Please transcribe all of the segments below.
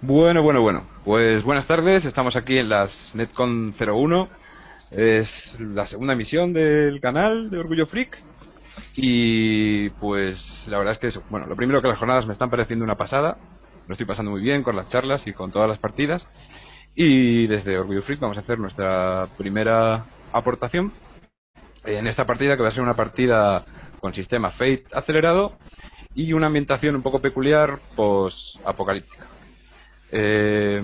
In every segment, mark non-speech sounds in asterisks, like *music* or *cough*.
Bueno, bueno, bueno. Pues buenas tardes, estamos aquí en las Netcon 01. Es la segunda emisión del canal de Orgullo Freak. Y pues la verdad es que, bueno, lo primero que las jornadas me están pareciendo una pasada. Lo estoy pasando muy bien con las charlas y con todas las partidas. Y desde Orgullo Freak vamos a hacer nuestra primera aportación en esta partida que va a ser una partida con sistema Fate acelerado y una ambientación un poco peculiar post-apocalíptica. Eh,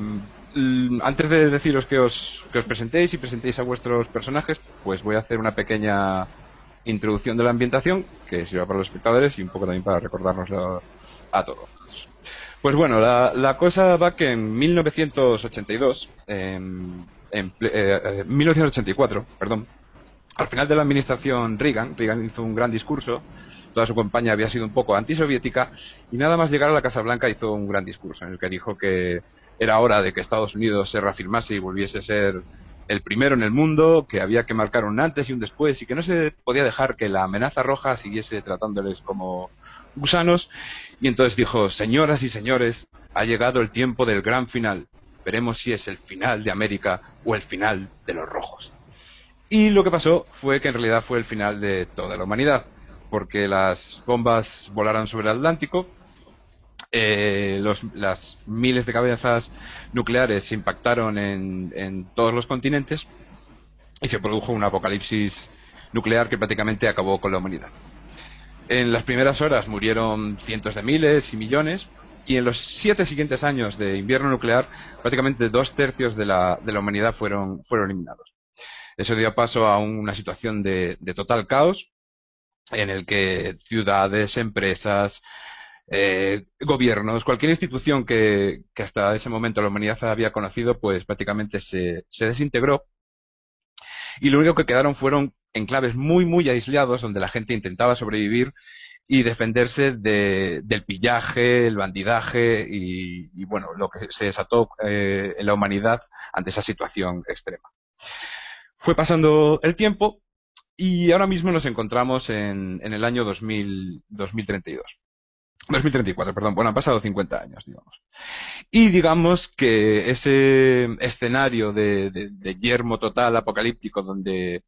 antes de deciros que os, que os presentéis y presentéis a vuestros personajes, pues voy a hacer una pequeña introducción de la ambientación que sirva para los espectadores y un poco también para recordárnoslo a todos. Pues bueno, la, cosa va que en 1982, en, 1984, eh, perdón, al final de la administración Reagan, Reagan hizo un gran discurso, toda su campaña había sido un poco antisoviética, y nada más llegar a la Casa Blanca hizo un gran discurso en el que dijo que era hora de que Estados Unidos se reafirmase y volviese a ser el primero en el mundo, que había que marcar un antes y un después, y que no se podía dejar que la amenaza roja siguiese tratándoles como gusanos, y entonces dijo, señoras y señores, ha llegado el tiempo del gran final. Veremos si es el final de América o el final de los rojos. Y lo que pasó fue que en realidad fue el final de toda la humanidad, porque las bombas volaron sobre el Atlántico, eh, las miles de cabezas nucleares impactaron en, todos los continentes y se produjo un apocalipsis nuclear que prácticamente acabó con la humanidad. En las primeras horas murieron cientos de miles y millones, y en los siete siguientes años de invierno nuclear, prácticamente dos tercios de la, de la humanidad fueron, fueron eliminados. Eso dio paso a una situación de, total caos en el que ciudades, empresas, eh, gobiernos, cualquier institución que, hasta ese momento la humanidad había conocido, pues prácticamente se, se desintegró. Y lo único que quedaron fueron enclaves muy, muy aislados donde la gente intentaba sobrevivir y defenderse del pillaje, el bandidaje y, bueno, lo que se desató eh, en la humanidad ante esa situación extrema. Fue pasando el tiempo y ahora mismo nos encontramos en, en el año 2000, 2032. 2034, perdón, bueno, han pasado 50 años, digamos. Y digamos que ese escenario de, de, yermo total apocalíptico donde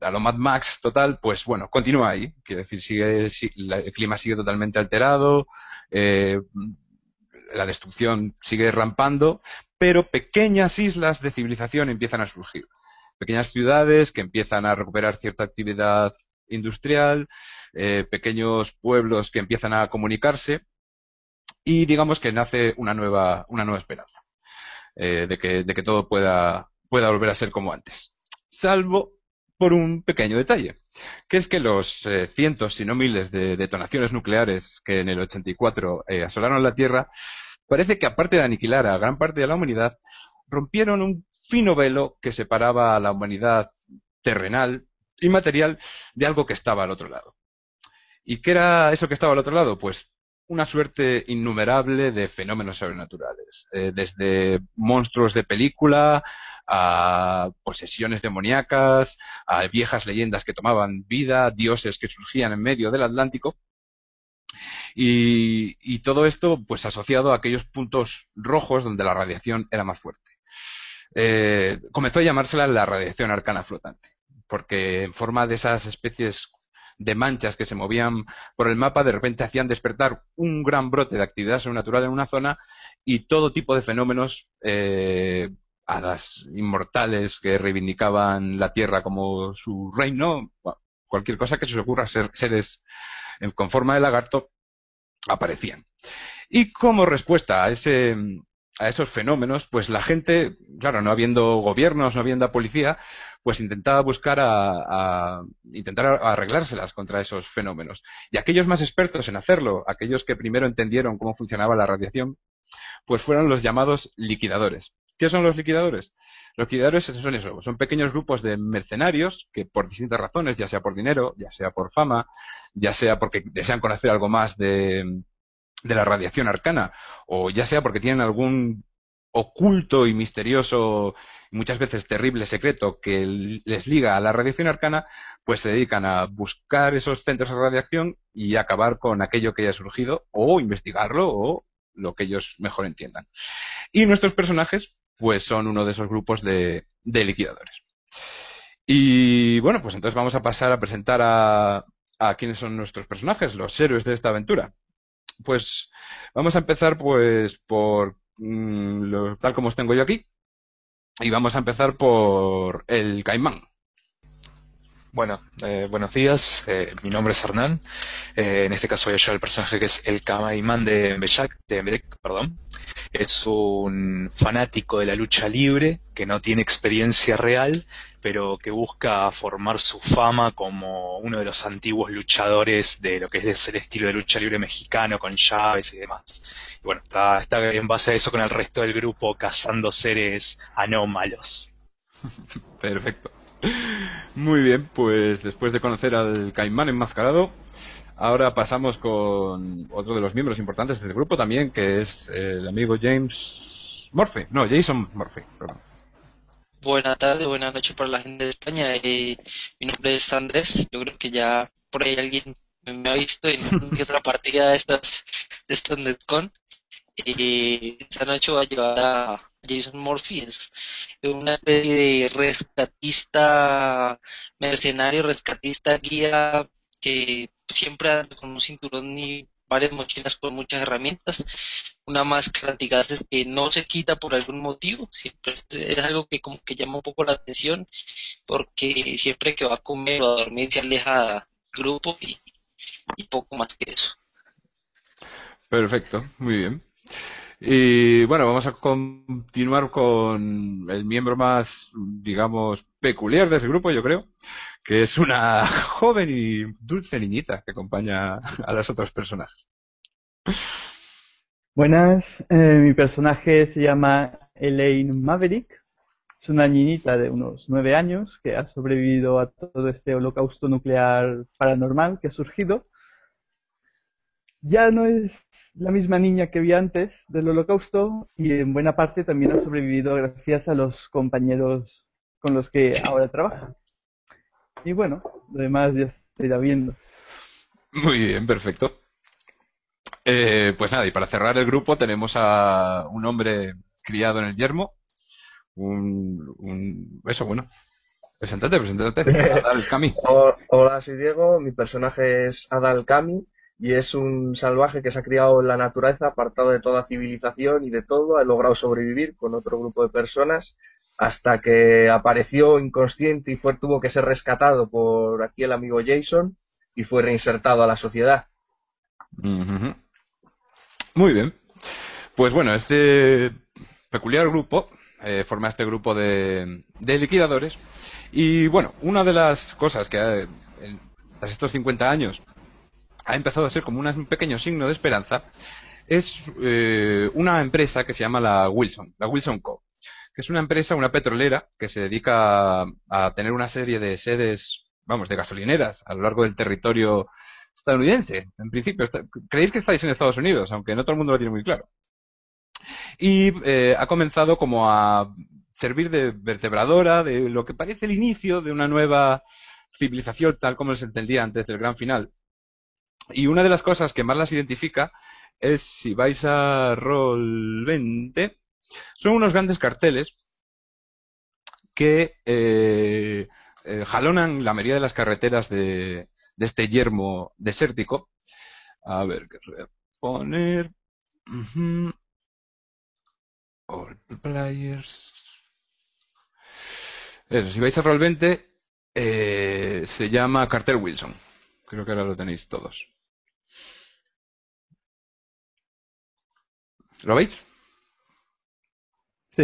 a lo Mad Max total, pues bueno, continúa ahí. Quiero decir, sigue, el clima sigue totalmente alterado, eh, la destrucción sigue rampando, pero pequeñas islas de civilización empiezan a surgir pequeñas ciudades que empiezan a recuperar cierta actividad industrial, eh, pequeños pueblos que empiezan a comunicarse y digamos que nace una nueva, una nueva esperanza eh, de, que, de que todo pueda, pueda volver a ser como antes. Salvo por un pequeño detalle, que es que los eh, cientos, si no miles, de detonaciones nucleares que en el 84 asolaron la Tierra, parece que aparte de aniquilar a gran parte de la humanidad, rompieron un fino velo que separaba a la humanidad terrenal y material de algo que estaba al otro lado. ¿Y qué era eso que estaba al otro lado? Pues una suerte innumerable de fenómenos sobrenaturales, eh, desde monstruos de película a posesiones demoníacas, a viejas leyendas que tomaban vida, dioses que surgían en medio del Atlántico. Y, y todo esto pues asociado a aquellos puntos rojos donde la radiación era más fuerte eh, comenzó a llamársela la radiación arcana flotante, porque en forma de esas especies de manchas que se movían por el mapa, de repente hacían despertar un gran brote de actividad sobrenatural en una zona y todo tipo de fenómenos, eh, hadas inmortales que reivindicaban la Tierra como su reino, cualquier cosa que se os ocurra ser seres con forma de lagarto, aparecían. Y como respuesta a ese, a esos fenómenos, pues la gente, claro, no habiendo gobiernos, no habiendo policía, pues intentaba buscar a, intentar arreglárselas contra esos fenómenos. Y aquellos más expertos en hacerlo, aquellos que primero entendieron cómo funcionaba la radiación, pues fueron los llamados liquidadores. ¿Qué son los liquidadores? Los liquidadores son son pequeños grupos de mercenarios que por distintas razones, ya sea por dinero, ya sea por fama, ya sea porque desean conocer algo más de, de la radiación arcana, o ya sea porque tienen algún oculto y misterioso muchas veces terrible secreto que les liga a la radiación arcana, pues se dedican a buscar esos centros de radiación y acabar con aquello que haya surgido o investigarlo o lo que ellos mejor entiendan. Y nuestros personajes, pues son uno de esos grupos de, de liquidadores. Y bueno, pues entonces vamos a pasar a presentar a, a quiénes son nuestros personajes, los héroes de esta aventura. Pues vamos a empezar pues por mm, lo, tal como os tengo yo aquí, y vamos a empezar por el caimán. Bueno, eh, buenos días. Eh, mi nombre es Hernán. Eh, en este caso voy a llevar el personaje que es el caimán de Mbejak, de perdón. Es un fanático de la lucha libre que no tiene experiencia real, pero que busca formar su fama como uno de los antiguos luchadores de lo que es el estilo de lucha libre mexicano con llaves y demás. Y bueno, está, está en base a eso con el resto del grupo cazando seres anómalos. *laughs* Perfecto. Muy bien, pues después de conocer al caimán enmascarado, ahora pasamos con otro de los miembros importantes del grupo también, que es el amigo James Murphy. No, Jason Murphy, perdón. Buenas tardes, buenas noches para la gente de España. Mi nombre es Andrés. Yo creo que ya por ahí alguien me ha visto en otra partida de estas de estas Netcon. Eh, esta noche voy a llevar a Jason Murphy, es una especie de rescatista, mercenario, rescatista, guía que siempre anda con un cinturón y varias mochilas con muchas herramientas, una máscara antigases que no se quita por algún motivo, siempre es algo que como que llama un poco la atención, porque siempre que va a comer o a dormir se aleja del grupo y, y poco más que eso. Perfecto, muy bien. Y bueno, vamos a continuar con el miembro más, digamos, peculiar de ese grupo, yo creo, que es una *laughs* joven y dulce niñita que acompaña a las otras personajes. Buenas, eh, mi personaje se llama Elaine Maverick. Es una niñita de unos nueve años que ha sobrevivido a todo este holocausto nuclear paranormal que ha surgido. Ya no es la misma niña que vi antes del holocausto y en buena parte también ha sobrevivido gracias a los compañeros con los que ahora trabaja. Y bueno, lo demás ya se irá viendo. Muy bien, perfecto. Eh, pues nada, y para cerrar el grupo tenemos a un hombre criado en el yermo. Un, un eso, bueno. Presentate, presentate. *laughs* Adal Kami. Hola, soy Diego. Mi personaje es Adal Kami y es un salvaje que se ha criado en la naturaleza, apartado de toda civilización y de todo, ha logrado sobrevivir con otro grupo de personas hasta que apareció inconsciente y fue, tuvo que ser rescatado por aquí el amigo Jason y fue reinsertado a la sociedad. Muy bien. Pues bueno, este peculiar grupo eh, forma este grupo de, de, liquidadores y bueno, una de las cosas que eh, tras estos 50 años ha empezado a ser como un pequeño signo de esperanza, es eh, una empresa que se llama la Wilson, la Wilson Co., que es una empresa, una petrolera, que se dedica a, tener una serie de sedes, vamos, de gasolineras a lo largo del territorio estadounidense. En principio, creéis que estáis en Estados Unidos, aunque no todo el mundo lo tiene muy claro. Y eh, ha comenzado como a servir de vertebradora de lo que parece el inicio de una nueva civilización tal como se entendía antes del gran final y una de las cosas que más las identifica es, si vais a Roll 20, son unos grandes carteles que eh, eh, jalonan la mayoría de las carreteras de, este yermo desértico. A ver, ¿qué voy a poner? All players. Eso, si vais a Roll 20, eh, se llama Cartel Wilson. Creo que ahora lo tenéis todos. ¿Lo veis?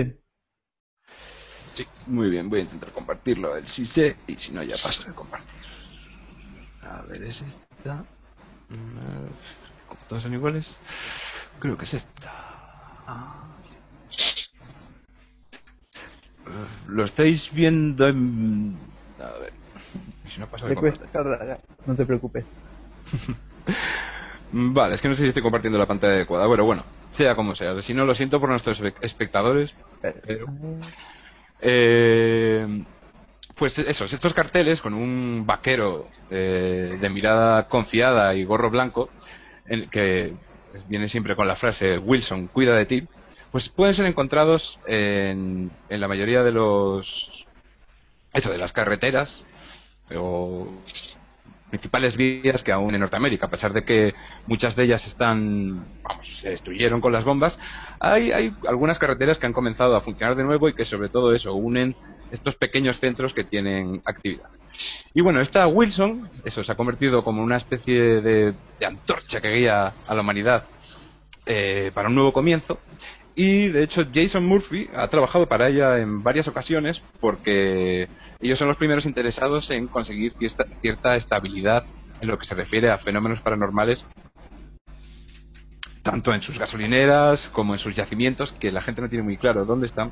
Sí. Sí, muy bien, voy a intentar compartirlo a ver si sé y si no ya paso de compartir. A ver, es esta. ¿Todas son iguales? Creo que es esta. Ah, Lo estáis viendo en... A ver. Si no paso de compartir. No te preocupes. *laughs* vale, es que no sé si estoy compartiendo la pantalla adecuada. Bueno, bueno. Sea como sea. Si no, lo siento por nuestros espectadores. Eh, pues esos, estos carteles con un vaquero eh, de mirada confiada y gorro blanco, en, que viene siempre con la frase Wilson, cuida de ti, pues pueden ser encontrados en, en la mayoría de los eso de las carreteras o principales vías que aún en Norteamérica, a pesar de que muchas de ellas están, vamos, se destruyeron con las bombas, hay, hay algunas carreteras que han comenzado a funcionar de nuevo y que sobre todo eso unen estos pequeños centros que tienen actividad. Y bueno, esta Wilson, eso se ha convertido como una especie de, antorcha que guía a la humanidad eh, para un nuevo comienzo. Y de hecho Jason Murphy ha trabajado para ella en varias ocasiones porque ellos son los primeros interesados en conseguir cierta, cierta estabilidad en lo que se refiere a fenómenos paranormales tanto en sus gasolineras como en sus yacimientos, que la gente no tiene muy claro dónde están,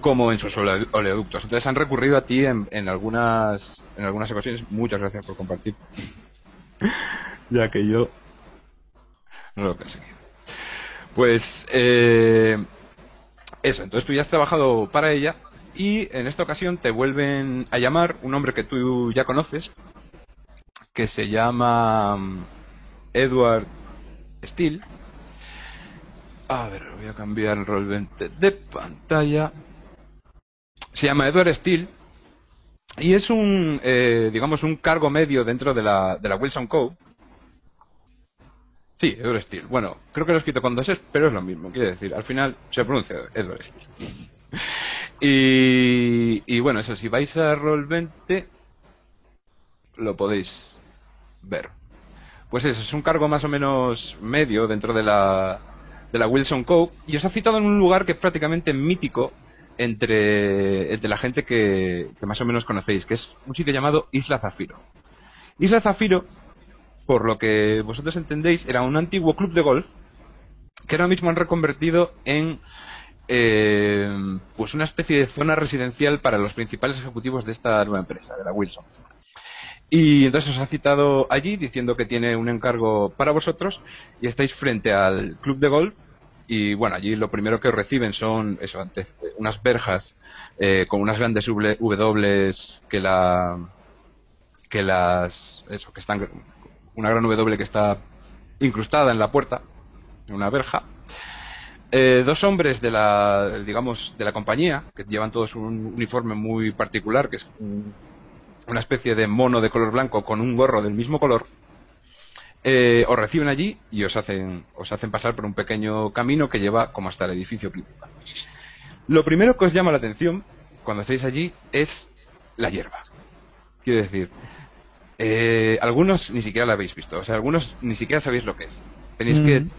como en sus oleoductos. Entonces han recurrido a ti en, en algunas en algunas ocasiones. Muchas gracias por compartir. ya que yo no lo conseguí. Pues eh, eso, entonces tú ya has trabajado para ella y en esta ocasión te vuelven a llamar un hombre que tú ya conoces, que se llama mm, Edward Steele. A ver, voy a cambiar el rol 20 de pantalla. Se llama Edward Steele y es un, eh, digamos, un cargo medio dentro de la, de la Wilson Co Sí, Edward Steele. Bueno, creo que lo he escrito con dos es, pero es lo mismo. Quiere decir, al final se pronuncia Edward Steele. *laughs* Y, y bueno, eso, si vais a Roll20, lo podéis ver. Pues eso, es un cargo más o menos medio dentro de la, de la Wilson Co. Y os ha citado en un lugar que es prácticamente mítico entre, entre la gente que, que más o menos conocéis, que es un sitio llamado Isla Zafiro. Isla Zafiro por lo que vosotros entendéis, era un antiguo club de golf que ahora mismo han reconvertido en eh, pues una especie de zona residencial para los principales ejecutivos de esta nueva empresa, de la Wilson. Y entonces os ha citado allí diciendo que tiene un encargo para vosotros y estáis frente al club de golf y bueno, allí lo primero que reciben son eso, unas verjas eh, con unas grandes W que la que las eso que están una gran W que está incrustada en la puerta, en una verja. Eh, dos hombres de la, digamos, de la compañía, que llevan todos un uniforme muy particular, que es una especie de mono de color blanco con un gorro del mismo color, eh, os reciben allí y os hacen, os hacen pasar por un pequeño camino que lleva como hasta el edificio principal. Lo primero que os llama la atención cuando estáis allí es la hierba. Quiero decir, eh, algunos ni siquiera la habéis visto, o sea, algunos ni siquiera sabéis lo que es. Tenéis que mm.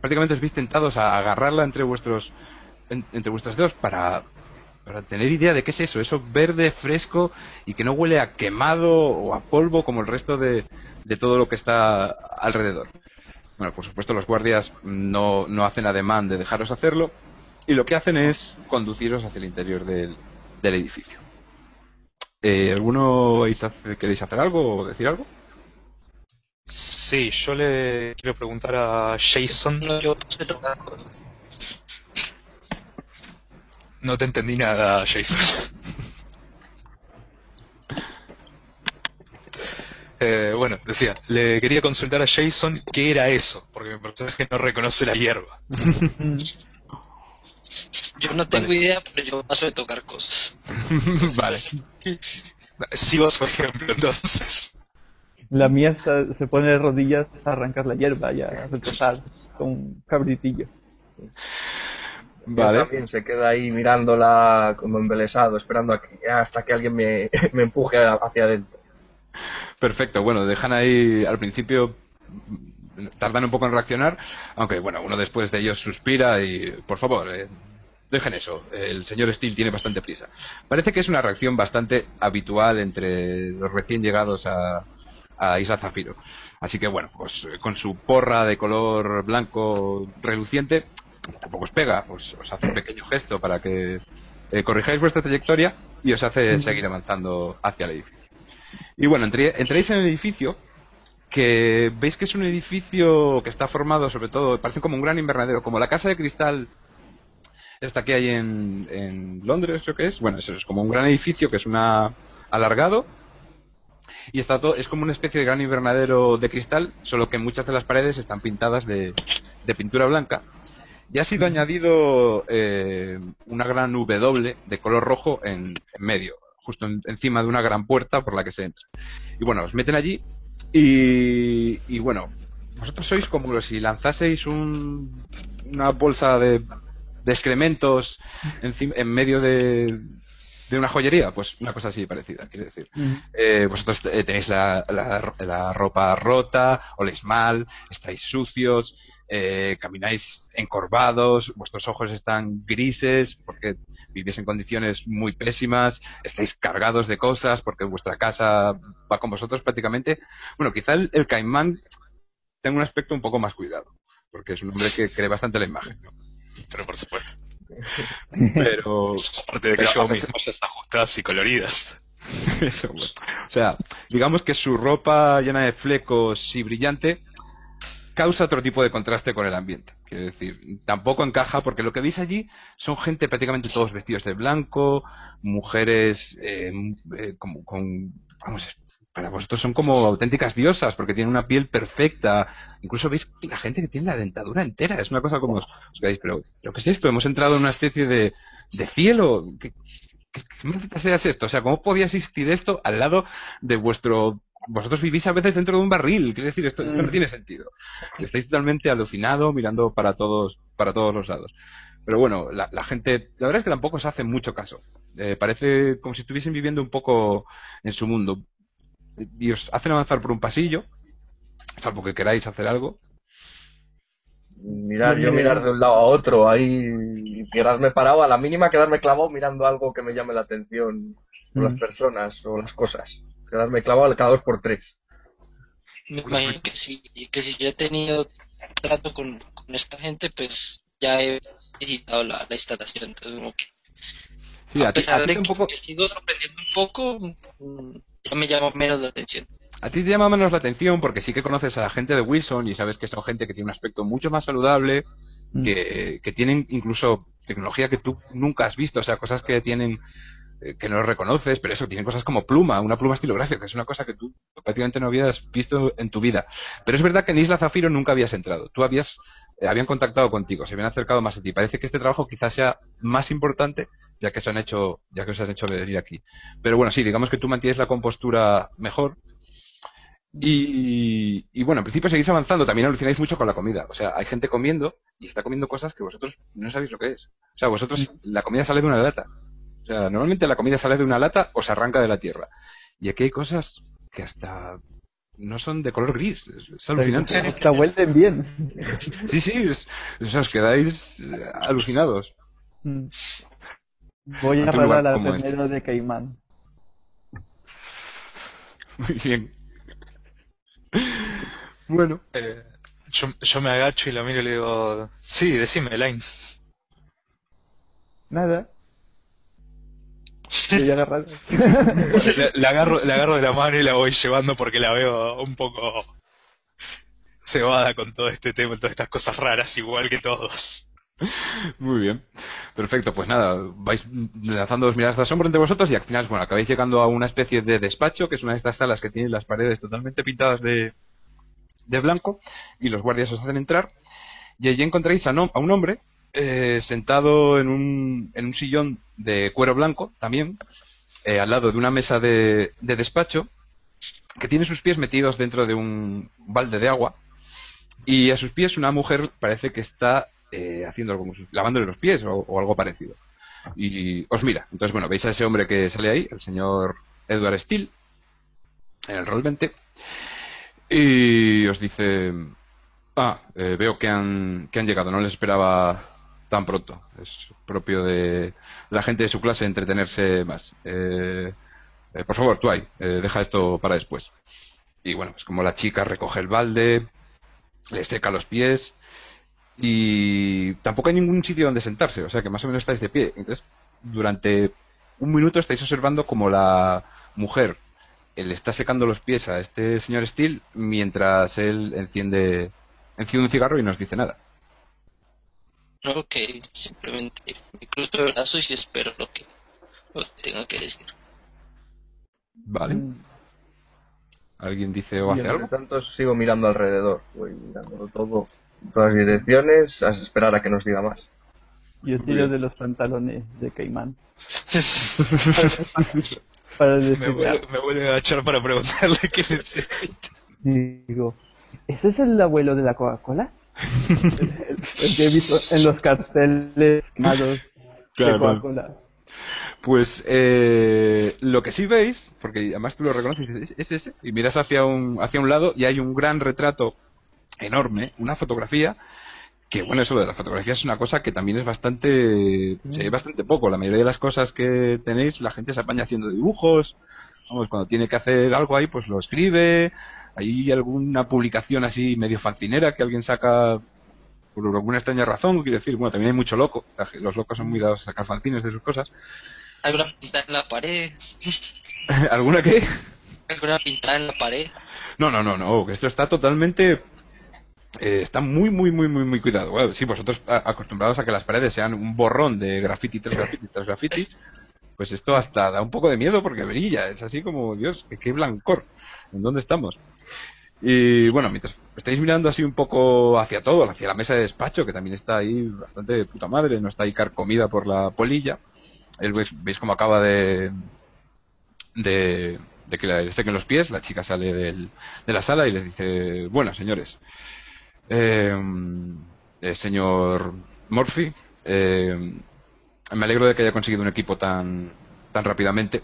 prácticamente os veis tentados a agarrarla entre vuestros entre vuestros dedos para para tener idea de qué es eso, eso verde fresco y que no huele a quemado o a polvo como el resto de, de todo lo que está alrededor. Bueno, por supuesto los guardias no, no hacen ademán de dejaros hacerlo y lo que hacen es conduciros hacia el interior del edificio. Eh, ¿Alguno queréis hacer algo o decir algo? Sí, yo le quiero preguntar a Jason. No, yo No te entendí nada, Jason. *laughs* eh, bueno, decía, le quería consultar a Jason qué era eso, porque mi personaje no reconoce la hierba. *laughs* Yo no tengo idea, pero yo paso de tocar cosas. *laughs* vale. Si vos, por ejemplo, entonces. La mía se pone de rodillas a arrancar la hierba y a retrasar con un cabritillo. Vale. también se queda ahí mirándola como embelesado, esperando hasta que alguien me, *laughs* me empuje hacia adentro. Perfecto, bueno, dejan ahí al principio tardan un poco en reaccionar, aunque bueno, uno después de ellos suspira y por favor, eh, dejen eso, el señor Steele tiene bastante prisa. Parece que es una reacción bastante habitual entre los recién llegados a, a Isla Zafiro. Así que bueno, pues con su porra de color blanco reluciente, tampoco os pega, pues os hace un pequeño gesto para que eh, corrijáis vuestra trayectoria y os hace seguir avanzando hacia el edificio. Y bueno, entréis en el edificio que veis que es un edificio que está formado sobre todo, parece como un gran invernadero, como la casa de cristal esta que hay en, en Londres, creo que es. Bueno, eso es como un gran edificio que es una alargado y está todo, es como una especie de gran invernadero de cristal, solo que muchas de las paredes están pintadas de, de pintura blanca. Y ha sido añadido eh, una gran W de color rojo en, en medio, justo encima de una gran puerta por la que se entra. Y bueno, os meten allí y, y bueno, vosotros sois como si lanzaseis un, una bolsa de, de excrementos en medio de, de una joyería, pues una cosa así parecida, quiero decir. Eh, vosotros eh, tenéis la, la, ropa rota, oléis mal, estáis sucios, eh, camináis encorvados, vuestros ojos están grises porque vivís en condiciones muy pésimas, estáis cargados de cosas porque vuestra casa va con vosotros prácticamente. Bueno, quizá el, caimán tenga un aspecto un poco más cuidado, porque es un hombre que cree bastante la imagen. Pero por supuesto. *laughs* Pero. Aparte de que yo mis mallas ajustadas y coloridas. O sea, digamos que su ropa llena de flecos y brillante causa otro tipo de contraste con el ambiente. Quiero decir, tampoco encaja porque lo que veis allí son gente prácticamente todos vestidos de blanco, mujeres eh, eh, como, con, vamos, para vosotros son como auténticas diosas porque tienen una piel perfecta. Incluso veis la gente que tiene la dentadura entera. Es una cosa como os, quedáis, pero ¿lo que es esto? Hemos entrado en una especie de, de cielo. ¿Qué, qué, qué es esto? O sea, ¿cómo podía existir esto al lado de vuestro vosotros vivís a veces dentro de un barril, quiero decir, esto, no mm. tiene sentido. Estáis totalmente alucinado mirando para todos, para todos los lados. Pero bueno, la, la gente, la verdad es que tampoco se hace mucho caso. Eh, parece como si estuviesen viviendo un poco en su mundo y os hacen avanzar por un pasillo, salvo que queráis hacer algo. Mirar, yo mirar de un lado a otro, ahí y quedarme parado, a la mínima quedarme clavado mirando algo que me llame la atención, o las mm. personas o las cosas. Quedarme clavado cada dos por tres. Me imagino que si, que si yo he tenido trato con, esta gente, pues ya he visitado la, instalación, entonces como que a, pesar de que me sigo sorprendiendo un poco, mm, ya me llama menos la atención. A ti te llama menos la atención porque sí que conoces a la gente de Wilson y sabes que son gente que tiene un aspecto mucho más saludable, mm. que, que tienen incluso tecnología que tú nunca has visto, o sea, cosas que tienen eh, que no reconoces, pero eso, tienen cosas como pluma, una pluma estilográfica, que es una cosa que tú prácticamente no habías visto en tu vida. Pero es verdad que en Isla Zafiro nunca habías entrado. Tú habías, eh, habían contactado contigo, se habían acercado más a ti. Parece que este trabajo quizás sea más importante ya que se han hecho, ya que os han hecho venir aquí. Pero bueno, sí, digamos que tú mantienes la compostura mejor. Y, y, bueno, en principio seguís avanzando, también alucináis mucho con la comida. O sea, hay gente comiendo y está comiendo cosas que vosotros no sabéis lo que es. O sea, vosotros, la comida sale de una lata. O sea, normalmente la comida sale de una lata o se arranca de la tierra. Y aquí hay cosas que hasta no son de color gris. Es, alucinante. *laughs* Hasta vuelven bien. Sí, sí, o sea, os quedáis eh, alucinados. Mm. Voy a hablar a la este. de Caimán. Muy bien. Bueno. Eh, yo, yo, me agacho y lo miro y le digo, sí, decime, Elaine. Nada. Le, agarro, le agarro de la mano y la voy llevando porque la veo un poco cebada con todo este tema, todas estas cosas raras, igual que todos. Muy bien. Perfecto, pues nada, vais lanzando dos miradas de asombro entre vosotros y al final, bueno, acabáis llegando a una especie de despacho, que es una de estas salas que tiene las paredes totalmente pintadas de, de blanco, y los guardias os hacen entrar, y allí encontráis a, a un hombre eh, sentado en un, en un sillón de cuero blanco, también, eh, al lado de una mesa de, de despacho, que tiene sus pies metidos dentro de un balde de agua, y a sus pies una mujer parece que está eh, haciendo algo, lavándole los pies o, algo parecido. Y os mira. Entonces, bueno, veis a ese hombre que sale ahí, el señor Edward Steele, en el rol 20, y os dice, ah, eh, veo que han, que han llegado, no les esperaba tan pronto. Es propio de la gente de su clase entretenerse más. Eh, por favor, tú ahí, deja esto para después. Y bueno, es como la chica recoge el balde, le seca los pies y tampoco hay ningún sitio donde sentarse, o sea que más o menos estáis de pie. Entonces, durante un minuto estáis observando como la mujer le está secando los pies a este señor Steele mientras él enciende, enciende un cigarro y no nos dice nada. Ok, simplemente me cruzo el brazo y espero lo que, lo que tenga que decir. Vale. Mm, ¿Alguien dice o hace entre algo? tanto sigo mirando alrededor. Voy mirándolo todo en todas direcciones a esperar a que nos diga más. Yo tiro de los pantalones de Caimán. *laughs* para Me decirle, vuelve, me vuelve a echar para preguntarle qué necesita. digo, ¿ese es el abuelo de la Coca-Cola? El, que he visto en los carteles quemados Claro, de Coca-Cola. Pues eh, lo que sí veis, porque además tú lo reconoces, y dices, es ese, y miras hacia un, hacia un lado y hay un gran retrato enorme, una fotografía, que bueno, eso de la fotografía es una cosa que también es bastante, se ve bastante poco. La mayoría de las cosas que tenéis, la gente se apaña haciendo dibujos, vamos, cuando tiene que hacer algo ahí, pues lo escribe, hay alguna publicación así medio fancinera que alguien saca por alguna extraña razón, quiero decir, bueno, también hay mucho loco, los locos son muy dados a sacar fanzines de sus cosas. ¿Hay una pintada en la pared? *laughs* ¿Alguna qué? ¿Hay una pintada en la pared? No, no, no, no, esto está totalmente... eh, está muy, muy, muy, muy, muy cuidado. Bueno, sí, vosotros acostumbrados a que las paredes sean un borrón de graffiti tras graffiti tras graffiti, pues esto hasta da un poco de miedo porque brilla. Es así como, Dios, qué blancor. ¿En dónde estamos? Y bueno, mientras estáis mirando así un poco hacia todo, hacia la mesa de despacho, que también está ahí bastante de puta madre, no está ahí carcomida por la polilla, él veis, veis cómo acaba de, de, que le sequen los pies, la chica sale del- de la sala y les dice, bueno, señores, eh, eh, señor Murphy, eh, me alegro de que haya conseguido un equipo tan, tan rápidamente.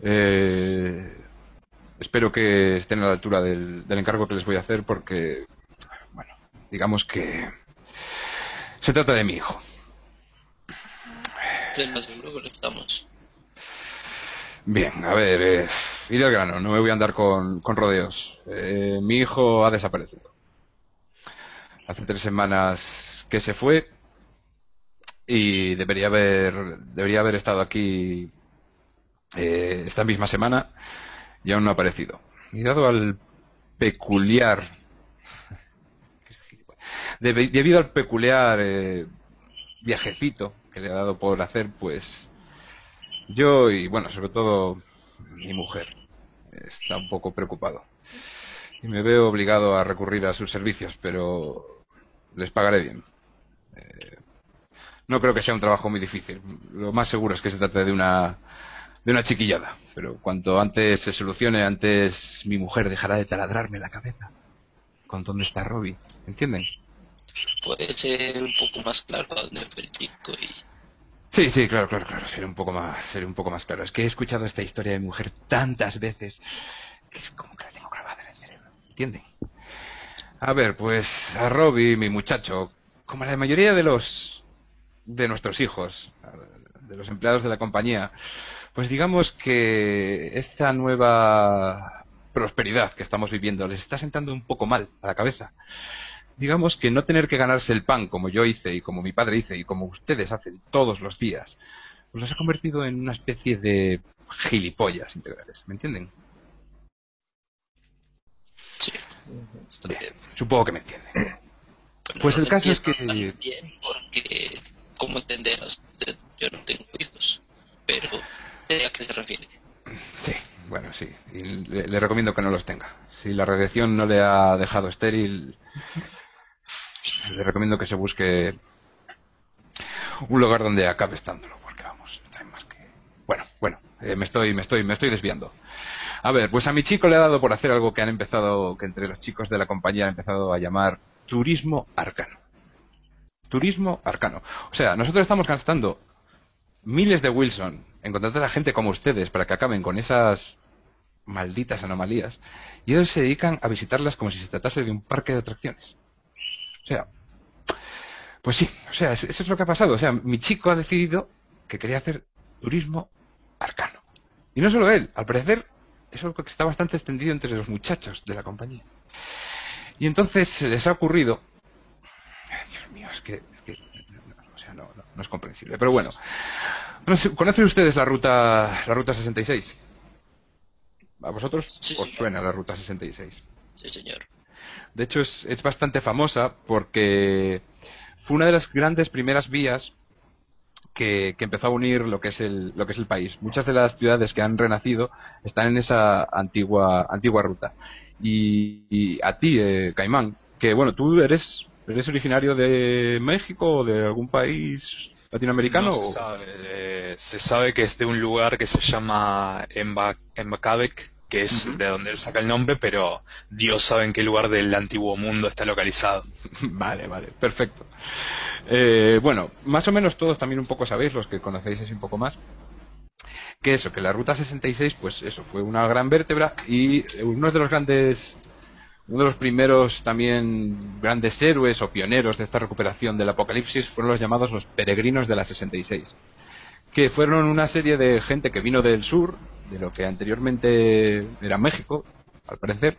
Eh, espero que estén a la altura del, del encargo que les voy a hacer porque, bueno, digamos que se trata de mi hijo. Estoy más seguro que lo estamos. Bien, a ver, eh, iré al grano, no me voy a andar con, con rodeos. Eh, mi hijo ha desaparecido. Hace tres semanas que se fue y debería haber, debería haber estado aquí eh, esta misma semana y aún no ha aparecido. Y dado al peculiar, debido al peculiar eh, viajecito que le ha dado por hacer, pues yo y bueno, sobre todo mi mujer está un poco preocupado. Y me veo obligado a recurrir a sus servicios, pero les pagaré bien. Eh, no creo que sea un trabajo muy difícil. Lo más seguro es que se trate de una de una chiquillada, pero cuanto antes se solucione, antes mi mujer dejará de taladrarme la cabeza. ¿Con dónde está Robbie? ¿Entienden? Puede ser un poco más claro dónde fue el chico y Sí, sí, claro, claro, claro. Seré un poco más, seré un poco más claro. Es que he escuchado esta historia de mi mujer tantas veces que es como que la tengo grabada en el cerebro. ¿Entienden? A ver, pues a Robbie, mi muchacho, como la mayoría de los de nuestros hijos, de los empleados de la compañía, pues digamos que esta nueva prosperidad que estamos viviendo les está sentando un poco mal a la cabeza digamos que no tener que ganarse el pan como yo hice y como mi padre hice y como ustedes hacen todos los días, pues los ha convertido en una especie de gilipollas integrales, ¿me entienden? sí, supongo que me entienden. Bueno, Pues el caso es que- bien porque, como entenderás, de- yo no tengo hijos, pero a qué se refiere. Sí, bueno, sí, y le, recomiendo que no los tenga. Si la radiación no le ha dejado estéril, le recomiendo que se busque un lugar donde acabe estándolo, porque vamos, no trae más que... Bueno, bueno, eh, me estoy, me estoy, me estoy desviando. A ver, pues a mi chico le ha dado por hacer algo que han empezado, que entre los chicos de la compañía han empezado a llamar turismo arcano. Turismo arcano. O sea, nosotros estamos gastando miles de Wilson en contratar a gente como ustedes para que acaben con esas malditas anomalías y ellos se dedican a visitarlas como si se tratase de un parque de atracciones. O sea, pues sí, o sea, es- eso es lo que ha pasado. O sea, mi chico ha decidido que quería hacer turismo arcano. Y no solo él, al parecer es algo que está bastante extendido entre los muchachos de la compañía. Y entonces se les ha ocurrido... Dios mío, es que... Es que o sea, no, no es comprensible. Pero bueno, no sé, ¿conocen ustedes la ruta, la ruta 66? A vosotros Sí, os señor. suena la Ruta 66. Sí, señor. De hecho, es, es bastante famosa porque fue una de las grandes primeras vías que, que empezó a unir lo que es el lo que es el país. Muchas de las ciudades que han renacido están en esa antigua antigua ruta. Y, y a ti, eh, Caimán, que bueno, tú eres eres originario de México o de algún país latinoamericano. No o- se, sabe, eh, se sabe que es de un lugar que se llama Emba- Embacabec, que es de donde él saca el nombre, pero Dios sabe en qué lugar del antiguo mundo está localizado. *laughs* Vale, vale, perfecto. Eh, bueno, más o menos todos también un poco sabéis, los que conocéis así un poco más, que eso, que la Ruta 66, pues eso, fue una gran vértebra y uno de los grandes, uno de los primeros también grandes héroes o pioneros de esta recuperación del apocalipsis fueron los llamados los peregrinos de la 66, que fueron una serie de gente que vino del sur, de lo que anteriormente era México, al parecer,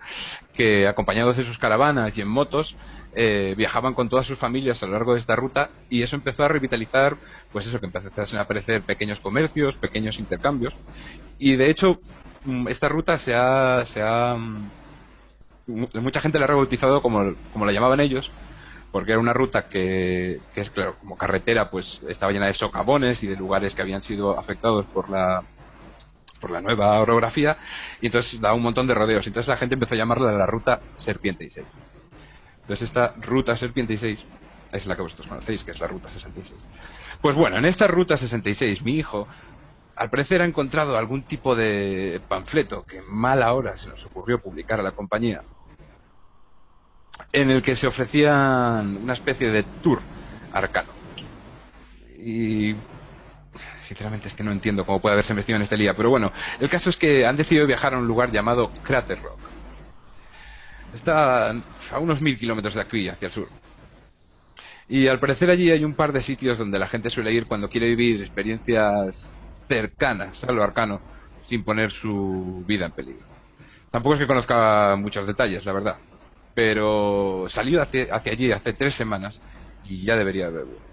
que acompañados de sus caravanas y en motos, eh, viajaban con todas sus familias a lo largo de esta ruta y eso empezó a revitalizar, pues eso, que empezaron a aparecer pequeños comercios, pequeños intercambios. Y de hecho mm, esta ruta se ha, se ha mm, mucha gente la ha rebautizado como, como la llamaban ellos porque era una ruta que, es claro como carretera pues estaba llena de socavones y de lugares que habían sido afectados por la por la nueva orografía y entonces daba un montón de rodeos. Entonces la gente empezó a llamarla la ruta Serpiente y 6 entonces esta ruta Serpiente y 6 es la que vosotros conocéis que es la ruta 66 pues bueno en esta ruta 66 mi hijo al parecer ha encontrado algún tipo de panfleto que en mala hora se nos ocurrió publicar a la compañía en el que se ofrecían una especie de tour arcano. Y sinceramente es que no entiendo cómo puede haberse metido en este día, pero bueno, el caso es que han decidido viajar a un lugar llamado Crater Rock. Está a unos mil kilómetros de aquí, hacia el sur. Y al parecer allí hay un par de sitios donde la gente suele ir cuando quiere vivir experiencias cercanas a lo arcano sin poner su vida en peligro. Tampoco es que conozca muchos detalles, la verdad. Pero salió hacia, allí hace tres semanas y ya debería haber vuelto.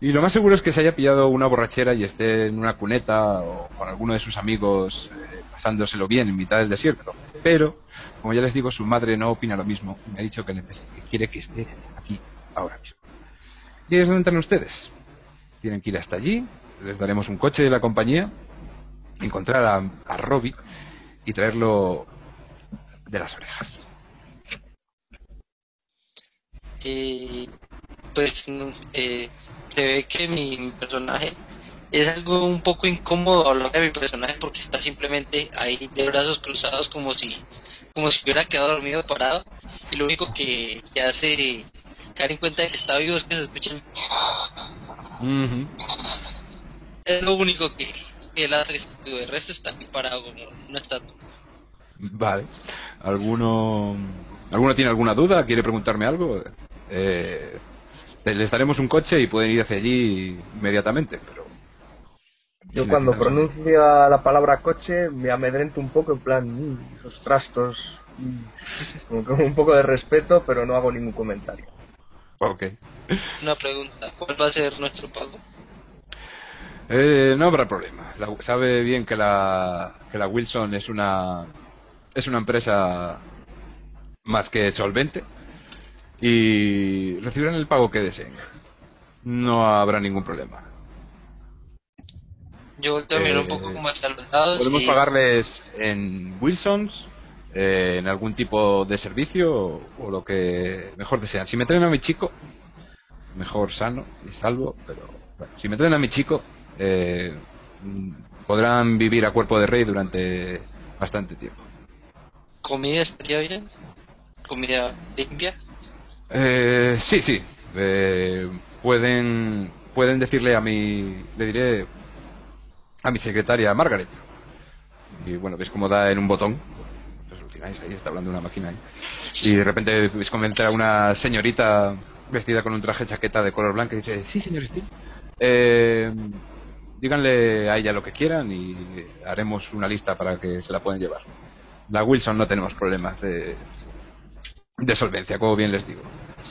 Y lo más seguro es que se haya pillado una borrachera y esté en una cuneta o con alguno de sus amigos eh, pasándoselo bien en mitad del desierto. Pero, como ya les digo, su madre no opina lo mismo. Me ha dicho que quiere que esté aquí ahora mismo. ¿Y ahí es donde entran ustedes? Tienen que ir hasta allí, les daremos un coche de la compañía, encontrar a, a Robbie y traerlo de las orejas. Eh, pues no, eh, se ve que mi, mi personaje es algo un poco incómodo hablar de mi personaje porque está simplemente ahí de brazos cruzados como si como si hubiera quedado dormido parado y lo único que, que hace caer en cuenta de que está vivo es que se escucha el- es lo único que, hace el resto está aquí parado como una estatua Vale. ¿Alguno, ¿Alguno tiene alguna duda? ¿Quiere preguntarme algo? Eh, les daremos un coche y pueden ir hacia allí inmediatamente, pero... Yo cuando pronuncia la palabra coche me amedrento un poco en plan, "Mm, esos trastos, mm", como con un poco de respeto, pero no hago ningún comentario. Ok. una pregunta ¿cuál va a ser nuestro pago? Eh, no habrá problema. La- sabe bien que la, que la Wilson es una es una empresa más que solvente y recibirán el pago que deseen. No habrá ningún problema. yo mirar un Eh, poco como hacia los lados Podemos y- pagarles en Wilsons, eh, en algún tipo de servicio o, o lo que mejor desean. Si me traen a mi chico, mejor sano y salvo, pero bueno, si me traen a mi chico, eh, podrán vivir a cuerpo de rey durante bastante tiempo. ¿Comida estaría bien? ¿Comida limpia? Eh, sí, sí. eh, pueden pueden decirle a mi le diré a mi secretaria Margaret y bueno ves cómo da en un botón solucionáis ahí está hablando una máquina ahí. y de repente ves cómo entra una señorita vestida con un traje chaqueta de color blanco y dice sí señor Steele eh, díganle a ella lo que quieran y haremos una lista para que se la puedan llevar la Wilson no tenemos problemas de de solvencia, como bien les digo.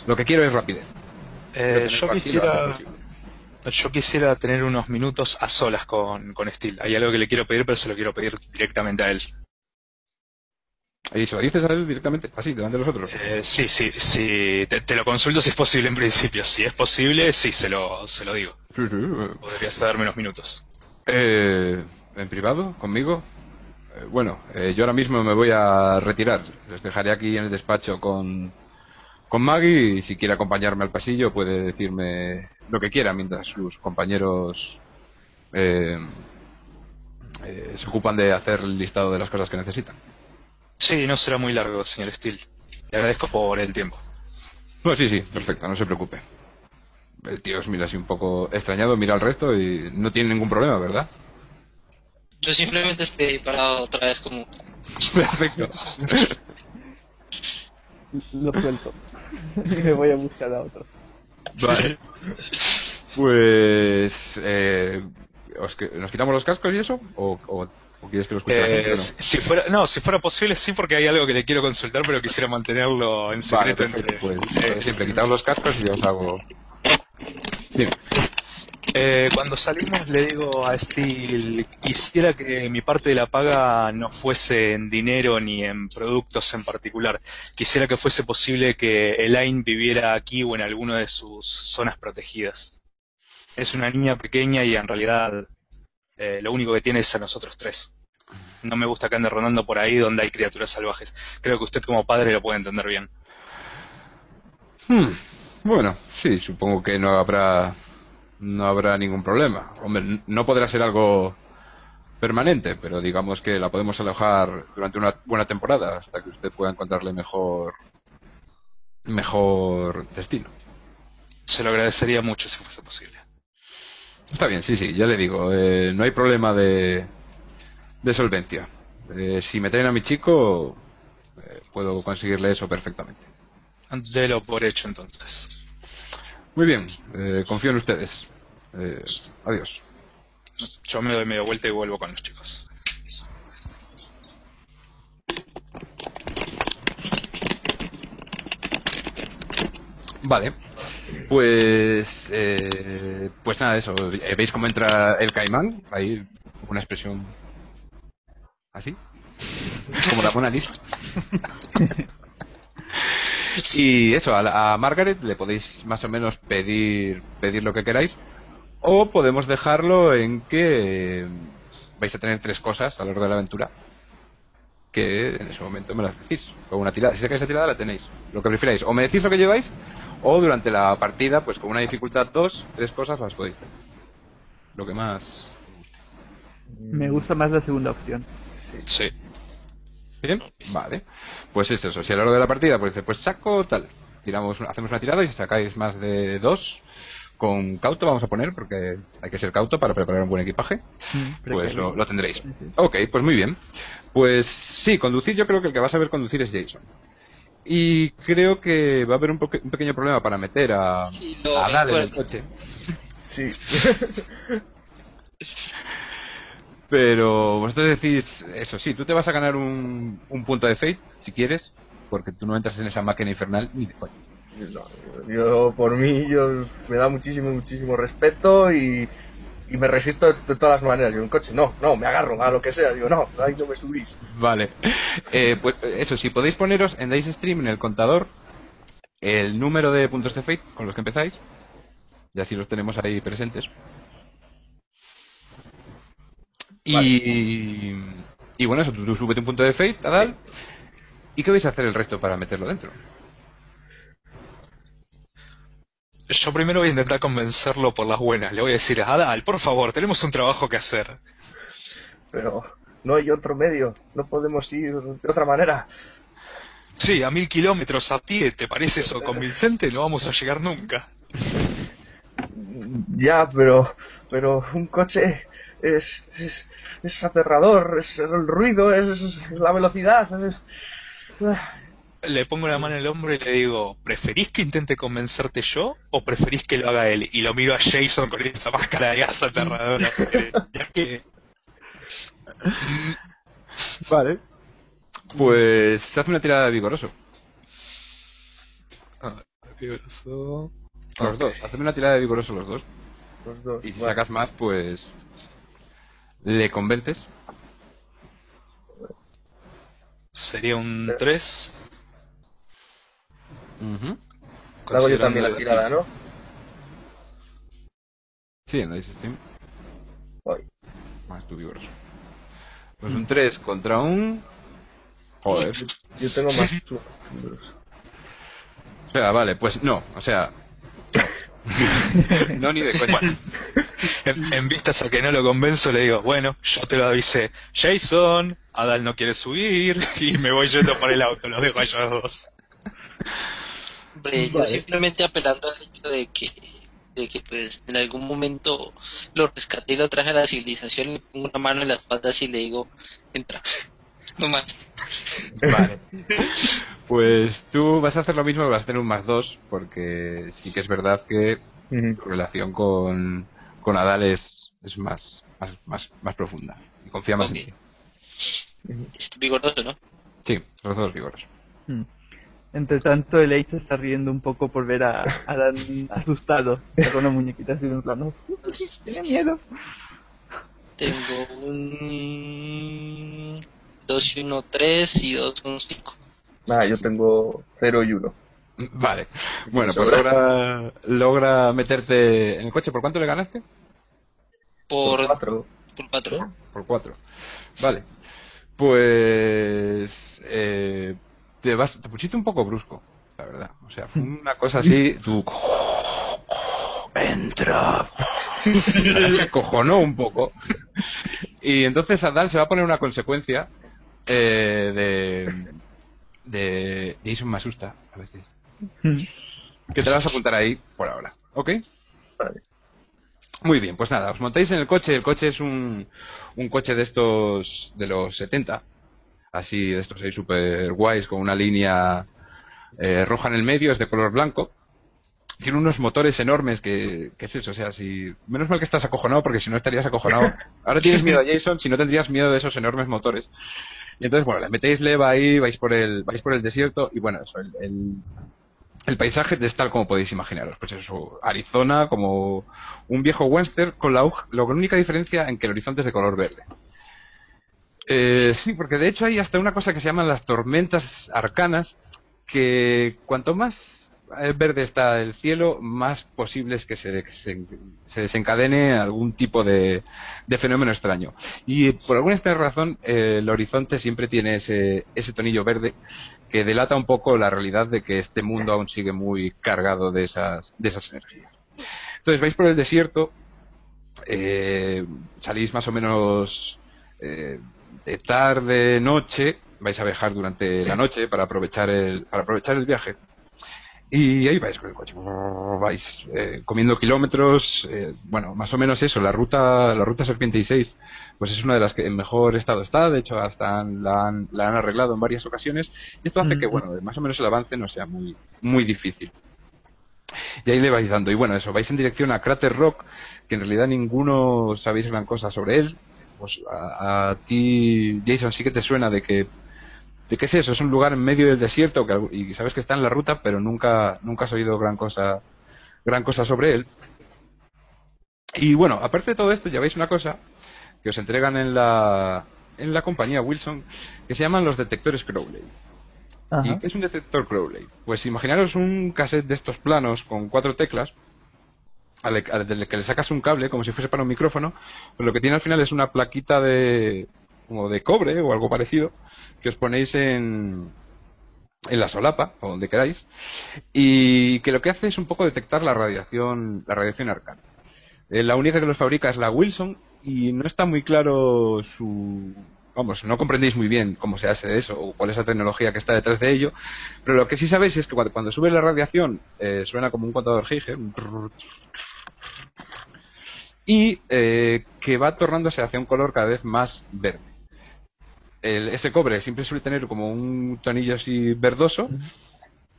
Lo que quiero es rapidez. Eh, yo quisiera yo quisiera tener unos minutos a solas con, con Steel. Hay algo que le quiero pedir, pero se lo quiero pedir directamente a él. Y se lo dices a él directamente, así, delante de los otros. Eh, sí, sí, sí. Te, te lo consulto si es posible en principio. Si es posible, sí, se lo, se lo digo. Sí, sí. Podrías darme unos minutos. Eh, ¿En privado? ¿Conmigo? Bueno, eh, yo ahora mismo me voy a retirar. Les dejaré aquí en el despacho con, con Maggie y si quiere acompañarme al pasillo puede decirme lo que quiera mientras sus compañeros eh, eh, se ocupan de hacer el listado de las cosas que necesitan. Sí, no será muy largo, señor Steele. Le agradezco por el tiempo. Pues sí, sí, perfecto, no se preocupe. El tío os mira así un poco extrañado, mira al resto y no tiene ningún problema, ¿verdad? Yo simplemente estoy parado otra vez como... Perfecto. Lo suelto. y *laughs* me voy a buscar a otro. Vale. Pues. Eh, ¿os que- ¿Nos quitamos los cascos y eso? ¿O, o- o quieres que lo escuche la Eh, no? si si fuera, no, si fuera posible sí, porque hay algo que le quiero consultar, pero quisiera mantenerlo en Vale, secreto perfecto. entre. Pues eh, siempre quitaos los cascos y yo os hago. Dime. Eh, cuando salimos le digo a Steel, quisiera que mi parte de la paga no fuese en dinero ni en productos en particular. Quisiera que fuese posible que Elaine viviera aquí o en alguna de sus zonas protegidas. Es una niña pequeña y en realidad eh, lo único que tiene es a nosotros tres. No me gusta que ande rondando por ahí donde hay criaturas salvajes. Creo que usted como padre lo puede entender bien. Hmm, Bueno, sí, supongo que no habrá. No habrá ningún problema. Hombre, no podrá ser algo permanente, pero digamos que la podemos alojar durante una buena temporada hasta que usted pueda encontrarle mejor. mejor destino. Se lo agradecería mucho si fuese posible. Está bien, sí, sí, ya le digo, eh, no hay problema de, de solvencia. Eh, si me traen a mi chico, eh, puedo conseguirle eso perfectamente. Delo por hecho entonces. Muy bien, eh, confío en ustedes. Eh, adiós. Yo me doy media vuelta y vuelvo con los chicos. Vale, pues, eh, pues nada, eso. Eh, ¿Veis cómo entra el caimán? Ahí, una expresión así, como la Mona Lisa. *laughs* y eso, a, la- a Margaret le podéis más o menos pedir, pedir lo que queráis, o podemos dejarlo en que eh, vais a tener tres cosas a lo largo de la aventura que en ese momento me las decís. Con una tirada, si sacáis la tirada la tenéis. Lo que prefiráis. O me decís lo que lleváis, o durante la partida, pues con una dificultad 2, tres cosas las podéis tener. Lo que más. Me gusta más la segunda opción. Sí. ¿Bien? Vale. Pues es eso. Si a lo largo de la partida, pues dice, pues saco tal. Tiramos, hacemos una tirada y si sacáis más de dos, con cauto vamos a poner, porque hay que ser cauto para preparar un buen equipaje, pues lo, lo tendréis. Sí. Ok, pues muy bien. Pues sí, conducir yo creo que el que va a saber conducir es Jason. Y creo que va a haber un, poque- un pequeño problema para meter a, Sí, a Dal en el coche. Sí. *laughs* Pero vosotros decís, eso sí, tú te vas a ganar un, un punto de fate, si quieres, porque tú no entras en esa máquina infernal ni de coña. No, yo, por mí, yo me da muchísimo, muchísimo respeto y, y me resisto de todas las maneras. Yo en coche, no, no, me agarro a lo que sea. Digo, no, ahí no me subís. Vale. Eh, pues eso, si podéis poneros en Dice Stream, en el contador, el número de puntos de fate con los que empezáis, y así los tenemos ahí presentes. Y, y bueno, eso, tú, tú súbete un punto de fate, Adal. ¿Y qué vais a hacer el resto para meterlo dentro? Yo primero voy a intentar convencerlo por las buenas. Le voy a decir, Adal, por favor, tenemos un trabajo que hacer. Pero no hay otro medio, no podemos ir de otra manera. Sí, a mil kilómetros a pie, ¿te parece eso convincente? No vamos a llegar nunca. Ya, pero, pero un coche es, es, es aterrador, es el ruido, es, es la velocidad, es... Le pongo la mano en el hombro y le digo, ¿preferís que intente convencerte yo o preferís que lo haga él? Y lo miro a Jason con esa máscara de gas aterradora. *laughs* Ya que... Vale. Pues se hace una tirada de vigoroso. Ah, vigoroso. Los dos. Hacedme una tirada de vigoroso los dos. los dos. Y si Vale. sacas más, pues. Le convences. sería un 3. Ujú. Hago yo también la tirada, ¿no? Sí, en Dice Steam. Voy. Más tu vigoroso. Pues un 3 contra un. Joder. Yo tengo más. *laughs* O sea, vale, pues no, o sea. no *laughs* ni de cuenta. En, en vistas a que no lo convenzo, le digo, bueno, yo te lo avisé. Jason, Adal no quiere subir *laughs* y me voy yendo por el auto, los dejo a ellos dos. Hombre, yo simplemente apelando al hecho de que, de que pues en algún momento lo rescaté y lo traje a la civilización, le pongo una mano en las patas y le digo, entra. *laughs* No más. Vale. *laughs* Pues tú vas a hacer lo mismo, vas a tener un más 2, porque sí que es verdad que tu relación con, con Adal es, es más, más, más, más profunda. Y confía más en ti. Es vigoroso, ¿no? Sí, los dos vigorosos. Mm. Entre tanto, el Ace está riendo un poco por ver a Adán *laughs* asustado, con una muñequita así en plano. *laughs* Tiene miedo. Tengo un 2 y 1, 3 y 2, 1, 5. Nada, yo tengo 0 y 1. Vale. Bueno, pues logra, logra meterte en el coche. ¿Por cuánto le ganaste? Por 4. por 4. Por 4. Vale. Pues... Eh, te, vas, te pusiste un poco brusco, la verdad. O sea, fue una cosa *laughs* así... Tú... Entra. Se cojonó un poco. Y entonces Adal se va a poner una consecuencia eh, de... De... Jason me asusta a veces. Que te la vas a apuntar ahí por ahora. ¿Ok? Vale. Muy bien, pues nada, os montáis en el coche. El coche es un, un coche de estos de los 70. Así, de estos ahí super guays, con una línea eh, roja en el medio, es de color blanco. Tiene unos motores enormes que, que es eso, o sea, si... Menos mal que estás acojonado porque si no estarías acojonado. *laughs* Ahora tienes miedo a Jason, si no tendrías miedo de esos enormes motores. Y entonces, bueno, le metéis leva ahí, vais por el, vais por el desierto y bueno, eso, el, el, el paisaje es tal como podéis imaginaros. Pues eso, Arizona como un viejo western con la, la única diferencia en que el horizonte es de color verde. Eh, sí, porque de hecho hay hasta una cosa que se llaman las tormentas arcanas, que cuanto más eh, verde está el cielo, más posible es que se, se- se desencadene algún tipo de, fenómeno extraño. Y por alguna extraña razón, eh, el horizonte siempre tiene ese, ese tonillo verde que delata un poco la realidad de que este mundo aún sigue muy cargado de esas, de esas energías. Entonces vais por el desierto, eh, salís más o menos eh, de tarde, noche, vais a viajar durante la noche para aprovechar el, para aprovechar el viaje. Y ahí vais con el coche, vais eh, comiendo kilómetros, eh, bueno, más o menos eso, la ruta, la ruta Serpiente 6, pues es una de las que en mejor estado está, de hecho hasta la, han, la han arreglado en varias ocasiones, y esto hace que, bueno, más o menos el avance no sea muy, muy difícil. Y ahí le vais dando, y bueno, eso, vais en dirección a Crater Rock, que en realidad ninguno sabéis gran cosa sobre él, pues a, a ti, Jason, sí que te suena de que de qué es eso, es un lugar en medio del desierto que, y sabes que está en la ruta, pero nunca nunca has oído gran cosa gran cosa sobre él. Y bueno, aparte de todo esto, ya veis una cosa que os entregan en la en la compañía Wilson que se llaman los detectores Crowley. ¿Y qué es un detector Crowley? Pues imaginaros un cassette de estos planos con cuatro teclas del que le sacas un cable como si fuese para un micrófono, pero lo que tiene al final es una plaquita de como de cobre o algo parecido que os ponéis en en la solapa o donde queráis y que lo que hace es un poco detectar la radiación la radiación arcana. Eh, la única que los fabrica es la Wilson y no está muy claro su vamos, no comprendéis muy bien cómo se hace eso o cuál es la tecnología que está detrás de ello, pero lo que sí sabéis es que cuando, sube la radiación eh, suena como un contador Geiger y eh, que va tornándose hacia un color cada vez más verde. El- ese cobre siempre suele tener como un tonillo así verdoso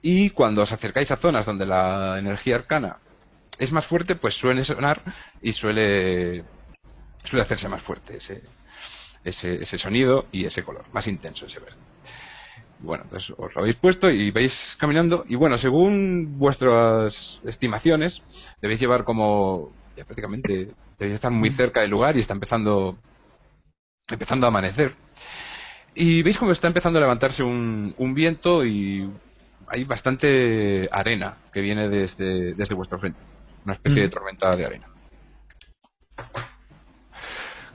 y cuando os acercáis a zonas donde la energía arcana es más fuerte, pues suele sonar y suele suele hacerse más fuerte ese, ese, ese sonido y ese color, más intenso ese verde. Bueno, pues os lo habéis puesto y vais caminando y bueno, según vuestras estimaciones, debéis llevar como ya prácticamente debéis estar muy cerca del lugar y está empezando empezando a amanecer. Y veis cómo está empezando a levantarse un, un viento y hay bastante arena que viene desde, desde vuestro frente. Una especie de tormenta de arena.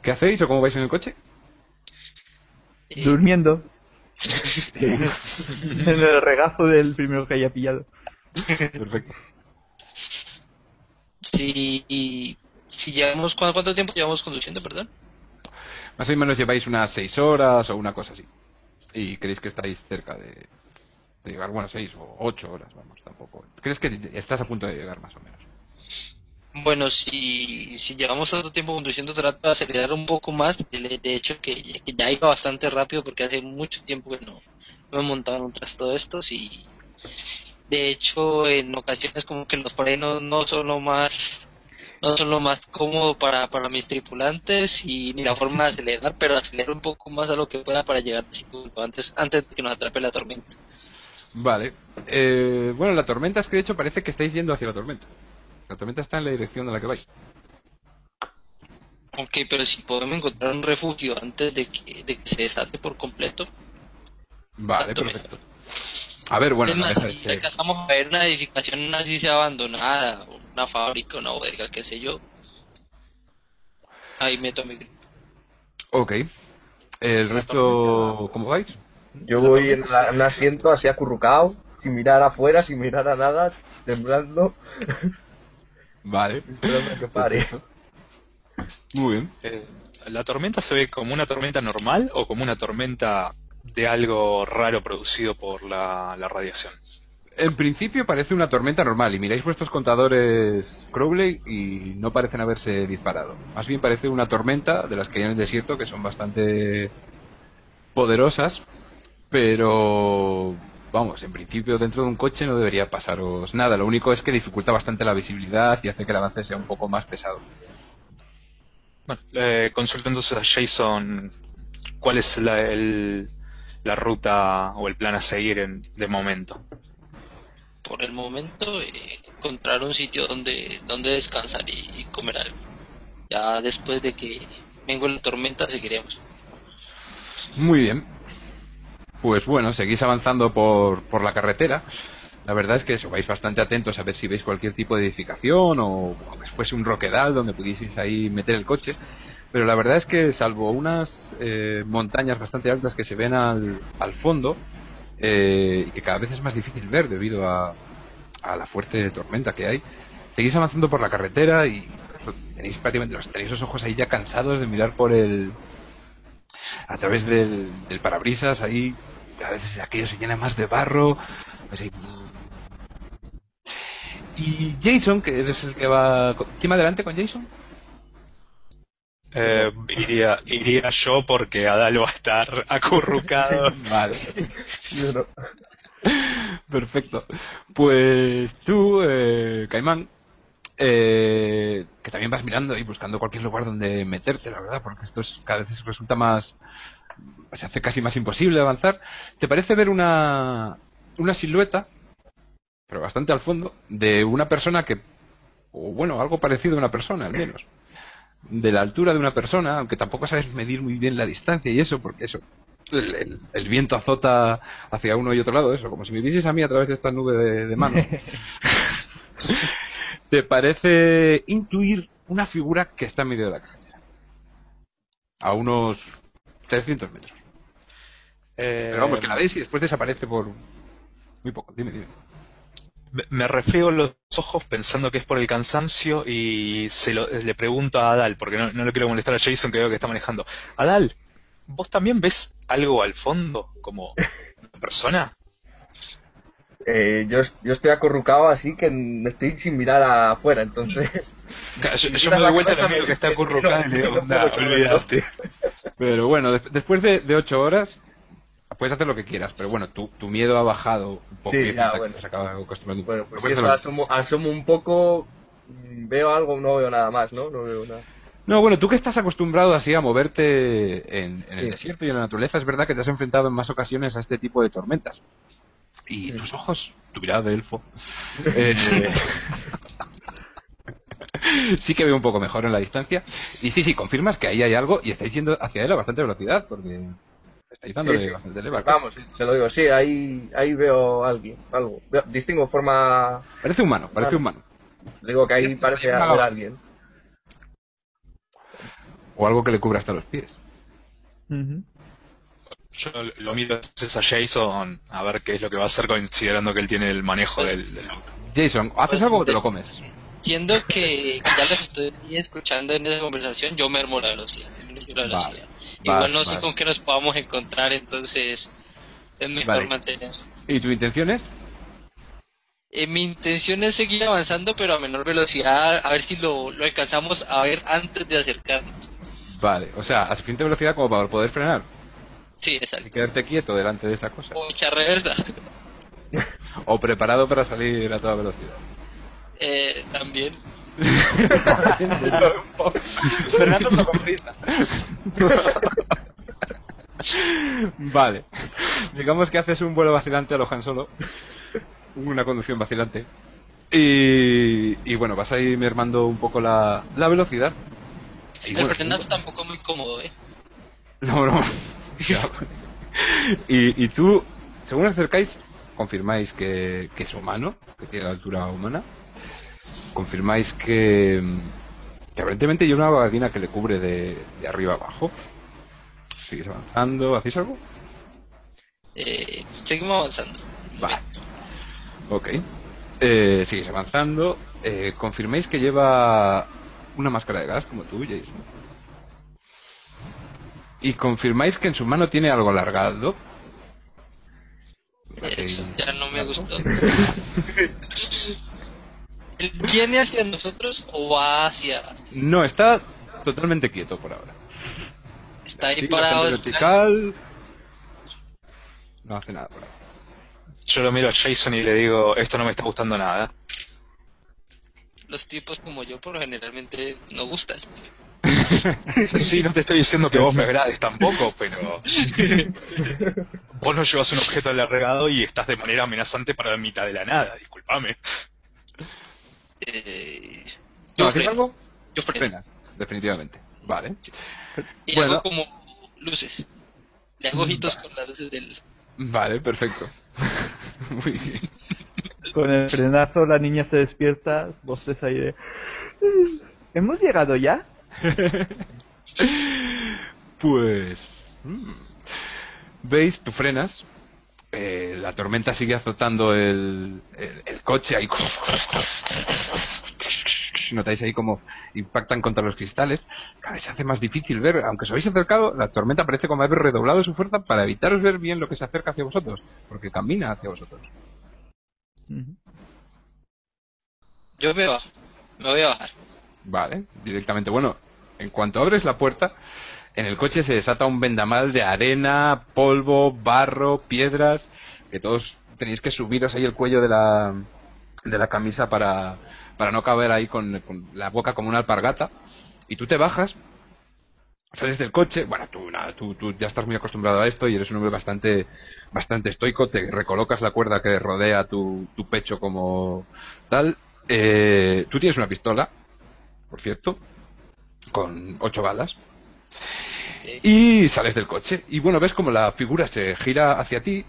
¿Qué hacéis o cómo vais en el coche? Eh, Durmiendo. *laughs* *laughs* en el regazo del primero que haya pillado. Perfecto. Si, si llevamos, ¿cuánto, cuánto tiempo llevamos conduciendo, perdón? Más o menos lleváis unas seis horas o una cosa así. Y creéis que estáis cerca de, de llegar, bueno, seis o ocho horas, vamos, tampoco. ¿Crees que estás a punto de llegar más o menos? Bueno, si, si llevamos tanto tiempo conduciendo, trato de acelerar un poco más. De, de hecho, que, que ya iba bastante rápido porque hace mucho tiempo que no, no me un trasto de estos y de hecho en ocasiones como que los frenos no son lo más no son lo más cómodo para, para mis tripulantes y ni la forma de acelerar, pero acelero un poco más a lo que pueda para llegar antes, antes de que nos atrape la tormenta. Vale. Eh, bueno, la tormenta es que de hecho parece que estáis yendo hacia la tormenta. La tormenta está en la dirección a la que vais. Ok, pero si podemos encontrar un refugio antes de que, de que se desate por completo. Vale, perfecto. A ver, bueno, es más, si que- alcanzamos a ver una edificación así sea abandonada, una fábrica, una bodega, qué sé yo. Ahí meto mi grito. Ok. El resto, ¿cómo vais? Yo voy en la- en un asiento así acurrucado, sin mirar afuera, sin mirar a nada, temblando, *laughs* Vale. que pare. Muy bien. Eh, ¿La tormenta se ve como una tormenta normal o como una tormenta de algo raro producido por la, la radiación? En principio parece una tormenta normal y miráis vuestros contadores Crowley y no parecen haberse disparado. Más bien parece una tormenta de las que hay en el desierto que son bastante poderosas, pero vamos, en principio dentro de un coche no debería pasaros nada. Lo único es que dificulta bastante la visibilidad y hace que el avance sea un poco más pesado. Bueno, eh, consulto entonces a Jason cuál es la, el- la ruta o el plan a seguir en, de momento. Por el momento, eh, encontrar un sitio donde, donde descansar y, y comer algo. Ya después de que venga la tormenta, seguiremos. Muy bien. Pues bueno, seguís avanzando por, por la carretera. La verdad es que eso, vais bastante atentos a ver si veis cualquier tipo de edificación o, o fuese un roquedal donde pudieseis ahí meter el coche. Pero la verdad es que salvo unas eh, montañas bastante altas que se ven al, al fondo eh, y que cada vez es más difícil ver debido a, a la fuerte tormenta que hay, seguís avanzando por la carretera y tenéis prácticamente los, tenéis los ojos ahí ya cansados de mirar por el, a través del, del parabrisas ahí a veces aquello se llena más de barro pues y Jason que eres el que va ¿quién va adelante con Jason? Eh, iría, iría yo porque Adal va a estar *laughs* acurrucado. vale Yo no. perfecto pues tú eh, Caimán eh, que también vas mirando y buscando cualquier lugar donde meterte la verdad porque esto es, cada vez resulta más se hace casi más imposible avanzar te parece ver una una silueta pero bastante al fondo de una persona que o bueno algo parecido a una persona al menos de la altura de una persona aunque tampoco sabes medir muy bien la distancia y eso porque eso el, el- el viento azota hacia uno y otro lado eso como si me vieses a mí a través de esta nube de, de mano. *laughs* Te parece intuir una figura que está en medio de la carretera a unos 300 metros. Eh, pero vamos que la ves y después desaparece por muy poco. Dime dime me- refriego los ojos pensando que es por el cansancio y se lo- le pregunto a Adal, porque no, no le quiero molestar a Jason que veo que está manejando. Adal, ¿vos también ves algo al fondo como una persona? Eh, yo, yo estoy acurrucado así que estoy sin mirar afuera, entonces... *laughs* Yo, si yo me doy vuelta miro que está *laughs* no- acurrucado y le digo, no. Pero bueno, des- después de, de ocho horas puedes hacer lo que quieras, pero bueno, tu, tu miedo ha bajado un poco Sí, ya, bueno. acostumbrando pues si eso asomo, asomo un poco, mm, veo algo, no veo nada más, ¿no? No veo nada. No, bueno, tú que estás acostumbrado así a moverte en, en el desierto y en la naturaleza, es verdad que te has enfrentado en más ocasiones a este tipo de tormentas. Y Sí. tus ojos, tu mirada de elfo, eh, sí que veo un poco mejor en la distancia. Y sí, sí, confirmas que ahí hay algo y estáis yendo hacia él a bastante velocidad, porque Sí, sí. leva. Vamos, se lo digo, sí, ahí, ahí veo a alguien, algo. Distingo forma, Parece humano, parece Vale. humano. digo que ahí parece haber alguien. O algo que le cubra hasta los pies. Yo lo miro entonces a Jason a ver qué es lo que va a hacer considerando que él tiene el manejo del, del auto. Jason, ¿haces algo o te lo comes? Siendo que, ya los estoy escuchando en esa conversación, yo mermo la velocidad. la Vale. Igual no sé vas. con qué nos podamos encontrar, entonces es mejor Vale. mantener. ¿Y tu intención es? Eh, mi intención es seguir avanzando, pero a menor velocidad, a ver si lo, lo alcanzamos a ver antes de acercarnos. Vale, o sea, a suficiente velocidad como para poder frenar Sí, y exacto. quedarte quieto delante de esa cosa. O echar reversa. *laughs* O preparado para salir a toda velocidad. Eh, también. Fernando prisa. Vale. Digamos que haces un vuelo vacilante a lo Han Solo. Una conducción vacilante. Y, y bueno, vas a ir mermando un poco la, la velocidad. Y El bueno, frenazo tampoco es muy cómodo, ¿eh? No, no. Y, y tú, según os acercáis, confirmáis que, que es humano, que tiene la altura humana. Confirmáis que, que aparentemente hay una gabardina que le cubre de, de arriba abajo. Sigues avanzando, ¿hacéis algo? Eh, seguimos avanzando. Vale. Ok. Eh, sigues avanzando. Eh, confirmáis que lleva una máscara de gas como tú, Jason. Y confirmáis que en su mano tiene algo alargado. Eso ya no me gustó. *laughs* *laughs* ¿Él ¿Viene hacia nosotros o va hacia.? No, está totalmente quieto por ahora. Está ahí parado. vertical. No hace nada por ahora. Yo lo miro a Jason y le digo, esto no me está gustando nada. Los tipos como yo, por lo generalmente, no gustan. *laughs* Sí, no te estoy diciendo que vos me agrades tampoco, pero... *laughs* Vos no llevas un objeto alargado y estás de manera amenazante para la mitad de la nada, discúlpame. Eh, ¿No freno. algo? Yo freno. Frenas, definitivamente. Vale. Y Bueno. hago como luces. Le hago ojitos con las luces del. Vale, perfecto. *laughs* Muy bien. Con el frenazo la niña se despierta, voces ahí de... ¿Hemos llegado ya? *laughs* Pues. mm, ¿Veis? Tú frenas. Eh, la tormenta sigue azotando el, el, el coche ahí. Notáis ahí como impactan contra los cristales. Cada vez se hace más difícil ver. Aunque os habéis acercado, la tormenta parece como haber redoblado su fuerza para evitaros ver bien lo que se acerca hacia vosotros. Porque camina hacia vosotros. Yo. Me voy a bajar. Vale, directamente. Bueno, en cuanto abres la puerta, en el coche se desata un vendamal de arena, polvo, barro, piedras, que todos tenéis que subiros ahí el cuello de la, de la camisa para, para no caber ahí con, la boca como una alpargata. Y tú te bajas, sales del coche, bueno, tú, nada, tú, tú ya estás muy acostumbrado a esto y eres un hombre bastante, bastante estoico, te recolocas la cuerda que rodea tu, tu pecho como tal. Eh, tú tienes una pistola, por cierto, con ocho balas. Y sales del coche. Y bueno, ves como la figura se gira hacia ti.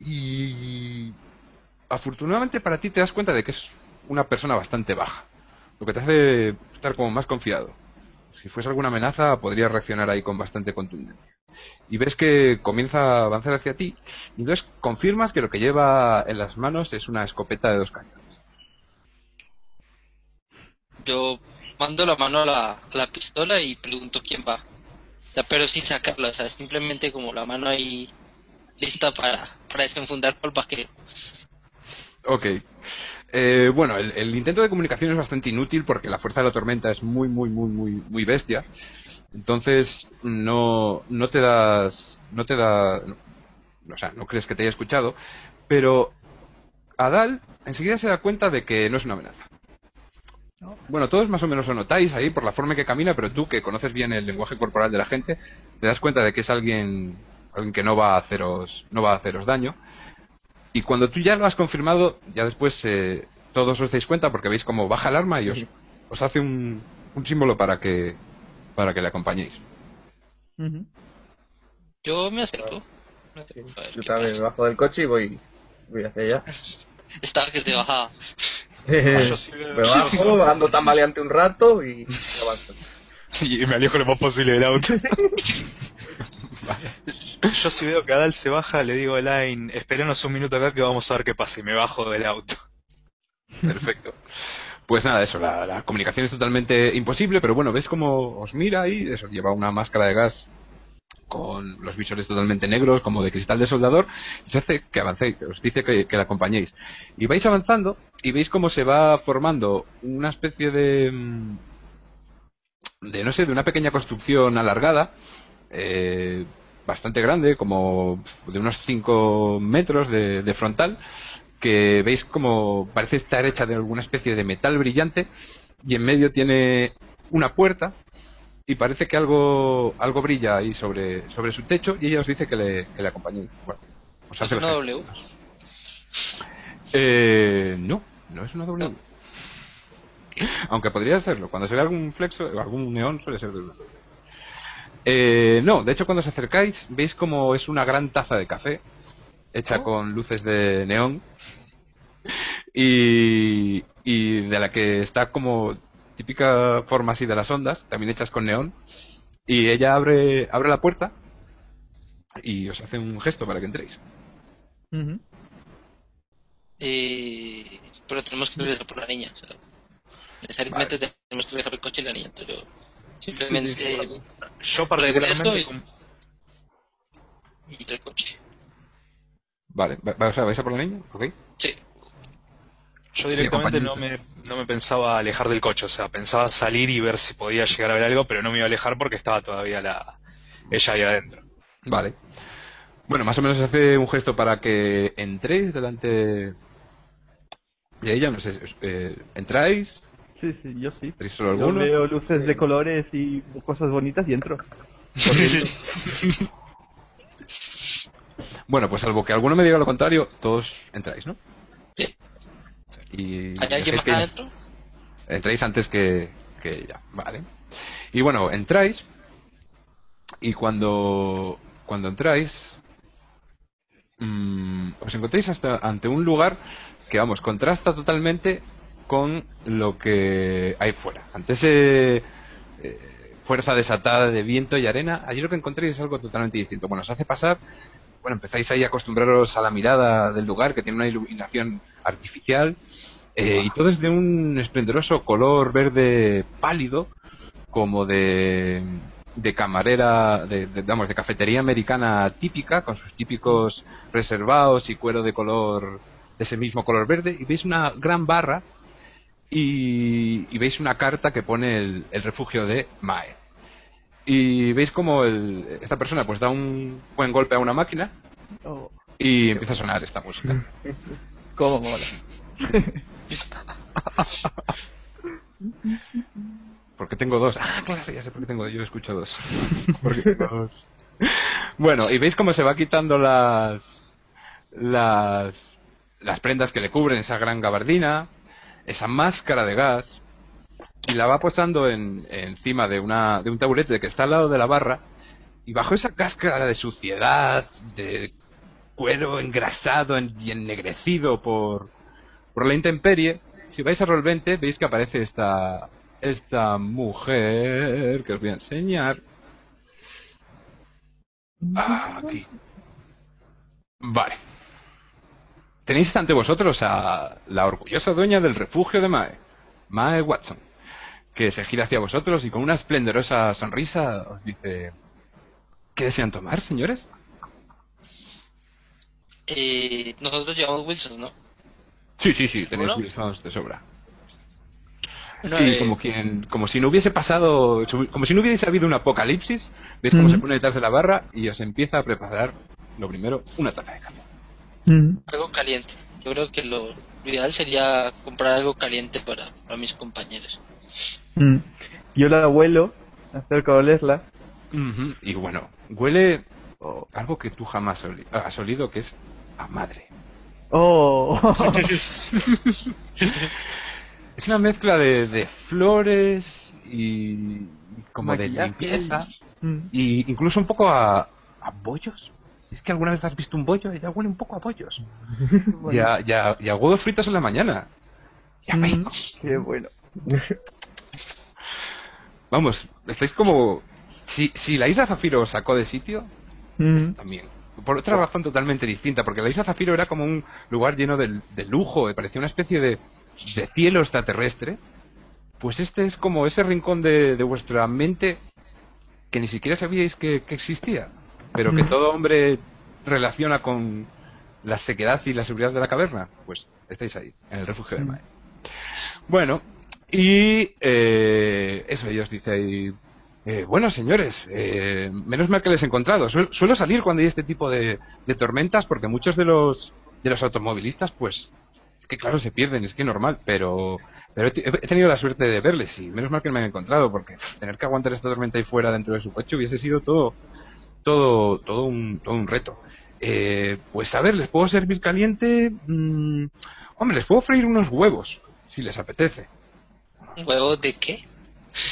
Y afortunadamente para ti te das cuenta de que es una persona bastante baja. Lo que te hace estar como más confiado. Si fuese alguna amenaza, podrías reaccionar ahí con bastante contundencia. Y ves que comienza a avanzar hacia ti. Y entonces confirmas que lo que lleva en las manos es una escopeta de dos cañones. Yo mando la mano a la, la pistola y pregunto quién va. O sea, pero sin sacarla, o sea, simplemente como la mano ahí lista para, para desenfundar por el vaquero. Ok. Eh, bueno, el, intento de comunicación es bastante inútil porque la fuerza de la tormenta es muy, muy, muy, muy, muy bestia. Entonces, no, no te das, no te da, o sea, no crees que te haya escuchado, pero Adal enseguida se da cuenta de que no es una amenaza. Bueno, todos más o menos lo notáis ahí por la forma en que camina, pero tú que conoces bien el lenguaje corporal de la gente, te das cuenta de que es alguien, alguien que no va a haceros, no va a haceros daño. Y cuando tú ya lo has confirmado, ya después eh, todos os dais cuenta porque veis como baja el arma y os, os hace un, un símbolo para que para que le acompañéis. Yo me acerco. Me Yo también me bajo del coche y voy, voy hacia allá. *laughs* Estaba que se bajaba. Yo *laughs* sí veo- me bajo, ando tambaleante un rato y avanzo. *laughs* Y me alejo lo más posible del auto. *laughs* Yo si veo que Adal se baja, le digo a Elaine, espéranos un minuto acá que vamos a ver qué pasa y me bajo del auto. Perfecto. Pues nada, eso, la, la comunicación es totalmente imposible, pero bueno, ves cómo os mira y eso, lleva una máscara de gas con los visores totalmente negros, como de cristal de soldador, y os hace que avancéis, os dice que, la acompañéis. Y vais avanzando y veis cómo se va formando una especie de, mm, de no sé, de una pequeña construcción alargada, eh, bastante grande, como de unos 5 metros de, de frontal, que veis como parece estar hecha de alguna especie de metal brillante y en medio tiene una puerta y parece que algo algo brilla ahí sobre sobre su techo y ella os dice que le, que le acompañéis. Bueno, os ¿Es una W? eh, no, no es una W. Aunque podría serlo. Cuando se ve algún flexo o algún neón suele ser de una W. Eh, no, de hecho cuando os acercáis veis como es una gran taza de café hecha Oh. con luces de neón y, y de la que está como típica forma así de las ondas, también hechas con neón y ella abre abre la puerta y os hace un gesto para que entréis. Ujú. Eh, pero tenemos que regresar por la niña. O sea, necesariamente tenemos que regresar por el coche y la niña. Entonces yo simplemente Yo regreso particularmente... y, y el coche. Vale, sea, ¿vais a por la niña? ¿Ok? Sí. Yo directamente no me, no me pensaba alejar del coche, o sea, pensaba salir y ver si podía llegar a ver algo, pero no me iba a alejar porque estaba todavía la ella ahí adentro. Vale. Bueno, más o menos hace un gesto para que entréis delante de ella. No sé, eh, ¿entráis? Sí, sí, yo sí. ¿Tenéis solo Yo alguno? veo luces de colores y cosas bonitas y entro. *laughs* Bueno, pues salvo que alguno me diga lo contrario, todos entráis, ¿no? Sí. Y ¿Hay alguien más que- adentro? Entráis antes que, que ella, vale. Y bueno, entráis y cuando cuando entráis mm, os encontráis hasta ante un lugar que vamos contrasta totalmente con lo que hay fuera. Ante ese eh, fuerza desatada de viento y arena, allí lo que encontráis es algo totalmente distinto. Bueno, os hace pasar, bueno, empezáis ahí a acostumbraros a la mirada del lugar que tiene una iluminación artificial eh, y todo es de un esplendoroso color verde pálido, como de, camarera, de, de cafetería americana típica, con sus típicos reservados y cuero de color, de ese mismo color verde, y veis una gran barra y, y veis una carta que pone el, el refugio de Mae. Y veis como el, esta persona pues da un buen golpe a una máquina Oh, y empieza a sonar esta música. *laughs* cómo mola. *laughs* Porque tengo dos. Ah, claro, ya sé por qué tengo dos. Yo escucho dos. *laughs* Porque tengo dos. Bueno, y veis cómo se va quitando las, las, las prendas que le cubren, esa gran gabardina, esa máscara de gas, y la va posando en, encima de, una, de un taburete que está al lado de la barra, y bajo esa cáscara de suciedad, de cuero engrasado en- y ennegrecido por, por la intemperie, si vais a Roll20 veis que aparece esta, esta mujer que os voy a enseñar. Ah, aquí. Vale. Tenéis ante vosotros a la orgullosa dueña del refugio de Mae, Mae Watson, que se gira hacia vosotros y con una esplendorosa sonrisa os dice: ¿Qué desean tomar, señores? Eh, nosotros llevamos Wilson, ¿no? Sí, sí, sí, tenéis ¿Seguro? Wilsons de sobra. Y eh, como quien, como si no hubiese pasado, como si no hubiese habido un apocalipsis, veis cómo se pone detrás de la barra y os empieza a preparar, lo primero, una taza de café. Mm. algo caliente. Yo creo que lo, lo ideal sería comprar algo caliente para, para mis compañeros. Mm. Yo la abuelo, acerco a olerla. Y bueno, huele algo que tú jamás oli- has olido, que es a madre. Oh, *laughs* Es una mezcla de, de flores y y como de limpieza Mm. y incluso un poco a, ¿A bollos? ¿Es que alguna vez has visto un bollo? Ya huele un poco a bollos. *laughs* y, a, y, a, y, a, huevos fritos en la mañana. Y a Mm, Qué bueno. *laughs* Vamos, estáis como... Si, si la isla Zafiro os sacó de sitio, Mm. también. Por otra razón totalmente distinta, porque la isla Zafiro era como un lugar lleno de, de lujo, parecía una especie de, de cielo extraterrestre. Pues este es como ese rincón de, de vuestra mente que ni siquiera sabíais que, que existía, pero que Mm. todo hombre relaciona con la sequedad y la seguridad de la caverna. Pues estáis ahí, en el refugio del Mm. Mae. Bueno, y eh, eso, ellos dicen, eh, bueno señores, eh, menos mal que les he encontrado. Suel- suelo salir cuando hay este tipo de, tormentas porque muchos de los de los automovilistas, pues, es que claro, se pierden, es que normal, pero pero he, te- he tenido la suerte de verles y menos mal que me han encontrado porque tener que aguantar esta tormenta ahí fuera dentro de su coche hubiese sido todo todo todo un, todo un reto. Eh, pues a ver, ¿les puedo servir caliente? Mm, hombre, les puedo freír unos huevos, si les apetece. ¿Huevos de qué?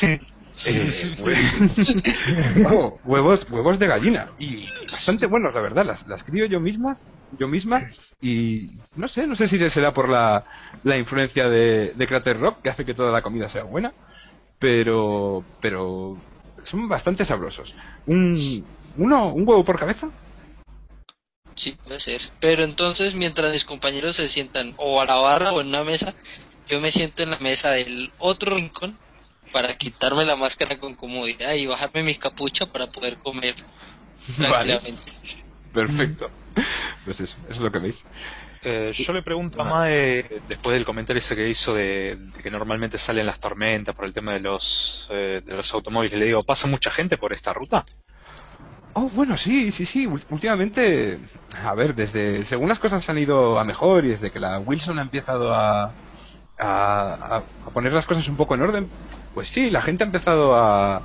*laughs* Eh, hue- Huevo- *laughs* huevos, huevos de gallina y bastante buenos, la verdad. Las, las crío yo mismas, yo misma y no sé, no sé si será por la, la influencia de, de Crater Rock que hace que toda la comida sea buena, pero, pero son bastante sabrosos. Un, uno, un huevo por cabeza. Sí, puede ser. Pero entonces, mientras mis compañeros se sientan o a la barra o en una mesa, yo me siento en la mesa del otro rincón para quitarme la máscara con comodidad y bajarme mi capucha para poder comer Vale. tranquilamente. Perfecto. Pues eso, eso es lo que veis. Eh, yo le pregunto a Mae, después del comentario ese que hizo de, de que normalmente salen las tormentas por el tema de los, eh, de los automóviles, le digo, ¿pasa mucha gente por esta ruta? Oh, bueno, sí, sí, sí. Últimamente, a ver, desde según las cosas han ido a mejor y desde que la Wilson ha empezado a, a, poner las cosas un poco en orden, pues sí, la gente ha empezado a, a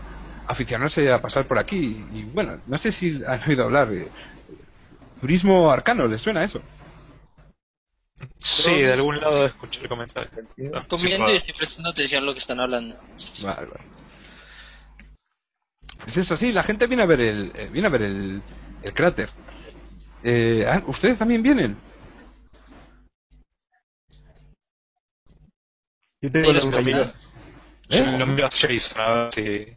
aficionarse a pasar por aquí. Y bueno, no sé si han oído hablar. de turismo arcano, ¿les suena eso? Sí, de algún lado escuché el comentario. Comiendo sí, y estoy prestando atención a lo que están hablando. Vale, vale. Pues eso, sí, la gente viene a ver el, eh, viene a ver el, el cráter. Eh, ah, ¿Ustedes también vienen? Yo tengo ¿Y la comidas? Yo lo miro a Jason, a ver si...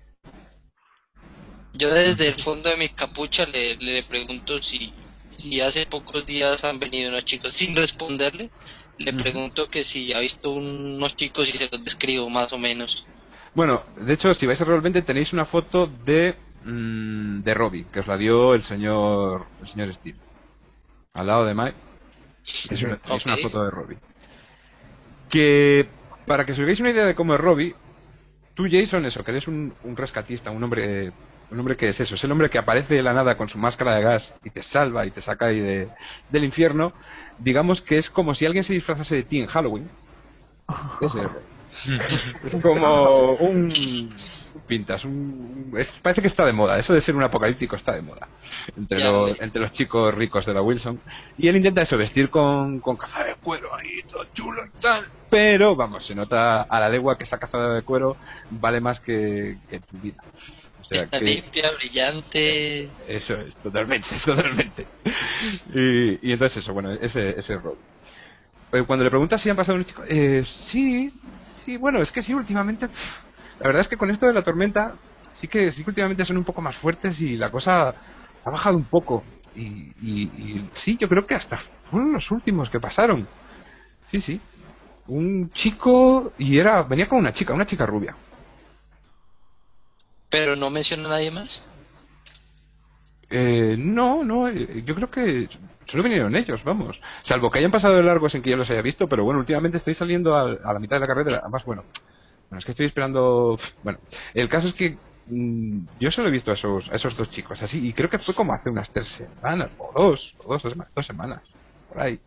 Yo desde el fondo de mi capucha le, le pregunto si, si hace pocos días han venido unos chicos sin responderle. Le pregunto que si ha visto unos chicos y se los describo más o menos. Bueno, de hecho, si vais a Roll20 tenéis una foto de mm, de Robbie, que os la dio el señor el señor Steve. Al lado de Mike. Es una, es una foto de Robbie. Que para que os hagáis una idea de cómo es Robbie, tú Jason, eso, que eres un, un rescatista, un hombre un hombre que es eso, es el hombre que aparece de la nada con su máscara de gas y te salva y te saca ahí de, del infierno, digamos que es como si alguien se disfrazase de ti en Halloween. *laughs* Ese *laughs* como un pintas, un, es- parece que está de moda, eso de ser un apocalíptico está de moda entre los, entre los chicos ricos de la Wilson y él intenta eso, vestir con, con caza de cuero ahí, todo chulo y tal, pero vamos, se nota a la legua que esa cazada de cuero vale más que, que tu vida. O sea Está que limpia, brillante. eso es, totalmente, *laughs* totalmente. Y, y entonces eso, bueno, ese, ese rol. Eh, Cuando le preguntas si han pasado unos chicos, eh, sí, sí, bueno, es que sí, últimamente, la verdad es que con esto de la tormenta, sí que, sí que últimamente son un poco más fuertes y la cosa ha bajado un poco. Y, y, y sí, yo creo que hasta fueron los últimos que pasaron. Sí, sí. Un chico y era, venía con una chica, una chica rubia. Pero no menciona a nadie más. Eh, no, no, eh, yo creo que solo vinieron ellos, vamos. Salvo que hayan pasado de largo sin que yo los haya visto, pero bueno, últimamente estoy saliendo a, a la mitad de la carrera. Además, bueno, bueno, es que estoy esperando. Bueno, el caso es que mm, yo solo he visto a esos, a esos dos chicos así, y creo que fue como hace unas tres semanas, o dos, o dos, dos, dos semanas, por ahí.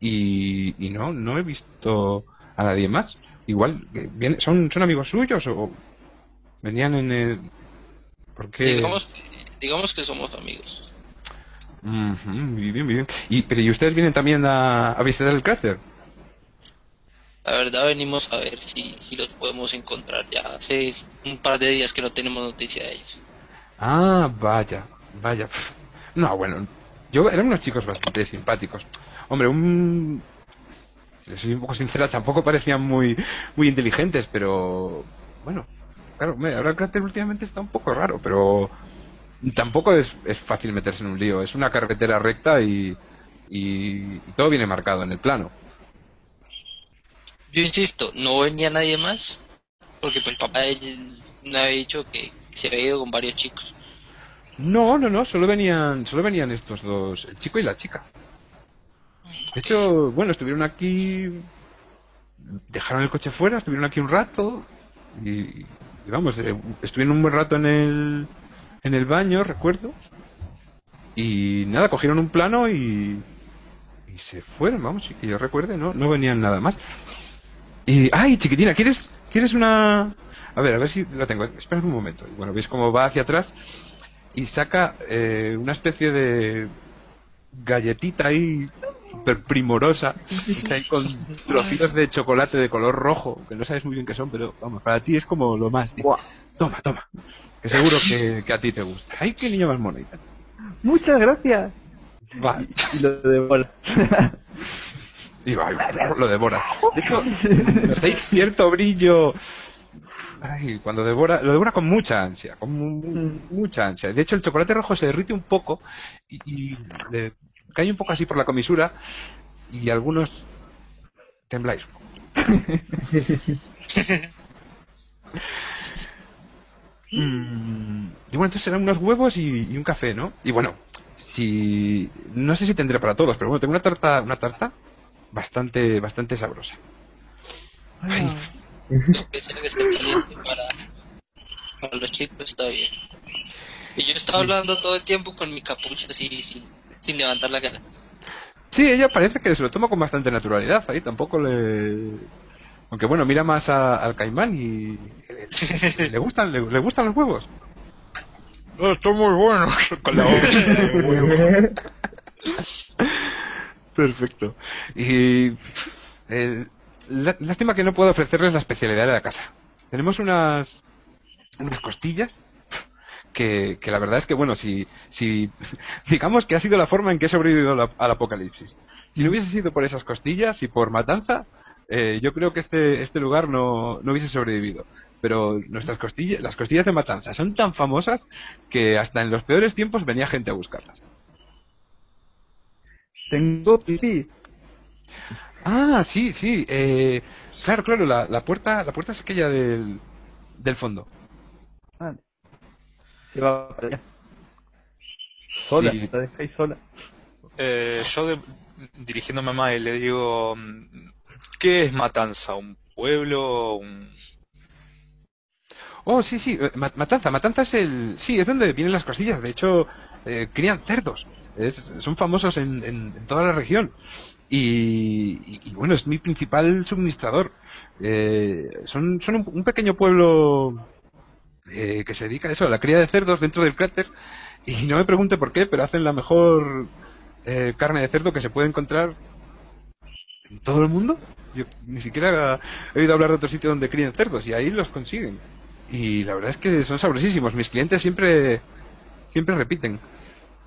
Y, y no, no he visto a nadie más. Igual, que viene- ¿son, ¿son amigos suyos o venían en el. ¿Por qué? Digamos que somos amigos. Ujú, muy bien, muy bien. Y, pero, ¿y ustedes vienen también a, a visitar el cráter? La verdad venimos a ver si, si los podemos encontrar. Ya hace un par de días que no tenemos noticia de ellos. Ah, vaya. Vaya. No, bueno. Yo eran unos chicos bastante simpáticos. Hombre, un. Si les soy un poco sincera, tampoco parecían muy, muy inteligentes, pero. Bueno, claro, hombre, ahora el cráter últimamente está un poco raro, pero. Tampoco es, es fácil meterse en un lío. Es una carretera recta y, y, y todo viene marcado en el plano. Yo insisto, no venía nadie más, porque pues el papá me había dicho que se había ido con varios chicos. No, no, no, solo venían, solo venían estos dos, el chico y la chica. De hecho, bueno, estuvieron aquí, dejaron el coche fuera, estuvieron aquí un rato y, y vamos, eh, estuvieron un buen rato en el, en el baño, recuerdo. Y nada, cogieron un plano y, y se fueron, vamos, que yo recuerde, no, no venían nada más. Y, ay, chiquitina, ¿quieres, quieres una, a ver, a ver si la tengo, espera un momento. Y bueno, veis cómo va hacia atrás y saca eh, una especie de galletita ahí super primorosa con trocitos de chocolate de color rojo que no sabes muy bien qué son pero vamos para ti es como lo más toma toma que seguro que, que a ti te gusta ay qué niño más tal. Muchas gracias. va Y lo devora. y va lo devora de hecho cierto brillo Ay, cuando devora, lo devora con mucha ansia, con mu- mu- mucha ansia. De hecho, el chocolate rojo se derrite un poco y, y le cae un poco así por la comisura y algunos tembláis. *laughs* Mm, y bueno, entonces serán unos huevos y, y un café, ¿no? Y bueno, si no sé si tendré para todos, pero bueno, tengo una tarta, una tarta bastante, bastante sabrosa. Ay, Que esté caliente para, para los chicos está bien. Y yo estaba hablando todo el tiempo con mi capucha así, sin, sin levantar la cara. Sí, ella parece que se lo toma con bastante naturalidad. Ahí tampoco le. Aunque bueno, mira más a- al caimán y. ¿Le, le gustan, le, le gustan los huevos? No, están muy buenos. *laughs* Con la boca. Perfecto. Y. eh, lá- lástima que no puedo ofrecerles la especialidad de la casa. Tenemos unas. unas costillas. Que, que la verdad es que, bueno, si, si. *laughs* digamos que ha sido la forma en que he sobrevivido la- al apocalipsis. Si no hubiese sido por esas costillas y por matanza, eh, yo creo que este, este lugar no, no hubiese sobrevivido. Pero nuestras costillas, las costillas de matanza son tan famosas que hasta en los peores tiempos venía gente a buscarlas. Tengo pipí. Ah, sí, sí. Eh, claro, claro, la, la puerta, la puerta es aquella del, del fondo. Vale. Se va para allá. Sola, Sí. la dejáis sola. Eh, yo de- dirigiéndome a Mae le digo, ¿qué es Matanza? ¿Un pueblo? ¿Un... Oh, sí, sí, eh, Ma- Matanza. Matanza es el... Sí, es donde vienen las costillas. De hecho, eh, crían cerdos. Son famosos en, en- toda la región. Y, y- bueno, es mi principal suministrador. Eh, son son un, un pequeño pueblo eh, que se dedica a eso, a la cría de cerdos dentro del cráter. Y no me pregunte por qué, pero hacen la mejor eh, carne de cerdo que se puede encontrar en todo el mundo. Yo ni siquiera he oído hablar de otro sitio donde críen cerdos y ahí los consiguen. Y la verdad es que son sabrosísimos. Mis clientes siempre siempre repiten.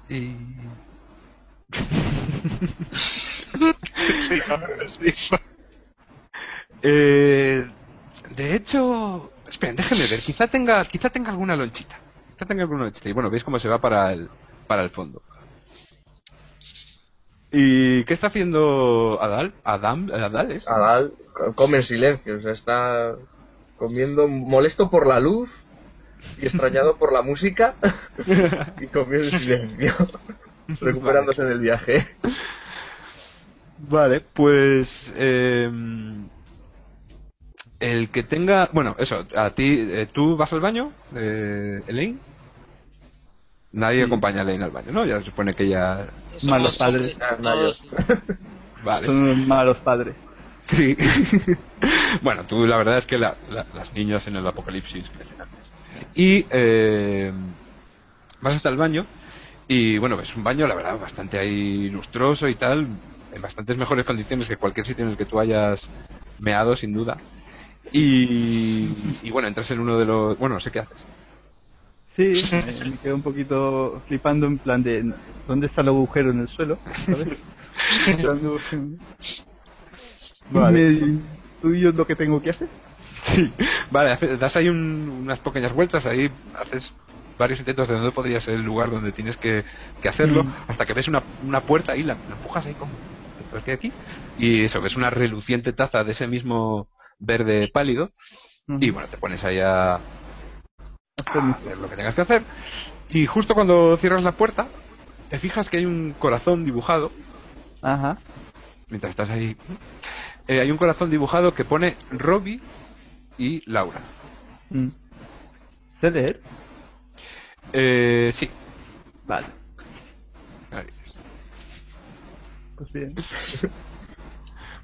Y Sí, sí. *laughs* eh, de hecho, esperen, déjenme ver. Quizá tenga quizá tenga alguna lonchita. Quizá tenga alguna lonchita. Y bueno, veis cómo se va para el para el fondo. ¿Y qué está haciendo Adal? Adam, Adal es. Adal co- come en silencio, o sea, está comiendo molesto por la luz y extrañado por la música *laughs* y comiendo en silencio, recuperándose del viaje. Vale, pues eh, el que tenga, bueno, eso, a ti, eh, tú vas al baño, eh, Elaine. Nadie acompaña a Elaine al baño, ¿no? Ya se supone que ya, Malos Somos padres. hombres, todos- *laughs* vale. Son unos malos padres. Sí. *laughs* bueno, tú la verdad es que la- la- las niñas en el apocalipsis crecen antes. Y eh, vas hasta el baño y bueno, es un baño, la verdad, bastante ahí lustroso y tal, en bastantes mejores condiciones que cualquier sitio en el que tú hayas meado, sin duda. Y, y bueno, entras en uno de los... Bueno, no sé qué haces. Sí, *laughs* me, me quedo un poquito flipando en plan de ¿dónde está el agujero en el suelo? ¿Sabes? *laughs* Vale. Tú y yo lo que tengo que hacer. Sí, vale, das ahí un- unas pequeñas vueltas, ahí haces varios intentos de dónde podría ser el lugar donde tienes que, que hacerlo, Mm. hasta que ves una, una puerta y la, la empujas ahí como ¿por qué aquí? Y eso, ves una reluciente taza de ese mismo verde pálido y bueno, te pones ahí a, a Hacer mi- hacer lo que tengas que hacer y justo cuando cierras la puerta te fijas que hay un corazón dibujado Ajá. mientras estás ahí eh, hay un corazón dibujado que pone Robbie y Laura Mm. Eh, sí Vale. Ahí. Pues bien.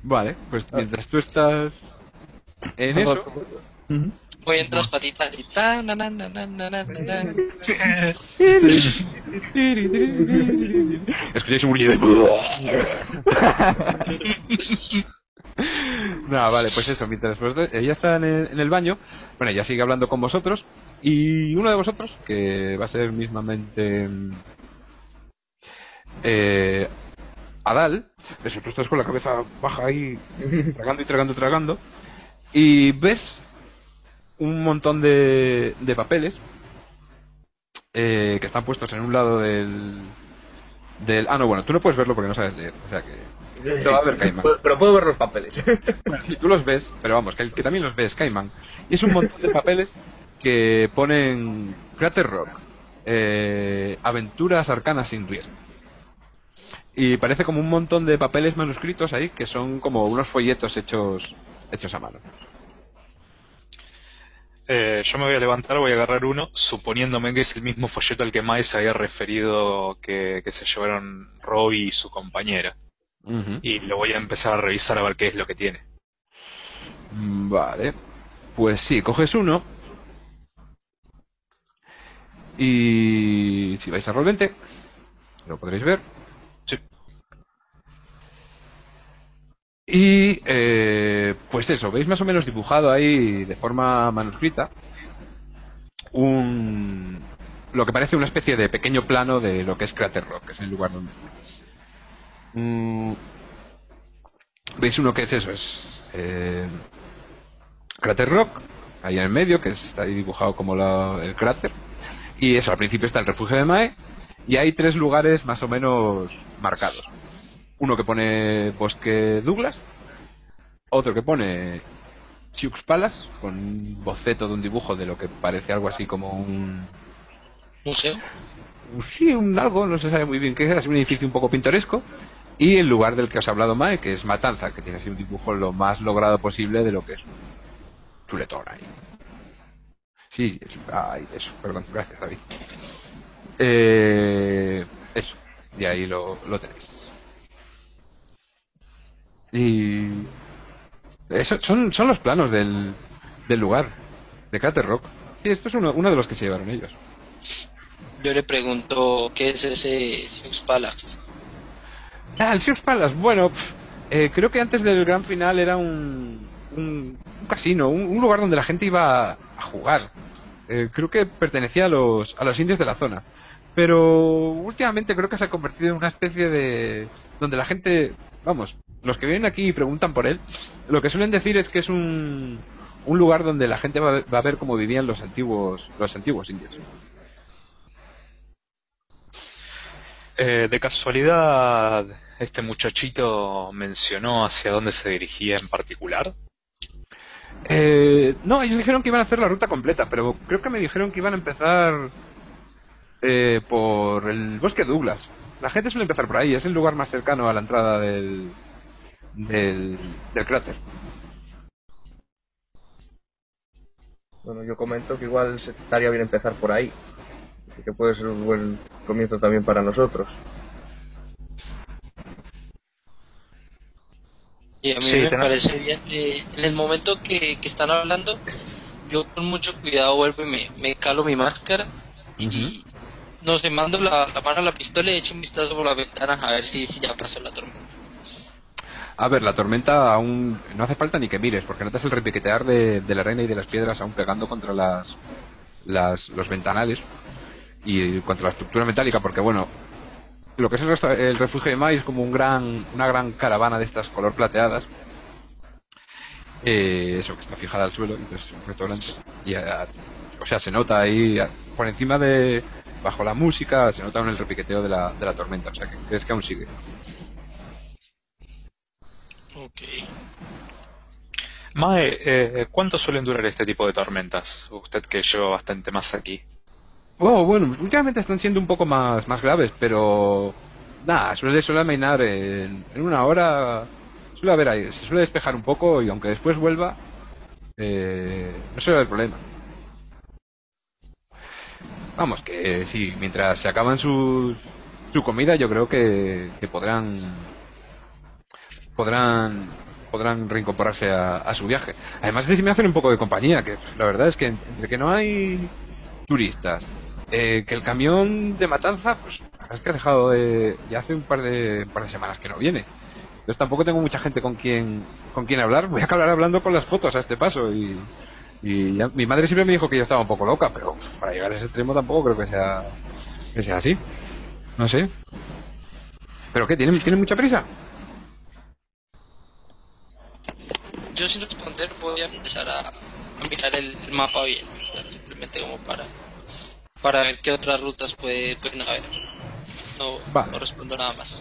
Vale, pues mientras tú estás en eso. Voy entre las patitas y tan, na, na, na, na, na, na, na. escucháis un gruñido de... *laughs* No, vale, pues eso, mientras vosotros- ella está en el, en el baño, bueno, ella sigue hablando con vosotros y uno de vosotros, que va a ser mismamente eh, Adal, eso, tú estás con la cabeza baja ahí, tragando y tragando y tragando, y ves un montón de, de papeles eh, que están puestos en un lado del, del... Ah, no, bueno, tú no puedes verlo porque no sabes leer, o sea que... Sí, va a Caimán. Pero- puedo ver los papeles. *laughs* Bueno, sí, tú los ves, pero vamos, que también los ves, Cayman. Y es un montón de papeles que ponen Crater Rock, eh, aventuras arcanas sin riesgo. Y parece como un montón de papeles manuscritos ahí que son como unos folletos hechos hechos a mano. Eh, yo me voy a levantar, voy a agarrar uno, suponiéndome que es el mismo folleto al que se había referido que, que se llevaron Robbie y su compañera. Y lo voy a empezar a revisar a ver qué es lo que tiene. Mm, Vale. Pues sí, coges uno. Y si vais a roll 20, lo podréis ver. Y eh, pues eso, veis más o menos dibujado ahí de forma manuscrita un lo que parece una especie de pequeño plano de lo que es Crater Rock, que es el lugar donde está. Mm, veis uno que es eso, es eh, Crater Rock, ahí en el medio, que es- está ahí dibujado como la- el cráter. Y eso, al principio está el refugio de Mae. Y hay tres lugares más o menos marcados. Uno que pone Bosque Douglas. Otro que pone Sioux Palace, con un boceto de un dibujo de lo que parece algo así como un... Museo. Sí, un algo, no se sabe muy bien qué es, es un edificio un poco pintoresco. Y el lugar del que os ha hablado Mae, que es Matanza, que tiene así un dibujo lo más logrado posible de lo que es chuletón ahí. Sí, es, ay, eso, perdón, gracias David. Eh, eso, y ahí lo, lo tenéis. Y eso son, son los planos del, del lugar, de Crater Rock. Sí, esto es uno, uno de los que se llevaron ellos. Yo le pregunto qué es ese Sioux Palace. Ah, el Sioux Palace, bueno, eh, creo que antes del gran final era un, un, un casino, un, un lugar donde la gente iba a, a jugar. Eh, creo que pertenecía a los, a los indios de la zona. Pero últimamente creo que se ha convertido en una especie de... donde la gente, vamos, los que vienen aquí y preguntan por él, lo que suelen decir es que es un, un lugar donde la gente va, a- va a ver cómo vivían los antiguos, los antiguos indios. Eh, de casualidad, este muchachito mencionó hacia dónde se dirigía en particular. Eh, no, ellos dijeron que iban a hacer la ruta completa, pero creo que me dijeron que iban a empezar eh, por el bosque Douglas. La gente suele empezar por ahí, es el lugar más cercano a la entrada del, del, del cráter. Bueno, yo comento que igual estaría bien empezar por ahí. Que puede ser un buen comienzo también para nosotros. Y a mí Sí, me tenés- parece bien. eh, en el momento que, que están hablando, yo con mucho cuidado vuelvo y me, me calo mi máscara. Y no sé, mando la, la mano a la pistola y echo un vistazo por la ventana a ver si, si ya pasó la tormenta. A ver, la tormenta aún no hace falta ni que mires, porque notas el repiquetear de, la arena y de las piedras aún pegando contra las, las, los ventanales y en cuanto a la estructura metálica, porque bueno, lo que es el, refugio de Mai es como un gran, una gran caravana de estas color plateadas. Eh, eso, que está fijada al suelo, entonces un restaurante. Y, o sea, se nota ahí, por encima de, bajo la música, se nota en el repiqueteo de la, de la tormenta, o sea, que crees que aún sigue. Ok. Mae, eh, ¿cuánto suelen durar este tipo de tormentas? Usted que lleva bastante más aquí. Oh, bueno, últimamente están siendo un poco más, más graves, pero nada, suele, suele amainar en, una hora, suele haber ahí, se suele despejar un poco y aunque después vuelva, eh, no suele haber problema. Vamos, que sí, mientras se acaban su, su comida, yo creo que, que podrán podrán podrán reincorporarse a, su viaje. Además, si me hacen un poco de compañía, que la verdad es que entre que no hay turistas, eh, que el camión de Matanza, pues es que ha dejado de, ya hace un par de, par de semanas que no viene. Entonces tampoco tengo mucha gente con quien, con quien hablar. Voy a acabar hablando con las fotos a este paso y, y mi madre siempre me dijo que yo estaba un poco loca, pero para llegar a ese extremo tampoco creo que sea, que sea así. No sé. ¿Pero qué? ¿Tienen, ¿tienen mucha prisa? Yo sin responder voy a empezar a, mirar el, mapa bien, simplemente como para para ver qué otras rutas puede, pueden haber. No, no respondo nada más.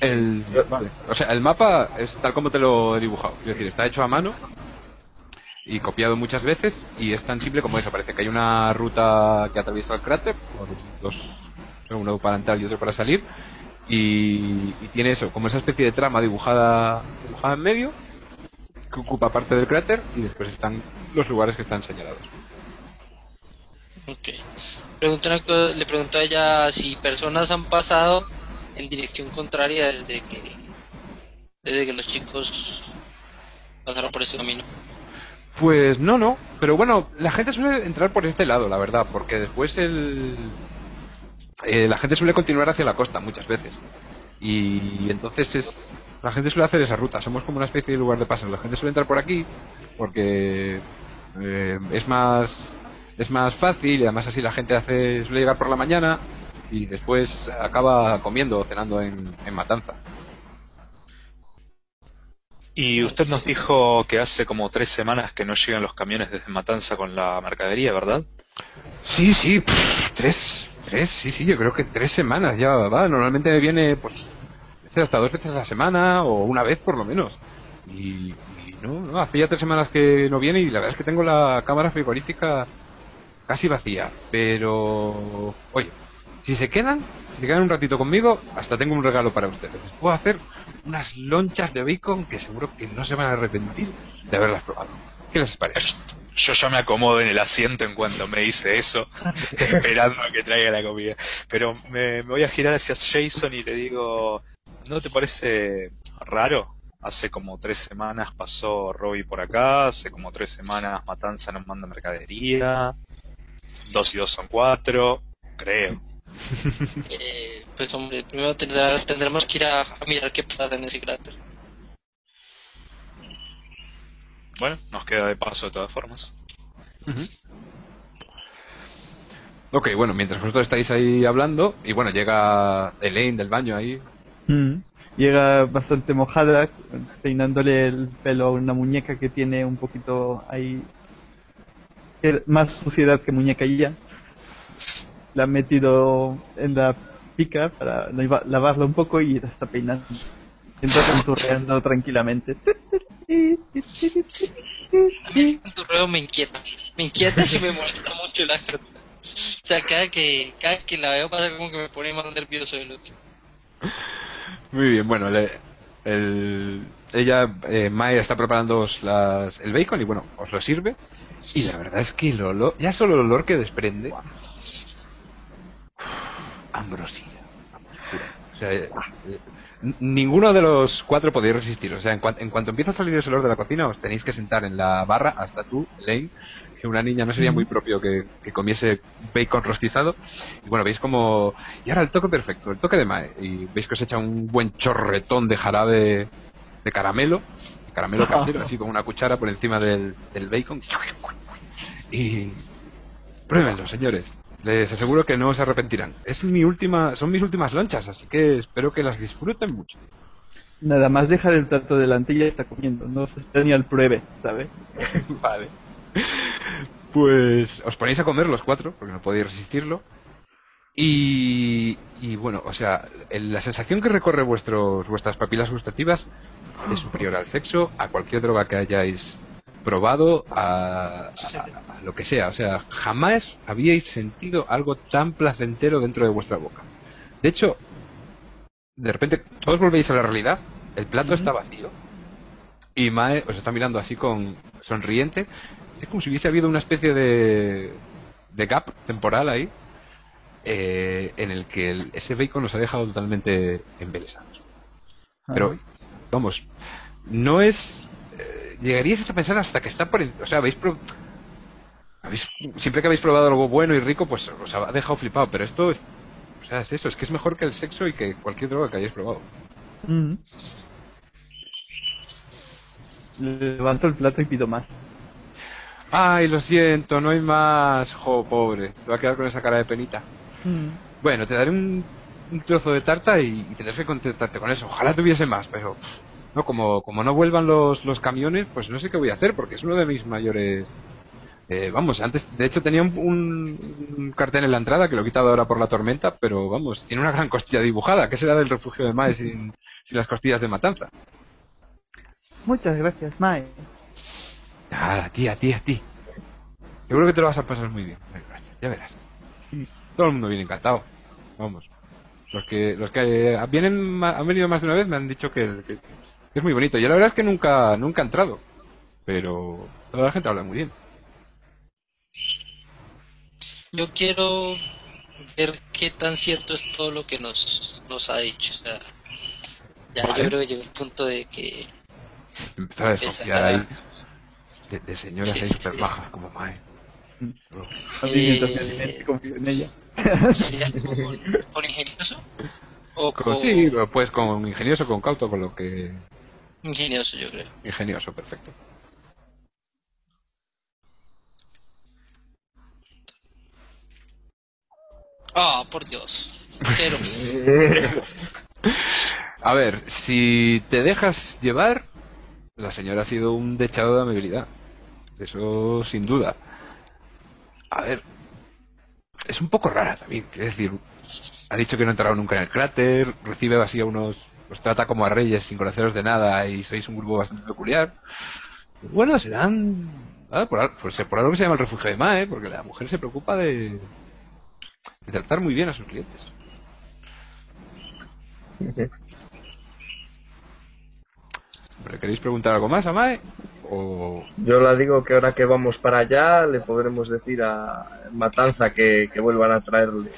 El, vale. O sea, el mapa es tal como te lo he dibujado. Es decir, está hecho a mano y copiado muchas veces y es tan simple como eso. Parece que hay una ruta que atraviesa el cráter, por dos, uno para entrar y otro para salir, y, y, tiene eso, como esa especie de trama dibujada, dibujada en medio que ocupa parte del cráter y después están los lugares que están señalados. Ok. le pregunto a ella si personas han pasado en dirección contraria desde que desde que los chicos pasaron por ese camino. Pues no, no, pero bueno, la gente suele entrar por este lado, la verdad, porque después el eh, la gente suele continuar hacia la costa muchas veces y entonces es la gente suele hacer esa ruta. Somos como una especie de lugar de paso. La gente suele entrar por aquí porque eh, es más es más fácil y además así la gente hace suele llegar por la mañana y después acaba comiendo o cenando en, en Matanza. Y usted nos dijo que hace como tres semanas que no llegan los camiones desde Matanza con la mercadería, ¿verdad? Sí, sí, tres, tres, sí, sí, yo creo que tres semanas ya va. Normalmente viene pues hasta dos veces a la semana o una vez por lo menos. Y, no, no, hace ya tres semanas que no viene y la verdad es que tengo la cámara frigorífica casi vacía. Pero, oye, si se quedan, si se quedan un ratito conmigo, hasta tengo un regalo para ustedes. puedo hacer unas lonchas de bacon que seguro que no se van a arrepentir de haberlas probado. ¿Qué les parece? Yo ya me acomodo en el asiento en cuanto me dice eso, *laughs* esperando a que traiga la comida. Pero me, me voy a girar hacia Jason y le digo, ¿No te parece raro? Hace como tres semanas pasó Robbie por acá, hace como tres semanas Matanza nos manda mercadería, dos y dos son cuatro, creo. *laughs* Eh, pues hombre, primero tendremos que ir a, mirar qué pasa en ese cráter. Bueno, nos queda de paso de todas formas. Ok, bueno, mientras vosotros estáis ahí hablando, y bueno, llega Elaine del baño ahí, Mm. Llega bastante mojada, peinándole el pelo a una muñeca que tiene un poquito ahí más suciedad que muñeca ya. La ha metido en la pica para lavarla un poco y la está peinando. Entonces canturreando tranquilamente. El canturreo me inquieta. Me inquieta y me molesta mucho la O sea, cada que, cada que la veo pasa como que me pone más nervioso el otro. Muy bien, bueno, el, ella, eh, Maya está preparando las, el bacon y bueno, os lo sirve. Y la verdad es que el olor, ya solo el olor que desprende. ambrosía. O sea, eh, ninguno de los cuatro podéis resistir. O sea, en, en, cuanto empieza a salir ese olor de la cocina, os tenéis que sentar en la barra, hasta tú, Lane, que una niña no sería muy propio que, comiese bacon rostizado. Y bueno, veis como... Y ahora el toque perfecto, el toque de Mae. Y veis que os echa un buen chorretón de jarabe de caramelo, caramelo casero, así con una cuchara por encima del, del bacon. Y, Pruébenlo, señores. Les aseguro que no se arrepentirán. Es mi última, son mis últimas lonchas, así que espero que las disfruten mucho. Nada más dejar el plato delante y ya está comiendo. No se está ni al pruebe, ¿sabes? *laughs* vale. Pues os ponéis a comer los cuatro, porque no podéis resistirlo. Y, y bueno, o sea, el- la sensación que recorre vuestros, vuestras papilas gustativas es superior al sexo, a cualquier droga que hayáis probado, a, a- a lo que sea. O sea, jamás habíais sentido algo tan placentero dentro de vuestra boca. De hecho, de repente todos volvéis a la realidad, el plato está vacío y Mae os está mirando así con sonriente. Es como si hubiese habido una especie de, de gap temporal ahí eh, en el que el- ese bacon nos ha dejado totalmente embelesados. Pero, vamos, no es. eh, llegaríais a pensar hasta que está por. O sea, habéis, pro- habéis. Siempre que habéis probado algo bueno y rico, pues os ha dejado flipado. Pero esto. es- O sea, es eso, es que es mejor que el sexo y que cualquier droga que hayáis probado. Mm. Levanto el plato y pido más. Ay, lo siento, no hay más. Jo, pobre. Te va a quedar con esa cara de penita. Mm. Bueno, te daré un, un trozo de tarta y, y tendrás que contentarte con eso. Ojalá tuviese más, pero no como como no vuelvan los, los camiones, pues no sé qué voy a hacer porque es uno de mis mayores. eh, vamos, antes de hecho tenía un, un- un cartel en la entrada que lo he quitado ahora por la tormenta, pero vamos, tiene una gran costilla dibujada. ¿Qué será del refugio de Mae sin, sin las costillas de matanza? Muchas gracias, Mae. Ah, a ti, a ti, a ti. Seguro que te lo vas a pasar muy bien. Ya verás. Todo el mundo viene encantado. Vamos. Los que los que eh, vienen ma- han venido más de una vez me han dicho que, que- que es muy bonito. Y la verdad es que nunca nunca he entrado. Pero toda la gente habla muy bien. Yo quiero ver qué tan cierto es todo lo que nos, nos ha dicho. O sea, ya Vale. yo creo que llegó el punto de que Empezar a desconfiar ahí de, de señoras Sí, ahí sí, super sí. bajas como Mae. A mí mientras Eh, confío en ella. sería como con, con ingenioso o Con- con Sí, pues con ingenioso, con cauto, con lo que... ingenioso, yo creo. Ingenioso, perfecto. Ah, por Dios. Cero. *laughs* A ver, si te dejas llevar, la señora ha sido un dechado de amabilidad. Eso sin duda. A ver, es un poco rara también. Es decir, ha dicho que no ha entrado nunca en el cráter, recibe así a unos. Os trata como a reyes sin conoceros de nada y sois un grupo bastante peculiar. Bueno, serán. ah, por, por, por algo que se llama el refugio de Mae, porque la mujer se preocupa de. de tratar muy bien a sus clientes. *laughs* ¿Le queréis preguntar algo más a Mae? O. Yo la digo que ahora que vamos para allá le podremos decir a Matanza que, que vuelvan a traerle.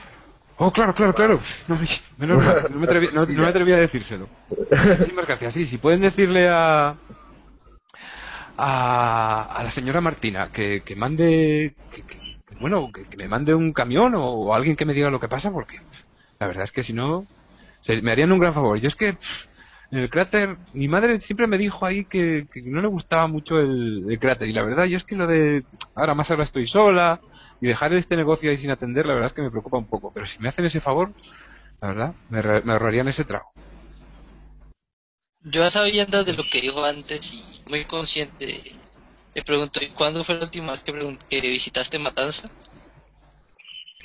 Oh, claro, claro, claro. No, me- menos mal, no, me atreví, no- no me atreví a decírselo. Muchísimas gracias. Sí, si pueden decirle a. a, a la señora Martina que, que mande. que- bueno, que, que me mande un camión o, o alguien que me diga lo que pasa, porque la verdad es que si no. se- me harían un gran favor. Yo es que. pff, En el cráter, mi madre siempre me dijo ahí que, que no le gustaba mucho el, el cráter. Y la verdad, yo es que lo de. Ahora más ahora estoy sola. Y dejar este negocio ahí sin atender, la verdad es que me preocupa un poco. Pero si me hacen ese favor, la verdad, me, me ahorrarían ese trago. Yo a sabiendas de lo que dijo antes y muy consciente, le pregunto, ¿y cuándo fue la última vez que, que visitaste Matanza?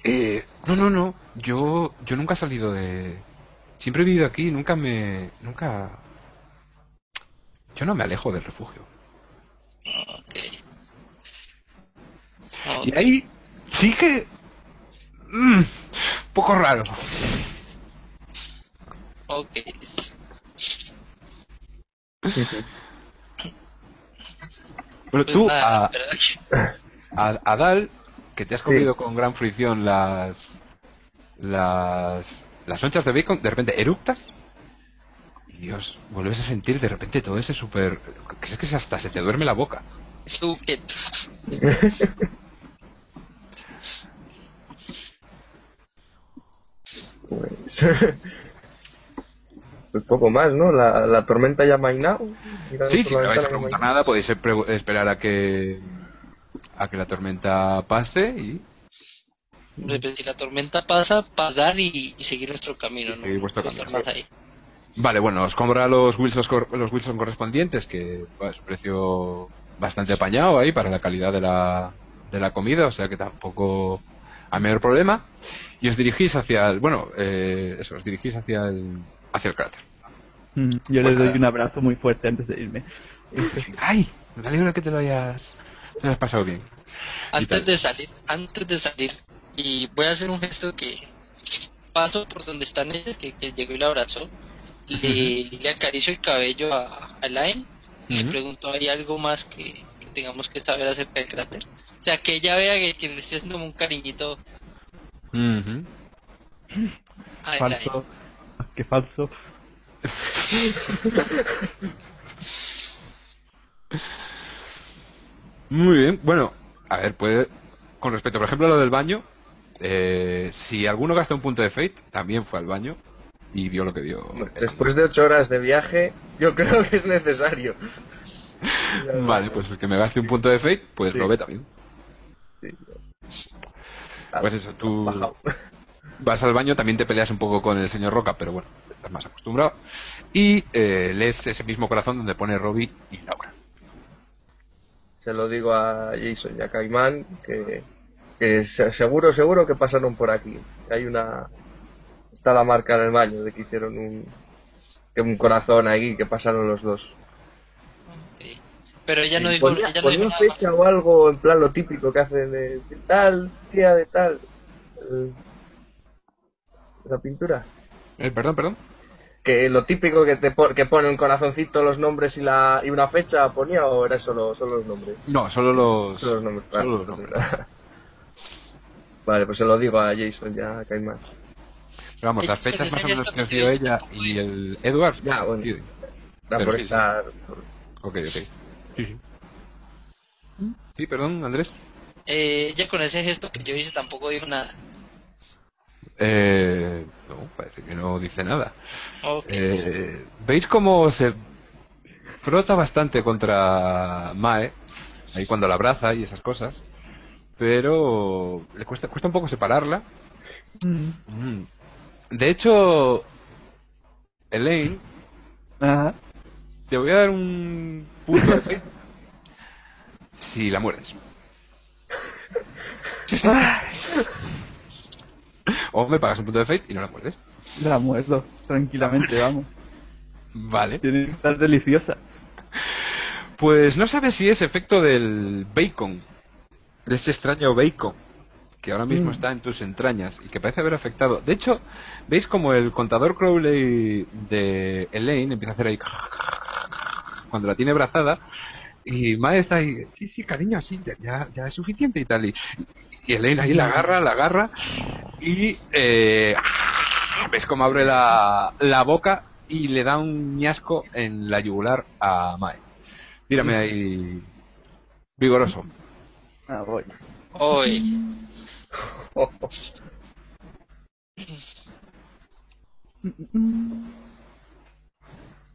Eh, no, no, no. Yo, yo nunca he salido de. Siempre he vivido aquí, nunca me. Nunca. Yo no me alejo del refugio. Ok. Y ahí sí que. mm, poco raro. Ok. Bueno, Pues tú, a, a, a Dal, que te has Sí. comido con gran fruición las. las. Las lonchas de bacon, de repente eructas. Y Dios, vuelves a sentir de repente todo ese súper. que es que hasta se te duerme la boca. Pues, *laughs* pues poco más, ¿no? La, la tormenta ya ha mainado. Sí, si no vais a preguntar nada, podéis esperar a que a que la tormenta pase y si la tormenta pasa, pagar y, y seguir nuestro camino, ¿no? seguir vuestro No camino, estar más ahí. Vale, bueno, os compra los Wilson, los Wilson correspondientes, que pues, precio bastante apañado ahí para la calidad de la, de la comida, o sea que tampoco hay mayor problema. Y os dirigís hacia el, bueno, eh, eso, os dirigís hacia el, hacia el cráter. Mm, Yo les doy un abrazo muy fuerte antes de irme. *laughs* ¡Ay! Me alegro que te lo hayas, te lo hayas pasado bien. Antes de salir, antes de salir, y voy a hacer un gesto que paso por donde están ellos, que, que llegó y la abrazó, le, le acaricio el cabello a, a Elaine, y le pregunto, ¿hay algo más que, que tengamos que saber acerca del cráter? O sea, que ella vea que, que le estoy haciendo un cariñito a Elaine. Falso. Qué falso. Muy bien, bueno, a ver, puede, con respecto, por ejemplo, a lo del baño, eh, si alguno gasta un punto de fate, también fue al baño y vio lo que vio. Después de ocho horas de viaje, yo creo que es necesario. *laughs* Vale, pues el que me gaste un punto de fate, pues Sí. lo ve también. Sí. Pues eso, tú *laughs* vas al baño, también te peleas un poco con el señor Roca, pero bueno, estás más acostumbrado. Y eh, lees ese mismo corazón donde pone Robbie y Laura. Se lo digo a Jason y a Caimán que, que se- seguro, seguro que pasaron por aquí. Hay una. Está la marca en el baño de que hicieron un. que un corazón ahí, que pasaron los dos. Pero ella no dijo, ponía, ella no ponía dijo nada más. fecha o algo en plan lo típico que hacen de, de tal, día de tal. el- la pintura. Eh, perdón, perdón. Que lo típico que te po- que pone un corazoncito, los nombres y la y una fecha ponía o era solo, solo los nombres. No, solo los. Solo los nombres. Solo los nombres. Vale, pues se lo digo a Jason ya a Caimán. Pero vamos, las fechas más o ella menos que os dio ella y el Edward. Ya, bueno. Sí, Da por sí, sí. estar. Ok, ok. Sí, sí. Sí, perdón, Andrés. Eh, ella con ese gesto que yo hice tampoco dijo nada. Eh, no, parece que no dice nada. Ok. Eh, ¿Veis cómo se frota bastante contra Mae? Ahí cuando la abraza y esas cosas. Pero le cuesta, cuesta un poco separarla. Mm. Mm. De hecho, Elaine, Ajá. te voy a dar un punto de fe *laughs* si la muerdes. O me pagas un punto de fate y no la muerdes. La muerdo tranquilamente, vamos. Vale. Tiene que estar deliciosa. Pues no sabes si es efecto del bacon, este extraño bacon, que ahora mismo Mm. está en tus entrañas y que parece haber afectado. De hecho, veis como el contador Crowley de Elaine empieza a hacer ahí cuando la tiene abrazada y Mae está ahí, sí, sí, cariño, sí, ya, ya, ya es suficiente y tal. Y, y Elaine ahí la agarra, la agarra y eh, ves cómo abre la, la boca y le da un ñasco en la yugular a Mae. Tírame ahí vigoroso. Ah, voy. Hoy.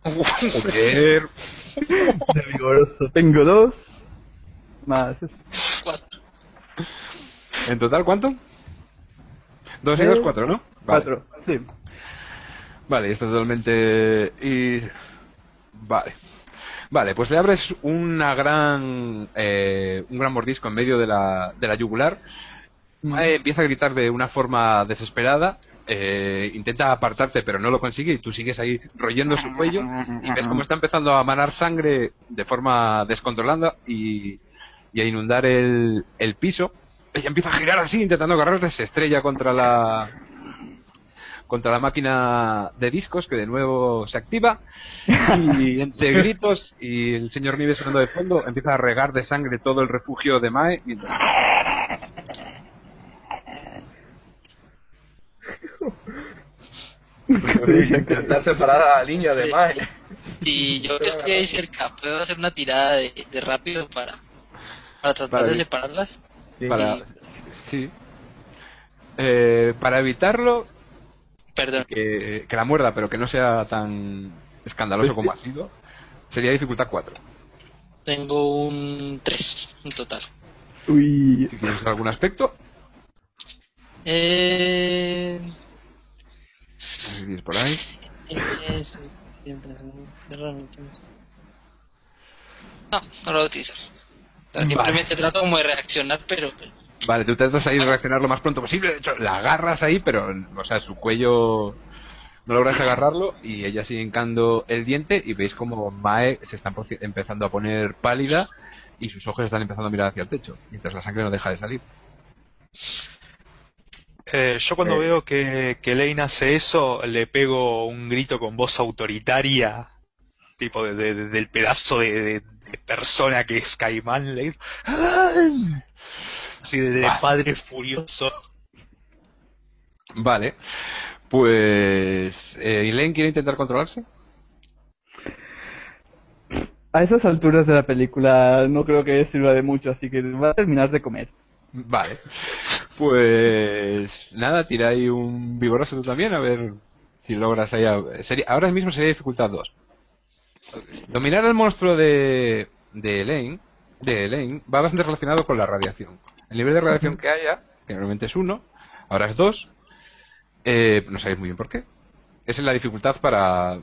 Joder. De vigoroso. Tengo dos. Más. Cuatro. ¿En total cuánto? Dos y Eh, dos, cuatro, ¿no? Vale. Cuatro. Sí. Vale, está totalmente... Y... Vale. Vale, pues le abres una gran... eh, un gran mordisco en medio de la, de la yugular. Mae empieza a gritar de una forma desesperada. eh, intenta apartarte, pero no lo consigue y tú sigues ahí royendo su cuello y ves cómo está empezando a manar sangre de forma descontrolada y, y a inundar el, el piso. Ella empieza a girar así, intentando agarrarte, se estrella contra la contra la máquina de discos que de nuevo se activa y *laughs* entre gritos y el señor Nieves sonando de fondo empieza a regar de sangre todo el refugio de Mae mientras Intentar separar a la niña de Mae. Y yo que estoy ahí cerca, ¿puedo hacer una tirada de, de rápido para, para tratar Para de separarlas? Sí. para sí Eh, para evitarlo Perdón. que, que la muerda pero que no sea tan escandaloso como ha sido sería dificultad 4 Tengo un 3 en total. Uy. si quieres algún aspecto Eh... No sé si es por ahí. eh, No, no lo voy a utilizar. O sea, Simplemente trato como de reaccionar, pero... pero- Vale, tú tratas ahí de reaccionar lo más pronto posible. De hecho, la agarras ahí, pero, o sea, su cuello no logras agarrarlo y ella sigue hincando el diente y veis como Mae se está empezando a poner pálida y sus ojos están empezando a mirar hacia el techo, mientras la sangre no deja de salir. Eh, yo cuando Eh. veo que, que Lane hace eso, le pego un grito con voz autoritaria, tipo de, de- de- del pedazo de, persona que es Caimán, le digo, "¡Ay!". Así de, Vale. padre furioso. Vale, pues... Eh, ¿Elaine quiere intentar controlarse? A esas alturas de la película no creo que sirva de mucho, así que va a terminar de comer. Vale. Pues nada, tira ahí un vigoroso tú también, a ver si logras ahí... a- sería- ahora mismo sería dificultad 2. Dominar al monstruo de, de Elaine, de Elaine va bastante relacionado con la radiación. El nivel de radiación que haya, que normalmente es 1, ahora es 2. Eh, no sabéis muy bien por qué. Esa es la dificultad para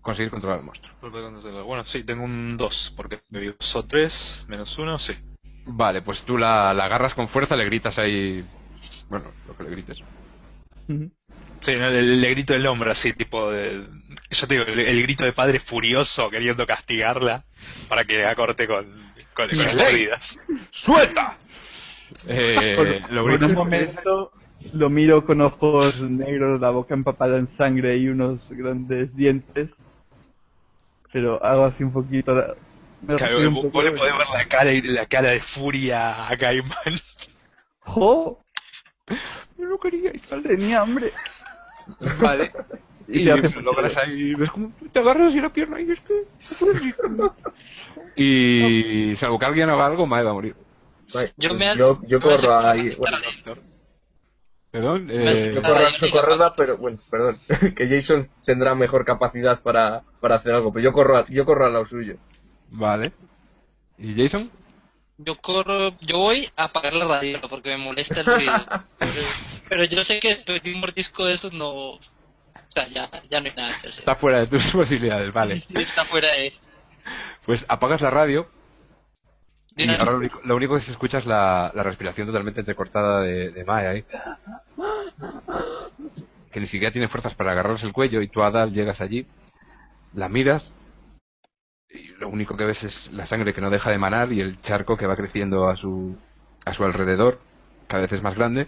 conseguir controlar al monstruo. Bueno, sí, tengo un 2, porque me usó 3, menos 1, sí. Vale, pues tú la, la agarras con fuerza, le gritas ahí... Bueno, lo que le grites. Sí, no, le, le grito el nombre así, tipo de... Yo te digo, el, el grito de padre furioso queriendo castigarla para que acorte con, con, con las Ley. mordidas. ¡Suelta! Eh, lo Por un momento lo miro con ojos negros, la boca empapada en sangre y unos grandes dientes. Pero hago así un poquito... la- me Claro, un poco vos le de- podés ver la cara, y- la cara de furia a Caimán. ¡Jo! Yo no quería ir al- Tenía hambre. Vale. *laughs* Y logras ahí, ves como te agarras y la pierna y es que... *laughs* Y salvo que alguien haga algo, Mae va a morir. Vale, Yo pues me- yo, yo corro falta ahí. Bueno, a Perdón, eh, yo corro yo a socorrerla, pero bueno, perdón. *laughs* que Jason tendrá mejor capacidad para, para hacer algo, pero yo corro, a, yo corro al lado suyo. vale. ¿Y Jason? Yo corro, yo voy a apagar la radio porque me molesta el ruido. *laughs* pero, pero yo sé que después de un mordisco de esos no... O sea, ya, ya no hay nada que hacer. Está fuera de tus *laughs* posibilidades, vale. Está fuera de... Pues apagas la radio y ahora lo único, lo único que se escucha es la, la respiración totalmente entrecortada de, de Mae ahí. Que ni siquiera tiene fuerzas para agarrarse el cuello y tú, Adal, llegas allí, la miras y lo único que ves es la sangre que no deja de emanar y el charco que va creciendo a su, a su alrededor, cada vez es más grande.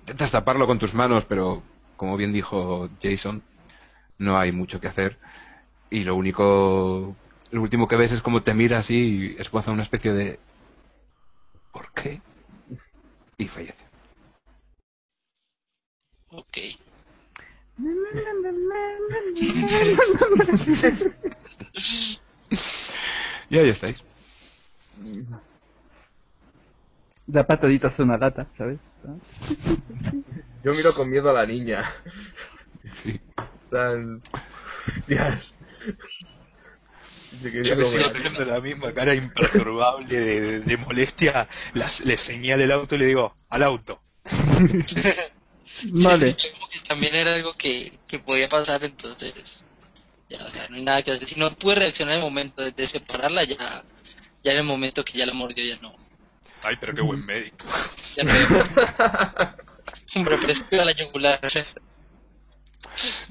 Intentas taparlo con tus manos, pero como bien dijo Jason, no hay mucho que hacer. Y lo único, lo último que ves es como te mira así y esboza una especie de ¿por qué? Y fallece. Ok. Y ahí estáis. Da pataditas a una lata, ¿sabes? Yo miro con miedo a la niña. Sí. Tan... Hostias. Yo Yo que sigo teniendo la misma cara imperturbable de, de- de molestia, las- le señalo el auto y le digo, al auto. *laughs* Vale. Sí, sí, como que también era algo que, que podía pasar, entonces ya, ya no hay nada que hacer. Si no pude reaccionar en el momento de, de separarla, ya, ya en el momento que ya la mordió, ya no. Ay, pero qué buen médico. Ya no Hombre, pero es que la yugular.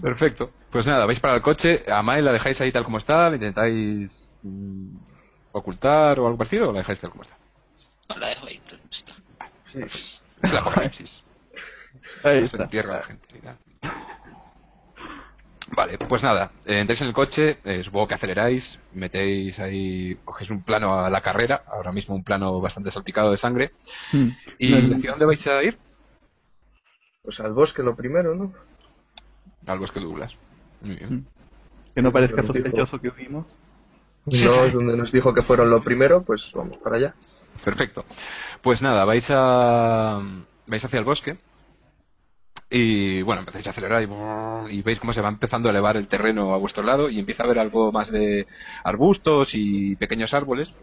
Perfecto. Pues nada, vais para el coche, a Mai la dejáis ahí tal como está, la intentáis mm, ocultar o algo parecido, o la dejáis tal como está. No la dejo ahí, tal como está. Sí. *laughs* Es el apocalipsis. Ahí Se está. entierra la gente. Vale, pues nada, eh, entráis en el coche, eh, supongo que aceleráis, metéis ahí, cogéis un plano a la carrera, ahora mismo un plano bastante salpicado de sangre. Hmm. ¿Y hacia dónde vais a ir? Pues al bosque lo primero, ¿no? Al bosque de Douglas. Muy bien. Que no parezca sospechoso que huimos. No es donde nos dijo que fueron lo primero, pues vamos para allá. Perfecto. Pues nada, vais a vais hacia el bosque y bueno, empezáis a acelerar y, y veis cómo se va empezando a elevar el terreno a vuestro lado y empieza a haber algo más de arbustos y pequeños árboles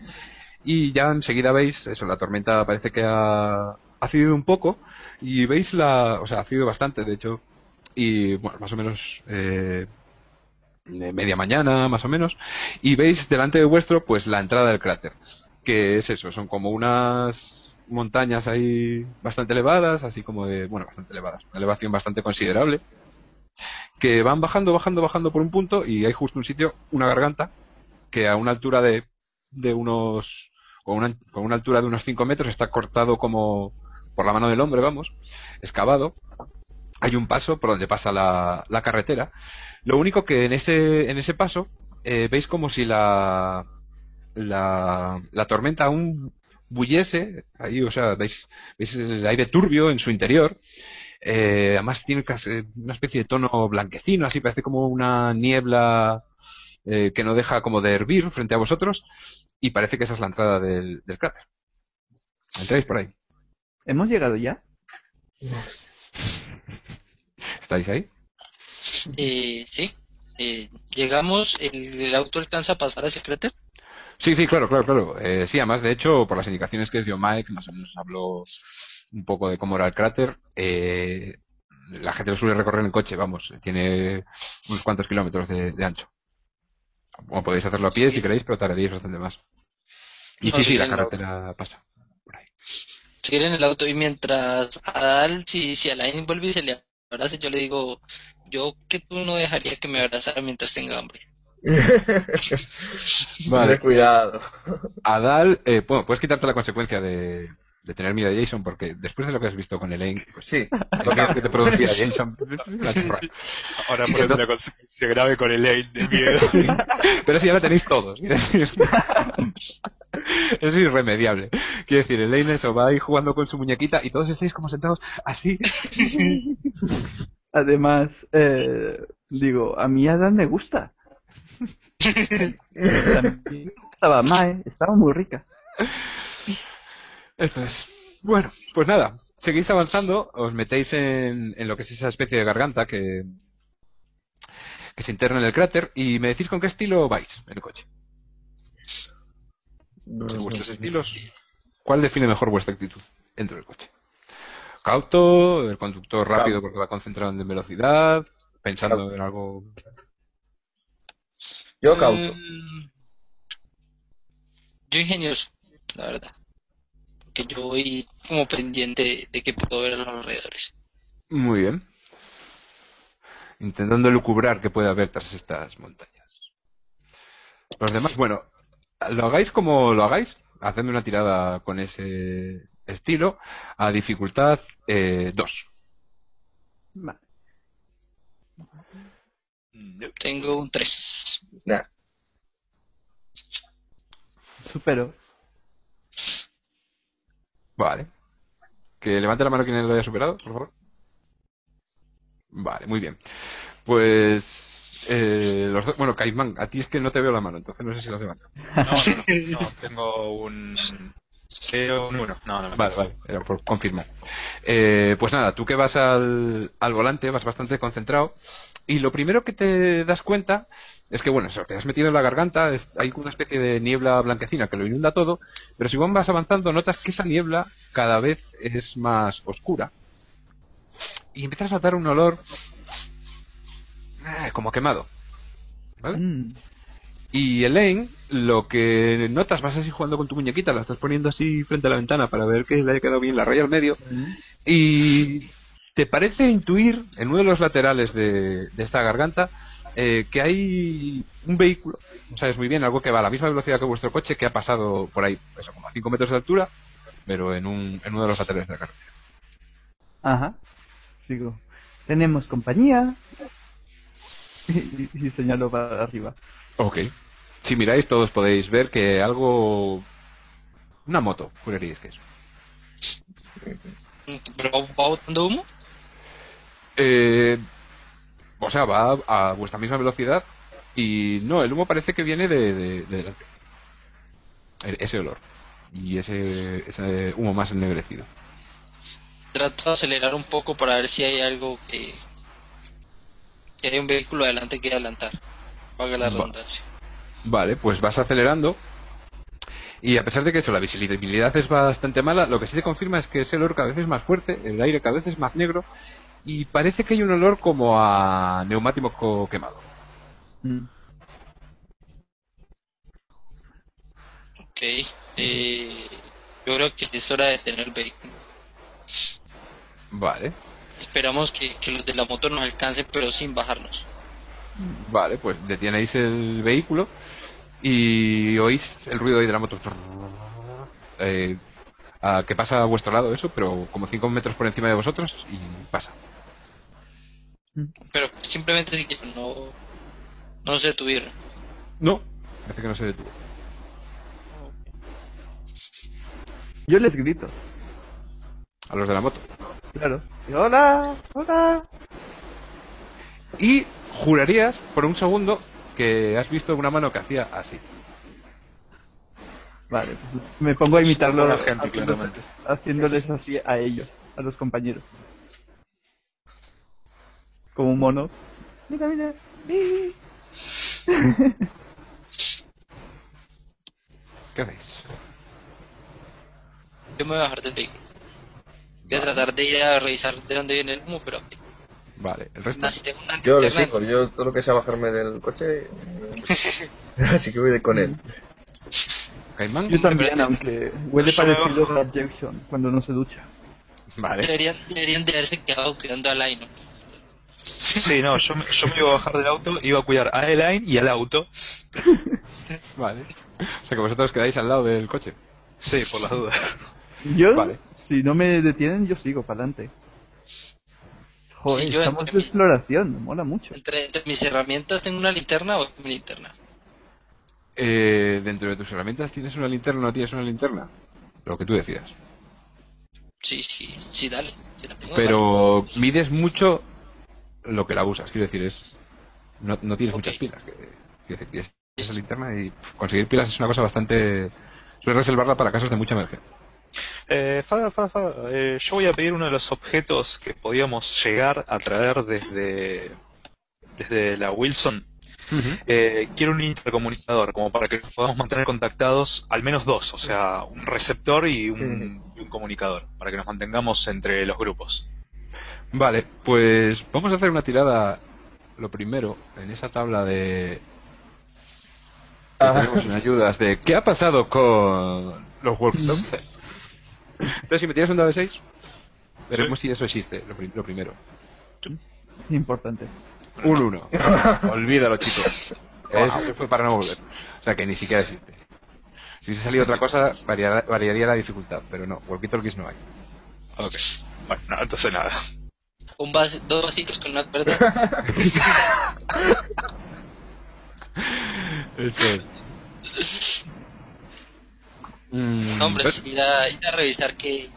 y ya enseguida veis eso, la tormenta parece que ha, ha cedido un poco y veis la, o sea, ha cedido bastante, de hecho, y bueno, más o menos eh, media mañana, más o menos, y veis delante de vuestro, pues la entrada del cráter, que es eso, son como unas montañas ahí bastante elevadas, así como de, bueno, bastante elevadas, una elevación bastante considerable, que van bajando, bajando, bajando por un punto y hay justo un sitio, una garganta, que a una altura de, de unos, con una, con una altura de unos 5 metros está cortado como por la mano del hombre, vamos, excavado. Hay un paso por donde pasa la, la carretera. Lo único que en ese, en ese paso eh, veis como si la, la, la tormenta aún bullese, ahí, o sea, veis, veis el aire turbio en su interior. Eh, además tiene casi una especie de tono blanquecino, así parece como una niebla eh, que no deja como de hervir frente a vosotros y parece que esa es la entrada del, del cráter. Entráis por ahí. ¿Hemos llegado ya? ¿Estáis ahí? Eh, sí. Eh, llegamos, el, el auto alcanza a pasar a ese cráter. Sí, sí, claro, claro, claro. Eh, sí, además, de hecho, por las indicaciones que dio Mike, más o menos habló un poco de cómo era el cráter. Eh, la gente lo suele recorrer en coche, vamos, tiene unos cuantos kilómetros de, de ancho. O podéis hacerlo a pie si queréis, pero tardaréis bastante más. Y No, sí, sí, la carretera pasa. Por ahí. Seguir en el auto y mientras Adal, si, si Alain vuelve y se le abraza, yo le digo, yo que tú no dejaría que me abrazara mientras tenga hambre. *laughs* Vale. Cuidado. Adal, eh, bueno, puedes quitarte la consecuencia de, de tener miedo a Jason, porque después de lo que has visto con Elaine, pues Sí. lo que te producía Jason. *laughs* Ahora consecuencia grave con el aid de miedo. *laughs* Pero si ya la tenéis todos. *laughs* es irremediable. Quiero decir, Elaine eso va ahí jugando con su muñequita y todos estáis como sentados así. Además, eh, digo, a mí Adam me gusta. Estaba mal, estaba muy rica. Esto es. Bueno, pues nada. Seguís avanzando, os metéis en, en lo que es esa especie de garganta que, que se interna en el cráter y me decís con qué estilo vais en el coche. Vuestros estilos, ¿cuál define mejor vuestra actitud dentro del coche? Cauto, el conductor rápido porque va concentrado en velocidad, pensando Cauto. en algo. Yo cauto. Mm, yo ingenioso, la verdad. Porque yo voy como pendiente de que puedo ver a los alrededores. Muy bien. Intentando lucubrar que puede haber tras estas montañas. Los demás, bueno, lo hagáis como lo hagáis, hacedme una tirada con ese estilo a dificultad 2. Vale. Tengo un 3. Nah. Supero. Vale. Que levante la mano quien lo haya superado, por favor. Vale, muy bien. Pues. Eh, los dos- bueno, Caimán, a ti es que no te veo la mano, entonces no sé si levantado. No, no, no, no, tengo un cero, un uno. No, no, no. Vale, vale, era por confirmar. Eh, pues nada, tú que vas al, al volante, vas bastante concentrado, y lo primero que te das cuenta es que, bueno, eso, te has metido en la garganta, es- hay una especie de niebla blanquecina que lo inunda todo, pero si vas avanzando notas que esa niebla cada vez es más oscura. Y empiezas a notar un olor eh, como quemado. ¿Vale? Mm. Y Elaine, lo que notas, vas así jugando con tu muñequita, la estás poniendo así frente a la ventana para ver que le haya quedado bien la raya al medio. Y te parece intuir en uno de los laterales de, de esta garganta eh, que hay un vehículo, sabes muy bien, algo que va a la misma velocidad que vuestro coche, que ha pasado por ahí, eso, como a 5 metros de altura, pero en, un, en uno de los laterales de la carretera. Ajá. Digo, tenemos compañía. *laughs* Y, y señalo para arriba. Ok. Si miráis, todos podéis ver que algo. Una moto, juraríais que es. ¿Pero va botando humo? Eh, o sea, va a, a vuestra misma velocidad y no, el humo parece que viene de, de- de delante. Ese olor. Y ese, ese humo más ennegrecido. Trato de acelerar un poco para ver si hay algo que... que hay un vehículo adelante que adelantar. Valga la Va. Vale, pues vas acelerando Y a pesar de que eso, la visibilidad es bastante mala, lo que sí te confirma es que ese olor cada vez es más fuerte, el aire cada vez es más negro y parece que hay un olor como a neumático quemado. Mm. Ok. Eh, yo creo que es hora de tener el vehículo. Vale, Esperamos que, que los de la moto nos alcancen, pero sin bajarnos. Vale, pues detienéis el vehículo y oís el ruido de la moto. Eh, a- que pasa a vuestro lado eso, pero como 5 metros por encima de vosotros y pasa. Pero simplemente si no, no se detuvieron. No, parece que no se detuvo. Yo les grito. A los de la moto. Claro. Y, hola, hola. Y jurarías por un segundo que has visto una mano que hacía así. Vale, me pongo a imitarlo Buena gente, haciéndoles- claramente. haciéndoles así a ellos, a los compañeros. Como un mono. Mira, mira. *laughs* ¿Qué hacéis? Yo me voy a bajar del vehículo. Voy a tratar de ir a revisar de dónde viene el humo, pero Vale, el resto. nada, si tengo una Yo le sigo, yo todo lo que sea bajarme del coche, *laughs* así que voy de con él. Caimán. Yo también, aunque huele parecido a Jason cuando no se ducha. Vale. Deberían, deberían de haberse quedado cuidando a Laino. Sí, no, yo, me- yo me iba a bajar del auto, iba a cuidar a Elaine y al auto. *laughs* Vale. O sea que vosotros quedáis al lado del coche. Sí, por las dudas. Yo, Vale. si no me detienen, yo sigo para adelante. Joder, Sí, yo estamos entre de exploración, me mola mucho. Entre, entre mis herramientas tengo una linterna o mi linterna. Eh, dentro de tus herramientas tienes una linterna o no tienes una linterna. Lo que tú decidas. Sí, sí, sí, dale. sí la tengo, Pero mides mucho lo que la usas. Quiero decir, es no, no tienes muchas pilas. Que, quiero decir, tienes esa linterna y conseguir pilas es una cosa bastante... Suele reservarla para casos de mucha emergencia. Eh, Fada, Fada, Fada, eh, yo voy a pedir uno de los objetos que podíamos llegar a traer desde, desde la Wilson. Eh, quiero un intercomunicador, como para que nos podamos mantener contactados, al menos dos, o sea, un receptor y un, y un comunicador, para que nos mantengamos entre los grupos. Vale, pues vamos a hacer una tirada. Lo primero, en esa tabla de. que Ah. tenemos en ayudas de ¿qué ha pasado con los *laughs* walkie-talkies? Entonces, si me tiras un dado de 6, veremos si eso existe, lo, lo primero. Importante. Un 1. *laughs* Olvídalo, chicos. Eso fue para no volver. O sea que ni siquiera existe. Si hubiese salido otra cosa, variara- variaría la dificultad, pero no, walkie-talkies no hay. Ok. Bueno, no, entonces nada. Un vas- dos vasitos con una cuerda. *laughs* Eso es. Mm, No, hombre, pues- sí, ir a, ir a revisar qué,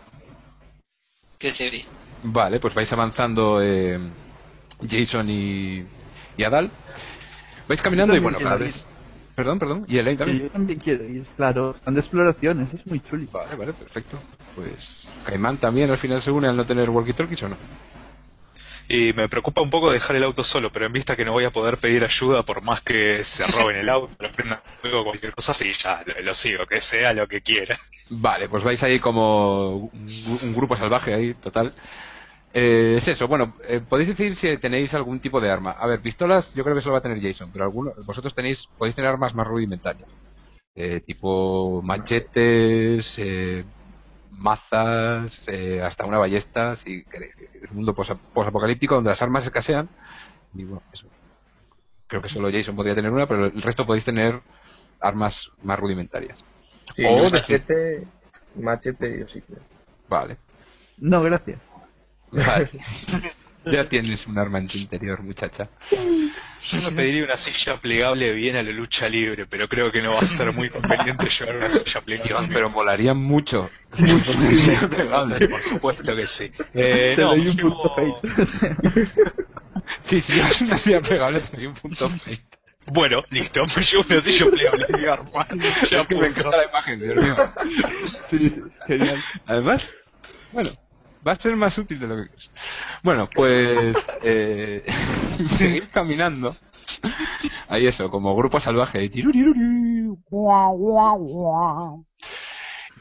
qué se ve. Vale, pues vais avanzando eh, Jason y, y Adal. Vais caminando y bueno, cada vez... Perdón, perdón. Y Elaine Sí, también. yo también quiero ir, claro. Son de exploración, eso es muy chuli. Vale, vale, perfecto. Pues Caimán también al final se une al no tener walkie-talkies o no. Y me preocupa un poco dejar el auto solo, pero en vista que no voy a poder pedir ayuda por más que se roben el auto, lo prendan fuego o cualquier cosa, sí, ya lo, sigo, que sea lo que quiera. Vale, pues vais ahí como un, un grupo salvaje ahí, total. Eh, es eso, bueno, eh, podéis decir si tenéis algún tipo de arma. A ver, pistolas yo creo que solo va a tener Jason, pero alguno, vosotros tenéis, podéis tener armas más rudimentarias. Eh, tipo machetes, eh, mazas, eh, hasta una ballesta, si queréis. Es un mundo posa- posapocalíptico donde las armas escasean. Y bueno, eso. Creo que solo Jason podría tener una, pero el resto podéis tener armas más rudimentarias. Sí, O machete, machete yo sí. Vale. No, gracias. Vale. *laughs* ya tienes un arma en tu interior, muchacha. Yo me pediría una silla plegable bien a la lucha libre, pero creo que no va a ser muy conveniente llevar una silla plegable. Pero molaría mucho. *laughs* Plegable, por supuesto que sí. Eh, Te no, doy un llevo- punto fate. Sí, si llevas *laughs* una silla plegable, te doy un punto. fake. Bueno, listo, me llevo una silla plegable. *laughs* Ya Es que me encanta la imagen, Dios mío. Sí, genial. Además, bueno, va a ser más útil de lo que crees. Bueno, pues eh, *laughs* seguir caminando. Ahí eso, como grupo salvaje.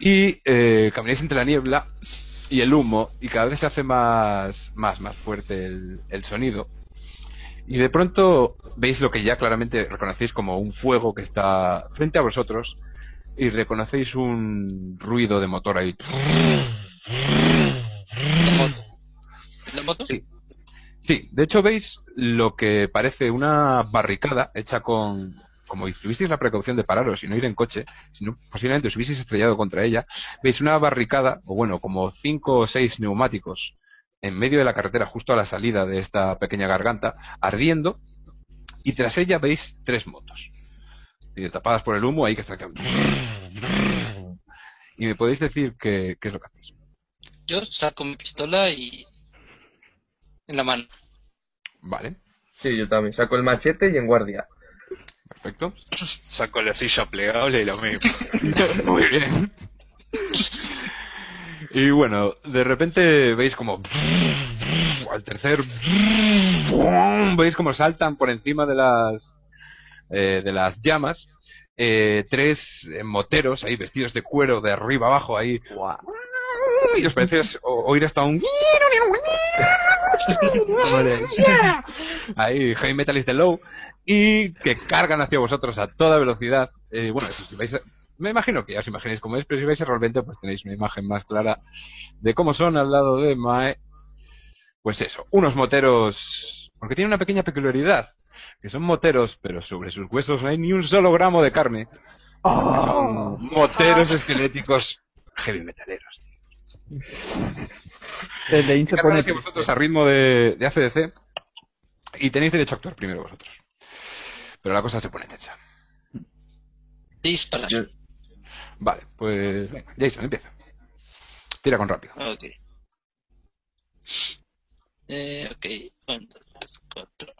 Y eh, camináis entre la niebla y el humo y cada vez se hace más, más, más fuerte el, el sonido. Y de pronto veis lo que ya claramente reconocéis como un fuego que está frente a vosotros y reconocéis un ruido de motor ahí. ¿La moto? ¿La moto? Sí. Sí, de hecho veis lo que parece una barricada hecha con, como tuvisteis la precaución de pararos y no ir en coche, sino posiblemente os hubieseis estrellado contra ella, veis una barricada, o bueno, como cinco o seis neumáticos en medio de la carretera, justo a la salida de esta pequeña garganta, ardiendo, y tras ella veis tres motos. Y tapadas por el humo, ahí que está. Y me podéis decir qué, qué es lo que hacéis. Yo saco mi pistola y... En la mano. Vale, Sí, yo también. Saco el machete y en guardia. perfecto. *laughs* Saco la silla plegable y lo mismo. *laughs* Muy bien. Y bueno, de repente veis como al tercer veis como saltan por encima de las eh, de las llamas eh, tres eh, moteros ahí vestidos de cuero de arriba abajo ahí y os parece o- oír hasta un ahí heavy metalist de low y que cargan hacia vosotros a toda velocidad. Eh, bueno eso, si vais a- me imagino que ya os imagináis cómo es pero si vais a Roll20 pues tenéis una imagen más clara de cómo son al lado de Mae. Pues eso unos moteros porque tienen una pequeña peculiaridad que son moteros pero sobre sus huesos no hay ni un solo gramo de carne. Son moteros esqueléticos heavy metaleros El de se pone vosotros a ritmo de, de ACDC y tenéis derecho a actuar primero vosotros. Pero la cosa se pone tensa. Dispara. Vale, pues venga, Jason, empieza. Tira con rápido. Ok. Eh, ok. Un, dos, tres, cuatro.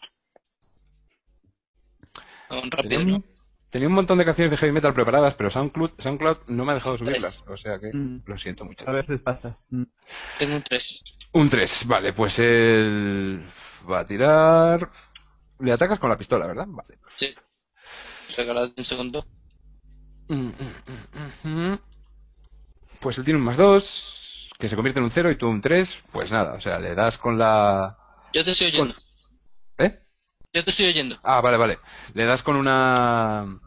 Un rápido, Tenía ¿no? Tenía un montón de canciones de heavy metal preparadas, pero SoundCloud, SoundCloud no me ha dejado subirlas. O sea que Mm. lo siento mucho. A veces pasa. Mm. Tengo un 3. Un 3, vale, pues él va a tirar... Le atacas con la pistola, ¿verdad? Vale. Sí. Regalad un segundo. Mm, mm, mm, mm, mm. Pues él tiene un más 2, que se convierte en un 0 y tú un 3, pues nada, o sea, le das con la... Yo te estoy oyendo. Yo te estoy oyendo. Ah, vale, vale. Le das con una...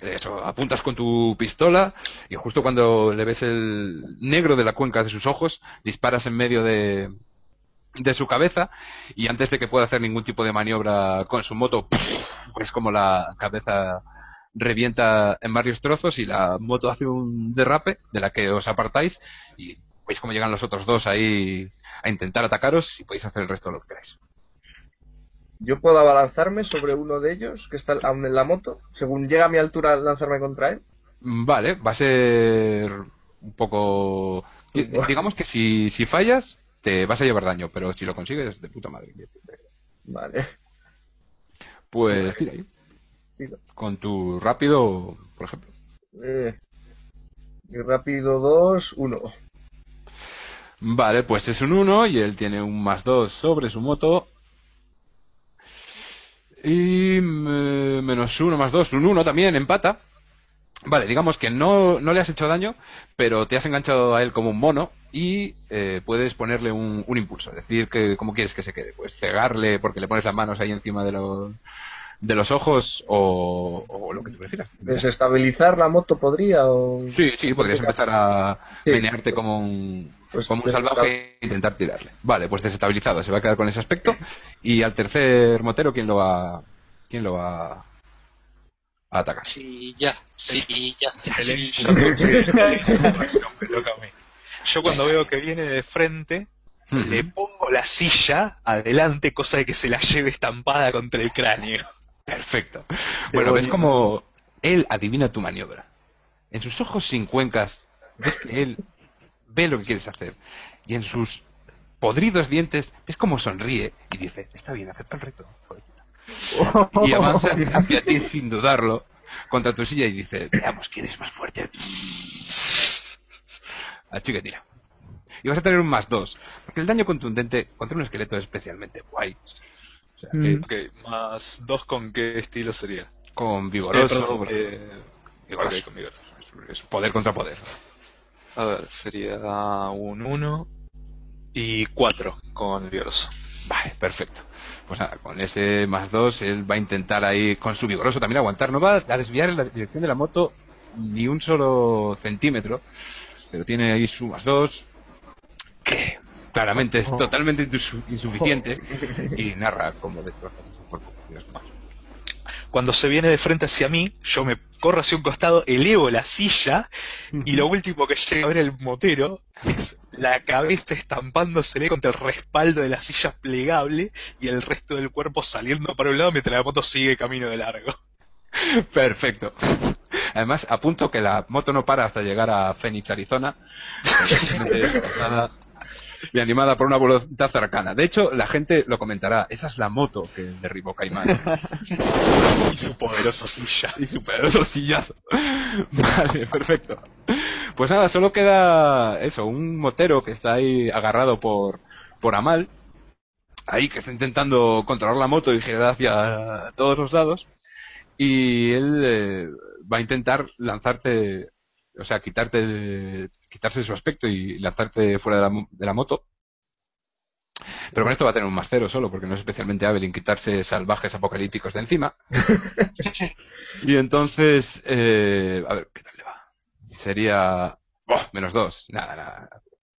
Eso, apuntas con tu pistola y justo cuando le ves el negro de la cuenca de sus ojos, disparas en medio de, de su cabeza y antes de que pueda hacer ningún tipo de maniobra con su moto, pues como la cabeza revienta en varios trozos y la moto hace un derrape de la que os apartáis y veis cómo llegan los otros dos ahí a intentar atacaros y podéis hacer el resto de lo que queráis. Yo puedo abalanzarme sobre uno de ellos que está aún en la moto. Según llega a mi altura, lanzarme contra él. Mm, Vale, va a ser un poco... Digamos que si, si fallas, te vas a llevar daño, pero si lo consigues, de puta madre. Vale. Pues tira ahí. Tiro. Con tu rápido, por ejemplo. Eh, rápido 2, 1. Vale, pues es un 1 y él tiene un más 2 sobre su moto. Y mm, menos 1 más 2, un 1 también, empata. Vale, digamos que no, no le has hecho daño, pero te has enganchado a él como un mono y eh, puedes ponerle un, un impulso. Decir, que cómo quieres que se quede. Pues cegarle porque le pones las manos ahí encima de los, de los ojos o, o lo que tú prefieras. ¿Desestabilizar la moto podría? O... Sí, sí, podrías empezar a Sí, menearte pues- como un, pues como un salvaje e intentar tirarle. Vale, pues desestabilizado, se va a quedar con ese aspecto. Y al tercer motero, ¿quién lo va, quién lo va a atacar? Sí, ya. Sí, ya. Yo considero que la razón me toca a mí. Yo cuando veo que viene de frente, le pongo la silla adelante, cosa de que se la lleve estampada contra el cráneo. Perfecto. Bueno, ves bonito. como él adivina tu maniobra. En sus ojos sin cuencas, ves que él ve lo que quieres hacer. Y en sus podridos dientes, ves como sonríe y dice, está bien, acepta el reto. joder". Y avanza hacia ti sin dudarlo contra tu silla y dice, veamos quién es más fuerte. Así que tira. Y vas a tener un más dos. Porque el daño contundente contra un esqueleto es especialmente guay. O sea, que Mm. Ok, más dos con qué estilo sería. con Eh, vigoroso. perdón, eh, vigoroso. ok, con vigoroso. Es poder contra poder. A ver, sería un 1 y 4 con el vigoroso. Vale, perfecto. Pues nada, con ese más 2 él va a intentar ahí con su vigoroso también aguantar. No va a desviar en la dirección de la moto ni un solo centímetro, pero tiene ahí su más 2 que claramente es totalmente insu- insuficiente *laughs* y narra como destroza su cuerpo. Cuando se viene de frente hacia mí, yo me corro hacia un costado, elevo la silla y lo último que llega a ver el motero es la cabeza estampándosele contra el respaldo de la silla plegable y el resto del cuerpo saliendo para un lado mientras la moto sigue camino de largo. Perfecto. Además, apunto que la moto no para hasta llegar a Phoenix, Arizona. *laughs* *laughs* Y animada por una voluntad cercana. De hecho, la gente lo comentará. Esa es la moto que derribó Caimán. Y su poderosa silla. y su poderoso sillazo. *laughs* Vale, perfecto. Pues nada, solo queda eso, un motero que está ahí agarrado por, por Amal. Ahí que está intentando controlar la moto y girar hacia todos los lados. Y él eh, va a intentar lanzarte, o sea, quitarte, quitarse su aspecto y lanzarte fuera de la, de la moto. Pero con esto va a tener un más cero solo, porque no es especialmente hábil en quitarse salvajes apocalípticos de encima. *laughs* y entonces, eh, a ver, ¿qué tal le va? Sería, ¡oh! menos dos, nada, nada.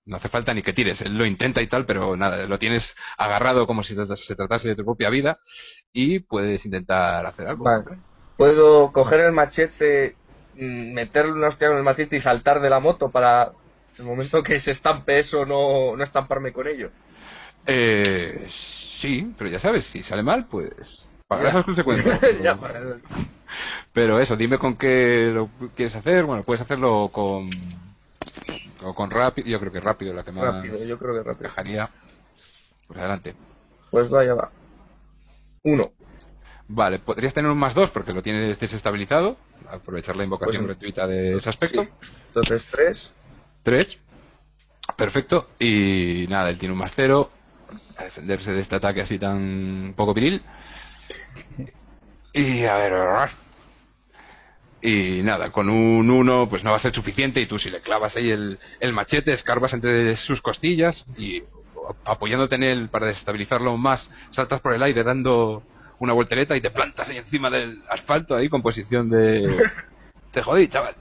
No hace falta ni que tires, él lo intenta y tal, pero nada, lo tienes agarrado como si se tratase de tu propia vida y puedes intentar hacer algo. Vale. Puedo coger el machete, meterle una hostia con el machete y saltar de la moto para el momento que se estampe eso no, no estamparme con ello. Eh, sí, pero ya sabes, si sale mal, pues pagarás las consecuencias. *laughs* Ya, Pero eso, dime con qué lo quieres hacer. Bueno, puedes hacerlo con. O con rápido. Yo creo que rápido la que más rápido, yo creo que rápido. encajaría. Pues adelante. Pues vaya, va. Uno. Vale, podrías tener un más dos porque lo tienes desestabilizado. Aprovechar la invocación Pues, gratuita de ese aspecto. Sí. Entonces tres. Tres. Perfecto. Y nada, él tiene un más cero. A defenderse de este ataque así tan poco viril. Y a ver. Y nada, con un 1 pues no va a ser suficiente y tú si le clavas ahí el, el machete, escarbas entre sus costillas y apoyándote en él para desestabilizarlo aún más, saltas por el aire dando una voltereta y te plantas ahí encima del asfalto ahí con posición de... *laughs* Te jodí, chaval.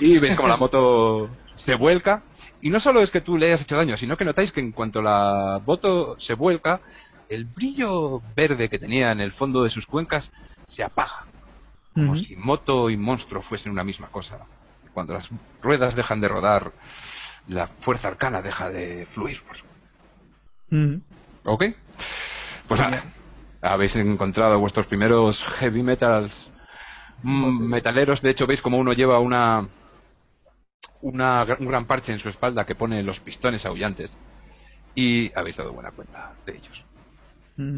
Y ves como la moto se vuelca y no solo es que tú le hayas hecho daño, sino que notáis que en cuanto la moto se vuelca, el brillo verde que tenía en el fondo de sus cuencas se apaga como si moto y monstruo fuesen una misma cosa. Cuando las ruedas dejan de rodar, la fuerza arcana deja de fluir. pues. ¿Ok? Pues nada, habéis encontrado vuestros primeros heavy metals mm, metaleros. De hecho, veis como uno lleva una, una un gran parche en su espalda que pone los pistones aullantes. Y habéis dado buena cuenta de ellos. Ujú.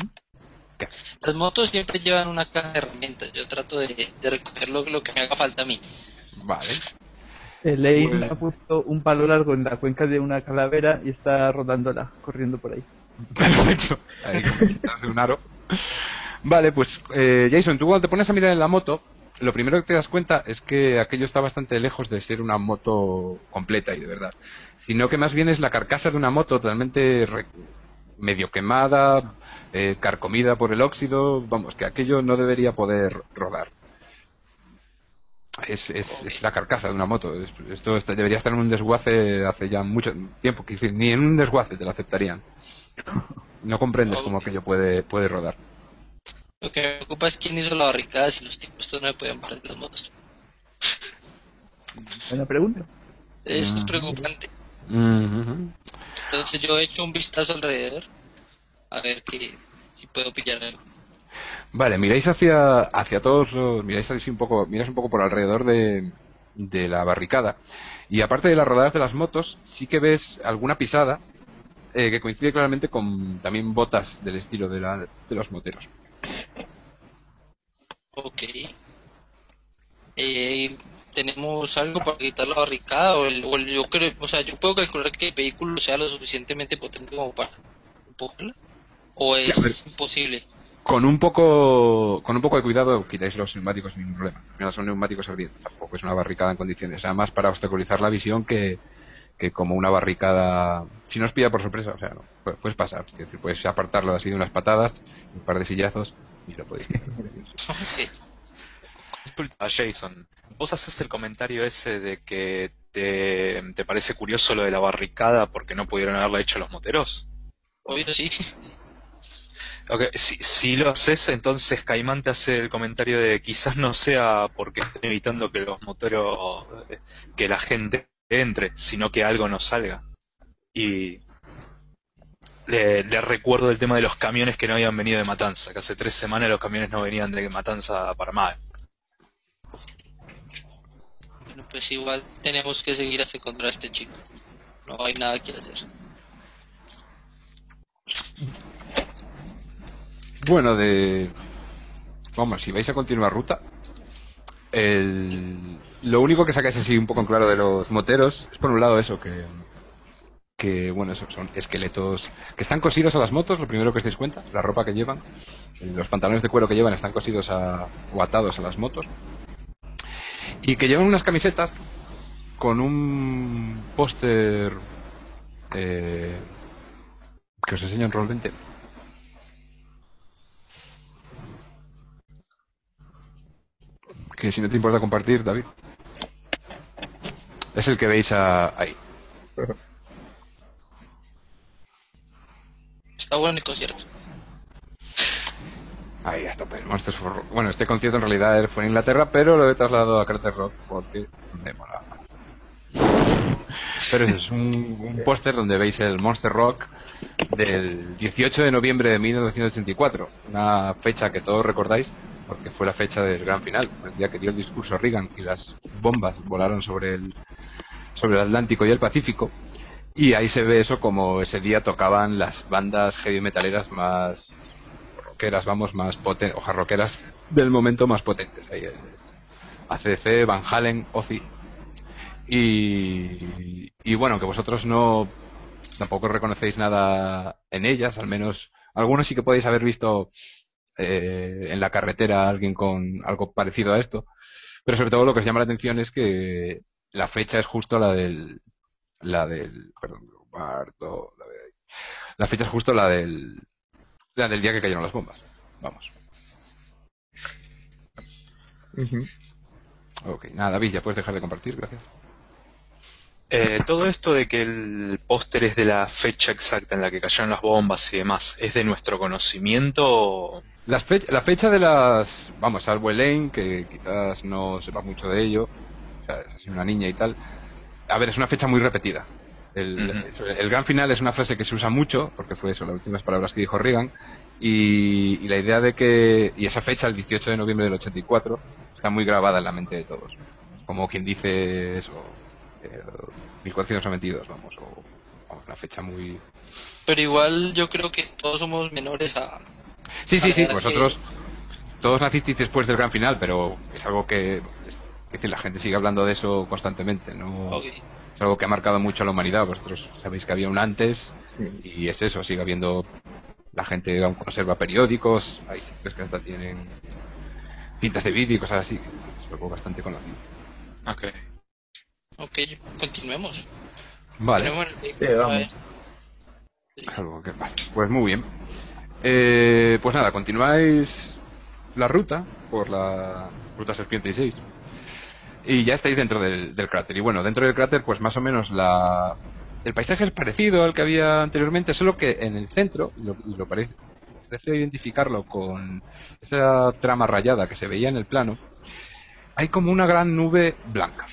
Las motos siempre llevan una caja de herramientas. Yo trato de, de recoger lo, lo que me haga falta a mí. Vale. Elaine Pues- ha puesto un palo largo en la cuenca de una calavera y está rodándola, corriendo por ahí. *laughs* Perfecto. Ahí de un aro. Vale, pues eh, Jason, tú cuando te pones a mirar en la moto, lo primero que te das cuenta es que aquello está bastante lejos de ser una moto completa y de verdad. Sino que más bien es la carcasa de una moto totalmente re- medio quemada, eh, carcomida por el óxido. Vamos, que aquello no debería poder rodar. Es, es, es la carcasa de una moto. Es- Esto está- debería estar en un desguace hace ya mucho tiempo. Decir, ni en un desguace te lo aceptarían. No comprendes cómo aquello puede, puede rodar. Lo que me preocupa es quién hizo la barricada si los tipos estos no me podían parar de las motos. Buena pregunta. Eso es Mm. preocupante. Mhm. Entonces yo he hecho un vistazo alrededor a ver que, si puedo pillar algo. Vale, miráis hacia, hacia todos los, miráis así un poco, miráis un poco por alrededor de, de la barricada. Y aparte de las rodadas de las motos, sí que ves alguna pisada eh, que coincide claramente con también botas del estilo de, la, de los moteros. Ok. Eh, ¿Tenemos algo para quitar la barricada? O, el, o el- yo creo, o sea, yo puedo calcular que el vehículo sea lo suficientemente potente como para empujarla. ¿O es imposible? Con un poco, con un poco de cuidado quitáis los neumáticos sin ningún problema. Son neumáticos ardientes, tampoco es una barricada en condiciones. Nada más para obstaculizar la visión que, que como una barricada, si no os pilla por sorpresa, o sea, no, puedes pasar, es decir, puedes apartarlo así de unas patadas, un par de sillazos y lo podéis. Consulta, *laughs* Jason, vos haces el comentario ese de que te, te parece curioso lo de la barricada porque no pudieron haberla hecho los moteros. Obvio, sí. Okay. Si, si, lo haces, entonces Caimán te hace el comentario de quizás no sea porque estén evitando que los moteros, que la gente entre, sino que algo no salga. Y le, le, recuerdo el tema de los camiones que no habían venido de Matanza, que hace tres semanas los camiones no venían de Matanza para mal. Bueno, pues igual tenemos que seguir hasta encontrar a este chico. No hay nada que hacer. Bueno, de. Vamos, si vais a continuar ruta, el... lo único que sacáis así un poco en claro de los moteros es por un lado eso, que. Que, bueno, son esqueletos que están cosidos a las motos, lo primero que os dais cuenta, la ropa que llevan, los pantalones de cuero que llevan están cosidos a, o atados a las motos. Y que llevan unas camisetas con un póster eh, que os enseño en Roll 20 que si no te importa compartir, David. Es el que veis a, ahí. Está bueno el concierto. Ahí, a tope. Monsters for... Bueno, este concierto en realidad fue en Inglaterra, pero lo he trasladado a Crater Rock porque me mola Pero es un, un póster donde veis el Monster Rock del 18 de noviembre de 1984, una fecha que todos recordáis porque fue la fecha del gran final, el día que dio el discurso Reagan y las bombas volaron sobre el, sobre el Atlántico y el Pacífico. Y ahí se ve eso como ese día tocaban las bandas heavy metaleras más rockeras, vamos, más potentes, o rockeras del momento más potentes. Ahí ACDC, Van Halen, Ozzy. Y, y bueno, que vosotros no tampoco reconocéis nada en ellas, al menos algunos sí que podéis haber visto eh, en la carretera alguien con algo parecido a esto. Pero sobre todo lo que os llama la atención es que la fecha es justo la del. La del. Perdón, la, la fecha es justo la del. La del día que cayeron las bombas. Vamos. Ok, nada, David, ya puedes dejar de compartir, gracias. Eh, todo esto de que el póster es de la fecha exacta en la que cayeron las bombas y demás, ¿es de nuestro conocimiento? la fecha de las. Vamos, salvo Elaine, que quizás no sepa mucho de ello, es así una niña y tal. A ver, es una fecha muy repetida. El, el, gran final es una frase que se usa mucho, porque fue eso, las últimas palabras que dijo Reagan, y, y la idea de que. Y esa fecha, el 18 de noviembre del 84, está muy grabada en la mente de todos. Como quien dice eso eh, 1492, vamos, o, una fecha muy... Pero igual yo creo que todos somos menores a... Sí, sí, sí, vosotros todos nacisteis después del gran final, pero es algo que, es, que la gente sigue hablando de eso constantemente, ¿no? Es algo que ha marcado mucho a la humanidad, vosotros sabéis que había un antes y es eso, sigue habiendo... La gente aún conserva periódicos, hay sitios que hasta tienen cintas de vídeo y cosas así, es algo bastante conocido. Ok. Ok, continuemos. Vale. vamos. Algo que, vale. Pues muy bien. Eh, pues nada, continuáis la ruta por la ruta Serpiente 6 y ya estáis dentro del, cráter. Y bueno, dentro del cráter, pues más o menos la el paisaje es parecido al que había anteriormente, solo que en el centro, lo, lo parece, parece identificarlo con esa trama rayada que se veía en el plano, hay como una gran nube blanca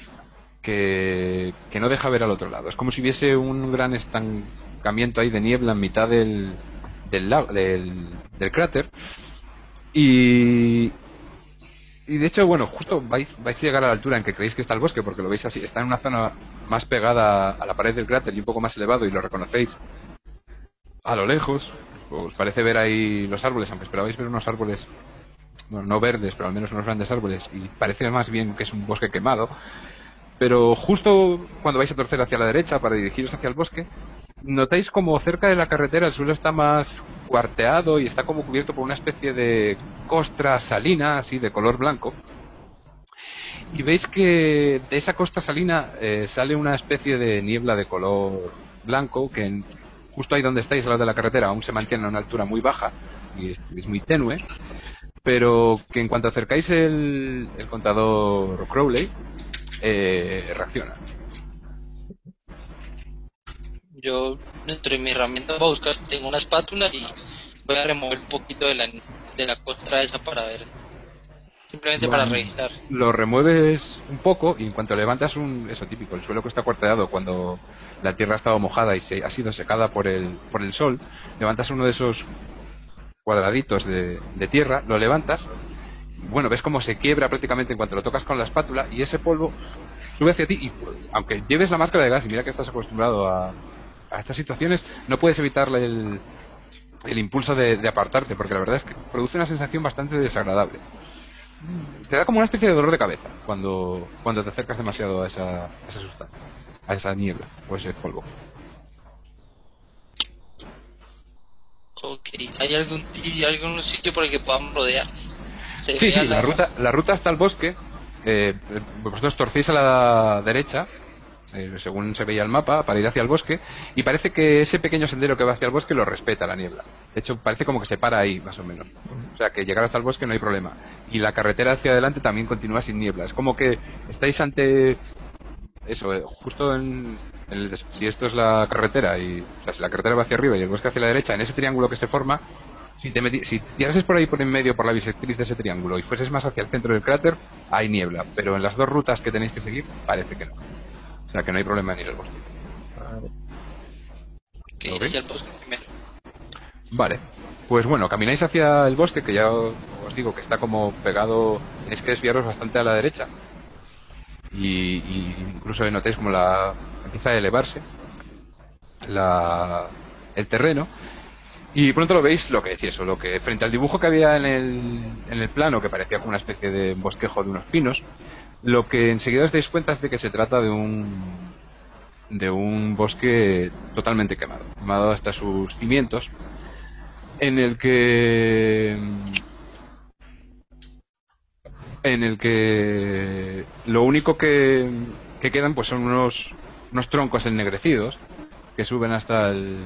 que, que no deja ver al otro lado. Es como si hubiese un gran estancamiento ahí de niebla en mitad del, del cráter. Y, y de hecho, bueno, justo vais, vais a llegar a la altura en que creéis que está el bosque, porque lo veis así, está en una zona más pegada a la pared del cráter y un poco más elevado y lo reconocéis a lo lejos. Os parece ver ahí los árboles, aunque esperabais ver unos árboles, bueno, no verdes, pero al menos unos grandes árboles, y parece más bien que es un bosque quemado pero justo cuando vais a torcer hacia la derecha para dirigiros hacia el bosque, notáis como cerca de la carretera el suelo está más cuarteado y está como cubierto por una especie de costra salina, así de color blanco. y veis que de esa costa salina eh, sale una especie de niebla de color blanco que justo ahí donde estáis, al lado de la carretera, aún se mantiene a una altura muy baja y es, muy tenue, pero que en cuanto acercáis el, contador Crowley, eh, reacciona. Yo, dentro de mi herramienta, voy a buscar, tengo una espátula y voy a remover un poquito de la, de la contra esa para ver simplemente para revisar. Lo remueves un poco y en cuanto levantas un, eso típico, el suelo que está cuarteado cuando la tierra ha estado mojada y se, ha sido secada por el, por el sol, levantas uno de esos cuadraditos de, tierra, lo levantas, bueno, ves cómo se quiebra prácticamente en cuanto lo tocas con la espátula y ese polvo sube hacia ti y aunque lleves la máscara de gas y mira que estás acostumbrado a, a estas situaciones, no puedes evitarle el, el impulso de, de, apartarte, porque la verdad es que produce una sensación bastante desagradable te da como una especie de dolor de cabeza cuando, cuando te acercas demasiado a esa, esa sustancia, a esa niebla o ese polvo. Ok, ¿hay algún, algún sitio por el que podamos rodear? Sí, sí, la, ruta, la ruta hasta el bosque, eh, vosotros torcéis a la derecha eh, según se veía el mapa, para ir hacia el bosque, y parece que ese pequeño sendero que va hacia el bosque lo respeta la niebla. De hecho, parece como que se para ahí, más o menos. O sea, que llegar hasta el bosque no hay problema. Y la carretera hacia adelante también continúa sin niebla. Es como que estáis ante eso, eh, justo en, el, si esto es la carretera y o sea, si la carretera va hacia arriba y el bosque hacia la derecha, en ese triángulo que se forma, si te si tirases por ahí por en medio por la bisectriz de ese triángulo y fueses más hacia el centro del cráter, hay niebla, pero en las dos rutas que tenéis que seguir parece que no sea que no hay problema en ir al bosque. Vale. el bosque primero. Vale. Pues bueno, camináis hacia el bosque, que ya os digo que está como pegado, tenéis que desviaros bastante a la derecha. Y, incluso notéis como la empieza a elevarse la, el terreno. Y pronto lo veis lo que decía eso, lo que frente al dibujo que había en el, en el plano, que parecía como una especie de bosquejo de unos pinos, lo que enseguida os dais cuenta es de que se trata de un de un bosque totalmente quemado, quemado hasta sus cimientos, en el que en el que lo único que, que quedan pues son unos unos troncos ennegrecidos que suben hasta el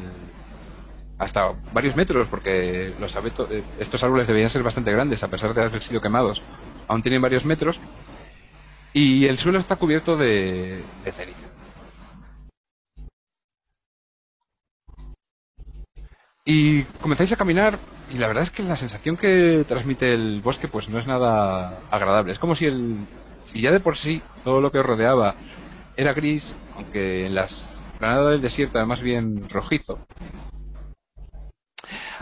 hasta varios metros porque los abetos, estos árboles debían ser bastante grandes a pesar de haber sido quemados aún tienen varios metros y el suelo está cubierto de, ceniza. Y comenzáis a caminar y la verdad es que la sensación que transmite el bosque pues no es nada agradable. Es como si el si ya de por sí todo lo que os rodeaba era gris, aunque en las granadas del desierto además bien rojizo.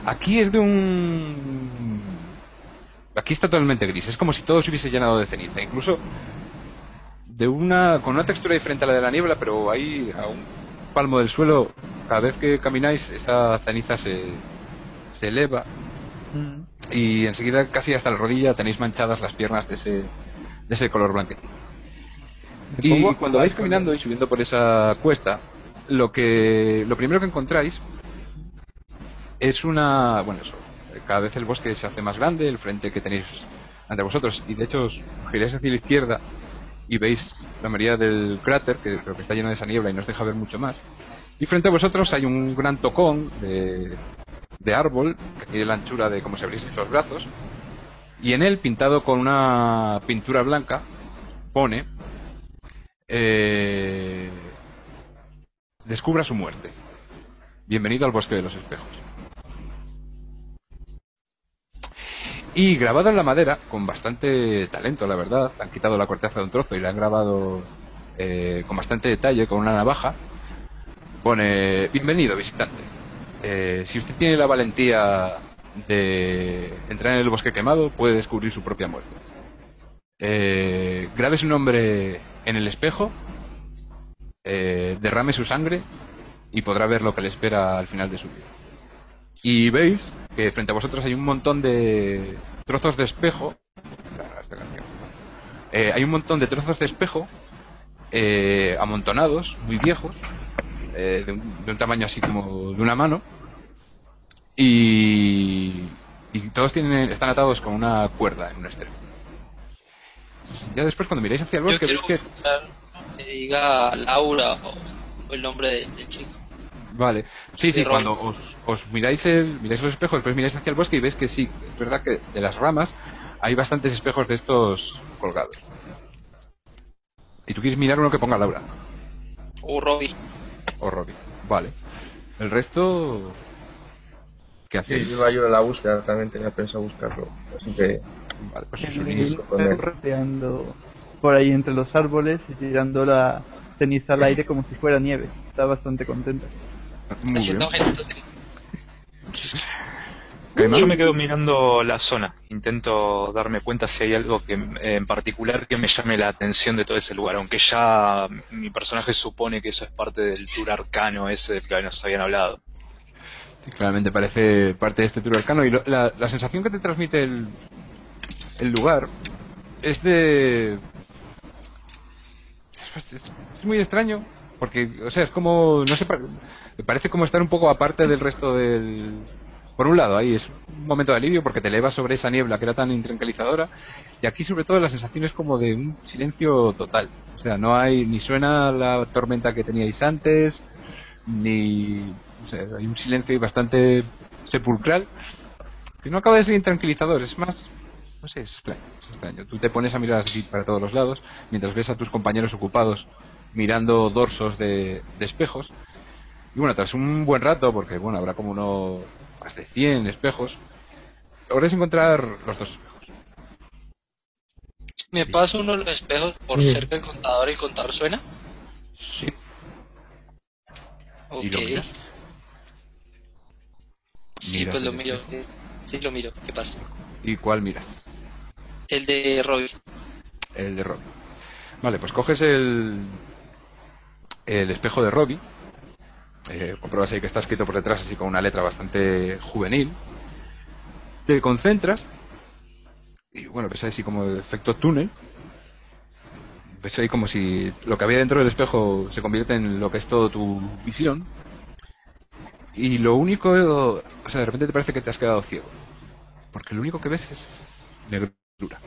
Aquí es de un aquí está totalmente gris, es como si todo se hubiese llenado de ceniza. Incluso de una con una textura diferente a la de la niebla, pero ahí a un palmo del suelo, cada vez que camináis, esa ceniza se, se eleva mm. y enseguida casi hasta la rodilla tenéis manchadas las piernas de ese, de ese color blanco. Y cuando vais caminando y subiendo por esa cuesta, lo que lo primero que encontráis es una, bueno, eso, cada vez el bosque se hace más grande, el frente que tenéis ante vosotros y de hecho os giráis hacia la izquierda y veis la mayoría del cráter, que creo que está lleno de esa niebla y no os deja ver mucho más. Y frente a vosotros hay un gran tocón de, de árbol, que tiene la anchura de como si abrieseis los brazos, y en él, pintado con una pintura blanca, pone eh, Descubra su muerte. Bienvenido al bosque de los espejos. Y grabado en la madera, con bastante talento, la verdad, han quitado la corteza de un trozo y la han grabado eh, con bastante detalle, con una navaja, pone, bienvenido visitante. Eh, si usted tiene la valentía de entrar en el bosque quemado, puede descubrir su propia muerte. Eh, grabe su nombre en el espejo, eh, derrame su sangre y podrá ver lo que le espera al final de su vida. Y veis que frente a vosotros hay un montón de trozos de espejo. Eh, hay un montón de trozos de espejo eh, amontonados, muy viejos, eh, de, un, tamaño así como de una mano. Y, y todos tienen, están atados con una cuerda en un extremo. Ya después, cuando miráis hacia el bosque, veis que. buscar que diga Laura o, el nombre de- chico. Vale. Sí, sí, cuando os, os miráis, el, miráis los espejos, después miráis hacia el bosque y veis que sí, es verdad que de las ramas hay bastantes espejos de estos colgados. Y tú quieres mirar uno que ponga Laura O Robbie. o Robbie. Vale. El resto. ¿Qué Sí, hacéis? iba yo de la búsqueda, también tenía pensado buscarlo. Así que Vale, pues sí, sí. correteando por ahí entre los árboles y tirando la ceniza al aire como si fuera nieve. Está bastante contenta. Muy bien. Yo me quedo mirando la zona, intento darme cuenta si hay algo que en particular que me llame la atención de todo ese lugar, aunque ya mi personaje supone que eso es parte del tour arcano ese del que nos habían hablado. Sí, claramente parece parte de este tour arcano. Y lo- la, la sensación que te transmite el, el lugar es de es, es- es muy extraño porque o sea es como no sé me parece como estar un poco aparte del resto del por un lado ahí es un momento de alivio porque te elevas sobre esa niebla que era tan intranquilizadora y aquí sobre todo la sensación es como de un silencio total o sea no hay ni suena la tormenta que teníais antes ni o sea, hay un silencio bastante sepulcral que no acaba de ser intranquilizador, es más, no sé, es extraño, es extraño. Tú te pones a mirar así para todos los lados mientras ves a tus compañeros ocupados mirando dorsos de espejos. Y bueno, tras un buen rato, porque bueno, habrá como uno más de 100 espejos, lográis encontrar los dos espejos. Me paso uno de los espejos por Sí. cerca del contador y el contador suena. Sí. Ok. ¿Y lo miras? Sí, pues lo miro. espejo. Sí, lo miro. ¿Qué pasa? ¿Y cuál miras? El de Robbie. El de Robbie. Vale, pues coges el, el espejo de Robbie. Eh, compruebas ahí que está escrito por detrás así con una letra bastante juvenil. Te concentras. Y bueno, ves así como efecto túnel. Ves ahí como si lo que había dentro del espejo se convierte en lo que es todo tu visión. Y lo único, o sea, de repente te parece que te has quedado ciego. Porque lo único que ves es negrura.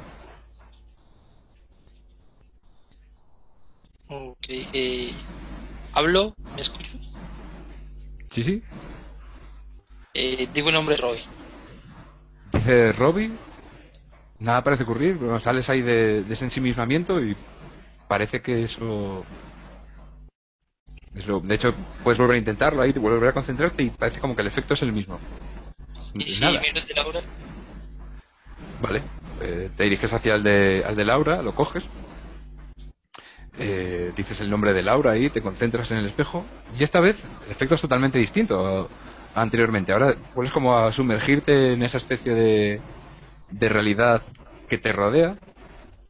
Ok. Eh, ¿Hablo? ¿Me escucho? Sí, sí, Eh, digo el nombre Robbie. Dice Robbie, nada parece ocurrir, pero sales ahí de, de ese ensimismamiento y parece que eso... de hecho, puedes volver a intentarlo ahí, te vuelves a volver a concentrarte y parece como que el efecto es el mismo. Y si miro de Laura, Vale, eh, te diriges hacia el de, al de Laura, lo coges, eh, dices el nombre de Laura ahí, te concentras en el espejo y esta vez el efecto es totalmente distinto a anteriormente. Ahora vuelves como a sumergirte en esa especie de, de realidad que te rodea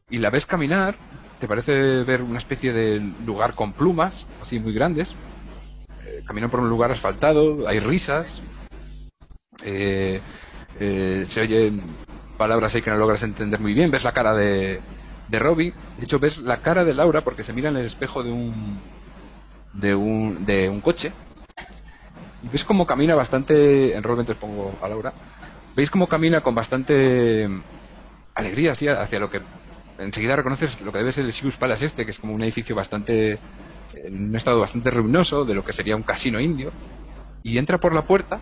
y la ves caminar, te parece ver una especie de lugar con plumas, así muy grandes, eh, caminan por un lugar asfaltado, hay risas, eh, eh, se oyen palabras ahí que no logras entender muy bien, ves la cara de, de Robbie, de hecho ves la cara de Laura porque se mira en el espejo de un de un, de un coche. Y ves como camina bastante, en rol mientras pongo a Laura, veis como camina con bastante alegría así hacia lo que enseguida reconoces lo que debe ser el Sius Palace este, que es como un edificio bastante en un estado bastante ruinoso de lo que sería un casino indio. Y entra por la puerta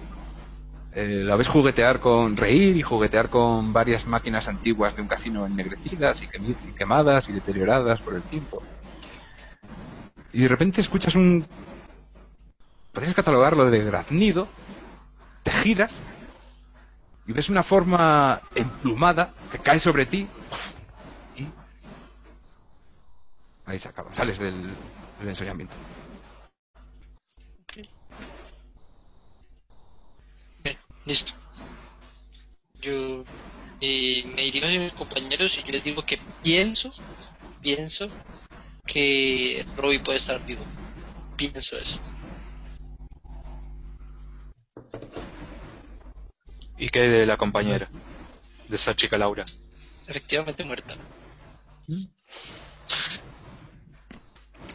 eh, la ves juguetear con reír y juguetear con varias máquinas antiguas de un casino ennegrecidas y, quemadas y deterioradas por el tiempo. Y de repente escuchas un... Podrías catalogarlo de graznido, te giras y ves una forma emplumada que cae sobre ti y... Ahí se acaba, sales del, del. Bien, listo. Yo eh, me dirijo a mis compañeros y yo les digo que pienso, pienso que Robbie puede estar vivo. Pienso eso. ¿Y qué hay de la compañera? De esa chica Laura. Efectivamente muerta.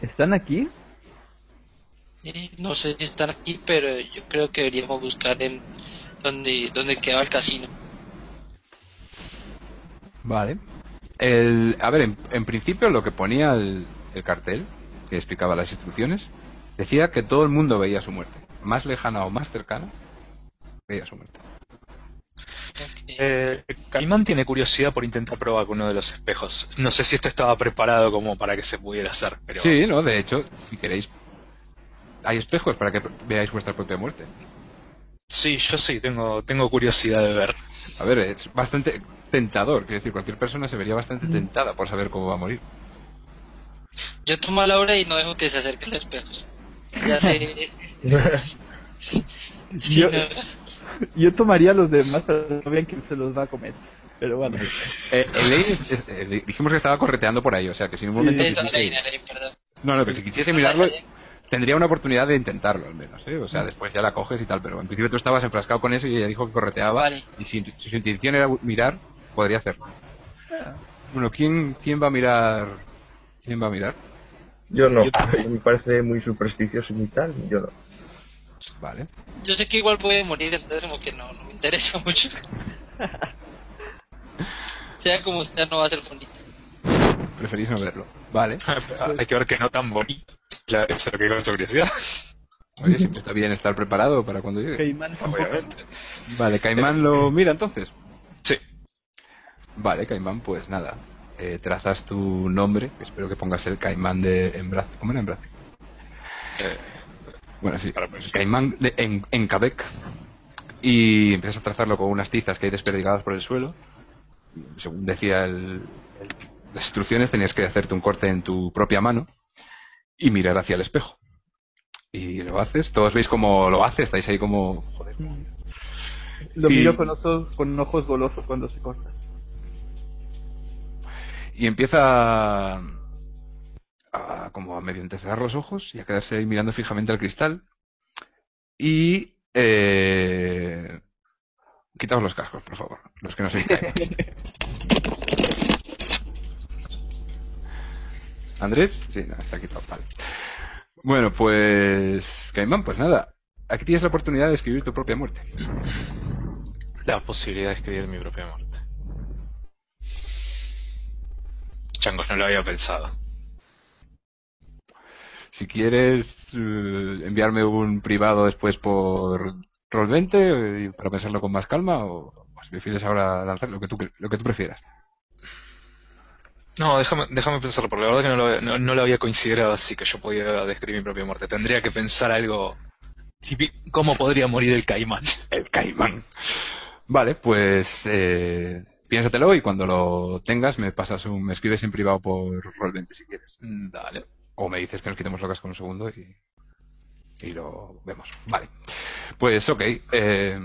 ¿Están aquí? Eh, no sé si están aquí, pero yo creo que deberíamos buscar en donde, donde quedaba el casino. Vale. El, a ver, en, en principio lo que ponía el, el cartel, que explicaba las instrucciones, decía que todo el mundo veía su muerte. Más lejana o más cercana, veía su muerte. Eh, Caimán tiene curiosidad por intentar probar con uno de los espejos. No sé si esto estaba preparado como para que se pudiera hacer, pero Sí, no, de hecho, si queréis, hay espejos para que veáis vuestra propia muerte. Sí, yo sí tengo tengo curiosidad de ver. A ver, es bastante tentador, quiero decir, cualquier persona se vería bastante tentada por saber cómo va a morir. Yo tomo a Laura y no dejo que se acerque los espejos. Ya sé. *laughs* Sí, Yo- no. Yo tomaría a los demás, pero no vean quién se los va a comer. Pero bueno. Eh, Elaine, es- es- eh, dijimos que estaba correteando por ahí, o sea que si en un momento quisiese-. No, no, que si quisiese mirarlo, tendría una oportunidad de intentarlo, al menos, ¿eh? O sea, después ya la coges y tal, pero en principio tú estabas enfrascado con eso y ella dijo que correteaba. Vale. Y si, si su intención era mirar, podría hacerlo. Bueno, ¿quién, quién va a mirar? ¿Quién va a mirar? Yo no, me parece muy supersticioso y tal, yo no. Vale. Yo sé que igual puede morir, entonces como que no, no me interesa *laughs* mucho. sea como sea, no va a ser bonito. Preferís no verlo. Vale. *laughs* Hay que ver que no tan bonito. La- Eso es lo que causa *laughs* curiosidad. Oye, siempre está bien estar preparado para cuando llegue. Caimán. Obviamente. Vale, Caimán lo mira entonces. Sí. Vale, Caimán, pues nada. Eh, trazas tu nombre, espero que pongas el Caimán de Embraz. ¿Cómo era Embraz? Eh, Bueno, sí. Para pues- Caimán de, en, en Quebec. Y empiezas a trazarlo con unas tizas que hay desperdigadas por el suelo. Según decía el- el- las instrucciones, tenías que hacerte un corte en tu propia mano y mirar hacia el espejo. Y lo haces, todos veis cómo lo hace, estáis ahí como... Joder. Lo Y- miro con ojos, con ojos golosos cuando se corta. Y empieza a, a como a medio entrecerrar los ojos y a quedarse ahí mirando fijamente al cristal. Y... Eh, quitaos los cascos, por favor, los que no sois *laughs* Caimán. ¿Andrés? Sí, no, está quitado, vale. Bueno, pues... Caimán, pues nada. Aquí tienes la oportunidad de escribir tu propia muerte. La posibilidad de escribir mi propia muerte. Changos, no lo había pensado. Si quieres eh, enviarme un privado después por Roll20 eh, para pensarlo con más calma o si prefieres ahora lanzar lo que tú, lo que tú prefieras. No, déjame, déjame pensarlo, porque la verdad que no lo, no, no lo había considerado así, que yo podía describir mi propia muerte. Tendría que pensar algo... ¿Cómo podría morir el caimán? *laughs* El caimán. Vale, pues eh, piénsatelo y cuando lo tengas me pasas un, me escribes en privado por Roll20 si quieres. Mm, Dale. O me dices que nos quitemos locas con un segundo y, y lo vemos. Vale. Pues ok. Eh,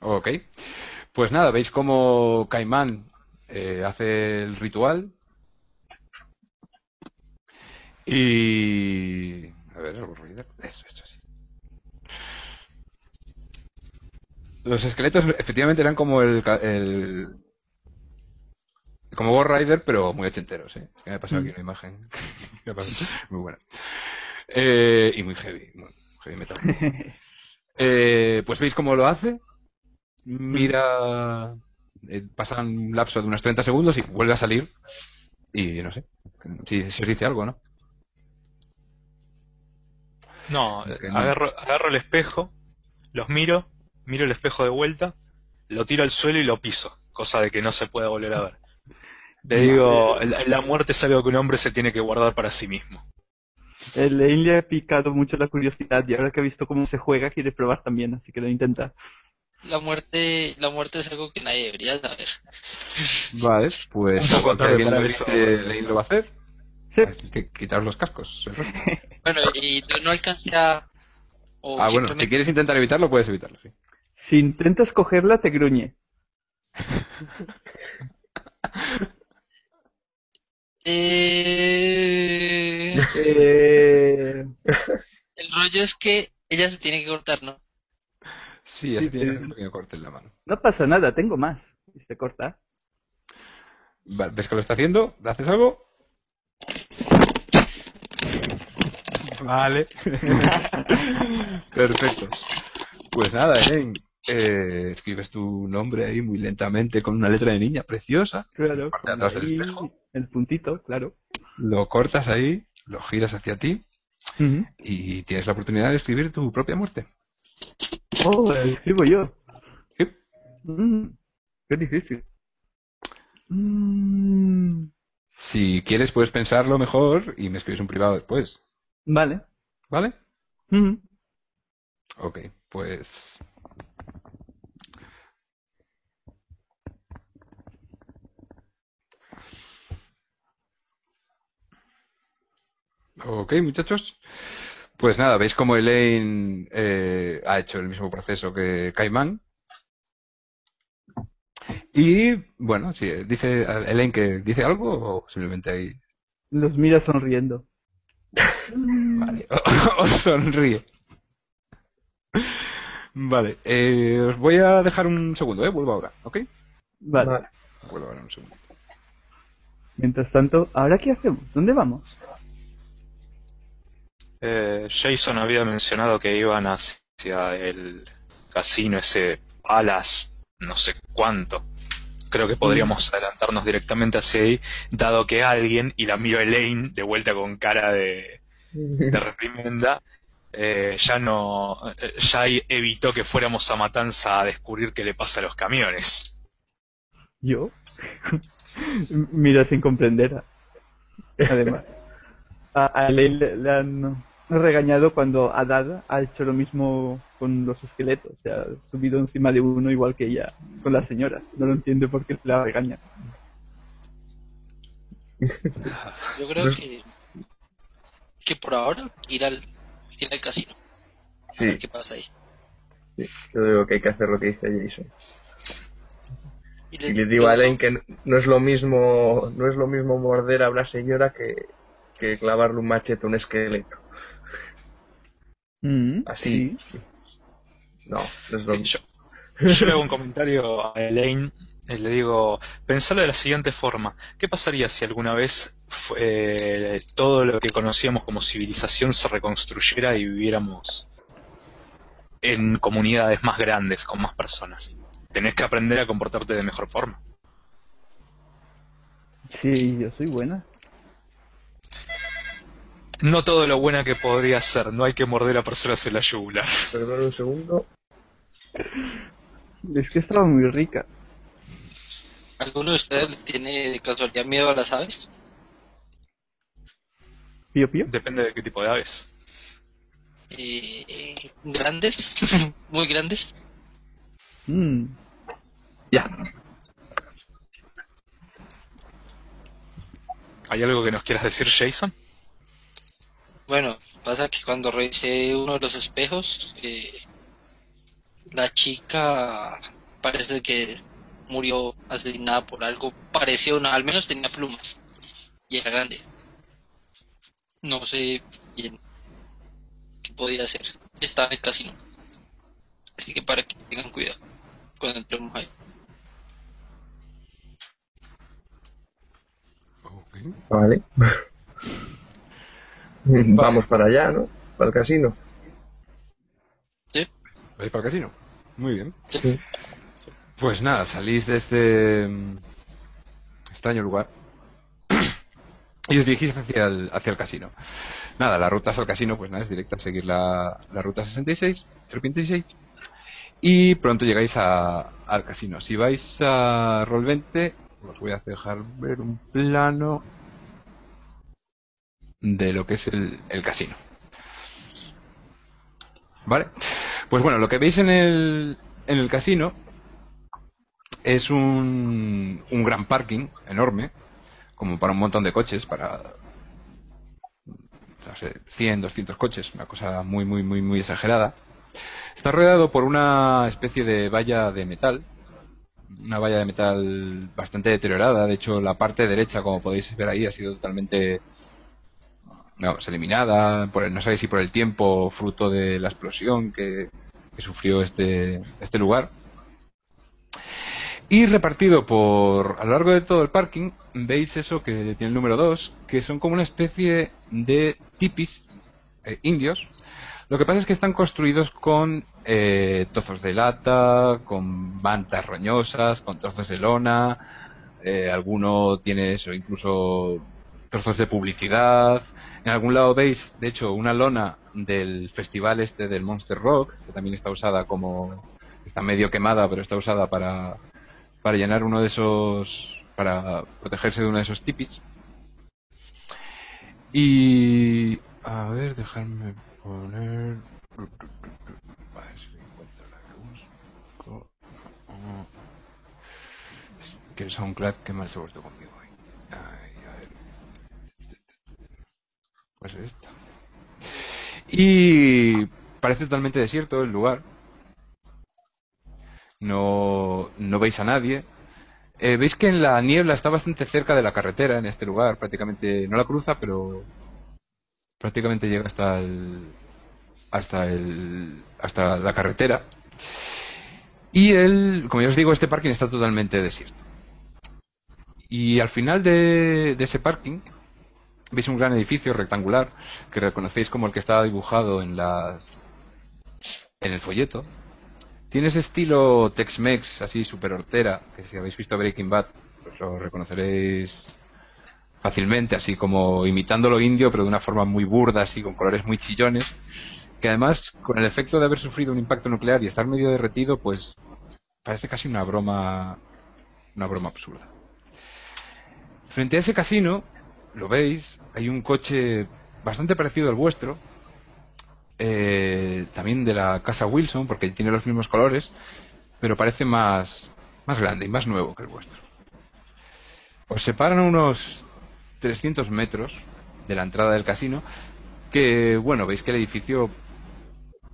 Ok. Pues nada, veis cómo Caimán eh, hace el ritual. Y... A ver. Eso, eso sí. Los esqueletos efectivamente eran como el, el como Ghost Rider, pero muy ochenteros, ¿eh? Es que me ha pasado aquí una imagen *laughs* muy buena. Eh, y muy heavy, muy heavy metal. *laughs* Eh, pues veis cómo lo hace. Mira, eh, pasa un lapso de unos 30 segundos y vuelve a salir. Y no sé, si, si os dice algo, ¿no? No, agarro, agarro el espejo, los miro, miro el espejo de vuelta, lo tiro al suelo y lo piso, cosa de que no se pueda volver a ver. Le digo, la, la muerte es algo que un hombre se tiene que guardar para sí mismo. El Lane le ha picado mucho la curiosidad y ahora que ha visto cómo se juega quiere probar también, así que lo intenta. La muerte, la muerte es algo que nadie debería saber. *laughs* Vale, pues Un poco tarde para lo eso. dice, Lane lo va a hacer. Sí. Que quitaros los cascos. *laughs* Bueno, y no, no alcancé a... o Ah, bueno, si quieres intentar evitarlo, puedes evitarlo, sí. Si intentas cogerla, te gruñe. *laughs* Eh, Eh, el rollo es que ella se tiene que cortar, ¿no? Sí, así Sí, tienes sí. un pequeño corte en la mano. no pasa nada, tengo más. Y se corta. Vale, ¿Ves que lo está haciendo? ¿Le haces algo? vale. *laughs* Perfecto. Pues nada, eh, escribes tu nombre ahí muy lentamente con una letra de niña preciosa. Claro, ahí el puntito, claro. Lo cortas ahí, lo giras hacia ti y tienes la oportunidad de escribir tu propia muerte. Oh, escribo yo. Sí. Mm, qué difícil. Mm, Si quieres puedes pensarlo mejor y me escribes un privado después. vale. ¿Vale? Ujú. Ok, pues... Ok, muchachos. Pues nada, veis como Elaine eh, ha hecho el mismo proceso que Caimán. Y bueno, sí, dice Elaine que dice algo o simplemente ahí. Los mira sonriendo. *laughs* Vale, os sonríe. Vale, eh, os voy a dejar un segundo, ¿eh? Vuelvo ahora, ¿ok? Vale. Vale. Vuelvo ahora un segundo. Mientras tanto, ¿ahora qué hacemos? ¿Dónde vamos? Eh, Jason había mencionado que iban hacia el casino ese Palace, no sé cuánto. Creo que podríamos adelantarnos directamente hacia ahí, dado que alguien, y la miro Elaine de vuelta con cara de, de *laughs* reprimenda, eh, ya no, eh, ya evitó que fuéramos a Matanza a descubrir qué le pasa a los camiones. ¿Yo? *laughs* Mira sin comprender. Además. A, a Elaine le, le han regañado cuando Adad ha hecho lo mismo con los esqueletos. Se ha subido encima de uno igual que ella con la señora. No lo entiende por qué la regaña. Yo creo que, que por ahora ir al, ir al casino. A Sí, ver qué pasa ahí. sí, yo digo que hay que hacer lo que dice Jason. Y Y le digo a Elaine que n- no es lo mismo, no es lo mismo morder a una señora que, que clavarle un machete a un esqueleto. Mm, Así. sí. No, no es lo Sí, mismo. yo, yo le hago un comentario a Elaine y le digo, pensalo de la siguiente forma, ¿qué pasaría si alguna vez eh, todo lo que conocíamos como civilización se reconstruyera y viviéramos en comunidades más grandes, con más personas? Tenés que aprender a comportarte de mejor forma. Sí, yo soy buena. No todo lo buena que podría ser, no hay que morder a personas en la yugular. Perdón un segundo. Es que estaba muy rica. ¿Alguno de ustedes tiene de casualidad miedo a las aves? Pío pío. Depende de qué tipo de aves. Eh, ¿Grandes? *laughs* ¿Muy grandes? Mm, Ya. ¿Hay algo que nos quieras decir, Jason? Bueno, pasa que cuando revisé uno de los espejos, eh, la chica parece que murió asesinada por algo parecido, a una- al menos tenía plumas y era grande. No sé bien qué podía hacer. Estaba en el casino. Así que para que tengan cuidado cuando entremos ahí. Ok. Vale. *laughs* *laughs* Vamos para allá, ¿no? Para el casino. ¿Sí? ¿Vais para el casino? Muy bien. Sí. Pues nada, salís de este mm, extraño lugar *clears throat* y os dirigís hacia el, hacia el casino. Nada, la ruta hacia el casino, pues nada, es directa, seguir la, la ruta 66, 026, y pronto llegáis a- al casino. Si vais a Roll20, os voy a dejar ver un plano de lo que es el, el casino. ¿Vale? Pues bueno, lo que veis en el, en el casino es un, un gran parking enorme, como para un montón de coches, para no sé, 100, 200 coches, una cosa muy, muy, muy, muy exagerada. Está rodeado por una especie de valla de metal, una valla de metal bastante deteriorada. De hecho, la parte derecha, como podéis ver ahí, ha sido totalmente vamos, eliminada. Por el- no sabéis si por el tiempo, fruto de la explosión que, sufrió este, este lugar. Y repartido por a lo largo de todo el parking, veis eso que tiene el número 2, que son como una especie de tipis eh, indios. Lo que pasa es que están construidos con eh, trozos de lata, con mantas roñosas, con trozos de lona. eh, alguno tiene eso, incluso trozos de publicidad. En algún lado veis, de hecho, una lona del festival este del Monster Rock, que también está usada como. está medio quemada, pero está usada para, para llenar uno de esos. para protegerse de uno de esos tipis. Y. a ver, dejarme poner. Ver si encuentro la que que el SoundCloud, qué mal se ha puesto conmigo hoy. Ver. Pues esta. Y parece totalmente desierto el lugar. No, no veis a nadie. Eh, veis que en la niebla está bastante cerca de la carretera en este lugar. Prácticamente no la cruza, pero prácticamente llega hasta el hasta el hasta la carretera. Y el, como ya os digo, este parking está totalmente desierto. Y al final de ese parking veis un gran edificio rectangular que reconocéis como el que estaba dibujado en las en el folleto. Tiene ese estilo Tex-Mex, así super hortera, que si habéis visto Breaking Bad, pues lo reconoceréis fácilmente, así como imitando lo indio, pero de una forma muy burda, así con colores muy chillones, que además, con el efecto de haber sufrido un impacto nuclear y estar medio derretido, pues parece casi una broma, una broma absurda. Frente a ese casino, lo veis, hay un coche bastante parecido al vuestro, eh, también de la casa Wilson, porque tiene los mismos colores, pero parece más, más grande y más nuevo que el vuestro. Os separan unos 300 metros de la entrada del casino, que bueno, veis que el edificio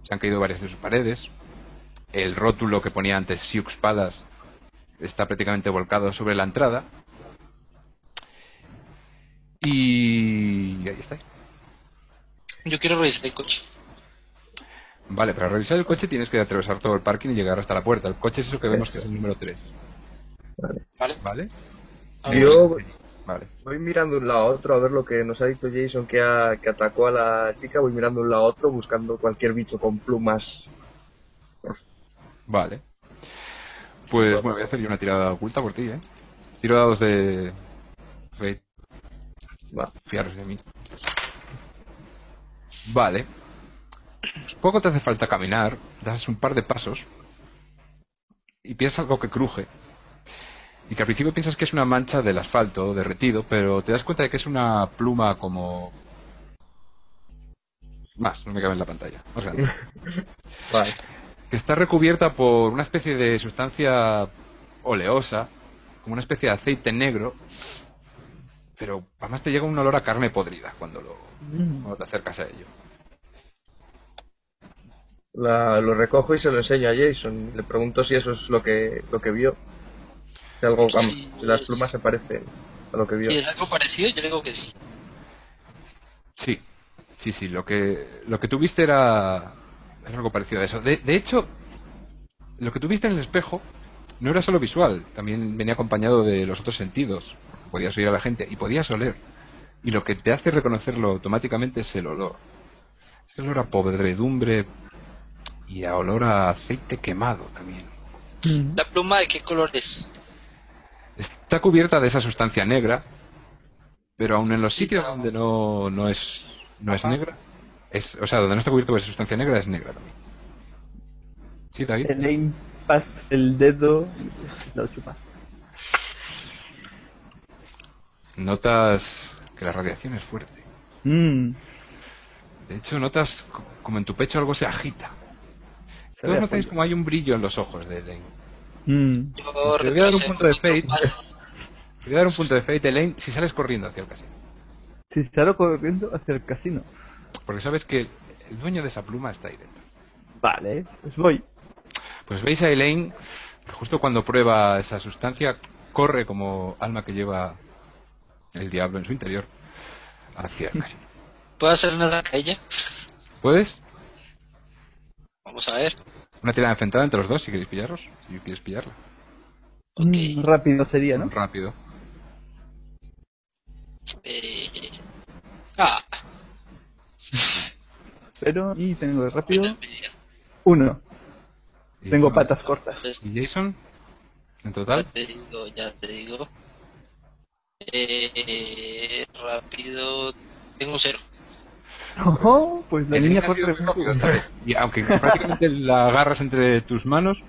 se han caído varias de sus paredes, el rótulo que ponía antes Sioux Palace está prácticamente volcado sobre la entrada, y ahí está. Yo quiero revisar el coche. Vale, para revisar el coche tienes que atravesar todo el parking y llegar hasta la puerta. El coche es eso que vemos que es el número 3. Vale. ¿Vale? Yo Vale. voy mirando de un lado a otro a ver lo que nos ha dicho Jason que, ha- que atacó a la chica. Voy mirando de un lado a otro buscando cualquier bicho con plumas. Vale. Pues bueno, voy a hacer yo una tirada oculta por ti, ¿eh? Tiro dados de... Fate. Va. Fiaros de mí. Vale. Poco te hace falta caminar, das un par de pasos y piensas algo que cruje. Y que al principio piensas que es una mancha del asfalto derretido, pero te das cuenta de que es una pluma como... Más, no me cabe en la pantalla. Más grande. *laughs* Vale. que está recubierta por una especie de sustancia oleosa, como una especie de aceite negro, pero además te llega un olor a carne podrida cuando lo Mm. cuando te acercas a ello. La- lo recojo y se lo enseño a Jason. Le pregunto si eso es lo que, lo que vio. Si algo, vamos, Sí, si las es- plumas se parecen a lo que vio. Si es algo parecido, yo digo que sí. Sí, sí, sí, lo que lo que tuviste era, era algo parecido a eso. De, de hecho, lo que tuviste en el espejo no era solo visual, también venía acompañado de los otros sentidos. Podías oír a la gente y podías oler. Y lo que te hace reconocerlo automáticamente es el olor. Es el olor a podredumbre y a olor a aceite quemado también. Mm. ¿La pluma de qué color es? Está cubierta de esa sustancia negra, pero aún en los Sí, sitios claro. donde no, no es no es negra, es, o sea, donde no está cubierto de esa sustancia negra es negra también. ¿Sí, David? Elaine pasa el dedo lo chupa. Notas que la radiación es fuerte. Mm. De hecho, notas co- como en tu pecho algo se agita. Se Todos notáis como hay un brillo en los ojos de Elaine. Mm. Te voy a dar un punto de fate. *laughs* Te voy a dar un punto de fate, Elaine, si sales corriendo hacia el casino. Si salgo corriendo hacia el casino. Porque sabes que el, el dueño de esa pluma está ahí dentro. Vale, pues voy. Pues veis a Elaine que justo cuando prueba esa sustancia corre como alma que lleva el diablo en su interior hacia el casino. ¿Puedo hacer una zancadilla? ¿Puedes? Vamos a ver. Una tirada enfrentada entre los dos si queréis pillarlos. Si quieres pillarla. Mm, rápido sería, ¿no? Rápido. Eh... Ah, *laughs* pero y tengo el rápido uno. Y Tengo patas cortas. Pues, ¿Y Jason? ¿En ya total? te digo, ya te digo. Eh, rápido, tengo un cero. Pues la El corre vez. Y aunque prácticamente la agarras entre tus manos,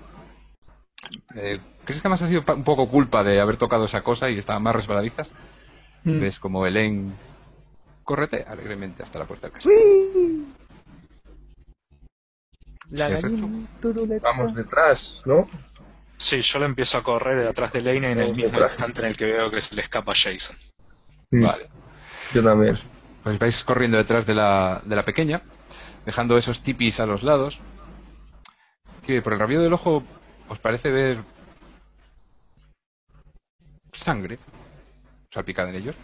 eh, ¿crees que además ha sido un poco culpa de haber tocado esa cosa y estaban más resbaladizas? Mm. Ves como Elaine correte alegremente hasta la puerta del casino. ¡Uy! La Perfecto. gallina turuleta. Vamos detrás, ¿no? Sí, yo le empiezo a correr detrás de Lane en el Vamos mismo instante en el que veo que se le escapa a Jason. Vale. Yo también. Pues vais corriendo detrás de la, de la pequeña, dejando esos tipis a los lados, que por el rabillo del ojo os parece ver sangre salpicada en ellos.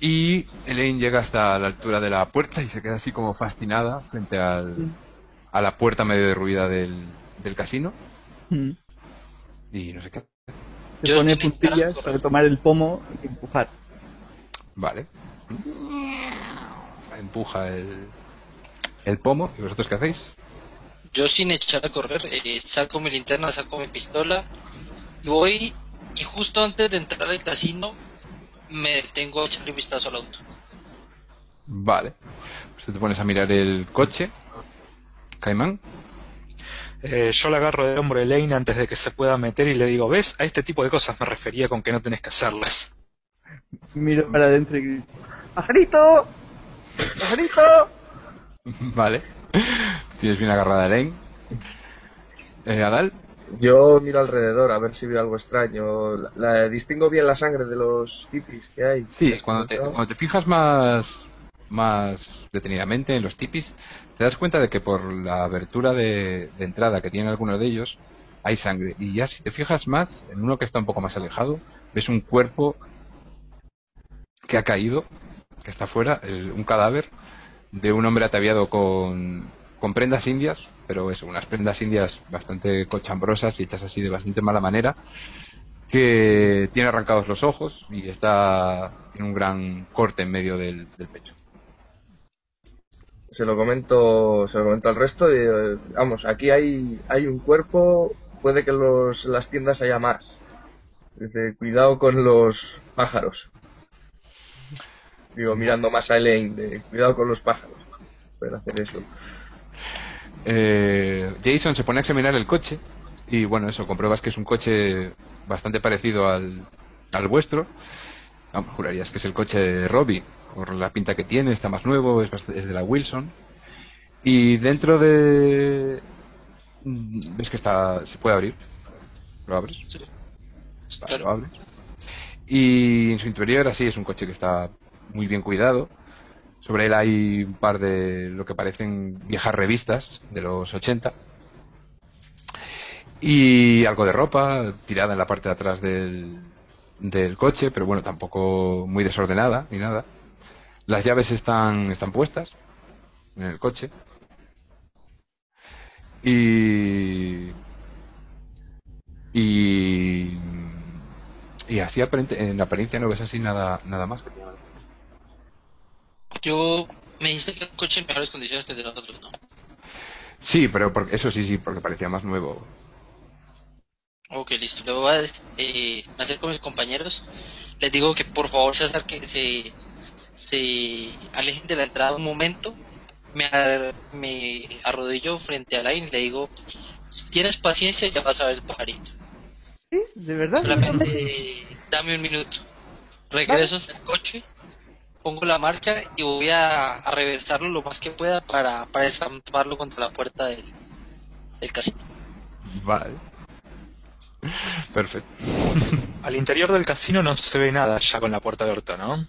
Y Elaine llega hasta la altura de la puerta y se queda así como fascinada frente al, a la puerta medio derruida del, del casino. Mm. Y no sé qué. Se Yo pone puntillas para tomar el pomo y empujar. Vale. Empuja el, el pomo. ¿Y vosotros qué hacéis? Yo sin echar a correr, eh, saco mi linterna, saco mi pistola, y voy y justo antes de entrar al casino me detengo a echarle un vistazo al auto. Vale. Pues te pones a mirar el coche. Caimán. Eh, yo le agarro del hombro de Lane antes de que se pueda meter y le digo, ¿ves? A este tipo de cosas me refería con que no tenés que hacerlas. Miro para adentro y grito: ¡Pajarito! ¡Pajarito! *laughs* vale. Tienes bien agarrada a Elaine. Eh, Adal. Yo miro alrededor a ver si veo algo extraño. La, la- distingo bien la sangre de los tipis que hay. Sí, cuando te, cuando te fijas más, más detenidamente en los tipis, te das cuenta de que por la abertura de, entrada que tienen algunos de ellos, hay sangre. Y ya si te fijas más, en uno que está un poco más alejado, ves un cuerpo que ha caído, que está fuera, el- un cadáver de un hombre ataviado con, prendas indias, pero eso, unas prendas indias bastante cochambrosas y hechas así de bastante mala manera, que tiene arrancados los ojos y está en un gran corte en medio del pecho. Se lo comento, se lo comento al resto. Eh, vamos, aquí hay, hay un cuerpo. Puede que los, las tiendas haya más. Dice, cuidado con los pájaros. Digo, mirando más a Elaine, de, cuidado con los pájaros. Pueden hacer eso. Eh, Jason se pone a examinar el coche y bueno, eso, compruebas que es un coche bastante parecido al, al vuestro. Vamos, jurarías que es el coche de Robbie, por la pinta que tiene, está más nuevo, es, es de la Wilson. Y dentro de... mm, ¿Ves que está se puede abrir? ¿Lo abres? Vale, Claro. lo abres. Y en su interior, así, es un coche que está muy bien cuidado. Sobre él hay un par de lo que parecen viejas revistas de los 80. Y algo de ropa tirada en la parte de atrás del, del coche, pero bueno, tampoco muy desordenada ni nada. Las llaves están, están puestas en el coche. Y. Y. Y así aparente- en apariencia no ves así nada, nada más. Yo me dijiste que era un coche en mejores condiciones que el de nosotros, ¿no? Sí, pero porque, eso sí, sí, porque parecía más nuevo. Ok, listo. Le voy a eh, me acerco a mis compañeros. Les digo que por favor se acerquen, se, se alejen de la entrada un momento. Me, arrodillo frente a Line y le digo, si tienes paciencia ya vas a ver el pajarito. ¿Sí? ¿De verdad? Solamente *laughs* dame un minuto. Regreso hasta el coche, pongo la marcha y voy a, a reversarlo lo más que pueda para, para estamparlo contra la puerta del, del casino. Vale. Perfecto. Al interior del casino no se ve nada ya con la puerta abierta, ¿no?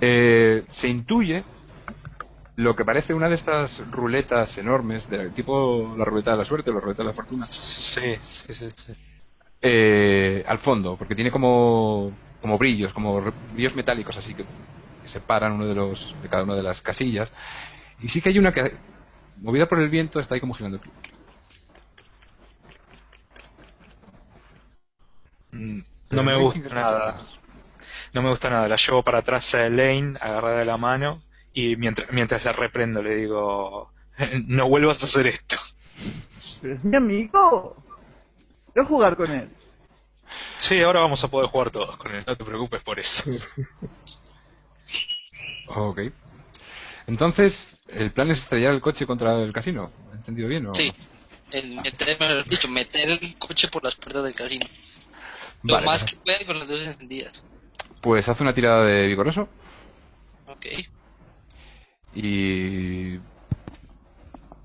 Eh, se intuye lo que parece una de estas ruletas enormes, de, tipo la ruleta de la suerte o la ruleta de la fortuna, Sí, sí, sí. sí. eh, al fondo, porque tiene como, como brillos, como brillos metálicos así que, que separan uno de los de cada una de las casillas. Y sí que hay una que, movida por el viento, está ahí como girando. Mm, No me gusta nada. No me gusta nada. La llevo para atrás a Elaine, agarrada de la mano, Y mientras, mientras la reprendo le digo, *laughs* no vuelvas a hacer esto. Pero es mi amigo. Quiero jugar con él. Sí, ahora vamos a poder jugar todos con él, no te preocupes por eso. *laughs* Ok. Entonces, ¿el plan es estrellar el coche contra el casino? ¿He entendido bien? O... Sí. El meter, mejor dicho, meter el coche por las puertas del casino. Lo más que puede con las luces encendidas. Pues haz una tirada de vigoroso Ok. y...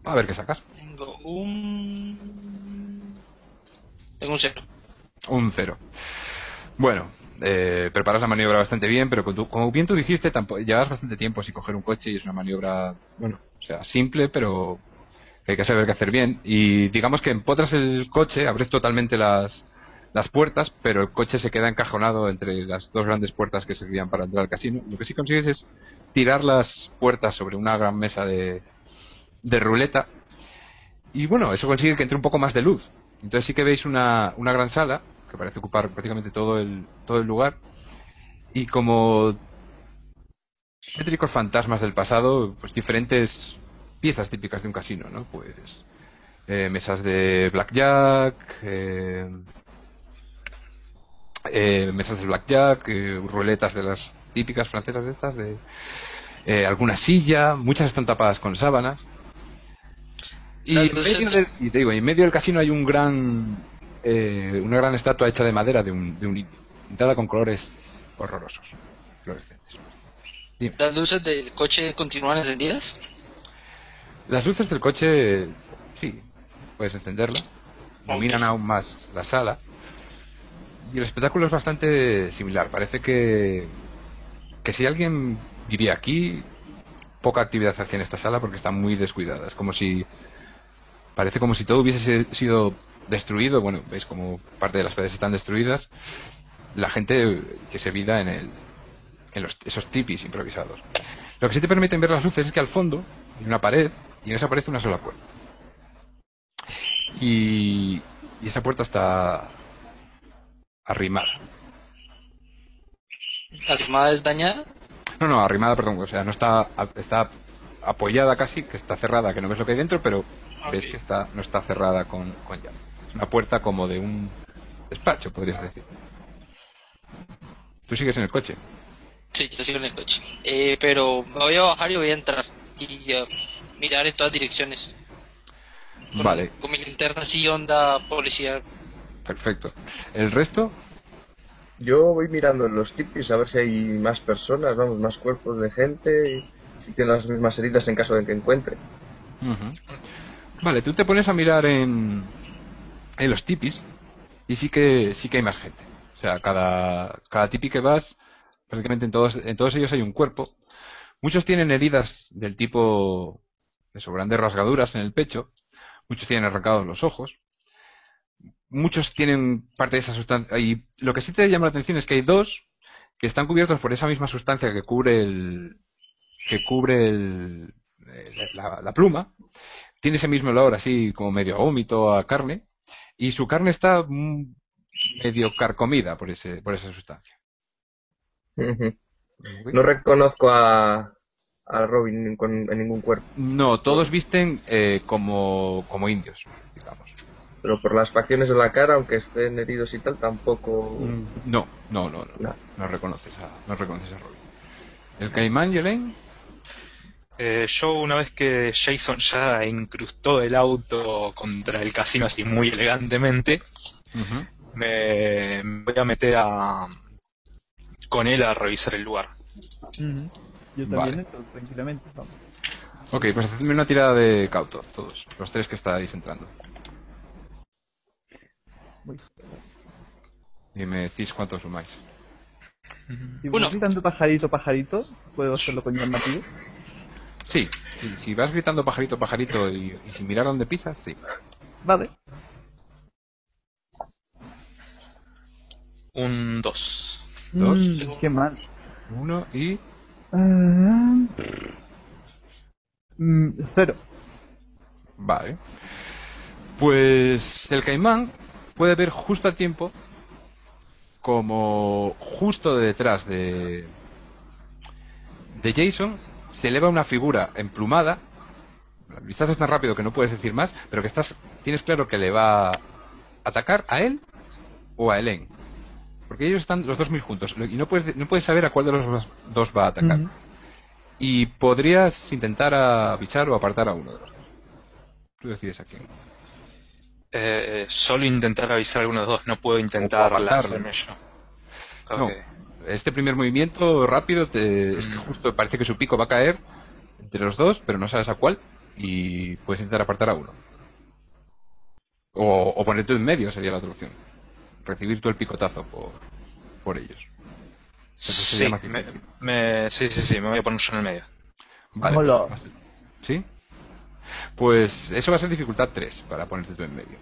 A ver qué sacas. Tengo un... Tengo un cero. Un cero. Bueno, eh, preparas la maniobra bastante bien, pero como tú- como bien tú dijiste, tampoco, llevas bastante tiempo sin coger un coche y es una maniobra, bueno, o sea, simple, pero hay que saber qué hacer bien. Y digamos que empotras el coche, abres totalmente las, las puertas, pero el coche se queda encajonado entre las dos grandes puertas que servían para entrar al casino. Lo que sí consigues es tirar las puertas sobre una gran mesa de, ruleta. Y bueno, eso consigue que entre un poco más de luz. Entonces sí que veis una, una gran sala que parece ocupar prácticamente todo el, todo el lugar. Y como tétricos fantasmas del pasado, pues diferentes piezas típicas de un casino, ¿no? Pues eh, mesas de blackjack, eh, eh, mesas de blackjack, eh, ruletas de las típicas francesas de estas, de eh, alguna silla, muchas están tapadas con sábanas. Y en luces- medio del, y te digo, en medio del casino hay un gran, eh, una gran estatua hecha de madera de un, de un pintada con colores horrorosos, fluorescentes. Dime. ¿Las luces del coche continúan encendidas? Las luces del coche, sí, puedes encenderla, iluminan Ok. aún más la sala. Y el espectáculo es bastante similar. Parece que, que si alguien vivía aquí, poca actividad hacía en esta sala porque está muy descuidada. Es como si. Parece como si todo hubiese sido destruido. Bueno, veis como parte de las paredes están destruidas. La gente que se vida en, el, en los, esos tipis improvisados. Lo que sí te permiten ver las luces es que al fondo hay una pared y en esa aparece una sola puerta. Y, y esa puerta está arrimada. ¿La armada es dañada? No, no, arrimada, perdón, o sea, no está, está apoyada casi, que está cerrada, que no ves lo que hay dentro, pero ves Ok. que está, no está cerrada con, con llave. Es una puerta como de un despacho, podrías decir. Tú sigues en el coche. Sí, yo sigo en el coche. Eh, pero me voy a bajar y voy a entrar. Y eh, mirar en todas direcciones. Con, Vale, Con mi linterna así, onda policía. Perfecto. El resto, Yo voy mirando en los tipis a ver si hay más personas, vamos, más cuerpos de gente, y si tienen las mismas heridas en caso de que encuentre. Vale, tú te pones a mirar en, en los tipis y sí que sí que hay más gente. O sea, cada, cada tipi que vas, prácticamente en todos, en todos ellos hay un cuerpo. Muchos tienen heridas del tipo, eso, grandes rasgaduras en el pecho. Muchos tienen arrancados los ojos. Muchos tienen parte de esa sustancia. Y lo que sí te llama la atención es que hay dos que están cubiertos por esa misma sustancia que cubre el, que cubre el, la, la pluma tiene ese mismo olor así como medio a vómito, a carne, y su carne está mm, medio carcomida por ese por esa sustancia. No reconozco a, a Robin con- en ningún cuerpo, No, todos visten eh, como, como indios, digamos. Pero por las facciones de la cara, aunque estén heridos y tal, tampoco... No, no, no, no, No. no reconoces a, no reconoces a Robin. El caimán y Elaine, Eh, yo una vez que Jason ya incrustó el auto contra el casino así muy elegantemente, me, me voy a meter a con él a revisar el lugar. Yo también Vale. entro tranquilamente. Vamos. Ok, pues hacedme una tirada de cauto, todos, los tres que estáis entrando. Y me decís cuántos sumáis. Si Uno. gritando pajarito, pajarito, puedo hacerlo con llamativo. Sí, si, si vas gritando pajarito, pajarito y, y sin mirar dónde pisas, sí. Vale. Un 2. Dos. Mm, qué mal. Uno y Ah, mm, cero. Vale. Pues el caimán puede ver justo a tiempo como justo detrás de de Jason se eleva una figura emplumada. El vistazo es tan rápido que no puedes decir más, pero que estás tienes claro que le va a atacar a él o a Elen. Porque ellos están los dos muy juntos y no puedes, no puedes saber a cuál de los dos va a atacar. Y podrías intentar avisar o apartar a uno de los dos. Tú decides a quién. Eh, solo intentar avisar a alguno de los dos, no puedo intentar lanzarme yo. No, Ok. este primer movimiento rápido te- es que Mm. justo parece que su pico va a caer entre los dos, pero no sabes a cuál y puedes intentar apartar a uno. O, o ponerte en medio sería la otra opción. Recibir tú el picotazo por, por ellos. Sí, me, me- sí, sí, sí, me voy a poner yo en el medio. Vale. Ser- ¿Sí? Pues eso va a ser dificultad 3 para ponerte tú en medio.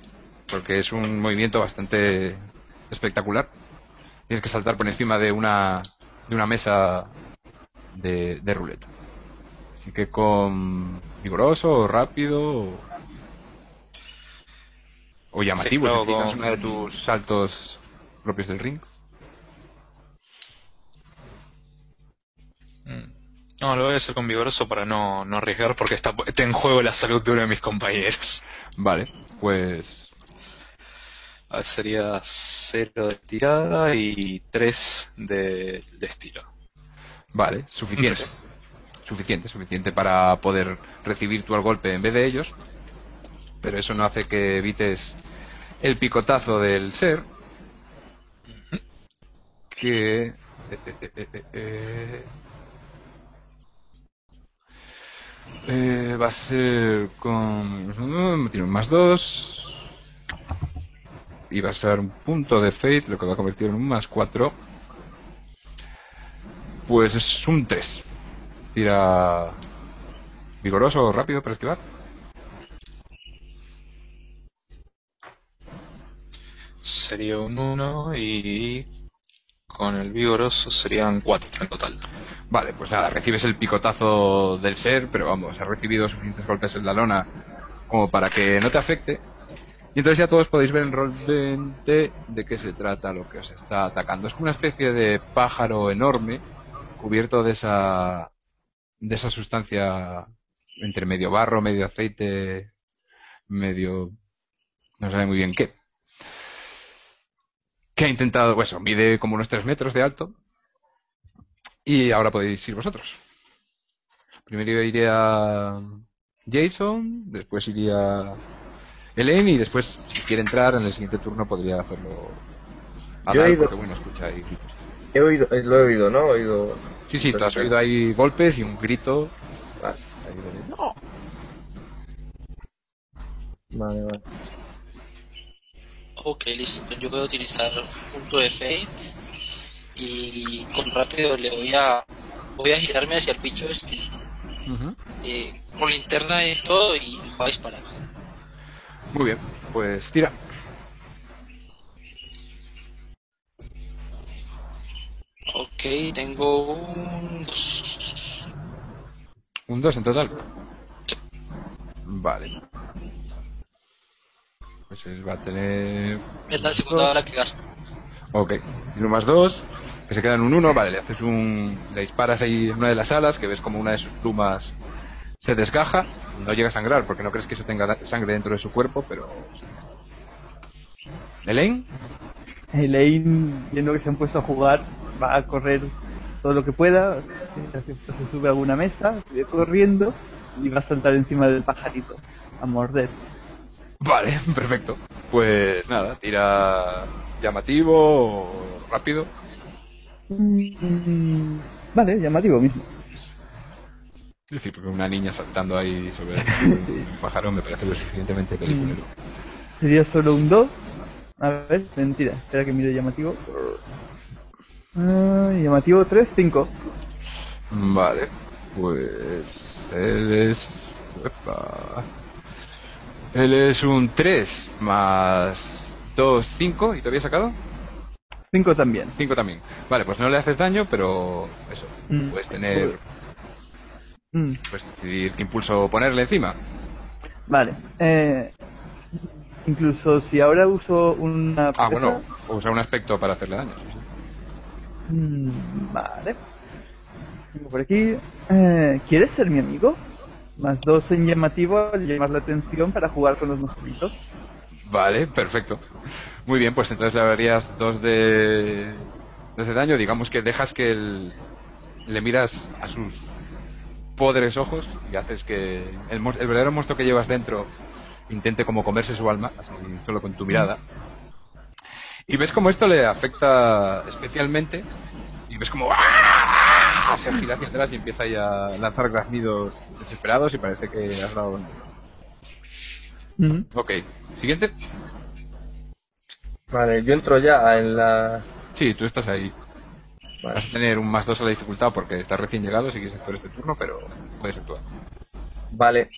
Porque es un movimiento bastante espectacular. Tienes que saltar por encima de una, de una mesa de, de ruleta. Así que con vigoroso, rápido o, llamativo, Sí, con- uno de tus saltos propios del ring. Mm. No, lo voy a hacer con vigoroso para no, no arriesgar porque está, está en juego la salud de uno de mis compañeros. Vale, pues A ver, sería 0 de tirada y 3 de, de estilo. Vale, suficiente. Suficiente, suficiente para poder recibir tú el golpe en vez de ellos. Pero eso no hace que evites el picotazo del ser. Que. eh, eh, eh, eh, va a ser con. Tiene un más 2. Y va a ser un punto de fate, lo que va a convertir en un más 4. Pues es un 3. Tira vigoroso, rápido para esquivar. Sería un 1 y con el vigoroso serían 4 en total. Vale, pues nada, recibes el picotazo del ser, pero vamos, has recibido suficientes golpes en la lona como para que no te afecte. Y entonces ya todos podéis ver en rol 20 de qué se trata lo que os está atacando. Es como una especie de pájaro enorme cubierto de esa de esa sustancia entre medio barro, medio aceite, medio no sabe muy bien qué. Que ha intentado, pues mide como unos 3 metros de alto y ahora podéis ir vosotros. Primero iría Jason, después iría Elaine y después, si quiere entrar en el siguiente turno, podría hacerlo Yo he ido- porque bueno, escucha ahí gritos. He oído, eh, lo he oído, ¿no? He oído. Sí, sí, tú has oído ahí golpes y un grito. Vale, ahí "No". vale, vale. Ok, listo. Yo voy a utilizar punto de Fate y con rápido le voy a voy a girarme hacia el bicho este eh, con linterna y todo y voy a disparar. Muy bien, pues tira. Ok, tengo un dos. Un 2 en total. Vale. Pues él va a tener Es la segunda bala que gasto. Ok, uno más dos, que se quedan un uno, vale, le haces un. le disparas ahí en una de las alas, que ves como una de sus plumas se desgaja, no llega a sangrar porque no crees que eso tenga sangre dentro de su cuerpo, pero. Elaine, Elaine, viendo que se han puesto a jugar, va a correr todo lo que pueda, se, se sube a alguna mesa, sigue corriendo y va a saltar encima del pajarito, a morder. Vale, *laughs* perfecto. Pues nada, tira llamativo rápido. Mm, vale, llamativo mismo. Es decir, porque una niña saltando ahí sobre *laughs* un pájaro me parece lo suficientemente peliculero. Sería solo un 2. A ver, mentira, espera que mire llamativo. Ah, llamativo 3, 5. Vale, pues él es... epa. Él es un 3 más 2, 5. ¿Y te había sacado? 5 también. 5 también. Vale, pues no le haces daño, pero eso. Mm. Puedes tener... Mm, Puedes decidir qué impulso ponerle encima. vale. Eh, incluso si ahora uso una... Ah, bueno, o usar un aspecto para hacerle daño. Mm, vale. Por aquí. Eh, ¿Quieres ser mi amigo? Más dos en llamativo al llamar la atención para jugar con los mosquitos. Vale, perfecto. Muy bien, pues entonces le darías dos de, dos de daño. Digamos que dejas que el, le miras a sus podres ojos y haces que el, el verdadero monstruo que llevas dentro intente como comerse su alma, así solo con tu mirada. Y ves como esto le afecta especialmente y ves como ¡ah! se gira hacia atrás y empieza ahí a lanzar graznidos desesperados y parece que has dado... Ujú. Ok, siguiente. Vale, yo entro ya en la... Sí, tú estás ahí. Vas Vale, a tener un más dos a la dificultad porque estás recién llegado si quieres actuar este turno, pero puedes actuar. Vale.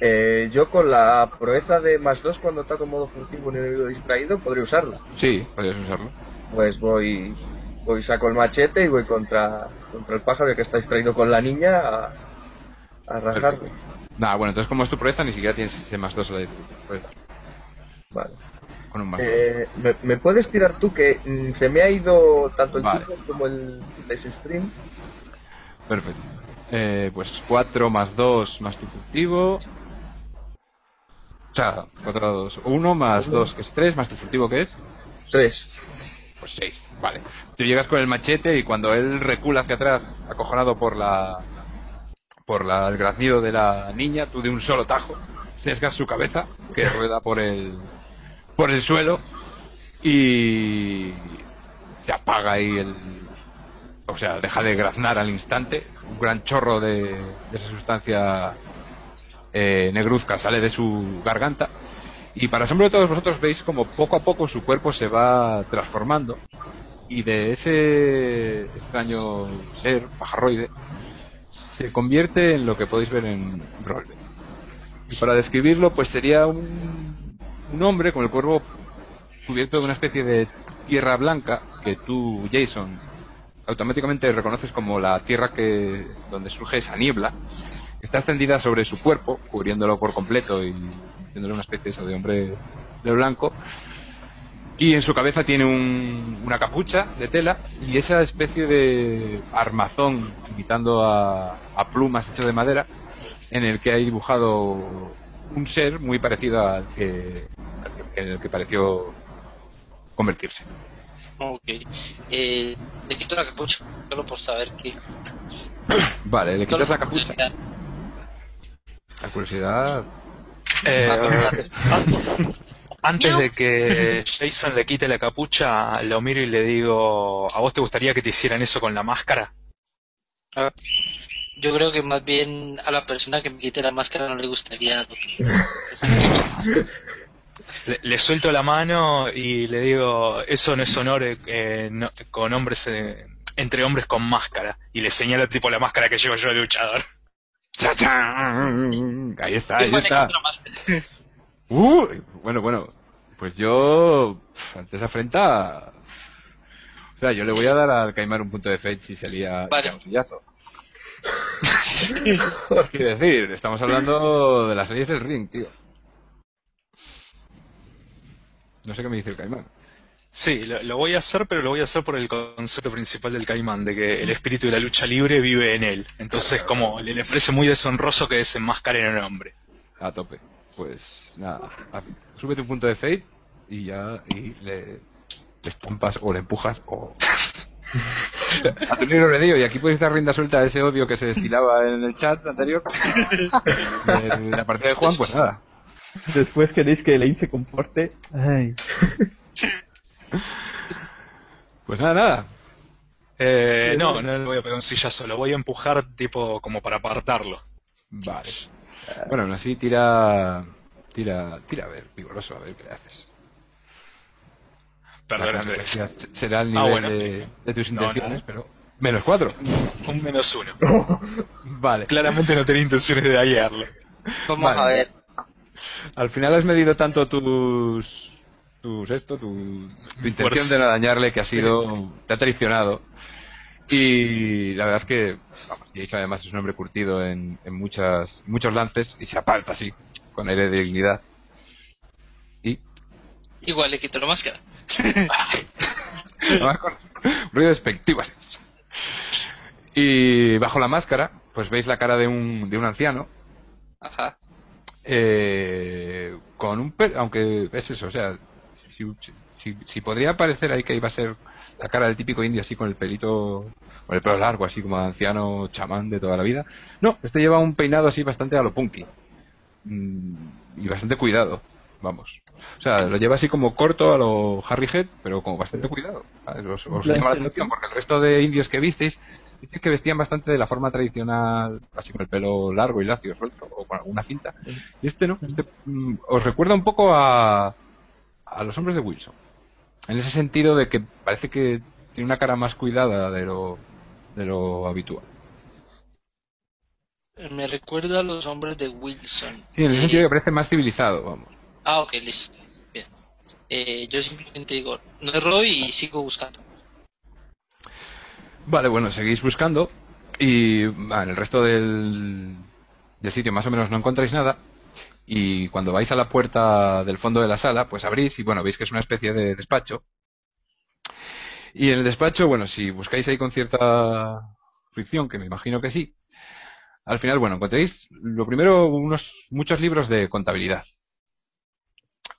Eh, yo con la proeza de más 2 cuando ataco en modo furtivo un enemigo distraído, podría usarla. Sí, podrías usarlo. Pues voy, voy saco el machete y voy contra, contra el pájaro que está distraído con la niña a, a rajarle. Nada, bueno, entonces como es tu proeza, ni siquiera tienes ese más dos a la dificultad. Puedes dar Vale. con un más. Eh, ¿me, me puedes tirar tú que mm, se me ha ido tanto el Vale. turno como el Stream? Perfecto. Eh, pues 4 más 2 más tu furtivo. O sea, 4 a 2. 1 más 2 que es 3 más tu furtivo que es 3. Pues 6. Vale. Tú llegas con el machete y cuando él recula hacia atrás, acojonado por la por la, el graznido de la niña, tú de un solo tajo sesgas su cabeza que *laughs* rueda por el por el suelo y se apaga ahí el o sea, deja de graznar al instante, un gran chorro de, de esa sustancia eh, negruzca sale de su garganta y para asombro de todos vosotros veis como poco a poco su cuerpo se va transformando y de ese extraño ser pajarroide se convierte en lo que podéis ver en Rollback. Y para describirlo, pues sería un, un hombre con el cuerpo cubierto de una especie de tierra blanca que tú, Jason, automáticamente reconoces como la tierra que donde surge esa niebla. Está extendida sobre su cuerpo, cubriéndolo por completo y haciéndole una especie eso de hombre de blanco. Y en su cabeza tiene un- una capucha de tela y esa especie de armazón imitando a, a plumas hecho de madera en el que hay dibujado un ser muy parecido al que, en el que pareció convertirse. Ok. Eh, le quito la capucha, solo por saber que... Vale, le quitas la capucha. La curiosidad. Eh, antes de que Jason le quite la capucha, lo miro y le digo, ¿a vos te gustaría que te hicieran eso con la máscara? Ah, Yo creo que más bien a la persona que me quite la máscara no le gustaría. Le, le suelto la mano y le digo, eso no es honor eh, no- con hombres, eh, entre hombres con máscara. Y le señalo tipo la máscara que llevo yo de luchador. ¡Chachán! Ahí está, ahí está. *laughs* Uh, bueno, bueno. Pues yo, ante esa afrenta, o sea, yo le voy a dar al Caimán un punto de fate si se lía Vale. un sillazo. Quiero decir, estamos hablando de las leyes del ring, tío. No sé qué me dice el Caimán. Sí, lo, lo voy a hacer, pero lo voy a hacer por el concepto principal del caimán, de que el espíritu de la lucha libre vive en él. Entonces, como le, le parece muy deshonroso que desenmascaren a un hombre. A tope. Pues nada, a- súbete un punto de fate y ya y le, le estampas o le empujas o *laughs* a tu libro y aquí podéis dar rienda suelta a ese odio que se destilaba en el chat anterior *laughs* de la partida de Juan pues nada Después queréis que Elaine se comporte. Ay. *laughs* pues nada nada Eh, no, no le voy a pegar un sillazo, lo voy a empujar tipo como para apartarlo. vale bueno aún así tira tira tira a ver vigoroso a ver qué le haces Perdón, Andrés. será el Ah, nivel bueno. de, de tus No, no. intenciones pero menos cuatro Un menos uno. *laughs* vale Claramente no tenía intenciones de dañarlo. Vamos Vale. a ver. Al final has medido tanto tus tus esto, tu, tu intención de no dañarle que ha sido te ha traicionado. Y la verdad es que vamos, Jason además es un hombre curtido en, en muchas muchos lances y se aparta así con aire de dignidad. Y Igual le quito la máscara. *laughs* con ruido despectivo así. Y bajo la máscara, pues veis la cara de un, de un anciano. Ajá. Eh, con un pelo, aunque es eso, o sea, si, si, si podría parecer ahí que iba a ser la cara del típico indio así con el pelito, con el pelo largo, así como anciano chamán de toda la vida. No, este lleva un peinado así bastante a lo punky. Mm, y bastante cuidado, vamos. O sea, lo lleva así como corto a lo Harry Head, pero con bastante cuidado. Os, os llama la atención porque el resto de indios que visteis dice que vestían bastante de la forma tradicional, así con el pelo largo y lacio, suelto, o con alguna cinta. Y este no, este mm, os recuerda un poco a, a los hombres de Wilson. En ese sentido de que parece que tiene una cara más cuidada de lo, de lo habitual. Me recuerda a los hombres de Wilson. Sí, en ese Eh, sentido que parece más civilizado, vamos. Ah, ok, listo. Bien. Eh, yo simplemente digo, no erro y sigo buscando. Vale, bueno, seguís buscando y ah, en el resto del, del sitio más o menos no encontráis nada y cuando vais a la puerta del fondo de la sala, pues abrís y bueno, veis que es una especie de despacho. Y en el despacho, bueno, si buscáis ahí con cierta fricción, que me imagino que sí, al final, bueno, encontréis lo primero unos muchos libros de contabilidad.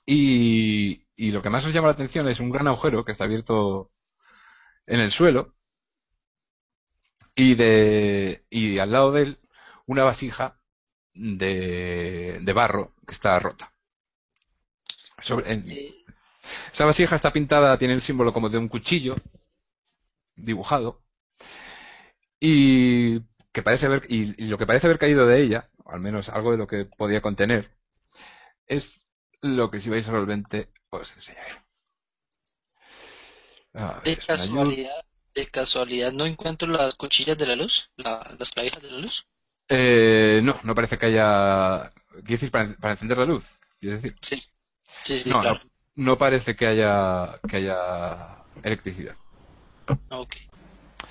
Y, y lo que más os llama la atención es un gran agujero que está abierto en el suelo y de y al lado de él una vasija de, de barro que está rota. Sobre- en- esa vasija está pintada, tiene el símbolo como de un cuchillo dibujado y que parece haber y, y lo que parece haber caído de ella, al menos algo de lo que podía contener, es lo que si vais al solvente os enseñaré. A de casualidad, de casualidad, ¿no encuentro las cuchillas de la luz? La- las clavijas de la luz. Eh, no, no parece que haya. ¿Quieres decir para, para encender la luz? Decir. Sí. Sí, sí, no, claro. no, no parece que haya que haya electricidad. Ok.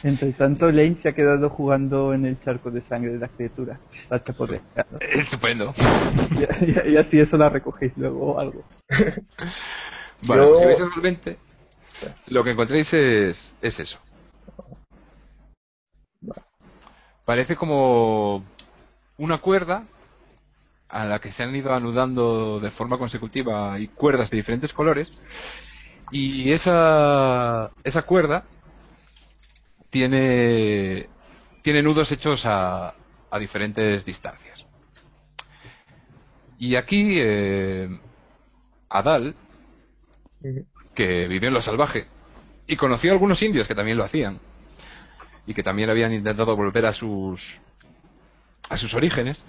Entre tanto, Lane se ha quedado jugando en el charco de sangre de la criatura. La *laughs* chapoteado. Estupendo. Y, y- y así eso la recogéis luego o algo. Vale, Yo- pues si solvente, lo que encontréis es, es eso. Parece como una cuerda a la que se han ido anudando de forma consecutiva y cuerdas de diferentes colores. Y esa esa cuerda tiene tiene nudos hechos a, a diferentes distancias. Y aquí eh, Adal que vivió en lo salvaje y conoció a algunos indios que también lo hacían y que también habían intentado volver a sus a sus orígenes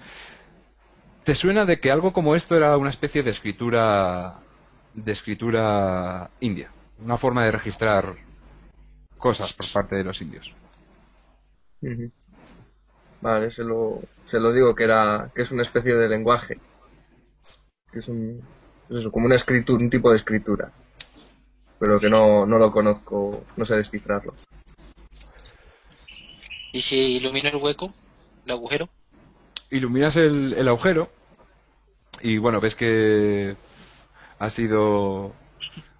te suena de que algo como esto era una especie de escritura de escritura india una forma de registrar cosas por parte de los indios. Vale, se lo, se lo digo que era que es una especie de lenguaje. Que es un es eso, como una escritura, un tipo de escritura. Pero que no, no lo conozco, no sé descifrarlo. ¿Y si ilumino el hueco? ¿El agujero? iluminas el, el agujero y bueno, ves que ha sido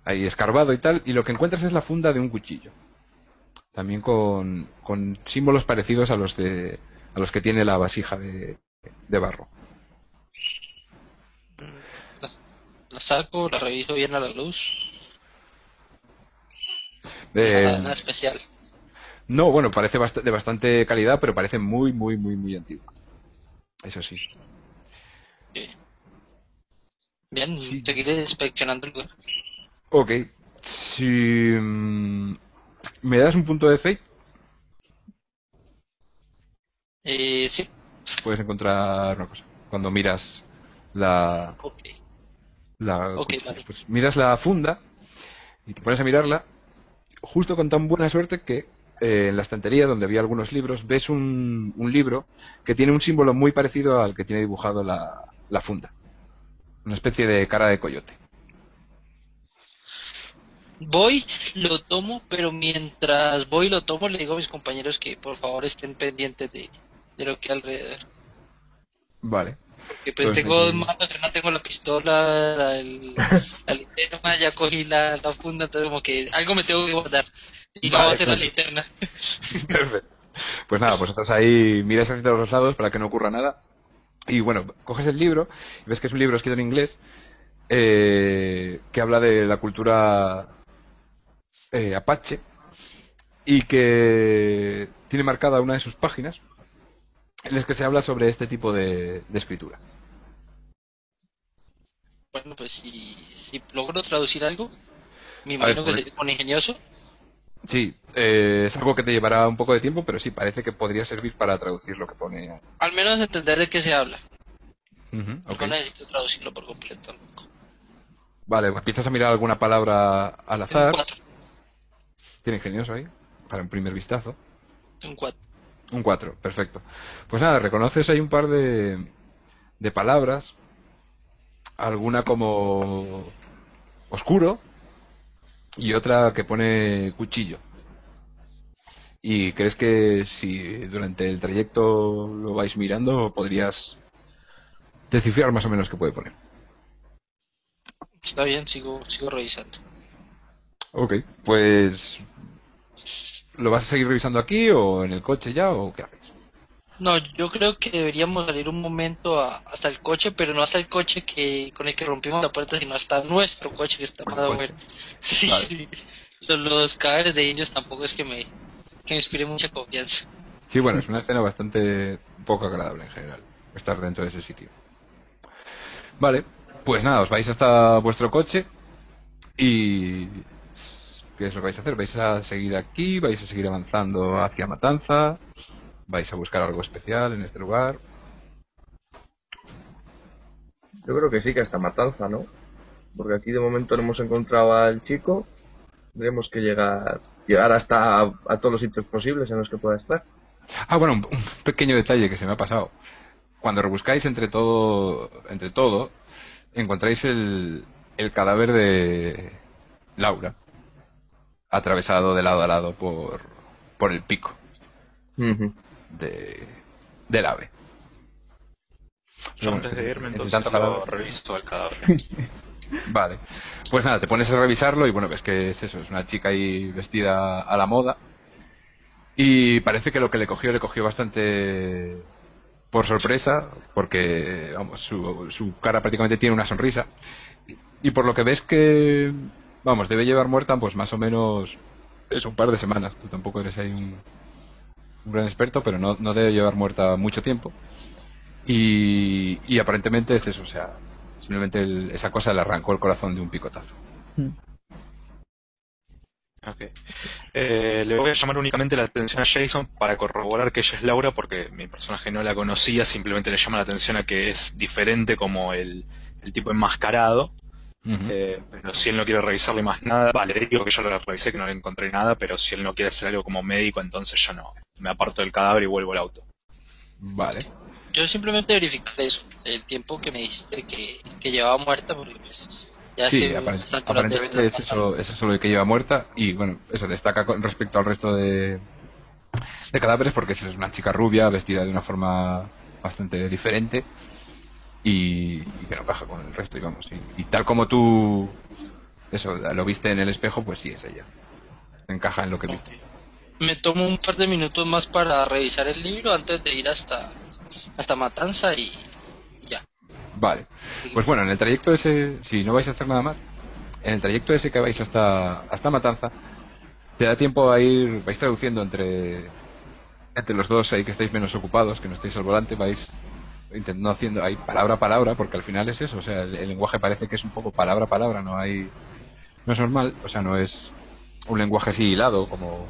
ahí escarbado y tal, y lo que encuentras es la funda de un cuchillo. También con, con símbolos parecidos a los de a los que tiene la vasija de, de barro. La, la saco, la reviso bien a la luz. Eh, Nada, nada especial. No, bueno, parece bast- de bastante calidad, pero parece muy, muy, muy, muy antiguo. Eso sí. Bien. Sí. seguiré inspeccionando el. Ok. Si mm, me das un punto de fate, Eh, sí, puedes encontrar una cosa. Cuando miras la, ok. la vale. Pues miras la funda y te pones a mirarla justo con tan buena suerte que eh, en la estantería donde había algunos libros ves un, un libro que tiene un símbolo muy parecido al que tiene dibujado la, la funda. Una especie de cara de coyote. Voy, lo tomo, pero mientras voy y lo tomo, le digo a mis compañeros que por favor estén pendientes de, de lo que hay alrededor. vale Que pues, Pues tengo aquí- manos, yo no tengo la pistola, la, el- la linterna, ya cogí la, la funda, entonces como que algo me tengo que guardar. Y no Vale, va a ser la pues. linterna. *laughs* perfecto Pues nada, pues estás ahí, miras hacia los lados para que no ocurra nada. Y bueno, coges el libro y ves que es un libro escrito en inglés eh, que habla de la cultura eh, apache y que tiene marcada una de sus páginas en las que se habla sobre este tipo de, de escritura. Bueno, pues si, si logro traducir algo, me ver, imagino que pues- se pone ingenioso. Sí, eh, es algo que te llevará un poco de tiempo, pero sí, parece que podría servir para traducir lo que pone. Al menos entender de qué se habla. Ok. No necesito traducirlo por completo. Vale, pues empiezas a mirar alguna palabra al azar. un 4. Tiene ingenioso ahí, para un primer vistazo. Un 4. Un 4, perfecto. Pues nada, reconoces ahí un par de, de palabras. Alguna como oscuro y otra que pone cuchillo. Y crees que si durante el trayecto lo vais mirando podrías descifrar más o menos qué puede poner. Está bien, sigo, sigo revisando. Ok, pues ¿lo vas a seguir revisando aquí o en el coche ya o qué haces? No, yo creo que deberíamos salir un momento a- hasta el coche, pero no hasta el coche que con el que rompimos la puerta, sino hasta nuestro coche que está Vuestro afuera. *laughs* Sí, Vale. sí. Los, los cadáveres de indios tampoco es que me, que me inspire mucha confianza. Sí, bueno, es una escena bastante poco agradable en general, estar dentro de ese sitio. Vale, pues nada, os vais hasta vuestro coche y... ¿Qué es lo que vais a hacer? ¿Vais a seguir aquí? ¿Vais a seguir avanzando hacia Matanza? ¿Vais a buscar algo especial en este lugar? Yo creo que sí, que hasta Matanza, ¿no? Porque aquí de momento no hemos encontrado al chico. Tendremos que llegar, llegar hasta a, a todos los sitios posibles en los que pueda estar. Ah, bueno, un, un pequeño detalle que se me ha pasado. Cuando rebuscáis entre todo, entre todo, encontráis el, el cadáver de Laura, atravesado de lado a lado por, por el pico de, del ave. Yo antes de irme en entonces tanto lo cadáver. reviso al cadáver. Vale. Pues nada, te pones a revisarlo y bueno, ves que es eso, es una chica ahí vestida a la moda. Y parece que lo que le cogió, le cogió bastante por sorpresa, porque, vamos, su, su cara prácticamente tiene una sonrisa. Y por lo que ves que, vamos, debe llevar muerta pues más o menos, es un par de semanas. Tú tampoco eres ahí un, un gran experto, pero no, no debe llevar muerta mucho tiempo. Y, y aparentemente es eso, o sea, simplemente el- esa cosa le arrancó el corazón de un picotazo. Ok. Eh, le voy a llamar únicamente la atención a Jason para corroborar que ella es Laura porque mi personaje no la conocía, simplemente le llama la atención a que es diferente como el, el tipo enmascarado. Eh, pero si él no quiere revisarle más nada, vale, le digo que yo lo revisé, que no le encontré nada, pero si él no quiere hacer algo como médico, entonces yo no. Me aparto del cadáver y vuelvo al auto. Vale. Yo simplemente verificar eso, el tiempo que me dijiste que, que llevaba muerta, porque pues ya Sí, aparent- aparentemente es eso, es eso lo que lleva muerta y bueno, eso destaca con respecto al resto de, de cadáveres porque es una chica rubia vestida de una forma bastante diferente y, y que no encaja con el resto, digamos. Y, y tal como tú eso lo viste en el espejo, pues sí es ella. Encaja en lo que viste. Me tomo un par de minutos más para revisar el libro antes de ir hasta, hasta Matanza y y ya. Vale. Pues bueno, en el trayecto ese, si no vais a hacer nada más, en el trayecto ese que vais hasta, hasta Matanza, te da tiempo a ir, vais traduciendo entre, entre los dos ahí que estáis menos ocupados, que no estáis al volante, vais intentando haciendo ahí palabra a palabra, porque al final es eso, o sea, el, lenguaje parece que es un poco palabra a palabra, no hay, no es normal, o sea, no es un lenguaje así hilado como,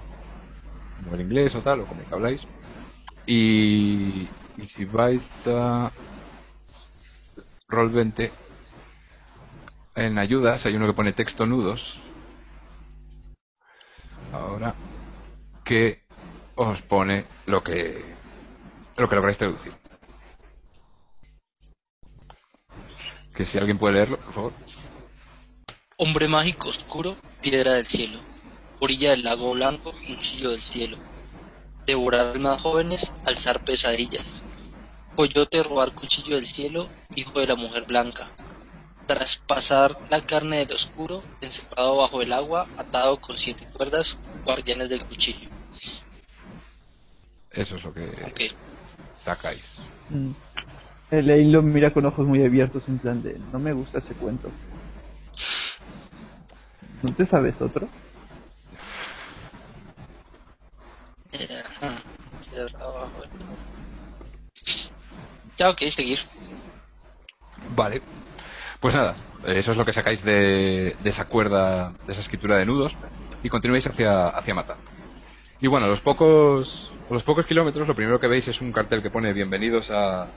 el inglés o tal, o como el que habláis. Y, y si vais a Roll 20 en ayudas hay uno que pone texto nudos ahora que os pone lo que lo que lográis traducir que si alguien puede leerlo por favor Hombre mágico oscuro, piedra del cielo. Orilla del lago blanco, cuchillo del cielo. Devorar almas jóvenes, alzar pesadillas. Coyote robar cuchillo del cielo, hijo de la mujer blanca. Traspasar la carne del oscuro, encerrado bajo el agua, atado con siete cuerdas, guardianes del cuchillo. Eso es lo que sacáis. Mm. Elaine lo mira con ojos muy abiertos en plan de, no me gusta ese cuento. ¿No te sabes otro? Eh, ajá. Cerrado, bueno. Ya, ok, seguir. Vale. Pues nada, eso es lo que sacáis de, de esa cuerda, de esa escritura de nudos, y continuáis hacia, hacia Mata. Y bueno, a los pocos, a los pocos kilómetros, lo primero que veis es un cartel que pone bienvenidos a,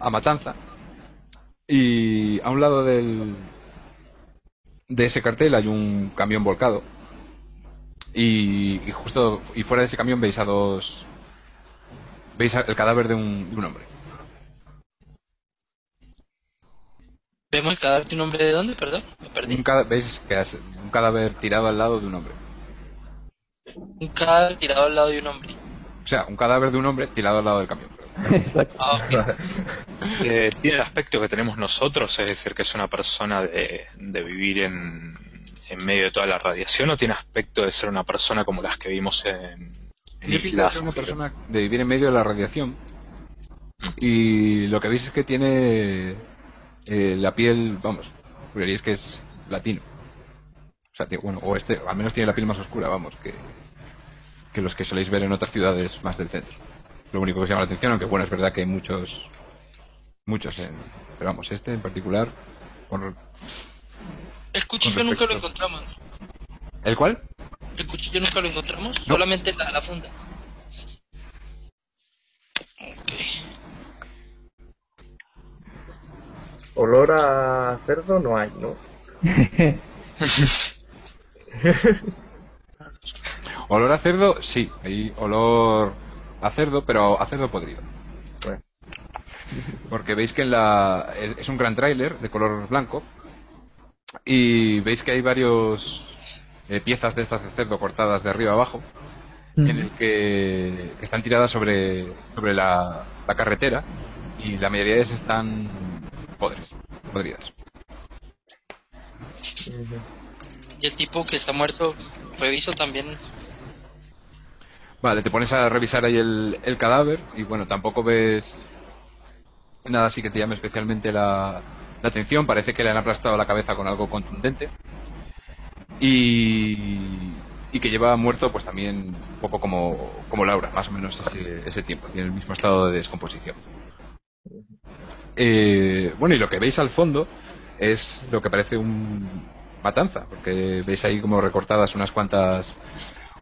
a Matanza. Y a un lado del, de ese cartel hay un camión volcado. Y, y justo, y fuera de ese camión veis a dos, veis a- el cadáver de un, de un hombre. ¿Vemos el cadáver de un hombre de dónde? Perdón, me perdí. Un veis que es un cadáver tirado al lado de un hombre. Un cadáver tirado al lado de un hombre. O sea, un cadáver de un hombre tirado al lado del camión. Ah. *laughs* Eh, tiene el aspecto que tenemos nosotros, es decir, que es una persona de, de vivir en, en medio de toda la radiación, o tiene aspecto de ser una persona como las que vimos en, en Islas. una persona de vivir en medio de la radiación. Y lo que veis es que tiene eh, la piel, vamos, juraríais que es latino. O sea, tiene- bueno, o este, al menos tiene la piel más oscura, vamos, que, que los que soléis ver en otras ciudades más del centro. Lo único que os llama la atención, aunque bueno, es verdad que hay muchos, muchos en, pero vamos, este en particular, con- El cuchillo Con nunca lo encontramos. ¿el cual? El cuchillo nunca lo encontramos, No. solamente la, la funda. Ok. Olor a cerdo no hay, ¿no? *laughs* Olor a cerdo, sí, hay olor a cerdo, pero a cerdo podrido. Porque veis que en la es un gran tráiler de color blanco y veis que hay varios eh, piezas de estas de cerdo cortadas de arriba abajo en el que, que están tiradas sobre sobre la, la carretera y la mayoría de ellas están podres, podridas. Y el tipo que está muerto, reviso también. Vale, te pones a revisar ahí el, el cadáver y bueno, tampoco ves nada así que te llame especialmente la, la atención. Parece que le han aplastado la cabeza con algo contundente. Y, y que lleva muerto pues también un poco como, como Laura, más o menos ese, ese tiempo. Tiene el mismo estado de descomposición. Eh, bueno, y lo que veis al fondo es lo que parece un matanza, porque veis ahí como recortadas unas cuantas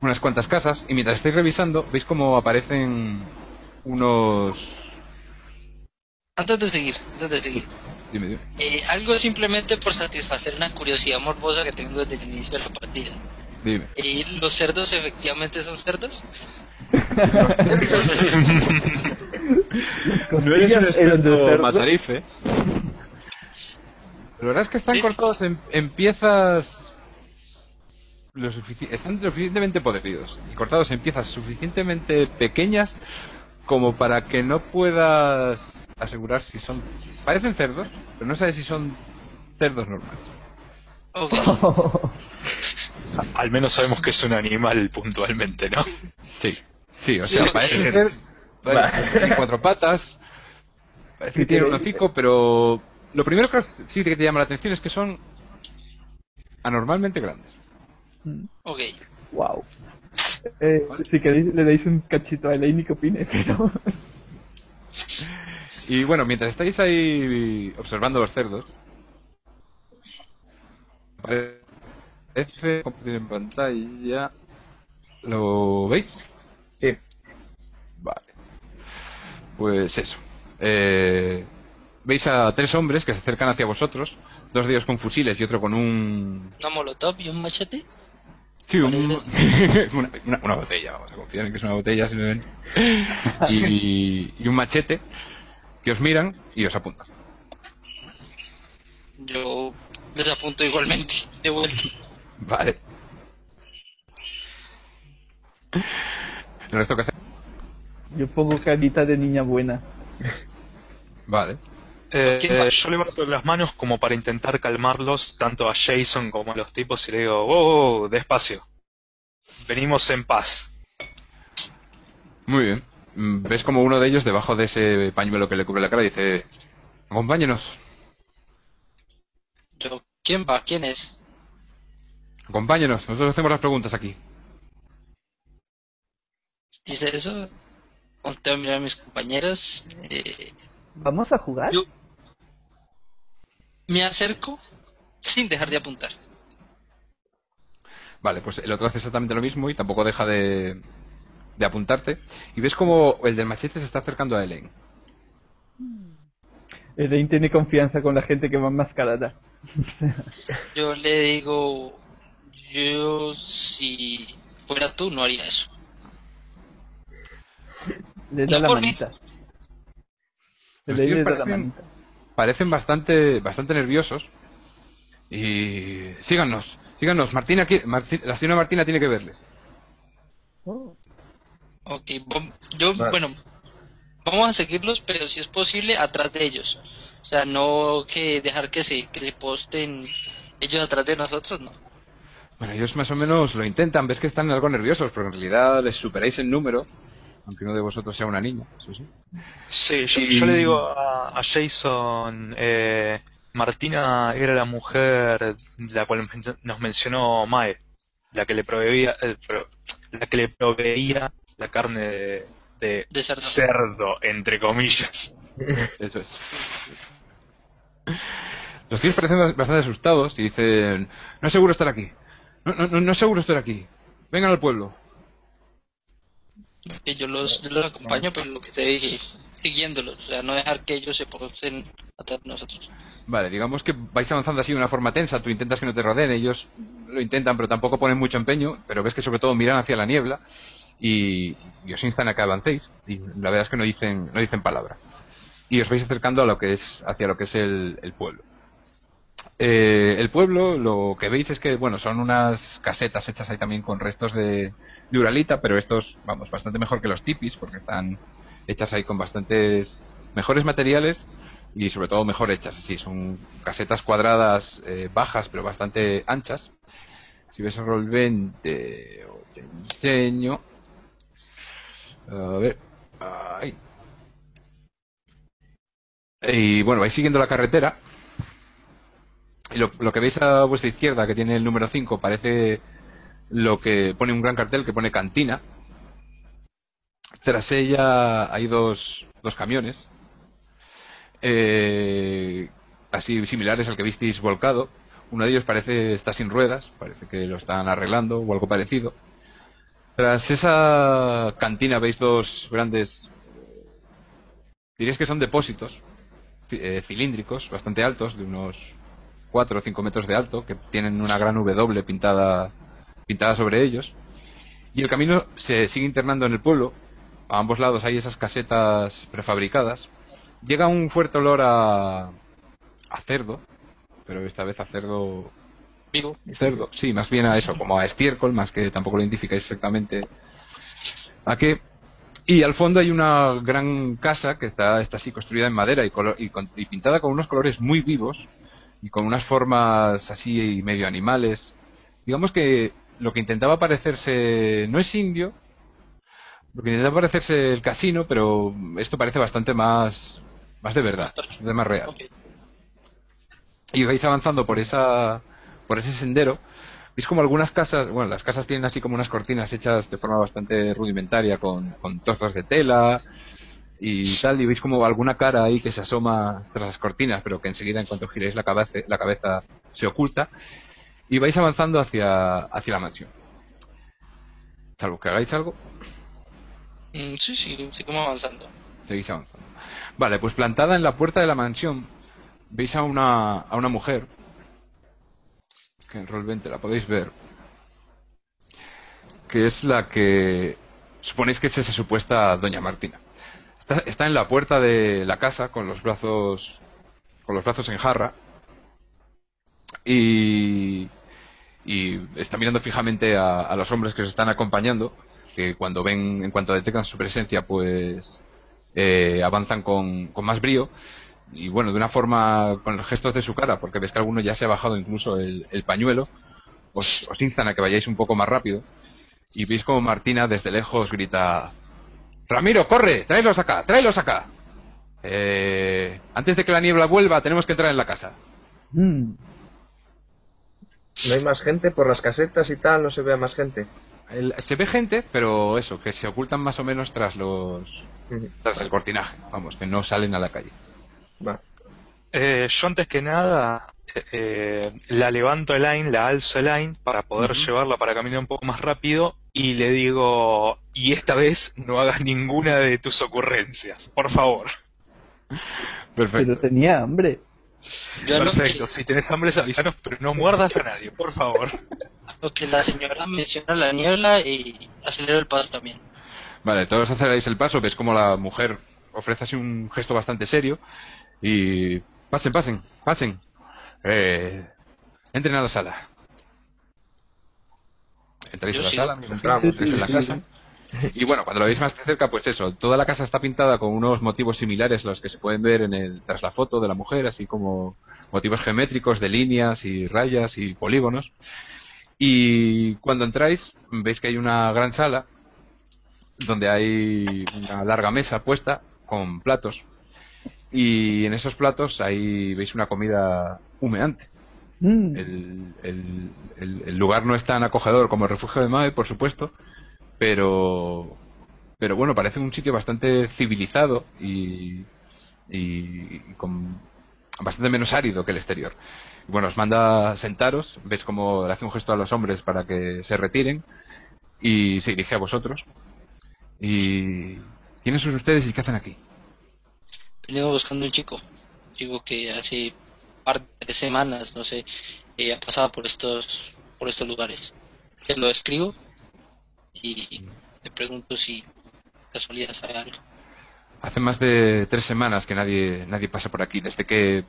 unas cuantas casas y mientras estáis revisando veis como aparecen unos Antes de seguir, antes de seguir. dime, dime. Eh, algo simplemente por satisfacer una curiosidad morbosa que tengo desde el inicio de la partida. dime. Eh, ¿Los cerdos efectivamente son cerdos? *laughs* No eres un matarife. La verdad es que están Sí, sí. cortados en, en piezas lo están lo suficientemente podridos y cortados en piezas suficientemente pequeñas como para que no puedas asegurar si son parecen cerdos pero no sabes si son cerdos normales. *laughs* Al menos sabemos que es un animal puntualmente, ¿no? sí sí o Sí, sea ok. parecen ser tienen cuatro patas parece que Sí, tienen pero- un hocico pero lo primero que sí que te llama la atención es que son anormalmente grandes Ok. wow. Eh, si queréis le dais un cachito a Elaine y que opine, *laughs* pero... Y bueno, mientras estáis ahí observando los cerdos, aparece compartir en pantalla. ¿Lo veis? Sí, Vale. Pues eso. Eh, veis a tres hombres que se acercan hacia vosotros, dos de ellos con fusiles y otro con un... ¿Una molotov y un machete? Sí, un- ¿Cuál *laughs* es una, una- una botella, vamos a confiar en que es una botella simplemente. *laughs* Y, y un machete que os miran y os apuntan. Yo les apunto igualmente, de vuelta. Vale. ¿El resto qué hacer? Yo pongo carita de niña buena. Vale. Eh, yo levanto las manos como para intentar calmarlos, tanto a Jason como a los tipos, y le digo, oh, oh, despacio. Venimos en paz. Muy bien. Mm, Ves como uno de ellos, debajo de ese pañuelo que le cubre la cara, dice: Acompáñenos, Yo, ¿quién va? ¿Quién es? acompáñenos, nosotros hacemos las preguntas aquí. Dice eso. Volteo a mirar a mis compañeros. eh, ¿Vamos a jugar? yo me acerco sin dejar de apuntar. Vale, pues el otro hace exactamente lo mismo y tampoco deja de, de apuntarte. Y ves como el del machete se está acercando a Elaine. Elaine tiene confianza con la gente que va enmascarada. *laughs* Yo le digo, yo si fuera tú no haría eso. Le da No la manita. Tíos le da la manita. Parecen bastante, bastante nerviosos. Y síganos, síganos. Martina, qui- Marti- la señora Martina tiene que verles. Oh, Ok, yo, Vale. bueno, vamos a seguirlos, pero si es posible, atrás de ellos. O sea, no que dejar que se, que se posten ellos atrás de nosotros, no. Bueno, ellos más o menos lo intentan. Ves que están algo nerviosos, pero en realidad les superáis en número. Aunque uno de vosotros sea una niña, eso sí. Sí, yo, Y- yo le digo a, a Jason, eh, Martina era la mujer la cual nos mencionó Mae, la que le proveía, eh, pro- la que le proveía la carne de, de De cerdo. cerdo, entre comillas. *laughs* Eso es. Los tíos parecen bastante asustados y dicen, no es seguro estar aquí. No, no, no, no es seguro estar aquí. Vengan al pueblo. Que yo los, los acompaño, pero lo que te dije, siguiéndolos. O sea, no dejar que ellos se posten atrás de nosotros. Vale, digamos que vais avanzando así de una forma tensa, tú intentas que no te rodeen, ellos lo intentan pero tampoco ponen mucho empeño, pero ves que sobre todo miran hacia la niebla y, y os instan a que avancéis y la verdad es que no dicen, no dicen palabra. Y os vais acercando a lo que es, hacia lo que es el, el pueblo. Eh, el pueblo lo que veis es que, bueno, son unas casetas hechas ahí también con restos de, de uralita, pero estos, vamos, bastante mejor que los tipis porque están hechas ahí con bastantes mejores materiales y sobre todo mejor hechas. Sí, son casetas cuadradas eh, bajas pero bastante anchas. Si ves el roll 20, os enseño. A ver. Ahí. Y bueno, vais siguiendo la carretera. Y lo, lo que veis a vuestra izquierda, que tiene el número 5, parece lo que pone un gran cartel que pone cantina. Tras ella hay dos, dos camiones eh, así similares al que visteis volcado. Uno de ellos parece está sin ruedas, parece que lo están arreglando o algo parecido. Tras esa cantina veis dos grandes, diréis que son depósitos eh, cilíndricos, bastante altos, de unos 4 o 5 metros de alto, que tienen una gran W pintada, pintada sobre ellos. Y el camino se sigue internando en el pueblo. A ambos lados hay esas casetas prefabricadas llega un fuerte olor a, a cerdo, pero esta vez a cerdo Vivo. cerdo, sí, más bien a eso, como a estiércol, más que tampoco lo identificáis exactamente a qué. Y al fondo hay una gran casa que está, está así construida en madera y, color- y, con- y pintada con unos colores muy vivos y con unas formas así medio animales. Digamos que lo que intentaba parecerse no es indio, lo que intentaba parecerse el casino, pero esto parece bastante más, más de verdad, de más real. Y vais avanzando por esa por ese sendero. Veis como algunas casas bueno las casas tienen así como unas cortinas hechas de forma bastante rudimentaria con, con trozos de tela y tal y veis como alguna cara ahí que se asoma tras las cortinas pero que enseguida en cuanto giréis la cabeza la cabeza se oculta y vais avanzando hacia hacia la mansión salvo que hagáis algo Mm, sí, sí, seguimos avanzando. Seguís avanzando. Vale, pues plantada en la puerta de la mansión, veis a una, a una mujer, que en rol 20 la podéis ver, que es la que suponéis que es esa supuesta doña Martina. Está, está en la puerta de la casa con los brazos con los brazos en jarra y, y está mirando fijamente a, los hombres que se están acompañando que cuando ven en cuanto detectan su presencia pues eh, avanzan con, con más brío y bueno de una forma con los gestos de su cara porque ves que alguno ya se ha bajado incluso el, el pañuelo os, os instan a que vayáis un poco más rápido y veis como Martina desde lejos grita Ramiro, corre, tráelos acá, tráelos acá. Eh, antes de que la niebla vuelva, tenemos que entrar en la casa. Mm. No hay más gente por las casetas y tal, no se ve más gente. El- se ve gente, pero eso, que se ocultan más o menos tras los tras el cortinaje, vamos, que no salen a la calle. Va. Eh, yo antes que nada eh, eh, la levanto Elaine, la alzo Elaine para poder llevarla para caminar un poco más rápido y le digo, y esta vez no hagas ninguna de tus ocurrencias, por favor. Perfecto. Pero tenía hambre. Yo Perfecto, que, si tenés hambre avisanos, pero no muerdas a nadie, por favor. lo que la señora menciona la niebla y acelero el paso también. Vale, todos aceleráis el paso, ves como la mujer ofrece así un gesto bastante serio y pasen, pasen, pasen. Eh, entren a la sala. Entráis Yo a la sí. sala, Entramos, sí, en la sí, casa. *laughs* Y bueno, cuando lo veis más de cerca, pues eso, toda la casa está pintada con unos motivos similares a los que se pueden ver en el, tras la foto de la mujer, así como motivos geométricos de líneas y rayas y polígonos. Y cuando entráis, veis que hay una gran sala donde hay una larga mesa puesta con platos. Y en esos platos ahí veis una comida humeante. Mm. El, el- el- el lugar no es tan acogedor como el refugio de Mae, por supuesto, pero pero bueno, parece un sitio bastante civilizado y, y con bastante menos árido que el exterior. Bueno, os manda sentaros, ves como le hace un gesto a los hombres para que se retiren y se dirige a vosotros. Y ¿quiénes son ustedes y qué hacen aquí? Venimos buscando un chico, chico que hace par de semanas, no sé, eh, ha pasado por estos, por estos lugares. Se lo escribo y le pregunto si casualidad sabe algo. Hace más de tres semanas que nadie, nadie pasa por aquí. Desde que.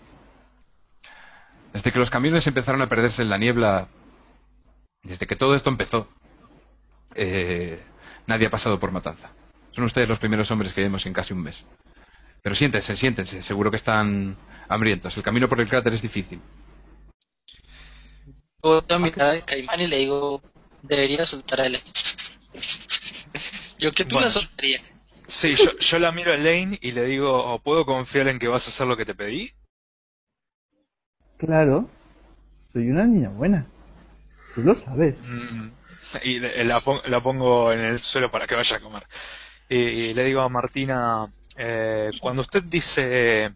Desde que los camiones empezaron a perderse en la niebla. Desde que todo esto empezó. eh, nadie ha pasado por Matanza. Son ustedes los primeros hombres que vemos en casi un mes. Pero siéntense, siéntense. Seguro que están hambrientos. El camino por el cráter es difícil. Voy a mirar al caimán y le digo, debería soltar a él. Yo que tú Bueno. la soltaría. Sí, yo, yo la miro a Elaine y le digo, ¿puedo confiar en que vas a hacer lo que te pedí? Claro. Soy una niña buena. Tú lo sabes. Mm, Y le- la, pon- la pongo en el suelo para que vaya a comer. Y, y le digo a Martina, eh, cuando usted dice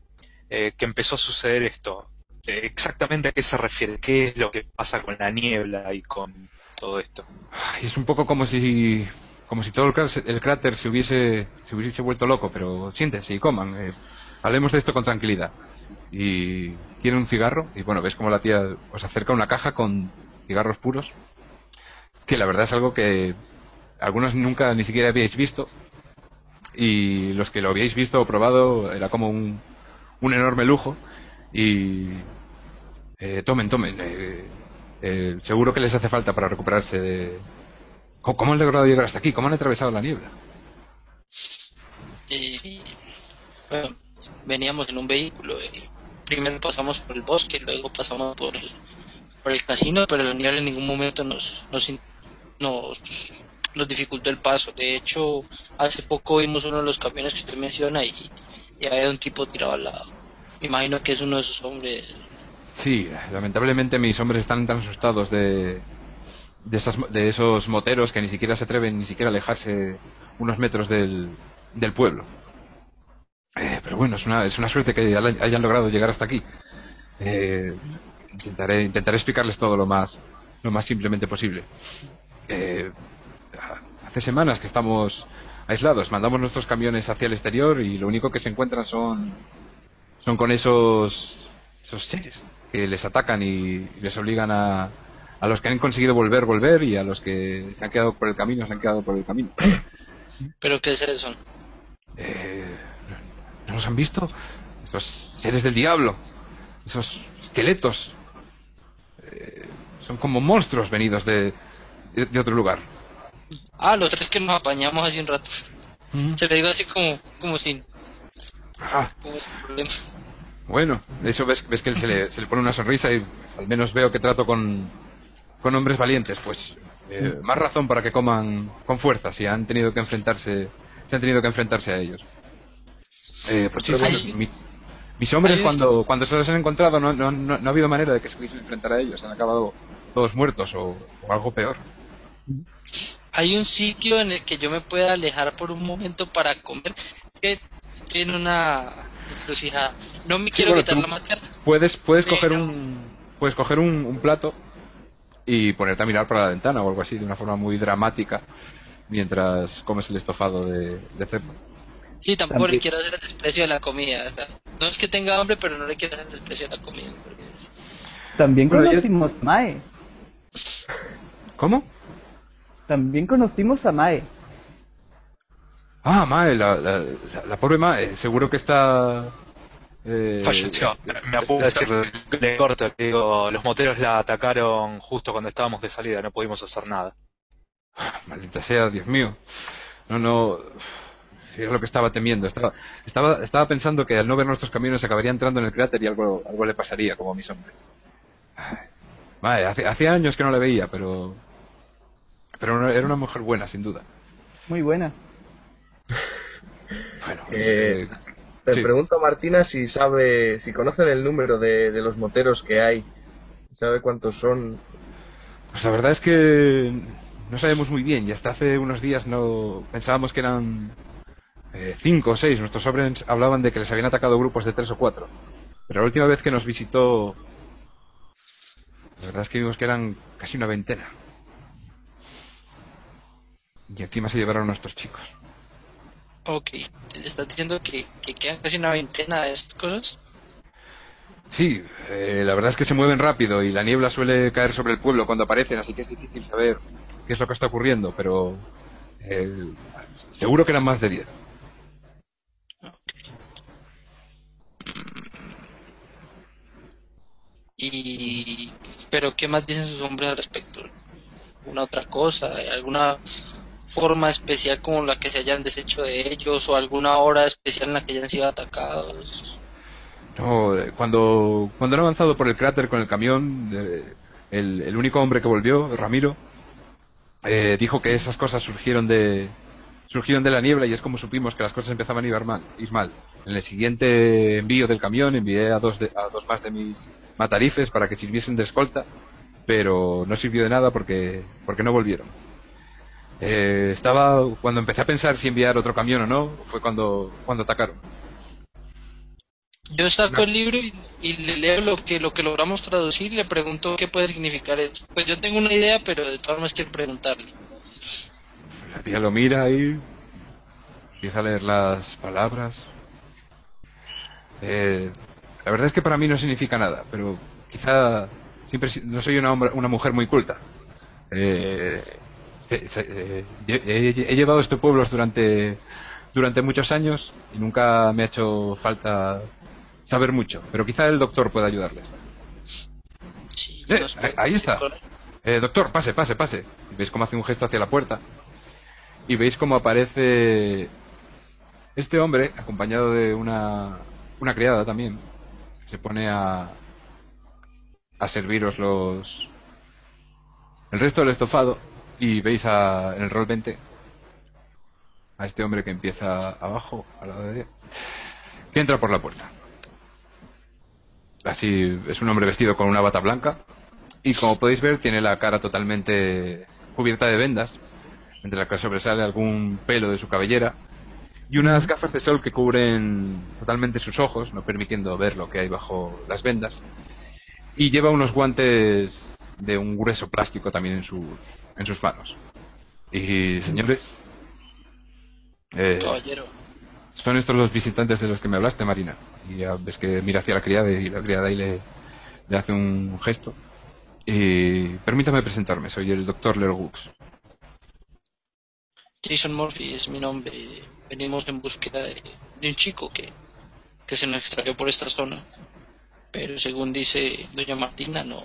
eh, que empezó a suceder esto, eh, ¿exactamente a qué se refiere? ¿Qué es lo que pasa con la niebla y con todo esto? Ay, es un poco como si. Como si todo el cráter, el cráter se hubiese, se hubiese vuelto loco, pero siéntense y coman. eh, hablemos de esto con tranquilidad. Y quieren un cigarro, y bueno, ves como la tía os acerca una caja con cigarros puros, que la verdad es algo que algunos nunca ni siquiera habíais visto, y los que lo habíais visto o probado era como un, un enorme lujo, y eh, tomen, tomen, eh, eh, seguro que les hace falta para recuperarse de... ¿Cómo, han logrado llegar hasta aquí? ¿Cómo han atravesado la niebla? Bueno, veníamos en un vehículo. eh, primero pasamos por el bosque, luego pasamos por el, por el casino, pero la niebla en ningún momento nos, nos, nos, nos dificultó el paso. De hecho, hace poco vimos uno de los camiones que usted menciona y, y había un tipo tirado al lado. Me imagino que es uno de esos hombres. Sí, lamentablemente mis hombres están tan asustados de, de, esas, de esos moteros que ni siquiera se atreven ni siquiera a alejarse unos metros del, del pueblo. Eh, pero bueno, es una, es una suerte que haya- hayan logrado llegar hasta aquí. Eh, intentaré, intentaré explicarles todo lo más, lo más simplemente posible. Eh, hace semanas que estamos aislados, mandamos nuestros camiones hacia el exterior y lo único que se encuentran son, son con esos, esos seres que les atacan y les obligan a, a los que han conseguido volver, volver y a los que se han quedado por el camino, se han quedado por el camino. *clears throat* ¿Pero qué seres son? Eh, ¿No los han visto? Esos seres del diablo, esos esqueletos, eh, son como monstruos venidos de, de, de otro lugar. Ah, los tres que nos apañamos hace un rato. Se le digo así como, como sin, Ah, como sin problema. Bueno, de hecho ves, ves que él se le, se le pone una sonrisa y al menos veo que trato con, con hombres valientes, pues eh, más razón para que coman con fuerza si han tenido que enfrentarse se han tenido que enfrentarse a ellos. Eh, pues sí, mi- mis hombres cuando, cuando se los han encontrado no, no, no, no ha habido manera de que se pudiesen enfrentar a ellos, han acabado todos muertos o, o algo peor. Hay un sitio en el que yo me pueda alejar por un momento para comer que tiene una encrucijada. No me quiero bueno, quitar tú- la máscara. Puedes, puedes Pero- coger un puedes coger un, un plato y ponerte a mirar por la ventana o algo así de una forma muy dramática mientras comes el estofado de, de cerdo. Sí, tampoco También- le quiero hacer el desprecio de la comida. No es que tenga hambre, pero no le quiero hacer el desprecio de la comida. es- También Bueno, yo- conocimos a Mae. ¿Cómo? También conocimos a Mae. Ah, Mae, la, la, la- la pobre Mae, seguro que está... eh, Falleció. Me apuro a está- decir de corto. Digo, los moteros la atacaron justo cuando estábamos de salida. No pudimos hacer nada. Maldita sea, Dios mío. No, no. Es lo que estaba temiendo. Estaba, estaba, estaba pensando que al no ver nuestros caminos acabaría entrando en el cráter y algo, algo le pasaría, como a mis hombres. Vale, hace, hacía años que no le veía, pero. Pero no- era una mujer buena, sin duda. Muy buena. *laughs* Bueno, Eh, eh, Te sí. pregunto a Martina si sabe, si conocen el número de, de los moteros que hay, si sabe cuántos son. Pues la verdad es que no sabemos muy bien y hasta hace unos días no pensábamos que eran eh, cinco o seis. Nuestros hombres hablaban de que les habían atacado grupos de tres o cuatro. Pero la última vez que nos visitó, la verdad es que vimos que eran casi una veintena. Y encima se llevaron a nuestros chicos. Ok, ¿te estás diciendo que, que quedan casi una veintena de esas cosas? Sí, eh, la verdad es que se mueven rápido y la niebla suele caer sobre el pueblo cuando aparecen, así que es difícil saber qué es lo que está ocurriendo, pero eh, seguro que eran más de diez. Y... Pero ¿qué más dicen sus hombres al respecto? ¿Una otra cosa? ¿Alguna forma especial como la que se hayan deshecho de ellos? ¿O alguna hora especial en la que hayan sido atacados? No, eh, cuando, cuando han avanzado por el cráter con el camión, el, el único hombre que volvió, Ramiro, eh, dijo que esas cosas surgieron de surgieron de la niebla y es como supimos que las cosas empezaban a ir mal. Ir mal. En el siguiente envío del camión envié a dos, de- a dos más de mis matarifes para que sirviesen de escolta, pero no sirvió de nada porque, porque no volvieron. Eh, estaba cuando empecé a pensar si enviar otro camión o no, fue cuando, cuando atacaron. Yo saco el libro y, y le leo lo que lo que logramos traducir y le pregunto qué puede significar eso. Pues yo tengo una idea, pero de todas formas quiero preguntarle. La tía lo mira y empieza a leer las palabras. Eh, la verdad es que para mí no significa nada, pero quizá siempre si- no soy una, hombre- una mujer muy culta. Eh, he, he- he llevado estos pueblos durante durante muchos años y nunca me ha hecho falta saber mucho, pero quizá el doctor pueda ayudarles. Sí, Eh, ahí- está. Eh, doctor, pase, pase, pase. Veis cómo hace un gesto hacia la puerta. Y veis cómo aparece este hombre, acompañado de una, una criada también. Se pone a, a serviros los, el resto del estofado. Y veis a, en el rol 20 a este hombre que empieza abajo, al lado de que entra por la puerta. Así es un hombre vestido con una bata blanca, y como podéis ver, tiene la cara totalmente cubierta de vendas, entre las que sobresale algún pelo de su cabellera, y unas gafas de sol que cubren totalmente sus ojos, no permitiendo ver lo que hay bajo las vendas. Y lleva unos guantes de un grueso plástico también en, sus en sus manos. Y señores, eh, son estos los visitantes de los que me hablaste, Marina. Y ya ves que mira hacia la criada y la criada ahí le, le hace un gesto. Y permítame presentarme, soy el doctor Lergux. Jason Murphy es mi nombre. Venimos en búsqueda de, de un chico que, que se nos extravió por esta zona. Pero según dice doña Martina, no,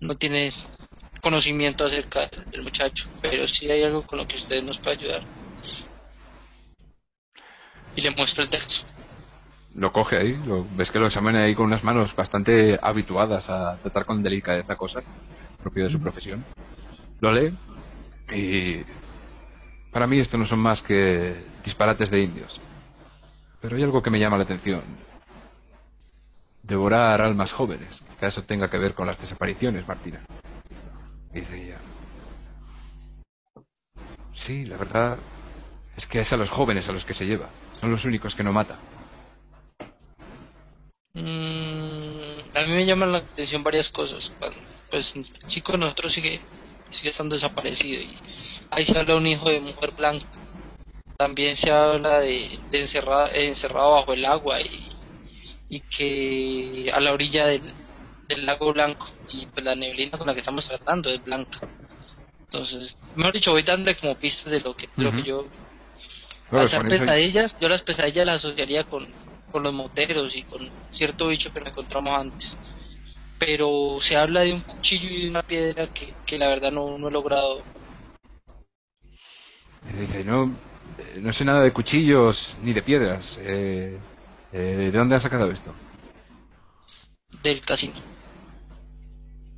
no tiene conocimiento acerca del muchacho. Pero sí hay algo con lo que usted nos puede ayudar. Y le muestro el texto. Lo coge ahí, lo, ves que lo examina ahí con unas manos bastante habituadas a tratar con delicadeza cosas, propio de su profesión. Lo lee y Para mí esto no son más que disparates de indios. Pero hay algo que me llama la atención. Devorar almas jóvenes. Que eso tenga que ver con las desapariciones, Martina. Dice ella. Sí, la verdad es que es a los jóvenes a los que se lleva. Son los únicos que no mata. Mm, a mí me llaman la atención varias cosas. Pues el chico de nosotros sigue, sigue estando desaparecido y ahí se habla un hijo de mujer blanca. También se habla de, encerrado, encerrado bajo el agua y, y que a la orilla del, del lago blanco y pues la neblina con la que estamos tratando es blanca. Entonces, mejor dicho, voy dando como pistas de lo que, lo que yo... hacer pesadillas, yo las pesadillas las asociaría con, con los moteros y con cierto bicho que nos encontramos antes. Pero se habla de un cuchillo y de una piedra que, que la verdad no, no he logrado. no, no sé nada de cuchillos ni de piedras. Eh, eh, ¿De dónde has sacado esto? Del casino.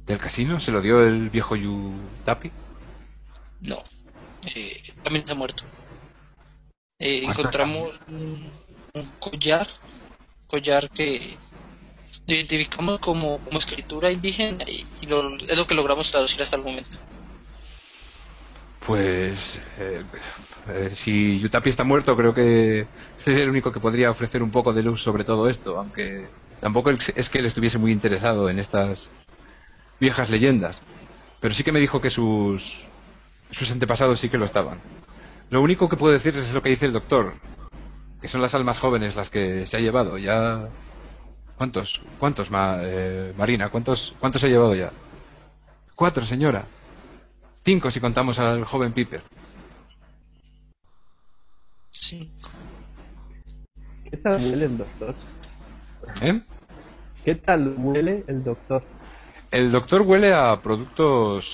¿Del casino? ¿Se lo dio el viejo Yutapi? No, eh, también está muerto. Eh, encontramos un, collar, collar que identificamos como, como escritura indígena y, lo, es lo que logramos traducir hasta el momento. Pues eh, si Yutapi está muerto, creo que sería el único que podría ofrecer un poco de luz sobre todo esto, aunque tampoco es que él estuviese muy interesado en estas viejas leyendas. Pero sí que me dijo que sus sus antepasados sí que lo estaban. Lo único que puedo decir es lo que dice el doctor, que son las almas jóvenes las que se ha llevado. Ya. ¿Cuántos? ¿Cuántos, eh, Marina? ¿Cuántos, ¿Cuántos se ha llevado ya? Cuatro, señora. Cinco si contamos al joven Piper. Cinco. ¿Qué tal huele el doctor? ¿Eh? ¿Qué tal huele el doctor? El doctor huele a productos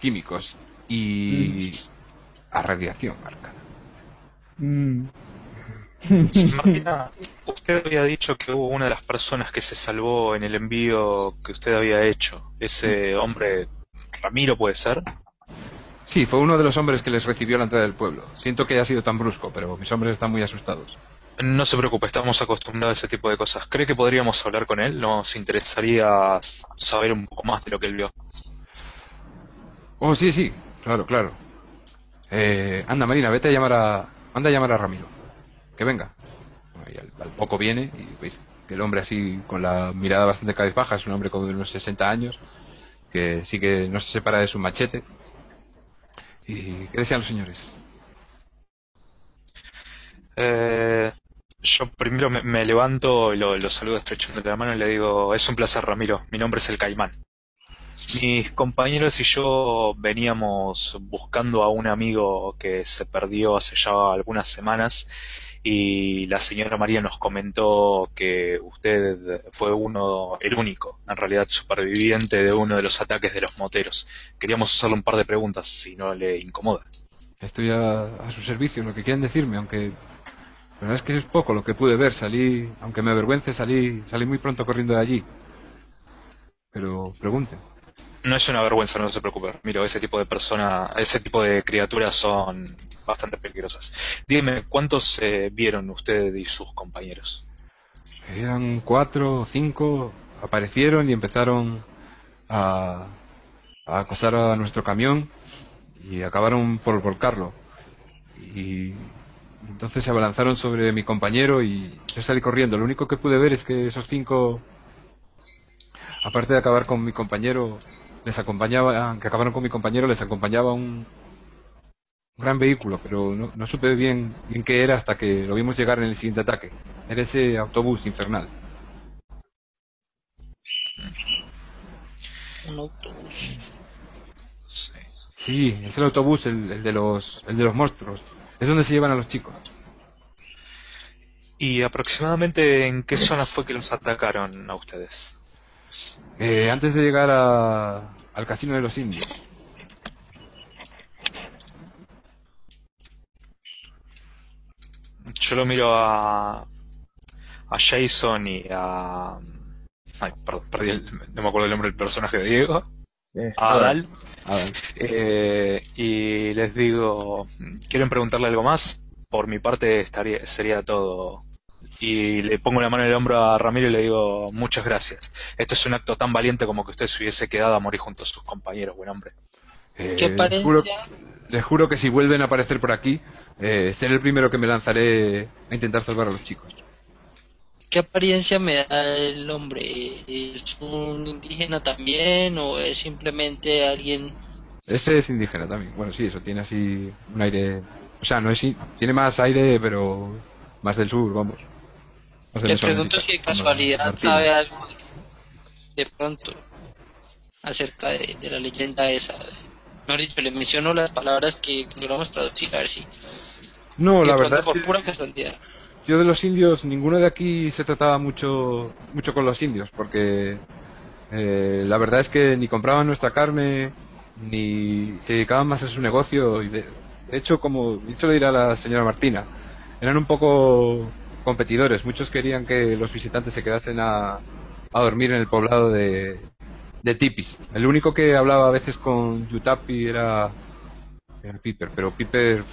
químicos y mm. a radiación marcada. Mm. usted había dicho que hubo una de las personas que se salvó en el envío que usted había hecho. Ese hombre, Ramiro, puede ser. Sí, fue uno de los hombres que les recibió a la entrada del pueblo. Siento que haya sido tan brusco, pero mis hombres están muy asustados. No se preocupe, estamos acostumbrados a ese tipo de cosas. ¿Cree que podríamos hablar con él? Nos interesaría saber un poco más de lo que él vio. Oh, sí, sí. Claro, claro. Eh, anda, Marina, vete a llamar a. Anda a llamar a Ramiro. Que venga. Y al, poco viene y veis que el hombre así, con la mirada bastante cabezbaja, es un hombre con unos 60 años, que sí que no se separa de su machete. ¿Y qué desean los señores? Eh, yo primero me, levanto y lo, lo saludo estrechando la mano y le digo, es un placer Ramiro, mi nombre es el Caimán. Mis compañeros y yo veníamos buscando a un amigo que se perdió hace ya algunas semanas y la señora María nos comentó que usted fue uno, el único, en realidad superviviente de uno de los ataques de los moteros. Queríamos hacerle un par de preguntas, si no le incomoda. Estoy a, su servicio, lo que quieran decirme, aunque la verdad es que es poco lo que pude ver. Salí, aunque me avergüence, salí, salí muy pronto corriendo de allí. Pero pregunte. No es una vergüenza, no se preocupe. Mira, ese tipo de persona, ese tipo de criaturas son bastante peligrosas. Dígame, ¿cuántos eh, vieron usted y sus compañeros? Eran cuatro o cinco, aparecieron y empezaron a, a acosar a nuestro camión y acabaron por volcarlo. Y entonces se abalanzaron sobre mi compañero y yo salí corriendo. Lo único que pude ver es que esos cinco, aparte de acabar con mi compañero, les acompañaba, que acabaron con mi compañero, les acompañaba un gran vehículo, pero no, supe bien, bien qué era hasta que lo vimos llegar en el siguiente ataque. Era ese autobús infernal. Un autobús. Sí. es el autobús, el, de los, el de los monstruos. Es donde se llevan a los chicos. ¿Y aproximadamente en qué zona fue que los atacaron a ustedes? Eh, antes de llegar al casino de los indios. Yo lo miro a, a Jason y a... Ay, perdón, perdí el, no me acuerdo el nombre del personaje de Diego. Eh, a Adal Adal. eh, y les digo, ¿quieren preguntarle algo más? Por mi parte estaría, sería todo. Y le pongo la mano en el hombro a Ramiro y le digo, muchas gracias. Esto es un acto tan valiente como que usted se hubiese quedado a morir junto a sus compañeros, buen hombre. Eh, ¿Qué les juro- les juro que si vuelven a aparecer por aquí, eh, seré el primero que me lanzaré a intentar salvar a los chicos. ¿Qué apariencia me da el hombre? ¿Es un indígena también o es simplemente alguien? Este es indígena también. Bueno, sí, eso tiene así un aire. O sea, no es. Tiene más aire, pero más del sur, vamos. Más Te pregunto si de casualidad sabe algo de, pronto acerca de, de la leyenda esa. Mejor dicho, le menciono las palabras que logramos traducir, a ver si. No, de la verdad es por que pura casualidad. Yo de los indios, ninguno de aquí se trataba mucho, mucho con los indios, porque eh, la verdad es que ni compraban nuestra carne, ni se dedicaban más a su negocio. Y de, de hecho, como dicho le dirá la señora Martina, eran un poco competidores. Muchos querían que los visitantes se quedasen a, a dormir en el poblado de, de Tipis. El único que hablaba a veces con Yutapi era, era Piper, pero Piper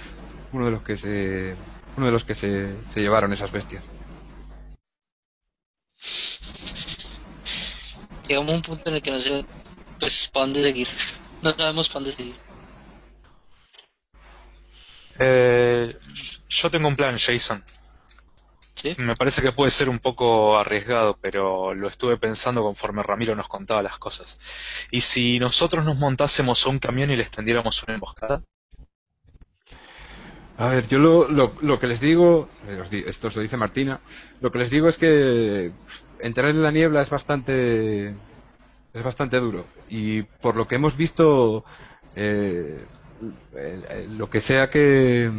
uno de los que se uno de los que se, se llevaron esas bestias. Llegamos a un punto en el que no sé pues para dónde seguir. No sabemos para dónde seguir. Eh, yo tengo un plan, Jason. ¿Sí? Me parece que puede ser un poco arriesgado, pero lo estuve pensando conforme Ramiro nos contaba las cosas. ¿Y si nosotros nos montásemos a un camión y les tendiéramos una emboscada? A ver, yo lo, lo, lo que les digo, eh, esto os lo dice Martina, lo que les digo es que entrar en la niebla es bastante es bastante duro. Y por lo que hemos visto eh, lo que sea que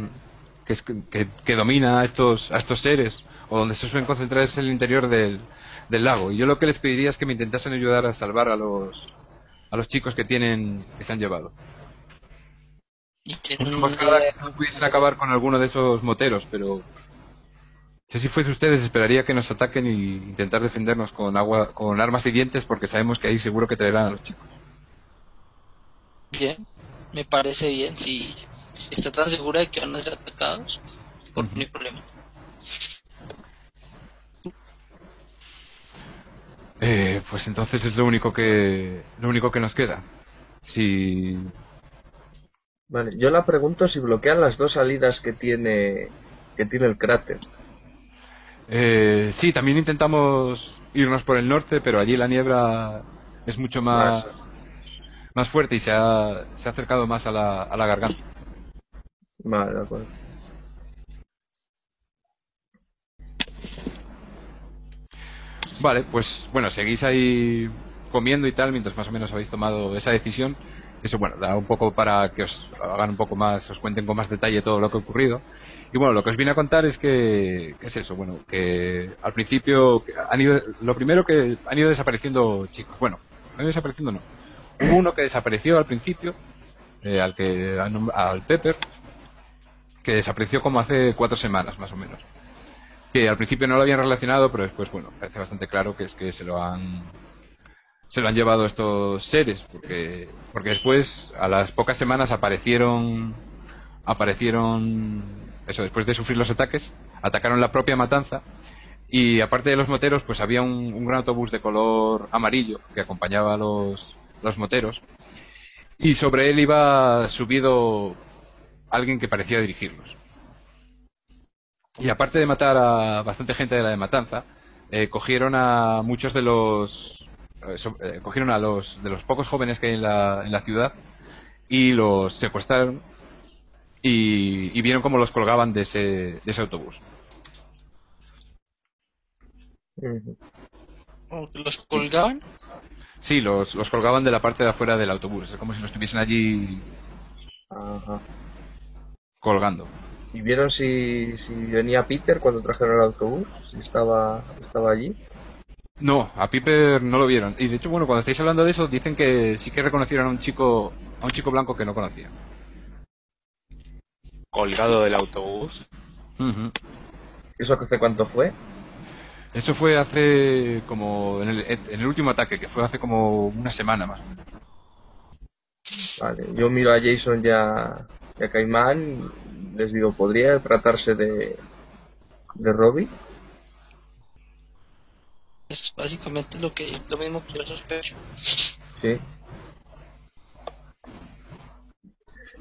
que, que- que domina a estos a estos seres o donde se suelen concentrar es el interior del, del lago. Y yo lo que les pediría es que me intentasen ayudar a salvar a los a los chicos que tienen que se han llevado Y no pudiesen acabar con alguno de esos moteros, pero si fuese ustedes esperaría que nos ataquen y intentar defendernos con agua, con armas y dientes, porque sabemos que ahí seguro que traerán a los chicos. bien, me parece bien. Si, si está tan segura de que van a ser atacados, por no hay problema. Eh, pues entonces es lo único que lo único que nos queda. Si Vale, yo la pregunto si bloquean las dos salidas que tiene que tiene el cráter. eh, sí, también intentamos irnos por el norte, pero allí la niebla es mucho más más fuerte y se ha, se ha acercado más a la, a la garganta. Vale, de acuerdo. Vale, pues bueno, seguís ahí comiendo y tal mientras más o menos habéis tomado esa decisión. Eso, bueno, da un poco para que os hagan un poco más, os cuenten con más detalle todo lo que ha ocurrido. Y bueno, lo que os vine a contar es que, ¿qué es eso? Bueno, que al principio han ido, lo primero que han ido desapareciendo chicos. Bueno, han ido desapareciendo no. Uno que desapareció al principio, eh, al que al Pepper, que desapareció como hace cuatro semanas más o menos que al principio no lo habían relacionado, pero después, bueno, parece bastante claro que es que se lo han se lo han llevado estos seres, porque porque después a las pocas semanas aparecieron aparecieron eso después de sufrir los ataques, atacaron la propia matanza y aparte de los moteros, pues había un, gran autobús de color amarillo que acompañaba a los los moteros y sobre él iba subido alguien que parecía dirigirlos. Y aparte de matar a bastante gente de la de Matanza, eh, cogieron a muchos de los so- eh, cogieron a los de los pocos jóvenes que hay en la, en la ciudad y los secuestraron y, y vieron cómo los colgaban de ese, de ese autobús. Ujú. ¿O que ¿Los colgaban? Sí, los, los colgaban de la parte de afuera del autobús, es como si los estuviesen allí Ajá. colgando. ¿Y vieron si, si venía Peter cuando trajeron el autobús? Si estaba, estaba allí. No, a Piper no lo vieron. Y de hecho, bueno, cuando estáis hablando de eso, dicen que sí que reconocieron a un chico, a un chico blanco que no conocían. Colgado del autobús. ¿Eso hace cuánto fue? Eso fue hace como en el, en el último ataque, que fue hace como una semana más o menos. Vale, yo miro a Jason y a, y a Caimán, les digo, ¿podría tratarse de, de Robbie? Es básicamente lo que lo mismo que yo sospecho. Sí.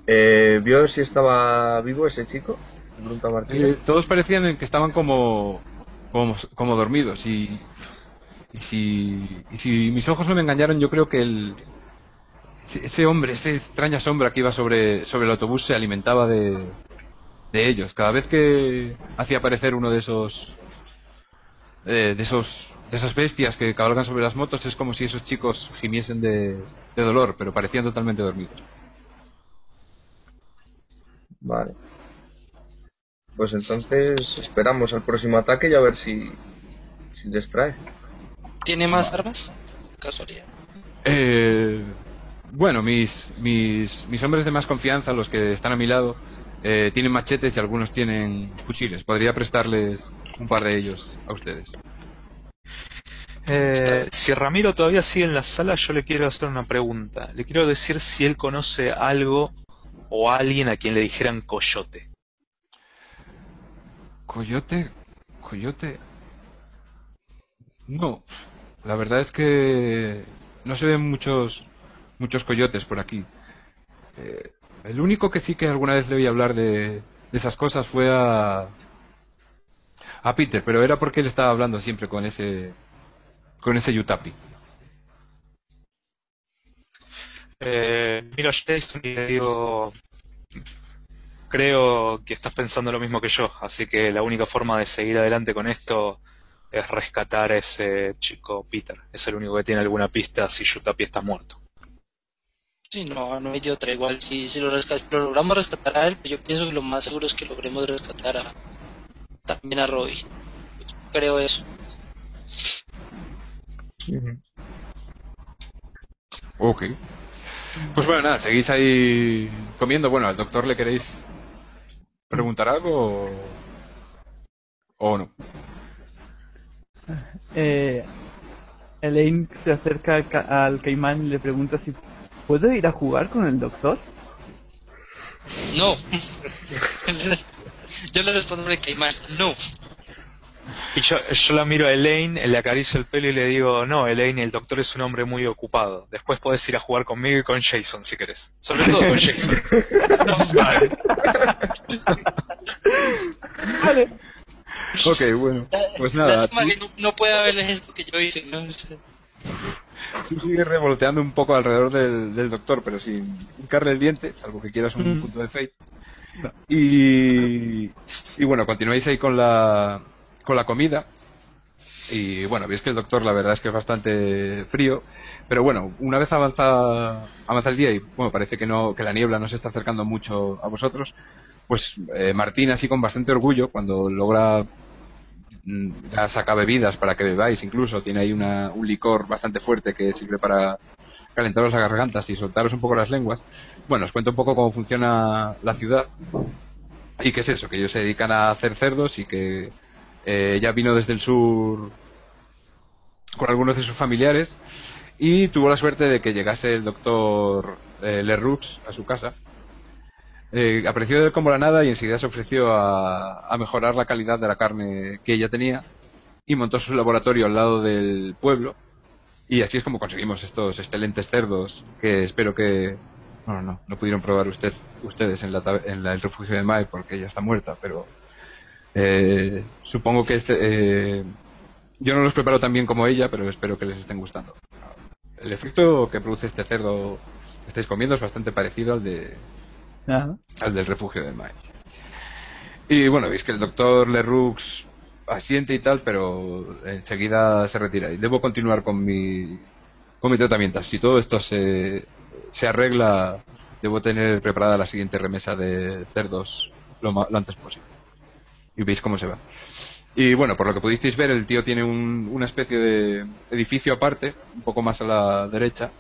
Eh, ¿Vio si estaba vivo ese chico? Pregunta Martínez. Eh, todos parecían que estaban como, como, como dormidos y, y, si, y si mis ojos no me engañaron, yo creo que el, ese hombre, esa extraña sombra que iba sobre, sobre el autobús se alimentaba de, de ellos. Cada vez que hacía aparecer uno de esos eh, de esos esas bestias que cabalgan sobre las motos es como si esos chicos gimiesen de, de dolor, pero parecían totalmente dormidos. Vale. Pues entonces esperamos al próximo ataque y a ver si, si les trae. ¿Tiene más armas? Casualidad. Eh, bueno, mis, mis, mis hombres de más confianza, los que están a mi lado, eh, tienen machetes y algunos tienen fusiles. Podría prestarles un par de ellos a ustedes. Eh, si Ramiro todavía sigue en la sala, yo le quiero hacer una pregunta. Le quiero decir si él conoce algo o alguien a quien le dijeran coyote. Coyote, coyote. No, la verdad es que no se ven muchos muchos coyotes por aquí. Eh, el único que sí que alguna vez le oí hablar de, de esas cosas fue a a Peter, pero era porque él estaba hablando siempre con ese con ese Yutapi. Eh, miro a Jason y le digo, creo que estás pensando lo mismo que yo, así que la única forma de seguir adelante con esto es rescatar a ese chico Peter. Es el único que tiene alguna pista si Yutapi está muerto. Sí, no, no hay de otra. Igual si, si lo, lo logramos rescatar a él, pues yo pienso que lo más seguro es que logremos rescatar a, también a Robbie. Creo eso. Ok. Pues bueno, nada, seguís ahí comiendo. Bueno, al doctor le queréis preguntar algo o, o no. Eh, Elaine se acerca al ca- al caimán y le pregunta si puedo ir a jugar con el doctor. No. *laughs* yo le respondo de Caimán, no. Y yo, yo la miro a Elaine, le acaricio el pelo y le digo, no, Elaine, el doctor es un hombre muy ocupado. Después podés ir a jugar conmigo y con Jason si querés. Sobre todo con Jason. *laughs* Vale. Ok, bueno. Pues nada, Lástima que no, no pueda ver gesto que yo hice, ¿no? tú sigues revoloteando un poco alrededor del, del doctor, pero sin hincarle el diente, salvo que quieras un Mm. punto de fate. Y, y bueno, continuáis ahí con la, con la comida. Y bueno, veis que el doctor la verdad es que es bastante frío. Pero bueno, una vez avanza, avanza el día y bueno, parece que no, que la niebla no se está acercando mucho a vosotros, pues eh, Martín así con bastante orgullo, cuando logra mm, ya saca bebidas para que bebáis incluso, tiene ahí una, un licor bastante fuerte que sirve para calentaros las gargantas y soltaros un poco las lenguas. Bueno, os cuento un poco cómo funciona la ciudad y qué es eso, que ellos se dedican a hacer cerdos y que eh, ya vino desde el sur con algunos de sus familiares y tuvo la suerte de que llegase el doctor eh, Leroux a su casa. Eh, apreció de él como la nada y enseguida se ofreció a, a mejorar la calidad de la carne que ella tenía y montó su laboratorio al lado del pueblo y así es como conseguimos estos excelentes cerdos que espero que no no no pudieron probar usted ustedes en la en la- el refugio de Mai porque ella está muerta pero eh, supongo que este eh, yo no los preparo tan bien como ella pero espero que les estén gustando el efecto que produce este cerdo que estáis comiendo es bastante parecido al de Ajá. al del refugio del Mai. Y bueno, veis que el doctor Leroux asiente y tal, pero enseguida se retira. Y debo continuar con mi, con mi tratamiento. Si todo esto se, se arregla, debo tener preparada la siguiente remesa de cerdos lo, lo antes posible. Y veis cómo se va. Y bueno, por lo que pudisteis ver, el tío tiene un- una especie de edificio aparte, un poco más a la derecha,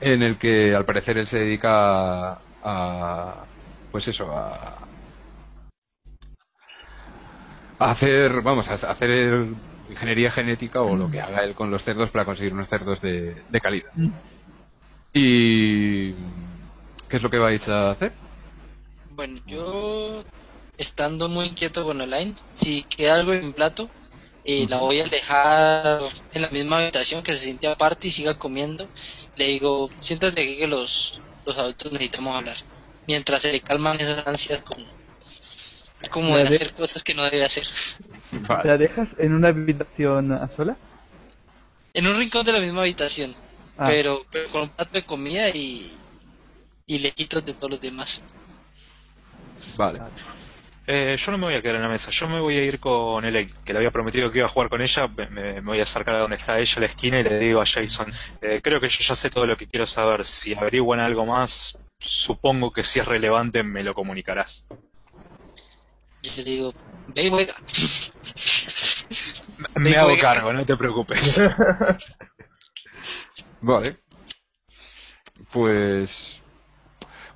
en el que al parecer él se dedica a, a- pues eso a, a hacer vamos a hacer ingeniería genética o lo que haga él con los cerdos para conseguir unos cerdos de, de calidad. Mm. ¿Y qué es lo que vais a hacer? Bueno, yo estando muy inquieto con Alain, si queda algo en mi plato, eh, la voy a dejar en la misma habitación que se siente aparte y siga comiendo. Le digo, siéntate aquí que los, los adultos necesitamos hablar. Mientras se le calman esas ansias como, como de hacer cosas que no debe hacer. *laughs* Vale. ¿La dejas en una habitación a sola? En un rincón de la misma habitación, Ah, pero, pero con un plato de comida y, y lejitos de todos los demás. Vale. Eh, yo no me voy a quedar en la mesa, yo me voy a ir con Elaine, que le había prometido que iba a jugar con ella. Me, me- me voy a acercar a donde está ella, a la esquina, y le digo a Jason: eh, Creo que yo ya sé todo lo que quiero saber. Si averiguan algo más, supongo que si es relevante me lo comunicarás. Yo le digo, ve y juega. Me Ve, hago cargo, no te preocupes. *laughs* Vale. Pues.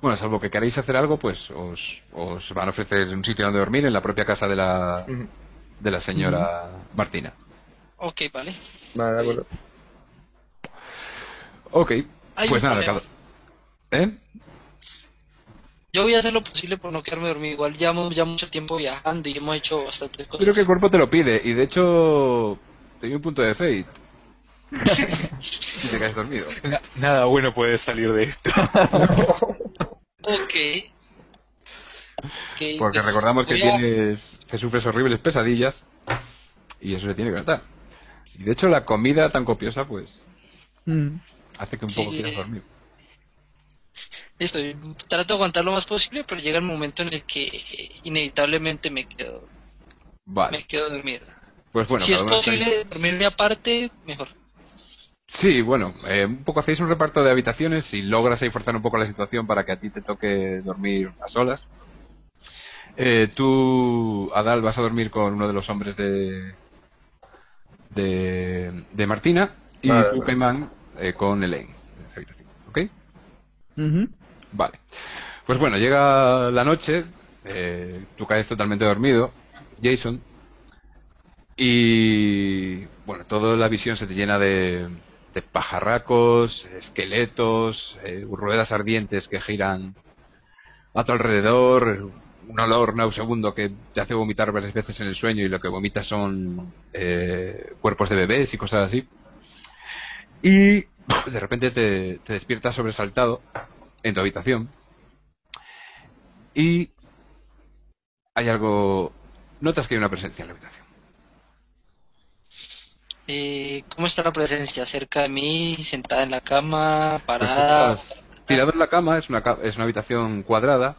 Bueno, salvo que queráis hacer algo, pues os, os van a ofrecer un sitio donde dormir en la propia casa de la, de la señora Martina. Ok, vale. Vale, de acuerdo. Ok, Hay pues nada, cada... ¿Eh? Yo voy a hacer lo posible por no quedarme dormido. Igual llevamos ya mucho tiempo viajando y hemos hecho bastantes cosas. Creo que el cuerpo te lo pide, y de hecho. Te doy un punto de fate. si *laughs* te caes dormido. Na- nada bueno puede salir de esto. *laughs* *laughs* Ok. Ok, Porque pues recordamos que a- tienes. que sufres horribles pesadillas. Y eso se tiene que notar. Y de hecho, la comida tan copiosa, pues. mm. hace que un Sí. poco quieras dormir. Listo, trato de aguantar lo más posible, pero llega el momento en el que eh, inevitablemente me quedo, Vale. me quedo dormido. Pues bueno, si es posible dormirme aparte, mejor. Sí, bueno, eh, un poco hacéis un reparto de habitaciones y logras ahí forzar un poco la situación para que a ti te toque dormir a solas. Eh, tú, Adal, vas a dormir con uno de los hombres de de, de Martina y Vale, tú, vale. Caimán, eh, con Elaine en esa habitación. ¿Ok? Vale. Pues bueno, llega la noche, eh, tú caes totalmente dormido, Jason, y bueno, toda la visión se te llena de, de pajarracos, esqueletos, eh, ruedas ardientes que giran a tu alrededor, un olor nauseabundo que te hace vomitar varias veces en el sueño y lo que vomitas son eh, cuerpos de bebés y cosas así. Y de repente te, te despiertas sobresaltado en tu habitación y hay algo notas que hay una presencia en la habitación Eh, ¿Cómo está la presencia? ¿Cerca de mí? ¿Sentada en la cama? ¿Parada? Tirado en la cama es una es una habitación cuadrada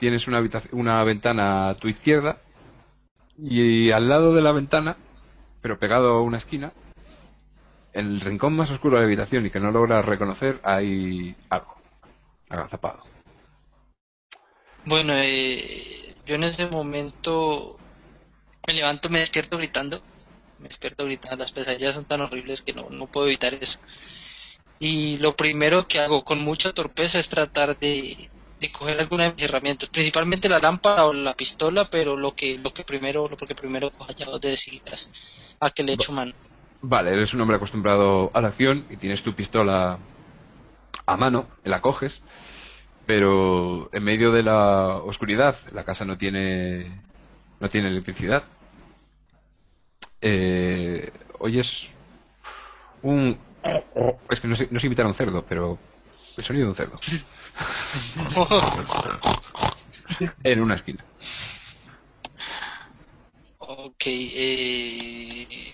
tienes una una ventana a tu izquierda y al lado de la ventana pero pegado a una esquina en el rincón más oscuro de la habitación y que no logras reconocer hay algo agazapado Bueno, eh, yo en ese momento me levanto, me despierto gritando. Me despierto gritando, las pesadillas son tan horribles que no, no puedo evitar eso. Y lo primero que hago con mucha torpeza es tratar de, de coger alguna de mis herramientas, principalmente la lámpara o la pistola, pero lo que lo que primero lo que primero coja ya de decidas a que le echo mano. Vale, eres un hombre acostumbrado a la acción y tienes tu pistola a mano, la coges, pero en medio de la oscuridad, la casa no tiene no tiene electricidad. Eh, oyes un es que no sé, no sé imitar a un cerdo, pero el sonido de un cerdo *laughs* en una esquina. Ok, eh,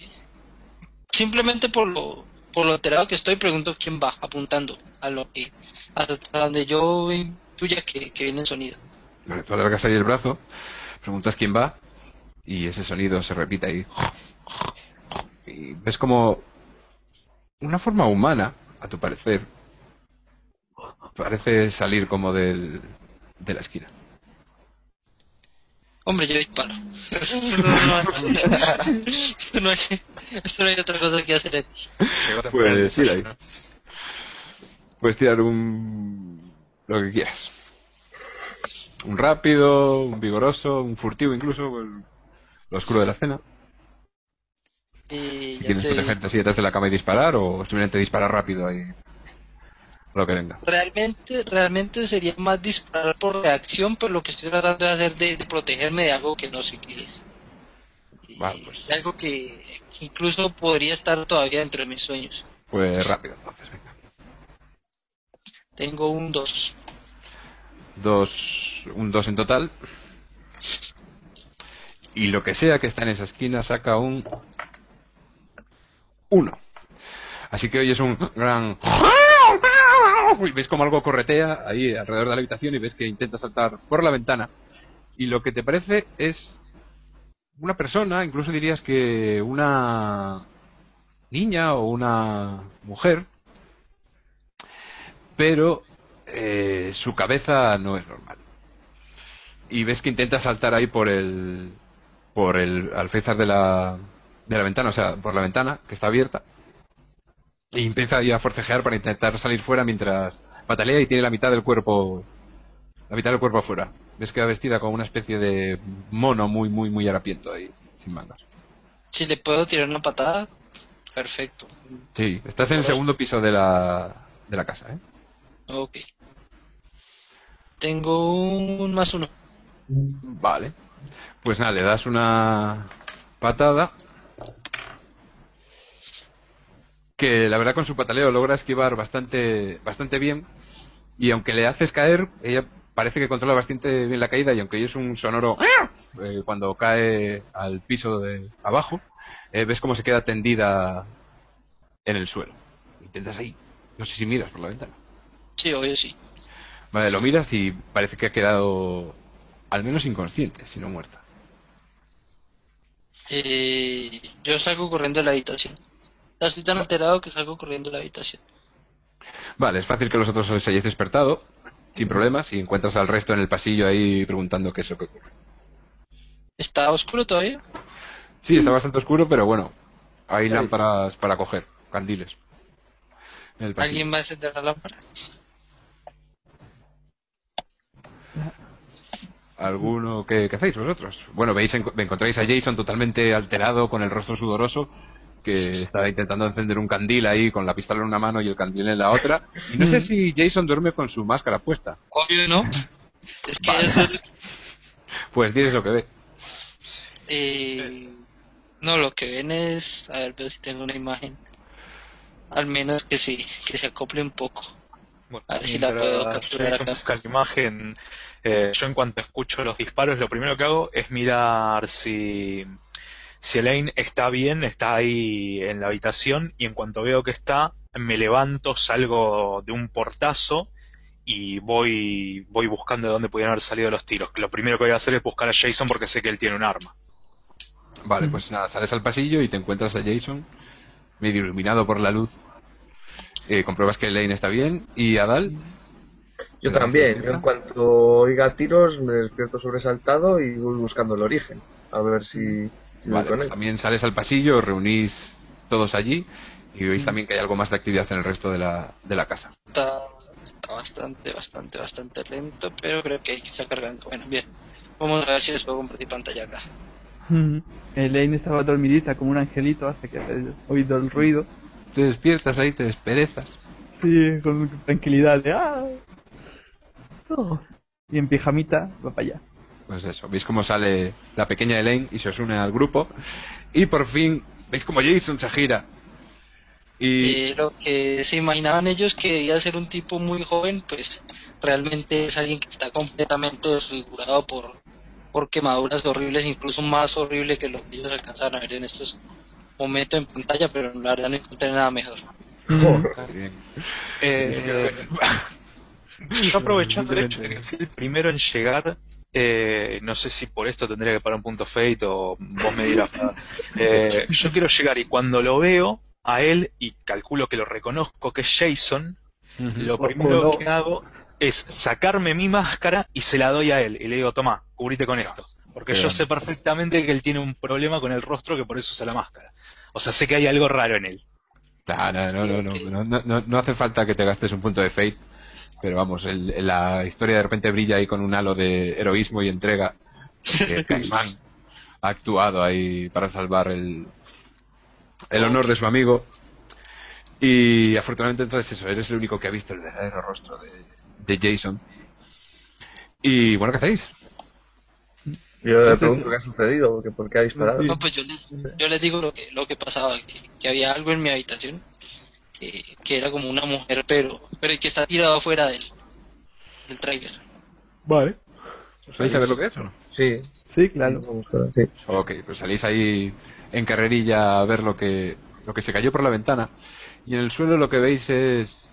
simplemente por lo por lo alterado que estoy pregunto quién va apuntando a lo que hasta donde yo intuya que, que viene el sonido. Vale, tú alargas ahí el brazo, preguntas quién va y ese sonido se repite ahí. Y ves como una forma humana, a tu parecer, parece salir como del, de la esquina. Hombre, yo disparo. esto, no, hay, esto no hay otra cosa que hacer aquí. Llegó temprano Pues, el tira ahí. Puedes tirar un... lo que quieras. Un rápido, un vigoroso, un furtivo incluso, el- lo oscuro de la escena. Y ya ¿Tienes te protegerte así detrás de la cama y disparar o simplemente disparar rápido ahí? Lo que venga. Realmente, realmente sería más disparar por reacción, pero lo que estoy tratando de hacer de, de protegerme de algo que no sé qué es. Vale, pues. de algo que incluso podría estar todavía dentro de mis sueños. Pues rápido, entonces, venga. Tengo un 2. Dos, un 2 en total. Y lo que sea que está en esa esquina saca un 1. Así que oyes un gran... Y ves como algo corretea ahí alrededor de la habitación y ves que intenta saltar por la ventana. Y lo que te parece es una persona, incluso dirías que una niña o una mujer, pero eh, su cabeza no es normal. Y ves que intenta saltar ahí por el por el alféizar de la de la ventana, o sea, por la ventana que está abierta. Y empieza ahí a forcejear para intentar salir fuera mientras patalea y tiene la mitad del cuerpo la mitad del cuerpo afuera. Ves que va vestida como una especie de mono muy muy muy harapiento ahí, sin mangas. Si le puedo tirar una patada, perfecto. Sí, estás en el segundo piso de la de la casa, ¿eh? Ok. Tengo un más uno. Vale. Pues nada, le das una patada. Que la verdad con su pataleo logra esquivar bastante, bastante bien. Y aunque le haces caer, ella parece que controla bastante bien la caída. Y aunque es un sonoro eh, cuando cae al piso de abajo, eh, ves cómo se queda tendida en el suelo. Intentas ahí. No sé si miras por la ventana. Sí, obvio sí. Vale, lo miras y parece que ha quedado al menos inconsciente, si no muerta. Eh, yo salgo corriendo de la habitación. Estoy tan alterado que salgo corriendo de la habitación. Vale, es fácil que los otros os hayáis despertado, sin problemas, y encuentras al resto en el pasillo ahí preguntando qué es lo que ocurre. ¿Está oscuro todavía? Sí, está bastante oscuro, pero bueno, hay lámparas para coger, candiles. En el pasillo. ¿Alguien va a encender la lámpara? ¿Alguno que, que hacéis vosotros? Bueno, veis, enco- encontráis a Jason totalmente alterado, con el rostro sudoroso, que está intentando encender un candil ahí con la pistola en una mano y el candil en la otra. Y no sé si Jason duerme con su máscara puesta. Obvio no. Es que Vale. eso *laughs* Pues dices lo que ve. eh, no, lo que ven es... A ver, veo si tengo una imagen. Al menos que sí, que se acople un poco. Bueno, A ver si la puedo capturar Jason acá. busca la imagen, eh, yo en cuanto escucho los disparos, lo primero que hago es mirar si, si Elaine está bien, está ahí en la habitación, y en cuanto veo que está, me levanto, salgo de un portazo y voy, voy buscando de dónde pudieran haber salido los tiros. Lo primero que voy a hacer es buscar a Jason porque sé que él tiene un arma. Vale, pues nada, sales al pasillo y te encuentras a Jason, medio iluminado por la luz. Eh, compruebas que Elaine está bien. ¿Y Adal? Yo ¿Te también. Yo en cuanto oiga tiros me despierto sobresaltado y voy buscando el origen. A ver si, Vale, con pues él. también sales al pasillo, os reunís todos allí y veis también que hay algo más de actividad en el resto de la, de la casa. Está, está bastante, bastante, bastante lento, pero creo que está cargando. Bueno, bien. Vamos a ver si les puedo compartir pantalla acá. Mm. Elaine estaba dormidita como un angelito hasta que he oído el ruido. Te despiertas ahí, te desperezas. Sí, con tranquilidad de ¡ah! Oh. Y en pijamita va para allá. Pues eso, veis cómo sale la pequeña Elaine y se os une al grupo. Y por fin veis como Jason se gira. Y Eh, lo que se imaginaban ellos que debía ser un tipo muy joven, pues realmente es alguien que está completamente desfigurado por, por quemaduras horribles, incluso más horrible que lo que ellos alcanzaron a ver en estos momentos en pantalla, pero la verdad no encontré nada mejor. *laughs* Eh, yo aprovechando el hecho de que fui el primero en llegar, eh, no sé si por esto tendría que parar un punto fate o vos me dirás. Eh, yo quiero llegar y cuando lo veo a él y calculo que lo reconozco que es Jason, lo primero no. que hago es sacarme mi máscara y se la doy a él y le digo, toma, cubrite con esto. Porque yo sé perfectamente que él tiene un problema con el rostro que por eso usa la máscara. O sea, sé que hay algo raro en él. Nah, nah, no, no, no, no, no, no, no hace falta que te gastes un punto de fate. Pero vamos, el- la historia de repente brilla ahí con un halo de heroísmo y entrega. Porque *laughs* Caimán ha actuado ahí para salvar el, el honor de su amigo. Y afortunadamente entonces eso, eres el único que ha visto el verdadero rostro de, de Jason. Y bueno, ¿qué hacéis? Yo le pregunto qué ha sucedido, porque por qué ha disparado. No, pues yo les, yo les digo lo que, lo que pasaba, que, que había algo en mi habitación, que, que era como una mujer, pero, pero que está tirado afuera del, del trailer. Vale. ¿Sabéis saber lo que es o no? Sí, Sí, claro. sí. Ok, pues salís ahí en carrerilla a ver lo que, lo que se cayó por la ventana. Y en el suelo lo que veis es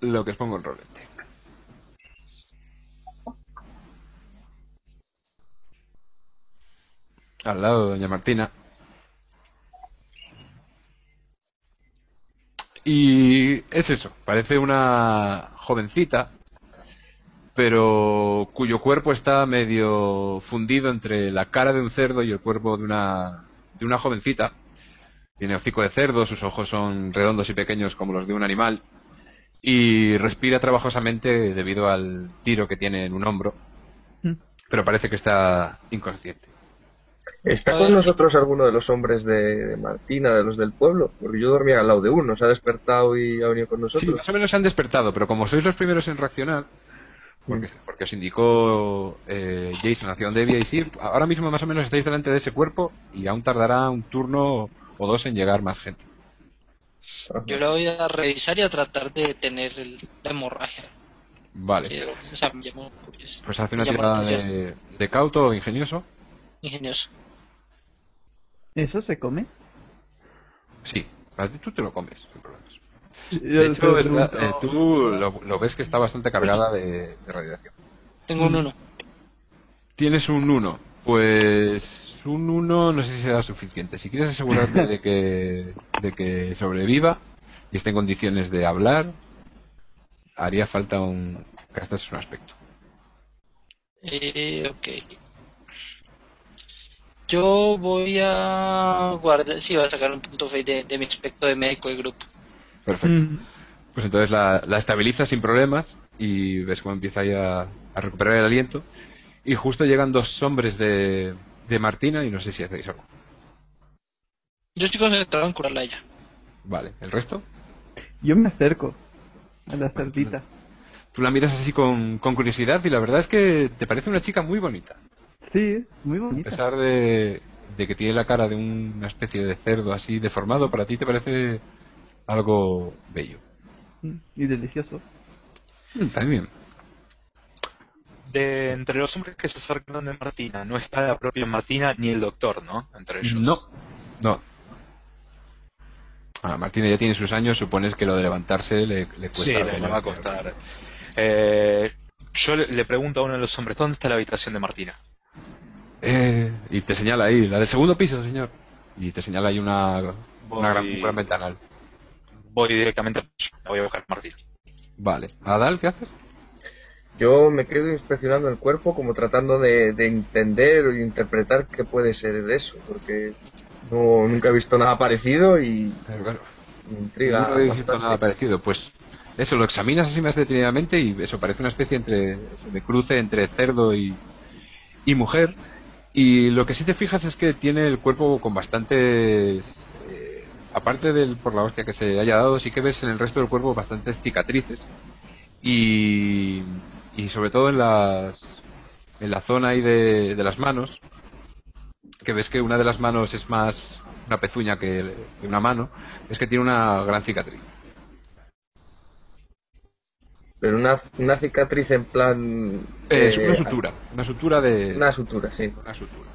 lo que os pongo en rolete. Al lado de Doña Martina. Y es eso, parece una jovencita, pero cuyo cuerpo está medio fundido entre la cara de un cerdo y el cuerpo de una, de una jovencita. Tiene hocico de cerdo, sus ojos son redondos y pequeños como los de un animal, y respira trabajosamente debido al tiro que tiene en un hombro, Mm. pero parece que está inconsciente. ¿Está con nosotros alguno de los hombres de, de Martina, de los del pueblo? Porque yo dormía al lado de uno, se ha despertado y ha venido con Sí, nosotros. más o menos se han despertado, pero como sois los primeros en reaccionar, porque, porque os indicó eh, Jason hacia dónde debíais ir, ahora mismo más o menos estáis delante de ese cuerpo y aún tardará un turno o dos en llegar más gente. Yo la voy a revisar y a tratar de detener el, la hemorragia. Vale, o sea, me pues hace una tirada de, de cauto ingenioso. Ingenioso. ¿Eso se come? Sí, a ti tú te lo comes, sin problemas. De hecho, eh, tú lo, lo ves que está bastante cargada de, de radiación. Tengo un uno. Tienes un 1. Pues un 1 no sé si será suficiente. Si quieres asegurarte de que, de que sobreviva y esté en condiciones de hablar, haría falta un gastas un aspecto. Eh, ok. Yo voy a guardar, sí, voy a sacar un punto fe de, de mi aspecto de médico del grupo. Perfecto. Mm, Pues entonces la, la estabilizas sin problemas y ves cómo empieza ahí a, a recuperar el aliento. Y justo llegan dos hombres de, de Martina y no sé si hacéis algo. Yo estoy concentrado en curarla a ella. Vale, ¿el resto? Yo me acerco a la cerdita. Tú la miras así con, con curiosidad y la verdad es que te parece una chica muy bonita. Sí, muy A bonita. pesar de, de que tiene la cara de una especie de cerdo así deformado, para ti te parece algo bello. Mm, Y delicioso. Mm, También. De entre los hombres que se acercaron de Martina, no está la propia Martina ni el doctor, ¿no? Entre ellos. No, no. Ah, Martina ya tiene sus años, supones que lo de levantarse le, le cuesta. Sí, le, va a costar. Eh, yo le, le pregunto a uno de los hombres, ¿dónde está la habitación de Martina? Eh, y te señala ahí, la del segundo piso, señor. Y te señala ahí una, Voy- una gran, un gran ventanal. Voy directamente la voy a buscar a Martina. Vale. Adal, ¿qué haces? Yo me quedo inspeccionando el cuerpo como tratando de, de entender o interpretar qué puede ser eso, porque no, nunca he visto nada parecido y Claro, claro. me intriga. No he visto bastante. nada parecido. Pues eso, lo examinas así más detenidamente y eso parece una especie entre de cruce entre cerdo y, y mujer. Y lo que sí te fijas es que tiene el cuerpo con bastantes. eh, aparte del por la hostia que se haya dado, sí que ves en el resto del cuerpo bastantes cicatrices. Y, y sobre todo en las en la zona ahí de, las manos, que ves que una de las manos es más una pezuña que una mano, es que tiene una gran cicatriz. Pero una, una cicatriz en plan... Eh, es eh, una sutura, una sutura de... Una sutura, sí. una sutura.